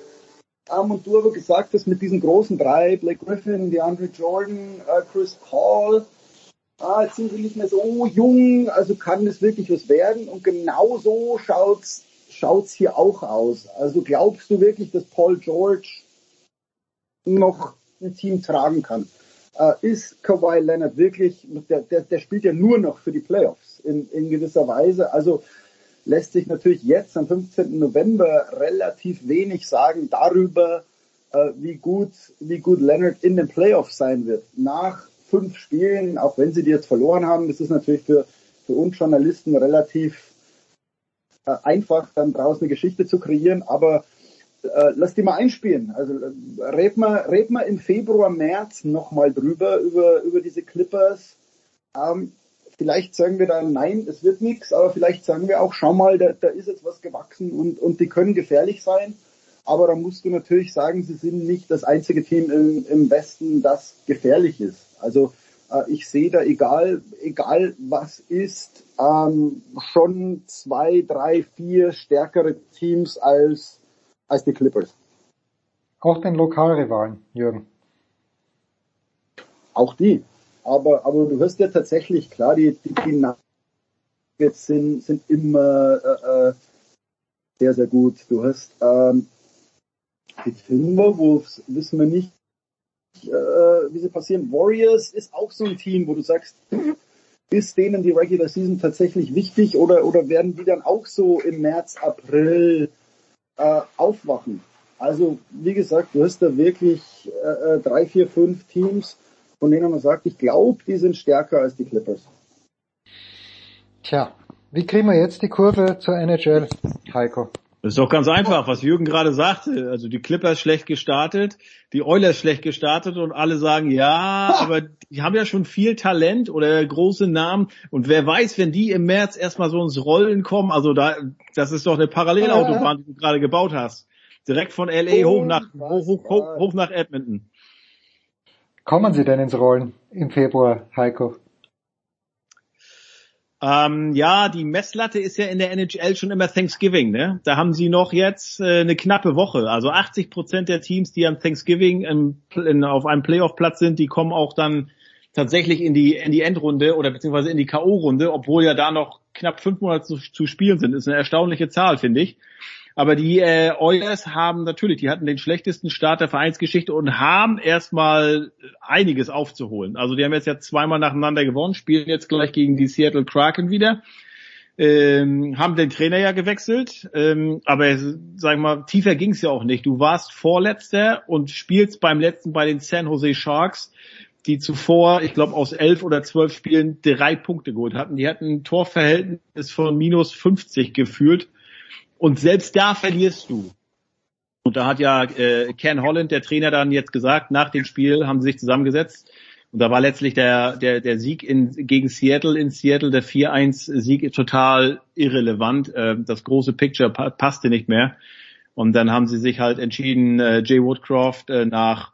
Ähm, und du aber gesagt hast, mit diesen großen drei, Blake Griffin, DeAndre Jordan, äh, Chris Paul, ah, jetzt sind sie nicht mehr so jung, also kann das wirklich was werden. Und genau so schaut's, schaut's hier auch aus. Also glaubst du wirklich, dass Paul George noch ein Team tragen kann? Äh, ist Kawhi Leonard wirklich, der, der, der spielt ja nur noch für die Playoffs in, in gewisser Weise. Also lässt sich natürlich jetzt am 15. November relativ wenig sagen darüber, äh, wie gut, wie gut Leonard in den Playoffs sein wird. Nach fünf Spielen, auch wenn sie die jetzt verloren haben, das ist natürlich für, für uns Journalisten relativ äh, einfach, dann draußen eine Geschichte zu kreieren, aber äh, lass die mal einspielen. Also äh, red mal, red mal im Februar, März nochmal drüber, über, über diese Clippers. Ähm, vielleicht sagen wir dann, nein, es wird nichts, aber vielleicht sagen wir auch, schau mal, da, da ist jetzt was gewachsen und, und die können gefährlich sein. Aber da musst du natürlich sagen, sie sind nicht das einzige Team im, im Westen, das gefährlich ist. Also äh, ich sehe da, egal, egal was ist, ähm, schon zwei, drei, vier stärkere Teams als, als die Clippers. Auch den Lokalrivalen, Jürgen. Auch die. Aber, aber du hast ja tatsächlich, klar, die, die, die Nuggets sind, sind immer äh, äh, sehr, sehr gut. Du hast ähm, die Timberwolves, wissen wir nicht, äh, wie sie passieren. Warriors ist auch so ein Team, wo du sagst, ist denen die Regular Season tatsächlich wichtig oder, oder werden die dann auch so im März, April äh, aufwachen? Also, wie gesagt, du hast da wirklich äh, drei, vier, fünf Teams, von denen man sagt, ich glaube, die sind stärker als die Clippers. Tja, wie kriegen wir jetzt die Kurve zur NHL, Heiko? Das ist doch ganz einfach, was Jürgen gerade sagte. Also die Clippers schlecht gestartet, die Oilers schlecht gestartet und alle sagen, ja, aber die haben ja schon viel Talent oder große Namen und wer weiß, wenn die im März erstmal so ins Rollen kommen, also da, das ist doch eine Parallelautobahn, die du gerade gebaut hast. Direkt von LA hoch nach, hoch, hoch, hoch nach Edmonton. Kommen Sie denn ins Rollen im Februar, Heiko? Ähm, ja, die Messlatte ist ja in der NHL schon immer Thanksgiving, ne? Da haben sie noch jetzt äh, eine knappe Woche. Also 80 Prozent der Teams, die am Thanksgiving im, in, auf einem Playoff-Platz sind, die kommen auch dann tatsächlich in die in die Endrunde oder beziehungsweise in die KO-Runde, obwohl ja da noch knapp fünf Monate zu, zu spielen sind. Ist eine erstaunliche Zahl, finde ich. Aber die äh, Oilers haben natürlich, die hatten den schlechtesten Start der Vereinsgeschichte und haben erstmal einiges aufzuholen. Also die haben jetzt ja zweimal nacheinander gewonnen, spielen jetzt gleich gegen die Seattle Kraken wieder. Ähm, haben den Trainer ja gewechselt, ähm, aber sag mal, tiefer ging's ja auch nicht. Du warst Vorletzter und spielst beim letzten bei den San Jose Sharks, die zuvor, ich glaube, aus elf oder zwölf Spielen drei Punkte geholt hatten. Die hatten ein Torverhältnis von minus 50 gefühlt und selbst da verlierst du. Und da hat ja äh, Ken Holland, der Trainer, dann jetzt gesagt, nach dem Spiel haben sie sich zusammengesetzt. Und da war letztlich der, der, der Sieg in, gegen Seattle in Seattle, der 4-1-Sieg total irrelevant. Äh, das große Picture pa passte nicht mehr. Und dann haben sie sich halt entschieden, äh, Jay Woodcroft äh, nach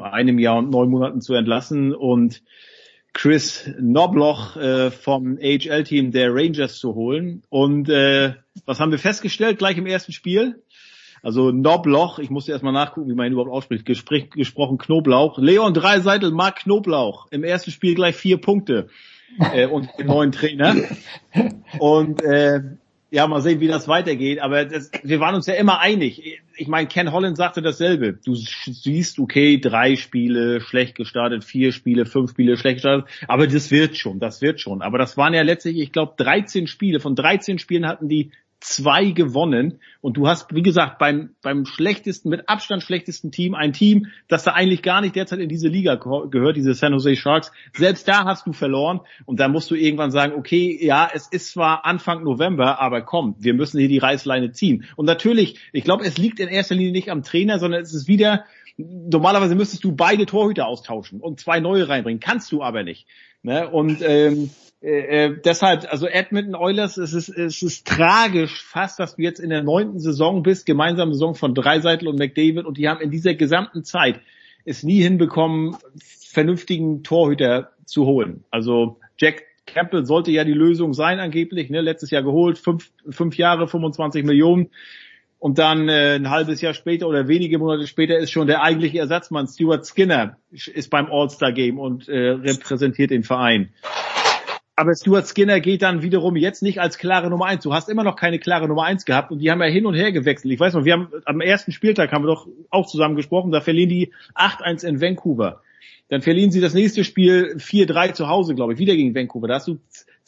einem Jahr und neun Monaten zu entlassen und Chris Nobloch äh, vom AHL-Team der Rangers zu holen. Und äh, was haben wir festgestellt gleich im ersten Spiel? Also Nobloch, ich musste erstmal nachgucken, wie man ihn überhaupt ausspricht, Gespräch, gesprochen Knoblauch. Leon Dreiseitel mag Knoblauch. Im ersten Spiel gleich vier Punkte äh, und den neuen Trainer. Und äh, ja, mal sehen, wie das weitergeht. Aber das, wir waren uns ja immer einig. Ich meine, Ken Holland sagte dasselbe. Du siehst, okay, drei Spiele schlecht gestartet, vier Spiele, fünf Spiele schlecht gestartet. Aber das wird schon, das wird schon. Aber das waren ja letztlich, ich glaube, 13 Spiele. Von 13 Spielen hatten die zwei gewonnen. Und du hast, wie gesagt, beim, beim schlechtesten, mit Abstand schlechtesten Team, ein Team, das da eigentlich gar nicht derzeit in diese Liga gehört, diese San Jose Sharks. Selbst da hast du verloren. Und da musst du irgendwann sagen, okay, ja, es ist zwar Anfang November, aber komm, wir müssen hier die Reißleine ziehen. Und natürlich, ich glaube, es liegt in erster Linie nicht am Trainer, sondern es ist wieder, normalerweise müsstest du beide Torhüter austauschen und zwei neue reinbringen. Kannst du aber nicht. Ne? Und ähm, äh, äh, deshalb, also Edmonton Oilers, es ist, es ist tragisch fast, dass du jetzt in der neunten Saison bist, gemeinsame Saison von Dreiseitel und McDavid und die haben in dieser gesamten Zeit es nie hinbekommen, vernünftigen Torhüter zu holen. Also Jack Campbell sollte ja die Lösung sein angeblich, ne, letztes Jahr geholt, fünf, fünf Jahre, 25 Millionen. Und dann äh, ein halbes Jahr später oder wenige Monate später ist schon der eigentliche Ersatzmann Stuart Skinner ist beim All-Star Game und äh, repräsentiert den Verein. Aber Stuart Skinner geht dann wiederum jetzt nicht als klare Nummer eins. Du hast immer noch keine klare Nummer eins gehabt und die haben ja hin und her gewechselt. Ich weiß noch, wir haben am ersten Spieltag haben wir doch auch zusammen gesprochen, da verlieren die 8-1 in Vancouver. Dann verlieren sie das nächste Spiel 4-3 zu Hause, glaube ich, wieder gegen Vancouver. Da hast du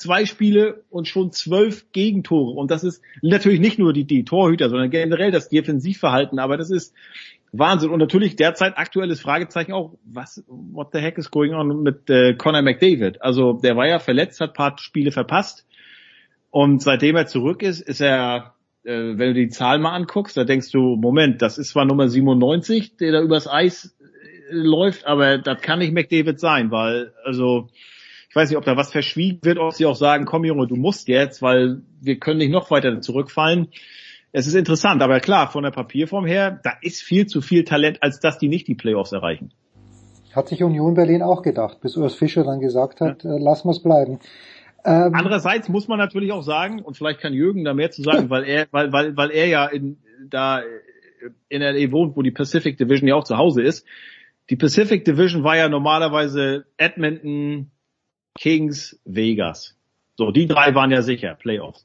zwei Spiele und schon zwölf Gegentore. Und das ist natürlich nicht nur die, die Torhüter, sondern generell das Defensivverhalten. Aber das ist Wahnsinn. Und natürlich derzeit aktuelles Fragezeichen auch, was, what the heck is going on mit äh, Conor McDavid? Also der war ja verletzt, hat paar Spiele verpasst. Und seitdem er zurück ist, ist er, äh, wenn du die Zahl mal anguckst, da denkst du, Moment, das ist zwar Nummer 97, der da übers Eis äh, läuft, aber das kann nicht McDavid sein, weil, also, ich weiß nicht, ob da was verschwiegen wird, ob sie auch sagen, komm Junge, du musst jetzt, weil wir können nicht noch weiter zurückfallen es ist interessant, aber klar, von der Papierform her, da ist viel zu viel Talent, als dass die nicht die Playoffs erreichen. Hat sich Union Berlin auch gedacht, bis Urs Fischer dann gesagt hat, ja. äh, lass mal's bleiben. Ähm, Andererseits muss man natürlich auch sagen, und vielleicht kann Jürgen da mehr zu sagen, weil er, weil, weil, weil er ja in, da in LA wohnt, wo die Pacific Division ja auch zu Hause ist. Die Pacific Division war ja normalerweise Edmonton, Kings, Vegas. So, die drei waren ja sicher, Playoffs.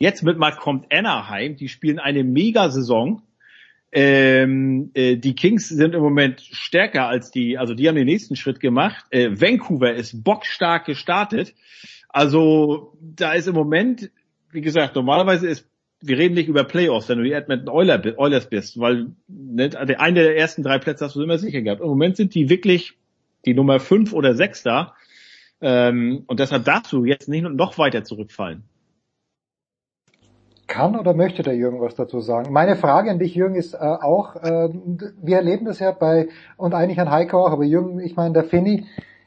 Jetzt mit mal kommt Anaheim, die spielen eine Mega-Saison. Ähm, äh, die Kings sind im Moment stärker als die, also die haben den nächsten Schritt gemacht. Äh, Vancouver ist bockstark gestartet. Also da ist im Moment, wie gesagt, normalerweise ist wir reden nicht über Playoffs, wenn du die Edmonton Oilers bist, weil ne, eine der ersten drei Plätze hast du immer sicher gehabt. Im Moment sind die wirklich die Nummer fünf oder sechs da. Ähm, und deshalb darfst du jetzt nicht noch weiter zurückfallen. Kann oder möchte der Jürgen was dazu sagen? Meine Frage an dich, Jürgen, ist äh, auch, äh, wir erleben das ja bei, und eigentlich an Heiko auch, aber Jürgen, ich meine, der Finny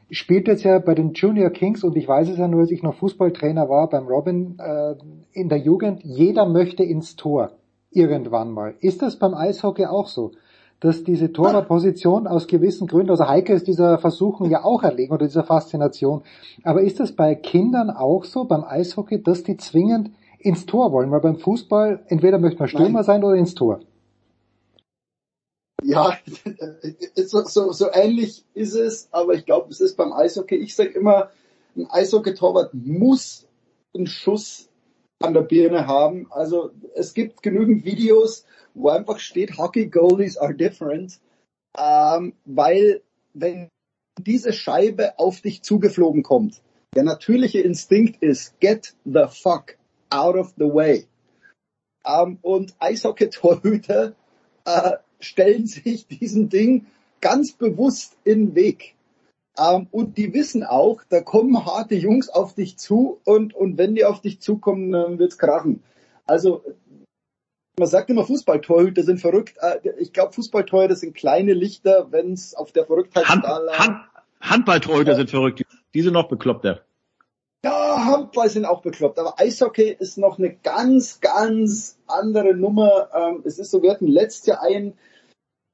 spielt jetzt ja bei den Junior Kings und ich weiß es ja nur, als ich noch Fußballtrainer war beim Robin äh, in der Jugend, jeder möchte ins Tor irgendwann mal. Ist das beim Eishockey auch so? Dass diese Torwartposition aus gewissen Gründen, also Heike ist dieser Versuchung ja auch erlegen oder dieser Faszination. Aber ist das bei Kindern auch so, beim Eishockey, dass die zwingend ins Tor wollen? Weil beim Fußball entweder möchte man Stürmer Nein. sein oder ins Tor. Ja, so, so, so ähnlich ist es, aber ich glaube, es ist beim Eishockey. Ich sage immer, ein Eishockey-Torwart muss einen Schuss an der Birne haben. Also es gibt genügend Videos, wo einfach steht, Hockey Goalies are different, ähm, weil wenn diese Scheibe auf dich zugeflogen kommt, der natürliche Instinkt ist, get the fuck out of the way. Ähm, und Eishockey-Torhüter äh, stellen sich diesem Ding ganz bewusst in den Weg. Ähm, und die wissen auch, da kommen harte Jungs auf dich zu und, und wenn die auf dich zukommen, dann wird's krachen. Also man sagt immer, Fußballtorhüter sind verrückt. Äh, ich glaube, Fußballtorhüter sind kleine Lichter, wenn es auf der Verrücktheitsskala... Hand, Hand, Handballtorhüter ja. sind verrückt. Die sind noch bekloppter. Ja, Handball sind auch bekloppt, aber Eishockey ist noch eine ganz, ganz andere Nummer. Ähm, es ist so, wir hatten letztes Jahr einen,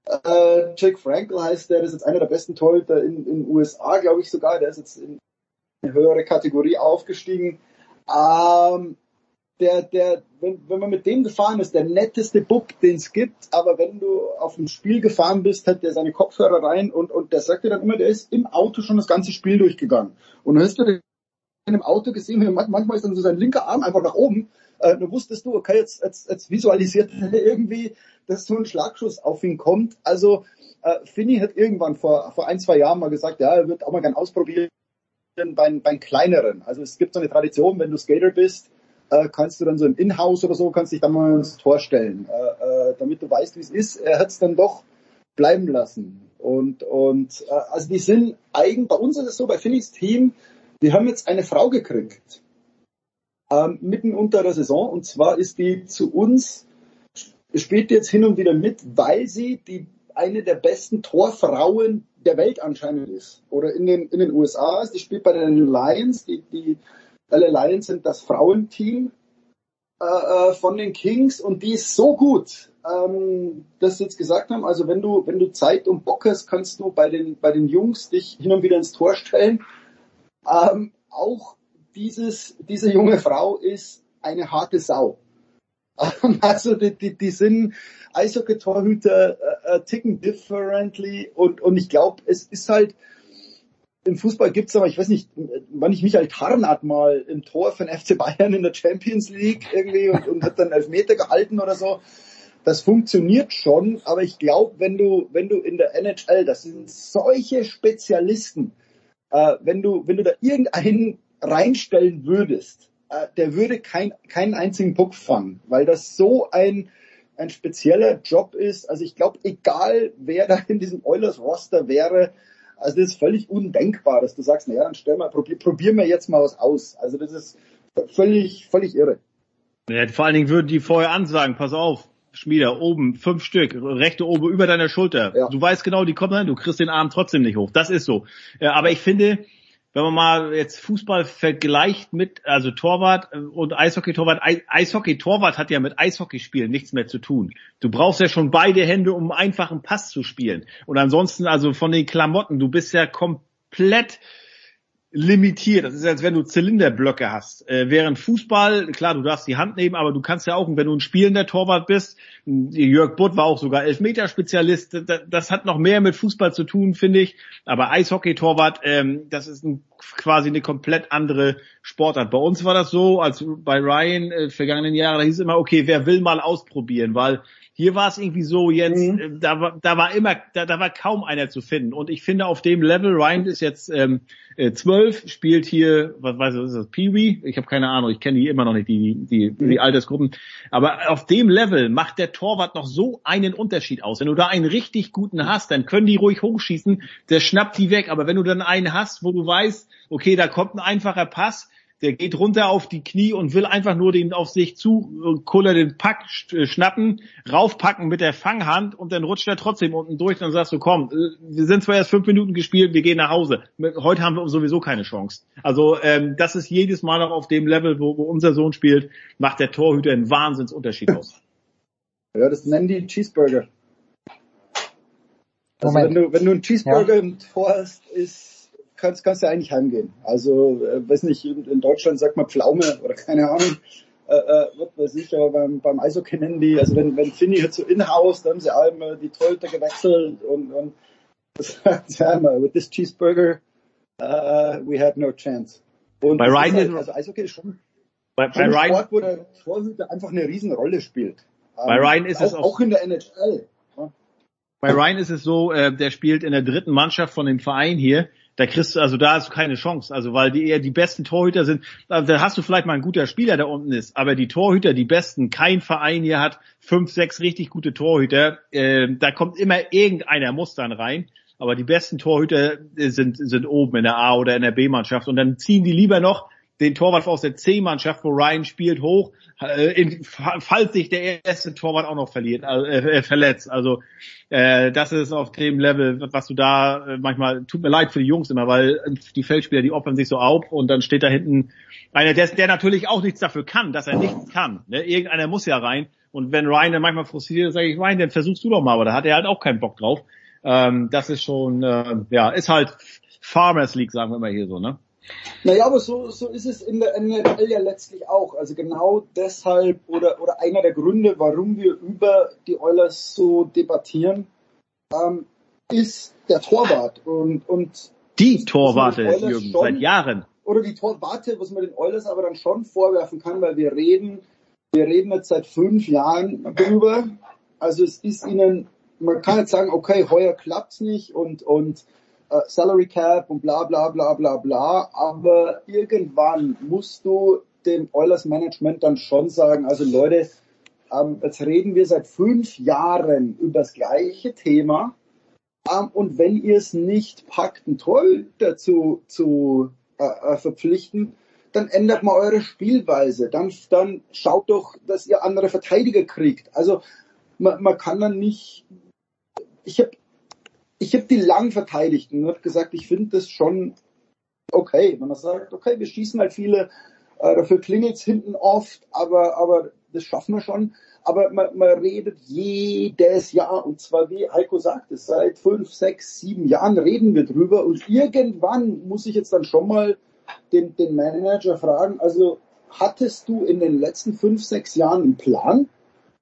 äh, Jake Frankel heißt der, das ist jetzt einer der besten Torhüter in den USA, glaube ich sogar. Der ist jetzt in eine höhere Kategorie aufgestiegen. Ähm, der, der, wenn, wenn man mit dem gefahren ist, der netteste Bub, den es gibt, aber wenn du auf ein Spiel gefahren bist, hat der seine Kopfhörer rein und, und der sagt dir dann immer, der ist im Auto schon das ganze Spiel durchgegangen. Und dann hast du den im Auto gesehen, manchmal ist dann so sein linker Arm einfach nach oben. Äh, dann wusstest du, okay, jetzt, jetzt, jetzt visualisiert er irgendwie, dass so ein Schlagschuss auf ihn kommt. Also äh, Finny hat irgendwann vor, vor ein, zwei Jahren mal gesagt, ja, er wird auch mal gern ausprobieren bei, bei kleineren. Also es gibt so eine Tradition, wenn du Skater bist, äh, kannst du dann so im Inhouse oder so, kannst dich dann mal ins Tor stellen, äh, äh, damit du weißt, wie es ist. Er hat es dann doch bleiben lassen. Und, und äh, also die sind eigen, bei uns ist es so, bei Phillies Team, wir haben jetzt eine Frau gekriegt, ähm, mitten unter der Saison, und zwar ist die zu uns, spielt jetzt hin und wieder mit, weil sie die eine der besten Torfrauen der Welt anscheinend ist. Oder in den, in den USA ist, die spielt bei den Lions, die, die LA Lions sind das Frauenteam äh, äh, von den Kings und die ist so gut, ähm, dass sie jetzt gesagt haben, also wenn du, wenn du Zeit und Bock hast, kannst du bei den, bei den Jungs dich hin und wieder ins Tor stellen. Ähm, auch dieses, diese junge Frau ist eine harte Sau. Also die, die, die sind Eishockey-Torhüter äh, äh, ticken differently und, und ich glaube, es ist halt, im Fußball gibt's aber, ich weiß nicht, wann ich Michael Tarnath mal im Tor von FC Bayern in der Champions League irgendwie und, und hat dann Elfmeter gehalten oder so. Das funktioniert schon, aber ich glaube, wenn du, wenn du in der NHL, das sind solche Spezialisten, äh, wenn du, wenn du da irgendeinen reinstellen würdest, äh, der würde kein, keinen einzigen Puck fangen, weil das so ein, ein spezieller Job ist. Also ich glaube, egal wer da in diesem Oilers Roster wäre, also das ist völlig undenkbar, dass du sagst, naja, dann stell mal, probier, probieren wir jetzt mal was aus. Also das ist völlig, völlig irre. Ja, vor allen Dingen würden die vorher ansagen, pass auf, Schmieder, oben, fünf Stück, rechte oben über deiner Schulter. Ja. Du weißt genau, die kommen rein, du kriegst den Arm trotzdem nicht hoch. Das ist so. Ja, aber ich finde, wenn man mal jetzt Fußball vergleicht mit, also Torwart und Eishockey-Torwart, Eishockey-Torwart hat ja mit Eishockeyspielen nichts mehr zu tun. Du brauchst ja schon beide Hände, um einen einfachen Pass zu spielen. Und ansonsten, also von den Klamotten, du bist ja komplett limitiert. Das ist, als wenn du Zylinderblöcke hast. Äh, während Fußball, klar, du darfst die Hand nehmen, aber du kannst ja auch, wenn du ein spielender Torwart bist, Jörg Butt war auch sogar Elfmeterspezialist, das, hat noch mehr mit Fußball zu tun, finde ich. Aber Eishockey-Torwart, ähm, das ist ein, quasi eine komplett andere Sportart. Bei uns war das so, als bei Ryan äh, vergangenen Jahre, da hieß es immer, okay, wer will mal ausprobieren, weil Hier war es irgendwie so jetzt, Mhm. äh, da, war, da war immer, da, da war kaum einer zu finden. Und ich finde auf dem Level, Ryan ist jetzt ähm, äh, 12, spielt hier, was weiß ich, was ist das, Pee-Wee? Ich habe keine Ahnung, ich kenne die immer noch nicht, die, die, die, die Altersgruppen. Aber auf dem Level macht der Torwart noch so einen Unterschied aus. Wenn du da einen richtig guten hast, dann können die ruhig hochschießen, der schnappt die weg. Aber wenn du dann einen hast, wo du weißt, okay, da kommt ein einfacher Pass, der geht runter auf die Knie und will einfach nur den auf sich zu, äh, Kuller den Pack äh, schnappen, raufpacken mit der Fanghand und dann rutscht er trotzdem unten durch. Dann sagst du, komm, äh, wir sind zwar erst fünf Minuten gespielt, wir gehen nach Hause. Heute haben wir sowieso keine Chance. Also ähm, das ist jedes Mal noch auf dem Level, wo, wo unser Sohn spielt, macht der Torhüter einen Wahnsinnsunterschied aus. Ja, das nennen die Cheeseburger. Also Moment. wenn du, wenn du einen Cheeseburger im Tor hast, ist, kannst, kannst du eigentlich heimgehen. Also, äh, weiß nicht, in, Deutschland sagt man Pflaume oder keine Ahnung, äh, äh, weiß ich, aber beim, beim Eishockey nennen die, also wenn, wenn Finny hat so in-house, dann haben sie einmal die Torhüter gewechselt und, und das sagt sie einmal, with this Cheeseburger, uh, we had no chance. Und Bei Ryan ist halt, also Eishockey ist schon, Bei, bei ein Ryan, Sport, wo der Torhüter einfach eine Riesenrolle spielt. Bei Ähm, Ryan ist es auch, auch- auch in der NHL. Bei Ryan ist es so, äh, der spielt in der dritten Mannschaft von dem Verein hier. Da kriegst du, also da hast du keine Chance. Also weil die eher die besten Torhüter sind. Da hast du vielleicht mal ein guter Spieler, der unten ist. Aber die Torhüter, die besten, kein Verein hier hat fünf, sechs richtig gute Torhüter. Äh, da kommt immer irgendeiner muss dann rein. Aber die besten Torhüter äh, sind, sind oben in der A- oder in der B-Mannschaft. Und dann ziehen die lieber noch den Torwart aus der C-Mannschaft, wo Ryan spielt, hoch, äh, in, falls sich der erste Torwart auch noch verliert, äh, äh, verletzt. Also äh, das ist auf dem Level, was du da äh, manchmal, tut mir leid für die Jungs immer, weil die Feldspieler, die opfern sich so auf und dann steht da hinten einer, der, der natürlich auch nichts dafür kann, dass er nichts kann. Ne? Irgendeiner muss ja rein. Und wenn Ryan dann manchmal frustriert ist, sage ich, Ryan, dann versuchst du doch mal, aber da hat er halt auch keinen Bock drauf. Ähm, das ist schon, äh, ja, ist halt Farmers League, sagen wir immer hier so, ne? Naja, aber so, so ist es in der NFL ja letztlich auch. Also genau deshalb oder, oder einer der Gründe, warum wir über die Oilers so debattieren, ähm, ist der Torwart. Und, und Die Torwarte, Jürgen, schon- seit Jahren. Oder die Torwarte, was man den Oilers aber dann schon vorwerfen kann, weil wir reden, wir reden jetzt seit fünf Jahren drüber. Also es ist ihnen, man kann jetzt sagen, okay, heuer klappt's nicht und, und äh, Salary Cap und bla bla bla bla bla, aber irgendwann musst du dem Oilers Management dann schon sagen, also Leute, ähm, jetzt reden wir seit fünf Jahren über das gleiche Thema ähm, und wenn ihr es nicht packt, einen Torhüter zu, zu äh, äh, verpflichten, dann ändert mal eure Spielweise. Dann, dann schaut doch, dass ihr andere Verteidiger kriegt. Also man, man kann dann nicht. Ich habe ich hab die lang verteidigt und habe gesagt, ich finde das schon okay, wenn man sagt, okay, wir schießen halt viele, äh, dafür klingelt's hinten oft, aber, aber das schaffen wir schon. Aber man, man redet jedes Jahr, und zwar wie Heiko sagt es, seit fünf, sechs, sieben Jahren reden wir drüber und irgendwann muss ich jetzt dann schon mal den, den Manager fragen, also hattest du in den letzten fünf, sechs Jahren einen Plan?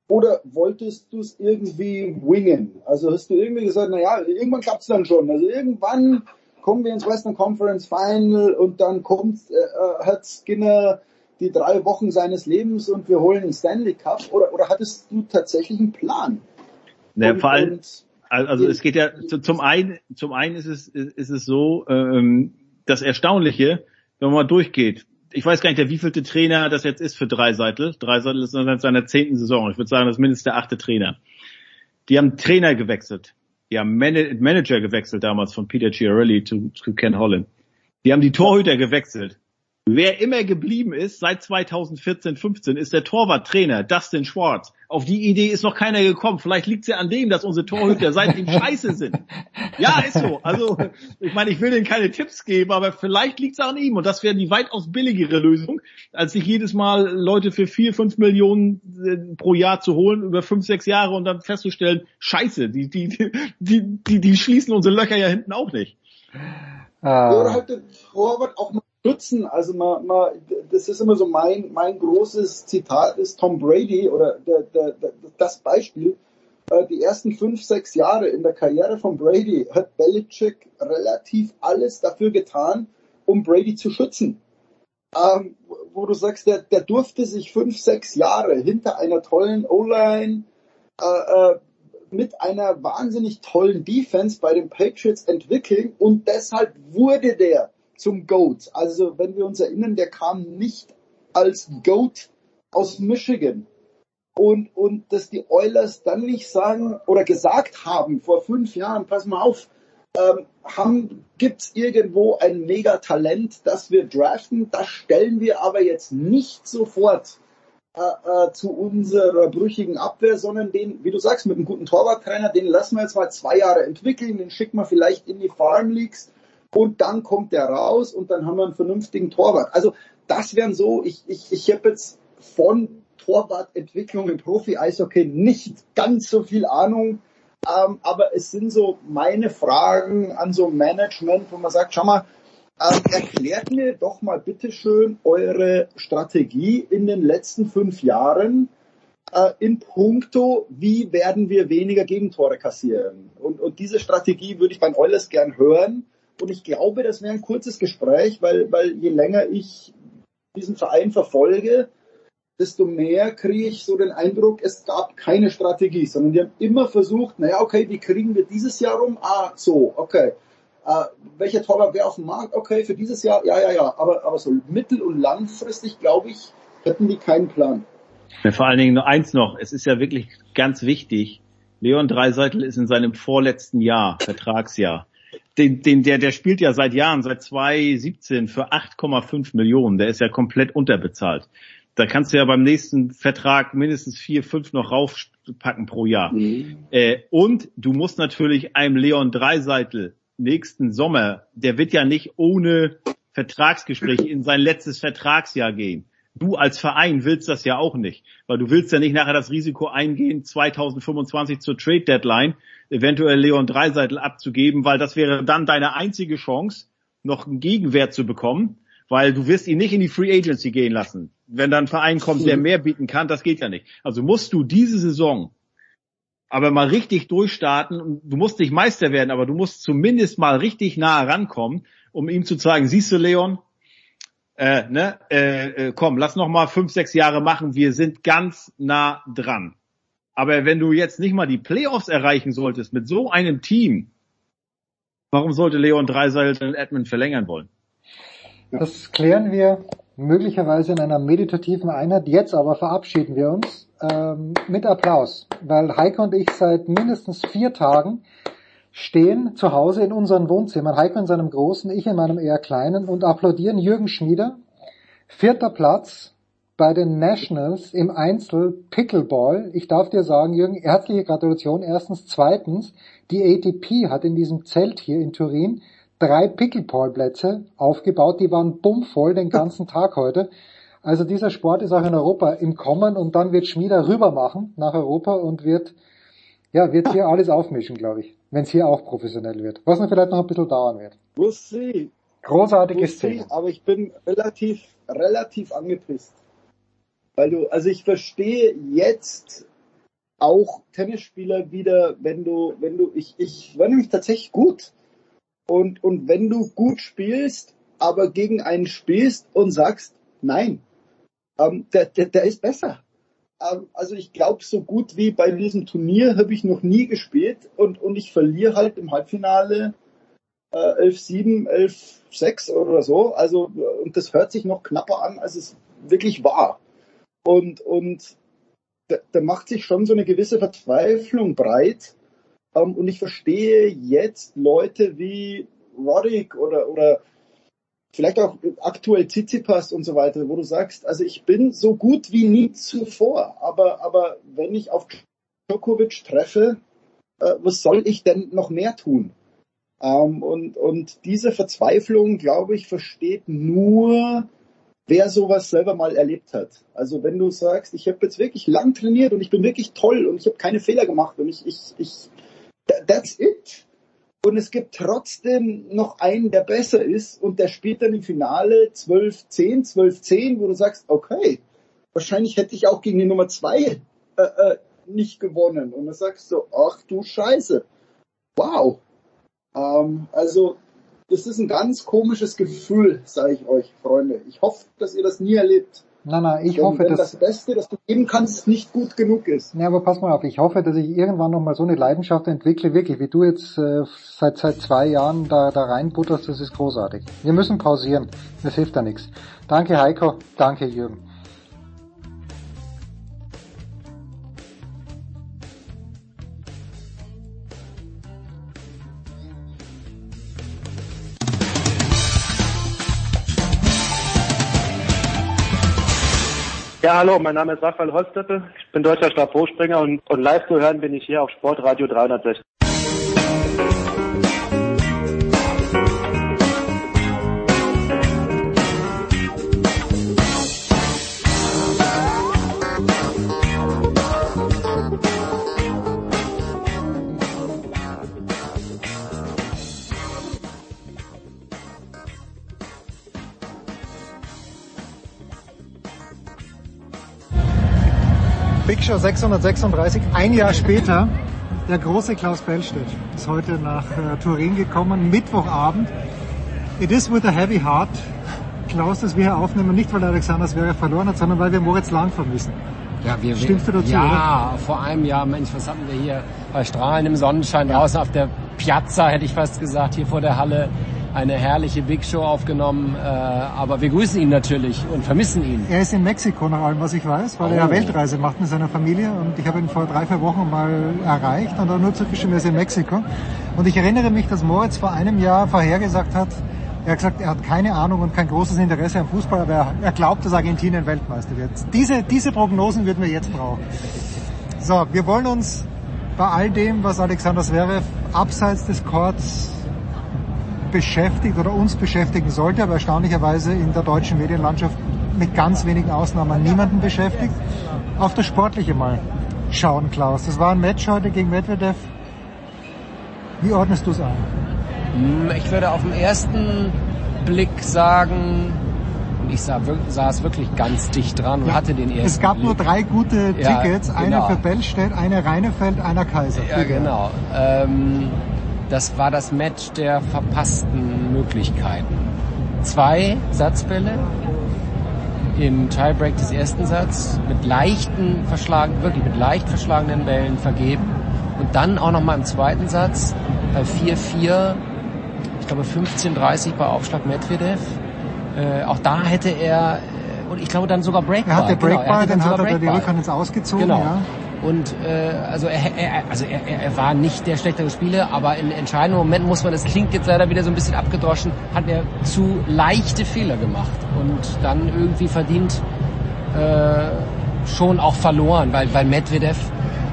Oder wolltest du es irgendwie wingen? Also hast du irgendwie gesagt, na ja, irgendwann klappt's dann schon. Also irgendwann kommen wir ins Western Conference Final und dann kommt, äh, hat Skinner die drei Wochen seines Lebens und wir holen den Stanley Cup. Oder, oder hattest du tatsächlich einen Plan? Und- vor allem, also es geht ja zu- zum einen, zum einen ist es ist es so, ähm, das Erstaunliche, wenn man mal durchgeht. Ich weiß gar nicht, der wievielte Trainer das jetzt ist für Dreiseitel. Dreiseitel ist seit seiner zehnten Saison. Ich würde sagen, das ist mindestens der achte Trainer. Die haben Trainer gewechselt. Die haben Man- Manager gewechselt damals von Peter Chiarelli zu, zu Ken Holland. Die haben die Torhüter gewechselt. Wer immer geblieben ist, seit 2014, 15, ist der Torwarttrainer Dustin Schwartz. Auf die Idee ist noch keiner gekommen. Vielleicht liegt es ja an dem, dass unsere Torhüter seitdem scheiße sind. Ja, ist so. Also, ich meine, ich will denen keine Tipps geben, aber vielleicht liegt es an ihm. Und das wäre die weitaus billigere Lösung, als sich jedes Mal Leute für vier, fünf Millionen äh, pro Jahr zu holen, über fünf, sechs Jahre und dann festzustellen, scheiße, die, die, die, die, die schließen unsere Löcher ja hinten auch nicht. Oder halt den Torwart auch mal schützen. Also mal, mal, das ist immer so mein, mein großes Zitat ist Tom Brady oder der, der, der, das Beispiel. Äh, Die ersten fünf, sechs Jahre in der Karriere von Brady hat Belichick relativ alles dafür getan, um Brady zu schützen. Ähm, wo du sagst, der, der durfte sich fünf, sechs Jahre hinter einer tollen O-Line äh, äh, mit einer wahnsinnig tollen Defense bei den Patriots entwickeln und deshalb wurde der zum GOAT. Also wenn wir uns erinnern, der kam nicht als GOAT aus Michigan. Und, und dass die Oilers dann nicht sagen oder gesagt haben vor fünf Jahren, pass mal auf, ähm, haben, gibt's irgendwo ein Megatalent, das wir draften, das stellen wir aber jetzt nicht sofort äh, äh, zu unserer brüchigen Abwehr, sondern den, wie du sagst, mit einem guten Torwarttrainer, den lassen wir jetzt mal zwei Jahre entwickeln, den schicken wir vielleicht in die Farm Leagues und dann kommt der raus und dann haben wir einen vernünftigen Torwart. Also das wären so, ich, ich, ich habe jetzt von Torwartentwicklung im Profi-Eishockey nicht ganz so viel Ahnung, ähm, aber es sind so meine Fragen an so Management, wo man sagt, schau mal, ähm, erklärt mir doch mal bitteschön eure Strategie in den letzten fünf Jahren äh, in puncto, wie werden wir weniger Gegentore kassieren. Und, und diese Strategie würde ich beim Eulers gern hören. Und ich glaube, das wäre ein kurzes Gespräch, weil, weil je länger ich diesen Verein verfolge, desto mehr kriege ich so den Eindruck, es gab keine Strategie, sondern die haben immer versucht, naja, okay, wie kriegen wir dieses Jahr rum? Ah, so, okay. Äh, welcher Torwart wäre auf dem Markt? Okay, für dieses Jahr, ja, ja, ja. Aber, aber so mittel- und langfristig, glaube ich, hätten die keinen Plan. Ja, vor allen Dingen nur eins noch, es ist ja wirklich ganz wichtig, Leon Dreiseitel ist in seinem vorletzten Jahr, Vertragsjahr. Den, den, der, der spielt ja seit Jahren, seit 2017 für 8,5 Millionen. Der ist ja komplett unterbezahlt da kannst du ja beim nächsten Vertrag mindestens vier, fünf noch raufpacken pro Jahr. Mhm. Äh, und du musst natürlich einem Leon Dreiseitel nächsten Sommer, der wird ja nicht ohne Vertragsgespräch in sein letztes Vertragsjahr gehen. Du als Verein willst das ja auch nicht, weil du willst ja nicht nachher das Risiko eingehen, 2025 zur Trade Deadline eventuell Leon Dreiseitel abzugeben, weil das wäre dann deine einzige Chance, noch einen Gegenwert zu bekommen weil du wirst ihn nicht in die Free Agency gehen lassen. Wenn dann ein Verein kommt, der mehr bieten kann, das geht ja nicht. Also musst du diese Saison aber mal richtig durchstarten und du musst nicht Meister werden, aber du musst zumindest mal richtig nah rankommen, um ihm zu zeigen, siehst du Leon, äh, ne, äh, äh, komm, lass noch mal fünf, sechs Jahre machen, wir sind ganz nah dran. Aber wenn du jetzt nicht mal die Playoffs erreichen solltest mit so einem Team, warum sollte Leon Dreiseil den Edmund verlängern wollen? Das klären wir möglicherweise in einer meditativen Einheit. Jetzt aber verabschieden wir uns ähm, mit Applaus, weil Heiko und ich seit mindestens vier Tagen stehen zu Hause in unseren Wohnzimmern, Heiko in seinem großen, ich in meinem eher kleinen und applaudieren Jürgen Schmieder. Vierter Platz bei den Nationals im Einzel Pickleball. Ich darf dir sagen, Jürgen, herzliche Gratulation. Erstens. Zweitens, die ATP hat in diesem Zelt hier in Turin drei Pickleball-Plätze aufgebaut, die waren bummvoll den ganzen Tag heute. Also dieser Sport ist auch in Europa im Kommen und dann wird Schmieder rüber machen nach Europa und wird, ja, wird hier alles aufmischen, glaube ich, wenn es hier auch professionell wird. Was noch vielleicht noch ein bisschen dauern wird. We'll see. Großartige we'll Szene. See, aber ich bin relativ, relativ angepisst. Weil du, also ich verstehe jetzt auch Tennisspieler wieder, wenn du, wenn du, ich, ich war nämlich tatsächlich gut und, und wenn du gut spielst, aber gegen einen spielst und sagst, nein, ähm, der, der, der ist besser. Ähm, also ich glaube, so gut wie bei diesem Turnier habe ich noch nie gespielt und, und ich verliere halt im Halbfinale äh, 11-7, 11-6 oder so. Also, und das hört sich noch knapper an, als es wirklich war. Und, und da, da macht sich schon so eine gewisse Verzweiflung breit, ähm, und ich verstehe jetzt Leute wie Roddick oder, oder vielleicht auch aktuell Tsitsipas und so weiter, wo du sagst, also ich bin so gut wie nie zuvor, aber, aber wenn ich auf Djokovic treffe, äh, was soll ich denn noch mehr tun? Ähm, und, und diese Verzweiflung, glaube ich, versteht nur, wer sowas selber mal erlebt hat. Also wenn du sagst, ich habe jetzt wirklich lang trainiert und ich bin wirklich toll und ich habe keine Fehler gemacht und ich, ich, ich that's it. Und es gibt trotzdem noch einen, der besser ist und der spielt dann im Finale 12-10, 12-10, wo du sagst, okay, wahrscheinlich hätte ich auch gegen die Nummer zwei äh, äh, nicht gewonnen. Und dann sagst du, ach du Scheiße. Wow. Ähm, also, das ist ein ganz komisches Gefühl, sage ich euch, Freunde. Ich hoffe, dass ihr das nie erlebt. Nein, nein, ich wenn, hoffe, wenn dass das Beste, das du geben kannst, nicht gut genug ist. Ja, aber pass mal auf, ich hoffe, dass ich irgendwann nochmal so eine Leidenschaft entwickle, wirklich, wie du jetzt äh, seit seit zwei Jahren da, da reinbutterst, das ist großartig. Wir müssen pausieren, das hilft ja nichts. Danke Heiko, danke Jürgen. Ja, hallo, mein Name ist Raphael Holzdeppe. Ich bin deutscher Stabhochspringer und, und live zu hören bin ich hier auf Sportradio 360. Show 636, ein Jahr später. Der große Klaus Bellstedt ist heute nach äh, Turin gekommen, Mittwochabend. It is with a heavy heart. Klaus, dass wir hier aufnehmen, nicht weil Alexander Zverev verloren hat, sondern weil wir Moritz Lang vermissen. Ja, wir, Stimmst du dazu, Ja, vor einem Jahr, Mensch, was hatten wir hier bei strahlendem Sonnenschein draußen auf der Piazza, hätte ich fast gesagt, hier vor der Halle eine herrliche Big Show aufgenommen. Äh, aber wir grüßen ihn natürlich und vermissen ihn. Er ist in Mexiko, nach allem, was ich weiß, weil Oh. er Weltreise macht mit seiner Familie. Und ich habe ihn vor drei, vier Wochen mal erreicht und dann nur zurückgeschrieben, er ist in Mexiko. Und ich erinnere mich, dass Moritz vor einem Jahr vorhergesagt hat, er hat gesagt, er hat keine Ahnung und kein großes Interesse am Fußball, aber er, er glaubt, dass Argentinien Weltmeister wird. Diese, diese Prognosen würden wir jetzt brauchen. So, wir wollen uns bei all dem, was Alexander Zverev abseits des Courts beschäftigt oder uns beschäftigen sollte, aber erstaunlicherweise in der deutschen Medienlandschaft mit ganz wenigen Ausnahmen niemanden beschäftigt, auf das Sportliche mal schauen, Klaus. Das war ein Match heute gegen Medvedev. Wie ordnest du es ein? Hm, Ich würde auf den ersten Blick sagen, und ich sah, saß wirklich ganz dicht dran und Ja, hatte den ersten Es gab nur Blick. drei gute Ja, Tickets, einer genau. für Bellstedt, einer Reinefeld, einer Kaiser. Ja, genau. Ähm, das war das Match der verpassten Möglichkeiten. Zwei Satzbälle im Tiebreak des ersten Satzes mit leichten verschlagen, wirklich mit leicht verschlagenen Bällen vergeben und dann auch nochmal im zweiten Satz bei 4-4, ich glaube 15-30 bei Aufschlag Medvedev. Äh, auch da hätte er äh, und ich glaube dann sogar Breakball. Er hat der genau, Breakball, hatte dann hat sogar er die Breakball. Rückhand ins Ausgezogen, Genau. ja. Und äh, also, er, er, also er, er war nicht der schlechtere Spieler, aber in entscheidenden Momenten muss man, das klingt jetzt leider wieder so ein bisschen abgedroschen, hat er zu leichte Fehler gemacht und dann irgendwie verdient äh, schon auch verloren, weil, weil Medvedev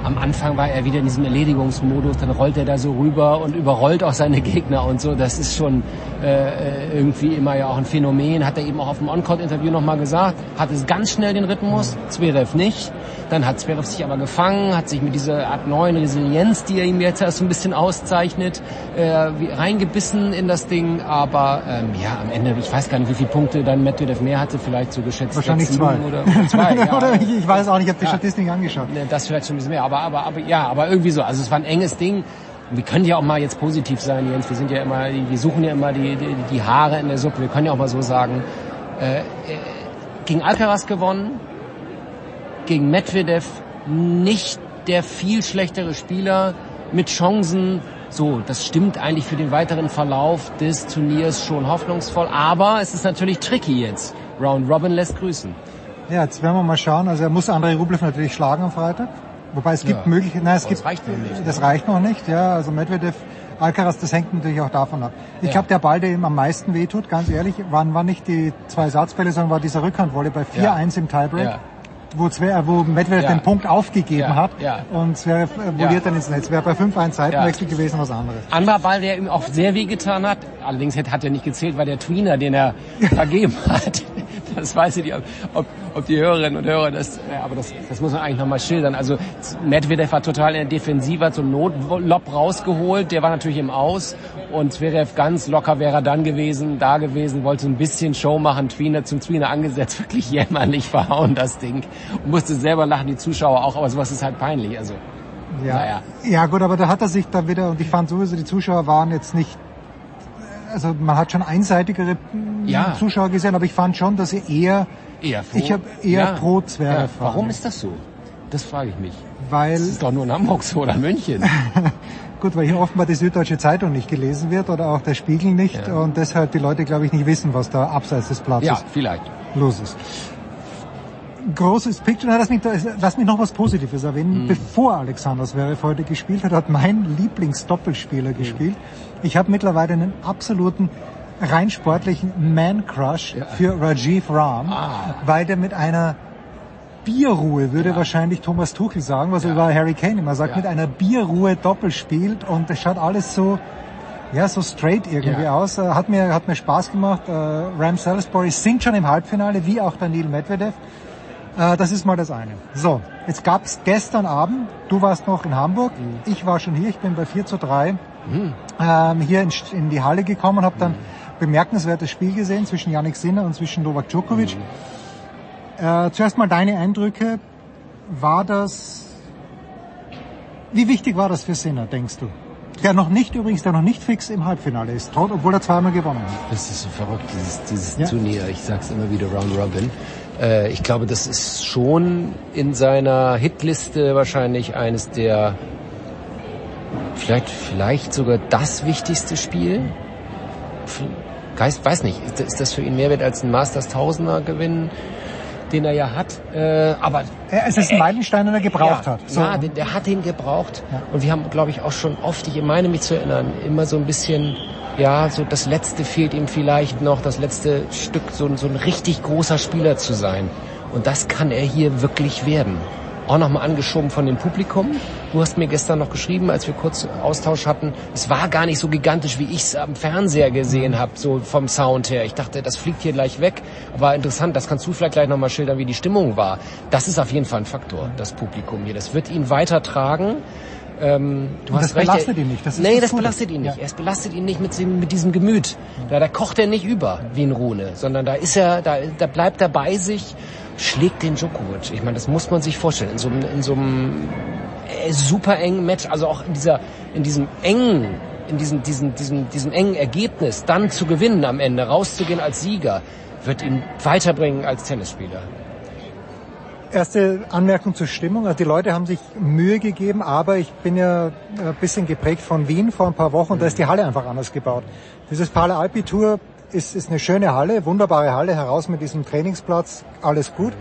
am Anfang war er wieder in diesem Erledigungsmodus, dann rollt er da so rüber und überrollt auch seine Gegner und so. Das ist schon äh, irgendwie immer ja auch ein Phänomen. Hat er eben auch auf dem On-Court-Interview nochmal gesagt. Hat es ganz schnell den Rhythmus, Zverev nicht. Dann hat Zverev sich aber gefangen, hat sich mit dieser Art neuen Resilienz, die er ihm jetzt erst so ein bisschen auszeichnet, äh, reingebissen in das Ding. Aber ähm, ja, am Ende, ich weiß gar nicht, wie viele Punkte dann Medvedev mehr hatte, vielleicht so geschätzt Wahrscheinlich zwei. Oder, oder zwei ja. oder ich, ich weiß auch nicht, ich habe die Ja. Statistik angeschaut. Ne, Das vielleicht schon ein bisschen mehr, aber, aber, aber ja, aber irgendwie so. Also es war ein enges Ding. Wir können ja auch mal jetzt positiv sein, Jens. Wir sind ja immer, wir suchen ja immer die, die, die Haare in der Suppe. Wir können ja auch mal so sagen, äh, äh, gegen Alcaraz gewonnen, gegen Medvedev nicht der viel schlechtere Spieler mit Chancen. So, das stimmt eigentlich für den weiteren Verlauf des Turniers schon hoffnungsvoll. Aber es ist natürlich tricky jetzt. Round Robin lässt grüßen. Ja, jetzt werden wir mal schauen. Also er muss Andrei Rublev natürlich schlagen am Freitag. Wobei es gibt Ja. Möglichkeiten, nein, es Aber gibt, das reicht noch nicht. das reicht noch nicht, ja. Also Medvedev, Alcaraz, das hängt natürlich auch davon ab. Ich Ja. glaube, der Ball, der ihm am meisten wehtut, ganz ehrlich, waren, waren nicht die zwei Satzbälle, sondern war dieser Rückhandwolle bei 4-1 im Tiebreak. Ja. Wo, Zverev, wo Medvedev Ja. den Punkt aufgegeben Ja, hat ja. und Zverev voliert dann ins Netz. Wäre bei 5-1 Seitenwechsel gewesen, was anderes. Anderer Ball, der ihm auch sehr weh getan hat, allerdings hat hat er nicht gezählt, war der Tweener, den er vergeben hat. Das weiß ich nicht, ob, ob, ob die Hörerinnen und Hörer das, aber das, das muss man eigentlich nochmal schildern. Also Medvedev war total in der Defensive, hat so einen Notlob rausgeholt, der war natürlich im Aus und Zverev ganz locker wäre er dann gewesen, da gewesen, wollte so ein bisschen Show machen, Tweener zum Tweener angesetzt, wirklich jämmerlich verhauen das Ding. Und musste selber lachen, die Zuschauer auch, aber sowas ist halt peinlich. Also Ja. Naja. ja gut, aber da hat er sich da wieder, und ich fand sowieso, die Zuschauer waren jetzt nicht, also man hat schon einseitigere ja. Zuschauer gesehen, aber ich fand schon, dass er eher, eher ich habe eher ja. pro Zverev. Ja. Warum ist das so? Das frage ich mich. Weil das ist doch nur in Hamburg so oder München. Gut, weil hier offenbar die Süddeutsche Zeitung nicht gelesen wird oder auch der Spiegel nicht ja. und deshalb die Leute, glaube ich, nicht wissen, was da abseits des Platzes ja, vielleicht. los ist. Großes Picture, na, lass, mich, lass mich noch was Positives erwähnen. Mhm. Bevor Alexander Zverev heute gespielt hat, hat mein Lieblingsdoppelspieler mhm. gespielt. Ich habe mittlerweile einen absoluten rein sportlichen Man-Crush ja. für Rajiv Ram, ah. weil der mit einer Bierruhe, würde ja. wahrscheinlich Thomas Tuchel sagen, was ja. über Harry Kane immer sagt, ja. mit einer Bierruhe Doppel spielt und es schaut alles so, ja, so straight irgendwie aus. Äh, hat mir, hat mir Spaß gemacht. Äh, Ram Salisbury singt schon im Halbfinale, wie auch Daniel Medvedev. Äh, das ist mal das eine. So, jetzt gab's gestern Abend, du warst noch in Hamburg, mhm. ich war schon hier, ich bin bei 4 zu 3 mhm. ähm, hier in, in, die Halle gekommen und habe dann mhm. bemerkenswertes Spiel gesehen zwischen Yannick Sinner und zwischen Novak Djokovic. Mhm. Äh, zuerst mal deine Eindrücke. War das, wie wichtig war das für Sinner, denkst du? Der noch nicht übrigens, der noch nicht fix im Halbfinale ist, obwohl er zweimal gewonnen hat. Das ist so verrückt, dieses, dieses ja. Turnier. Ich sag's immer wieder, Round Robin. Äh, ich glaube, das ist schon in seiner Hitliste wahrscheinlich eines der, vielleicht, vielleicht sogar das wichtigste Spiel. Geist, weiß nicht, ist das für ihn mehr wert als ein Masters Tausender gewinnen? den er ja hat. Äh, aber es ist ein Meilenstein, den er gebraucht ja, hat. So. Ja, den, der hat ihn gebraucht. Ja. Und wir haben, glaube ich, auch schon oft, ich meine mich zu erinnern, immer so ein bisschen, ja, so das Letzte fehlt ihm vielleicht noch, das letzte Stück, so, so ein richtig großer Spieler zu sein. Und das kann er hier wirklich werden auch nochmal angeschoben von dem Publikum. Du hast mir gestern noch geschrieben, als wir kurz Austausch hatten, es war gar nicht so gigantisch, wie ich es am Fernseher gesehen habe, so vom Sound her. Ich dachte, das fliegt hier gleich weg. Aber interessant, das kannst du vielleicht gleich nochmal schildern, wie die Stimmung war. Das ist auf jeden Fall ein Faktor, das Publikum hier. Das wird ihn weitertragen. Ähm, du hast das recht, belastet ihn nicht. Das nee, das, das belastet ihn nicht. Ja. Es belastet ihn nicht mit, mit diesem Gemüt. Da, da kocht er nicht über wie ein Rune, sondern da ist er, da, da bleibt er bei sich schlägt den Djokovic. Ich meine, das muss man sich vorstellen. In so, einem, in so einem äh, super engen Match, also auch in dieser, in diesem engen, in diesem, diesem, diesem, diesem engen Ergebnis, dann zu gewinnen am Ende, rauszugehen als Sieger, wird ihn weiterbringen als Tennisspieler. Erste Anmerkung zur Stimmung. Also die Leute haben sich Mühe gegeben, aber ich bin ja ein bisschen geprägt von Wien vor ein paar Wochen und da ist die Halle einfach anders gebaut. Dieses Pala Alpi Tour ist, ist eine schöne Halle, wunderbare Halle, heraus mit diesem Trainingsplatz, alles gut.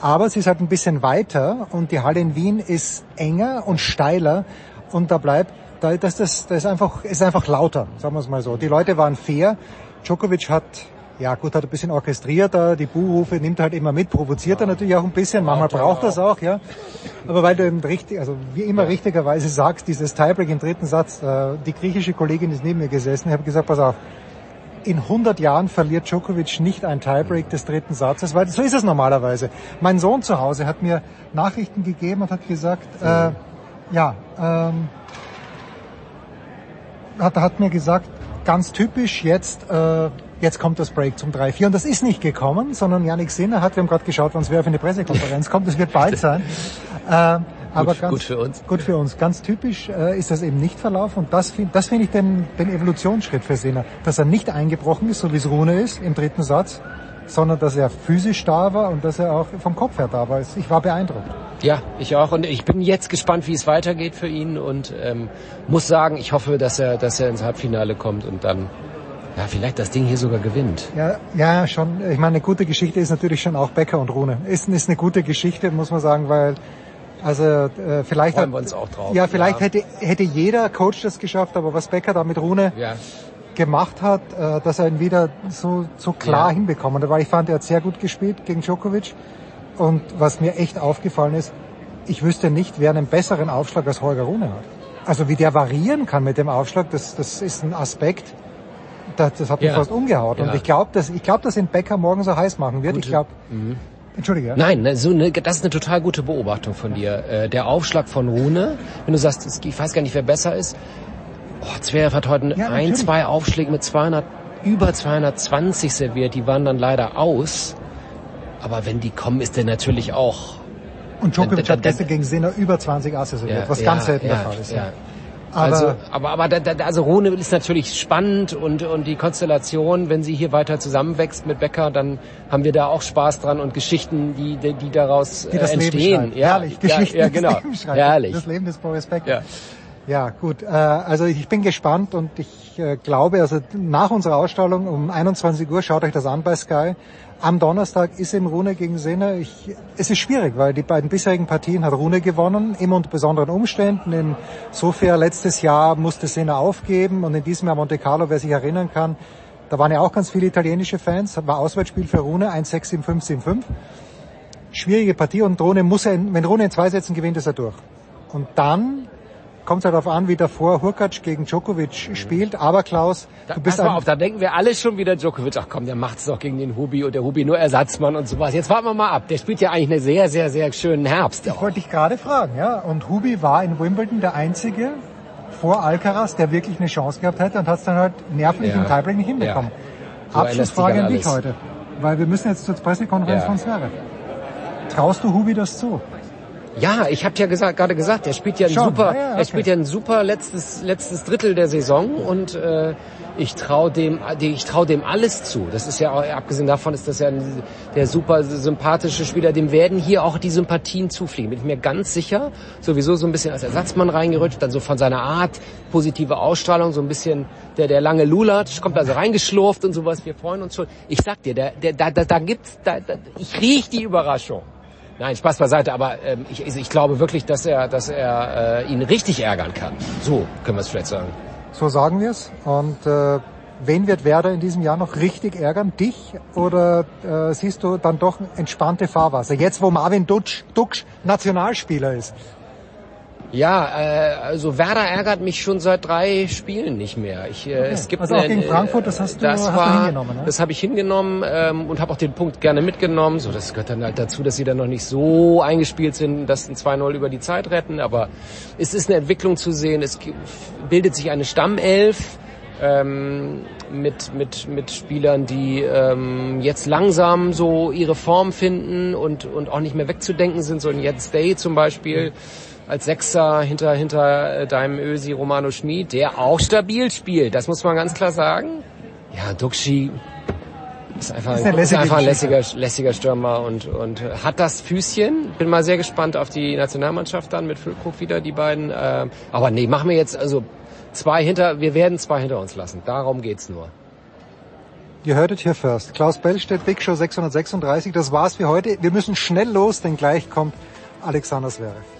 Aber sie ist halt ein bisschen weiter und die Halle in Wien ist enger und steiler und da bleibt, da, das, das, das ist einfach, ist einfach lauter, sagen wir es mal so. Die Leute waren fair. Djokovic hat ja gut, hat ein bisschen orchestriert, da die Buhrufe nimmt er halt immer mit, provoziert er natürlich auch ein bisschen, manchmal braucht das auch, ja. Aber weil du eben richtig, also wie immer richtigerweise sagst, dieses Tiebreak im dritten Satz, äh, die griechische Kollegin ist neben mir gesessen, ich habe gesagt, pass auf, in 100 Jahren verliert Djokovic nicht ein Tiebreak des dritten Satzes, weil so ist es normalerweise. Mein Sohn zu Hause hat mir Nachrichten gegeben und hat gesagt, äh, ja, ähm, hat, hat mir gesagt, ganz typisch jetzt, äh, jetzt kommt das Break zum 3-4. Und das ist nicht gekommen, sondern Yannick Sinner hat, wir haben gerade geschaut, wann es wer für eine Pressekonferenz kommt, das wird bald sein. Äh, aber gut, ganz, gut für uns. Gut für uns. Ganz typisch äh, ist das eben nicht verlaufen. Und das finde das finde ich den, den Evolutionsschritt für Sinner. Dass er nicht eingebrochen ist, so wie es Rune ist im dritten Satz, sondern dass er physisch da war und dass er auch vom Kopf her da war. Ich war beeindruckt. Ja, ich auch. Und ich bin jetzt gespannt, wie es weitergeht für ihn und ähm, muss sagen, ich hoffe, dass er, dass er ins Halbfinale kommt und dann ja, vielleicht das Ding hier sogar gewinnt. Ja, ja, schon. Ich meine, eine gute Geschichte ist natürlich schon auch Becker und Rune. Ist, ist eine gute Geschichte, muss man sagen, weil also äh, vielleicht Freuen hat, wir uns auch drauf. Ja, vielleicht ja. hätte hätte jeder Coach das geschafft, aber was Becker da mit Rune ja. gemacht hat, äh, dass er ihn wieder so so klar ja. hinbekommen hat, weil ich fand, er hat sehr gut gespielt gegen Djokovic und was mir echt aufgefallen ist, ich wüsste nicht, wer einen besseren Aufschlag als Holger Rune hat. Also wie der variieren kann mit dem Aufschlag, das das ist ein Aspekt, das, das hat mich fast umgehaut. Und ich glaube, dass ich glaube, dass ihn Becker morgen so heiß machen wird. Gute. Ich glaube. Mhm. Entschuldige. Nein, ne, so ne, das ist eine total gute Beobachtung von dir. Äh, der Aufschlag von Rune, wenn du sagst, ich weiß gar nicht, wer besser ist. Oh, Zverev hat heute ja, ein, zwei Aufschläge mit 200, über 220 serviert. Die waren dann leider aus. Aber wenn die kommen, ist der natürlich auch. Und Djokovic hat gestern gegen Sinner über 20 Asse serviert, ja, was ganz selten ja, der Fall ist. Ja. Aber- also, aber, aber da, da, also Rune ist natürlich spannend und, und die Konstellation, wenn sie hier weiter zusammenwächst mit Becker, dann haben wir da auch Spaß dran und Geschichten, die, die, die daraus Die das äh, Leben entstehen. Ja, Herrlich. ja, Geschichten, ja, die genau. das Leben schreibt. Herrlich. Das Leben des Boris Becker. Ja. Ja, gut. Äh, also ich bin gespannt und ich äh, glaube, also nach unserer Ausstrahlung um 21 Uhr, schaut euch das an bei Sky. Am Donnerstag ist im Rune gegen Sinner. Ich, es ist schwierig, weil die beiden bisherigen Partien hat Rune gewonnen, immer unter besonderen Umständen. Insofern letztes Jahr musste Sinner aufgeben und in diesem Jahr Monte Carlo, wer sich erinnern kann, da waren ja auch ganz viele italienische Fans, war Auswärtsspiel für Rune, 1-6, 7-5, 7-5. Schwierige Partie und Rune muss er, in, wenn Rune in zwei Sätzen gewinnt, ist er durch. Und dann kommt halt darauf an, wie davor Hurkacz gegen Djokovic spielt. Aber Klaus, Da, du bist pass mal auf, da denken wir alle schon wieder Djokovic, ach komm, der macht's doch gegen den Hubi und der Hubi nur Ersatzmann und sowas. Jetzt warten wir mal ab. Der spielt ja eigentlich einen sehr, sehr, sehr schönen Herbst. ich wollte dich gerade fragen, ja. Und Hubi war in Wimbledon der einzige vor Alcaraz, der wirklich eine Chance gehabt hätte und hat es dann halt nervlich Ja. im Tiebreak nicht hinbekommen. Ja. So Abschlussfrage an dich heute, weil wir müssen jetzt zur Pressekonferenz Ja. von Zverev. Traust du Hubi das zu? Ja, ich habe ja gesagt, gerade gesagt, er spielt ja ein Schon, super, ja, ja, er okay. spielt ja ein super letztes letztes Drittel der Saison und äh, ich traue dem, ich traue dem alles zu. Das ist ja abgesehen davon ist das ja ein, der super sympathische Spieler. Dem werden hier auch die Sympathien zufliegen. Bin ich mir ganz sicher. Sowieso so ein bisschen als Ersatzmann reingerutscht, dann so von seiner Art positive Ausstrahlung, so ein bisschen der der lange Lulatsch kommt also reingeschlurft und sowas. Wir freuen uns schon. Ich sag dir, der, der, da, da, da gibt's, da, da, ich riech die Überraschung. Nein, Spaß beiseite, aber ähm, ich, ich glaube wirklich, dass er, dass er äh, ihn richtig ärgern kann. So können wir es vielleicht sagen. So sagen wir es. Und äh, wen wird Werder in diesem Jahr noch richtig ärgern? Dich oder äh, siehst du dann doch entspannte Fahrwasser? Jetzt, wo Marvin Dutsch, Dutsch Nationalspieler ist. Ja, äh, also Werder ärgert mich schon seit drei Spielen nicht mehr. Ich, äh, es gibt Also auch eine- gegen Frankfurt, das hast du- das hast du war, hingenommen, ne? Das habe ich hingenommen ähm, und habe auch den Punkt gerne mitgenommen. So, das gehört dann halt dazu, dass sie dann noch nicht so eingespielt sind, dass ein 2-0 über die Zeit retten. Aber es ist eine Entwicklung zu sehen. Es bildet sich eine Stammelf ähm, mit, mit, mit Spielern, die ähm, jetzt langsam so ihre Form finden und, und auch nicht mehr wegzudenken sind. So ein Jens Day zum Beispiel als Sechser hinter, hinter äh, deinem Ösi Romano Schmid, der auch stabil spielt. Das muss man ganz klar sagen. Ja, Duxi ist einfach, Ist eine ist einfach ein lässiger, lässiger Stürmer und, und äh, hat das Füßchen. Bin mal sehr gespannt auf die Nationalmannschaft dann mit Füllkrug wieder, die beiden. Ähm, aber nee, machen wir jetzt also zwei hinter, wir werden zwei hinter uns lassen. Darum geht's nur. You heard it here first. Klaus Bellstedt, Big Show 636. Das war's für heute. Wir müssen schnell los, denn gleich kommt Alexander Zverev.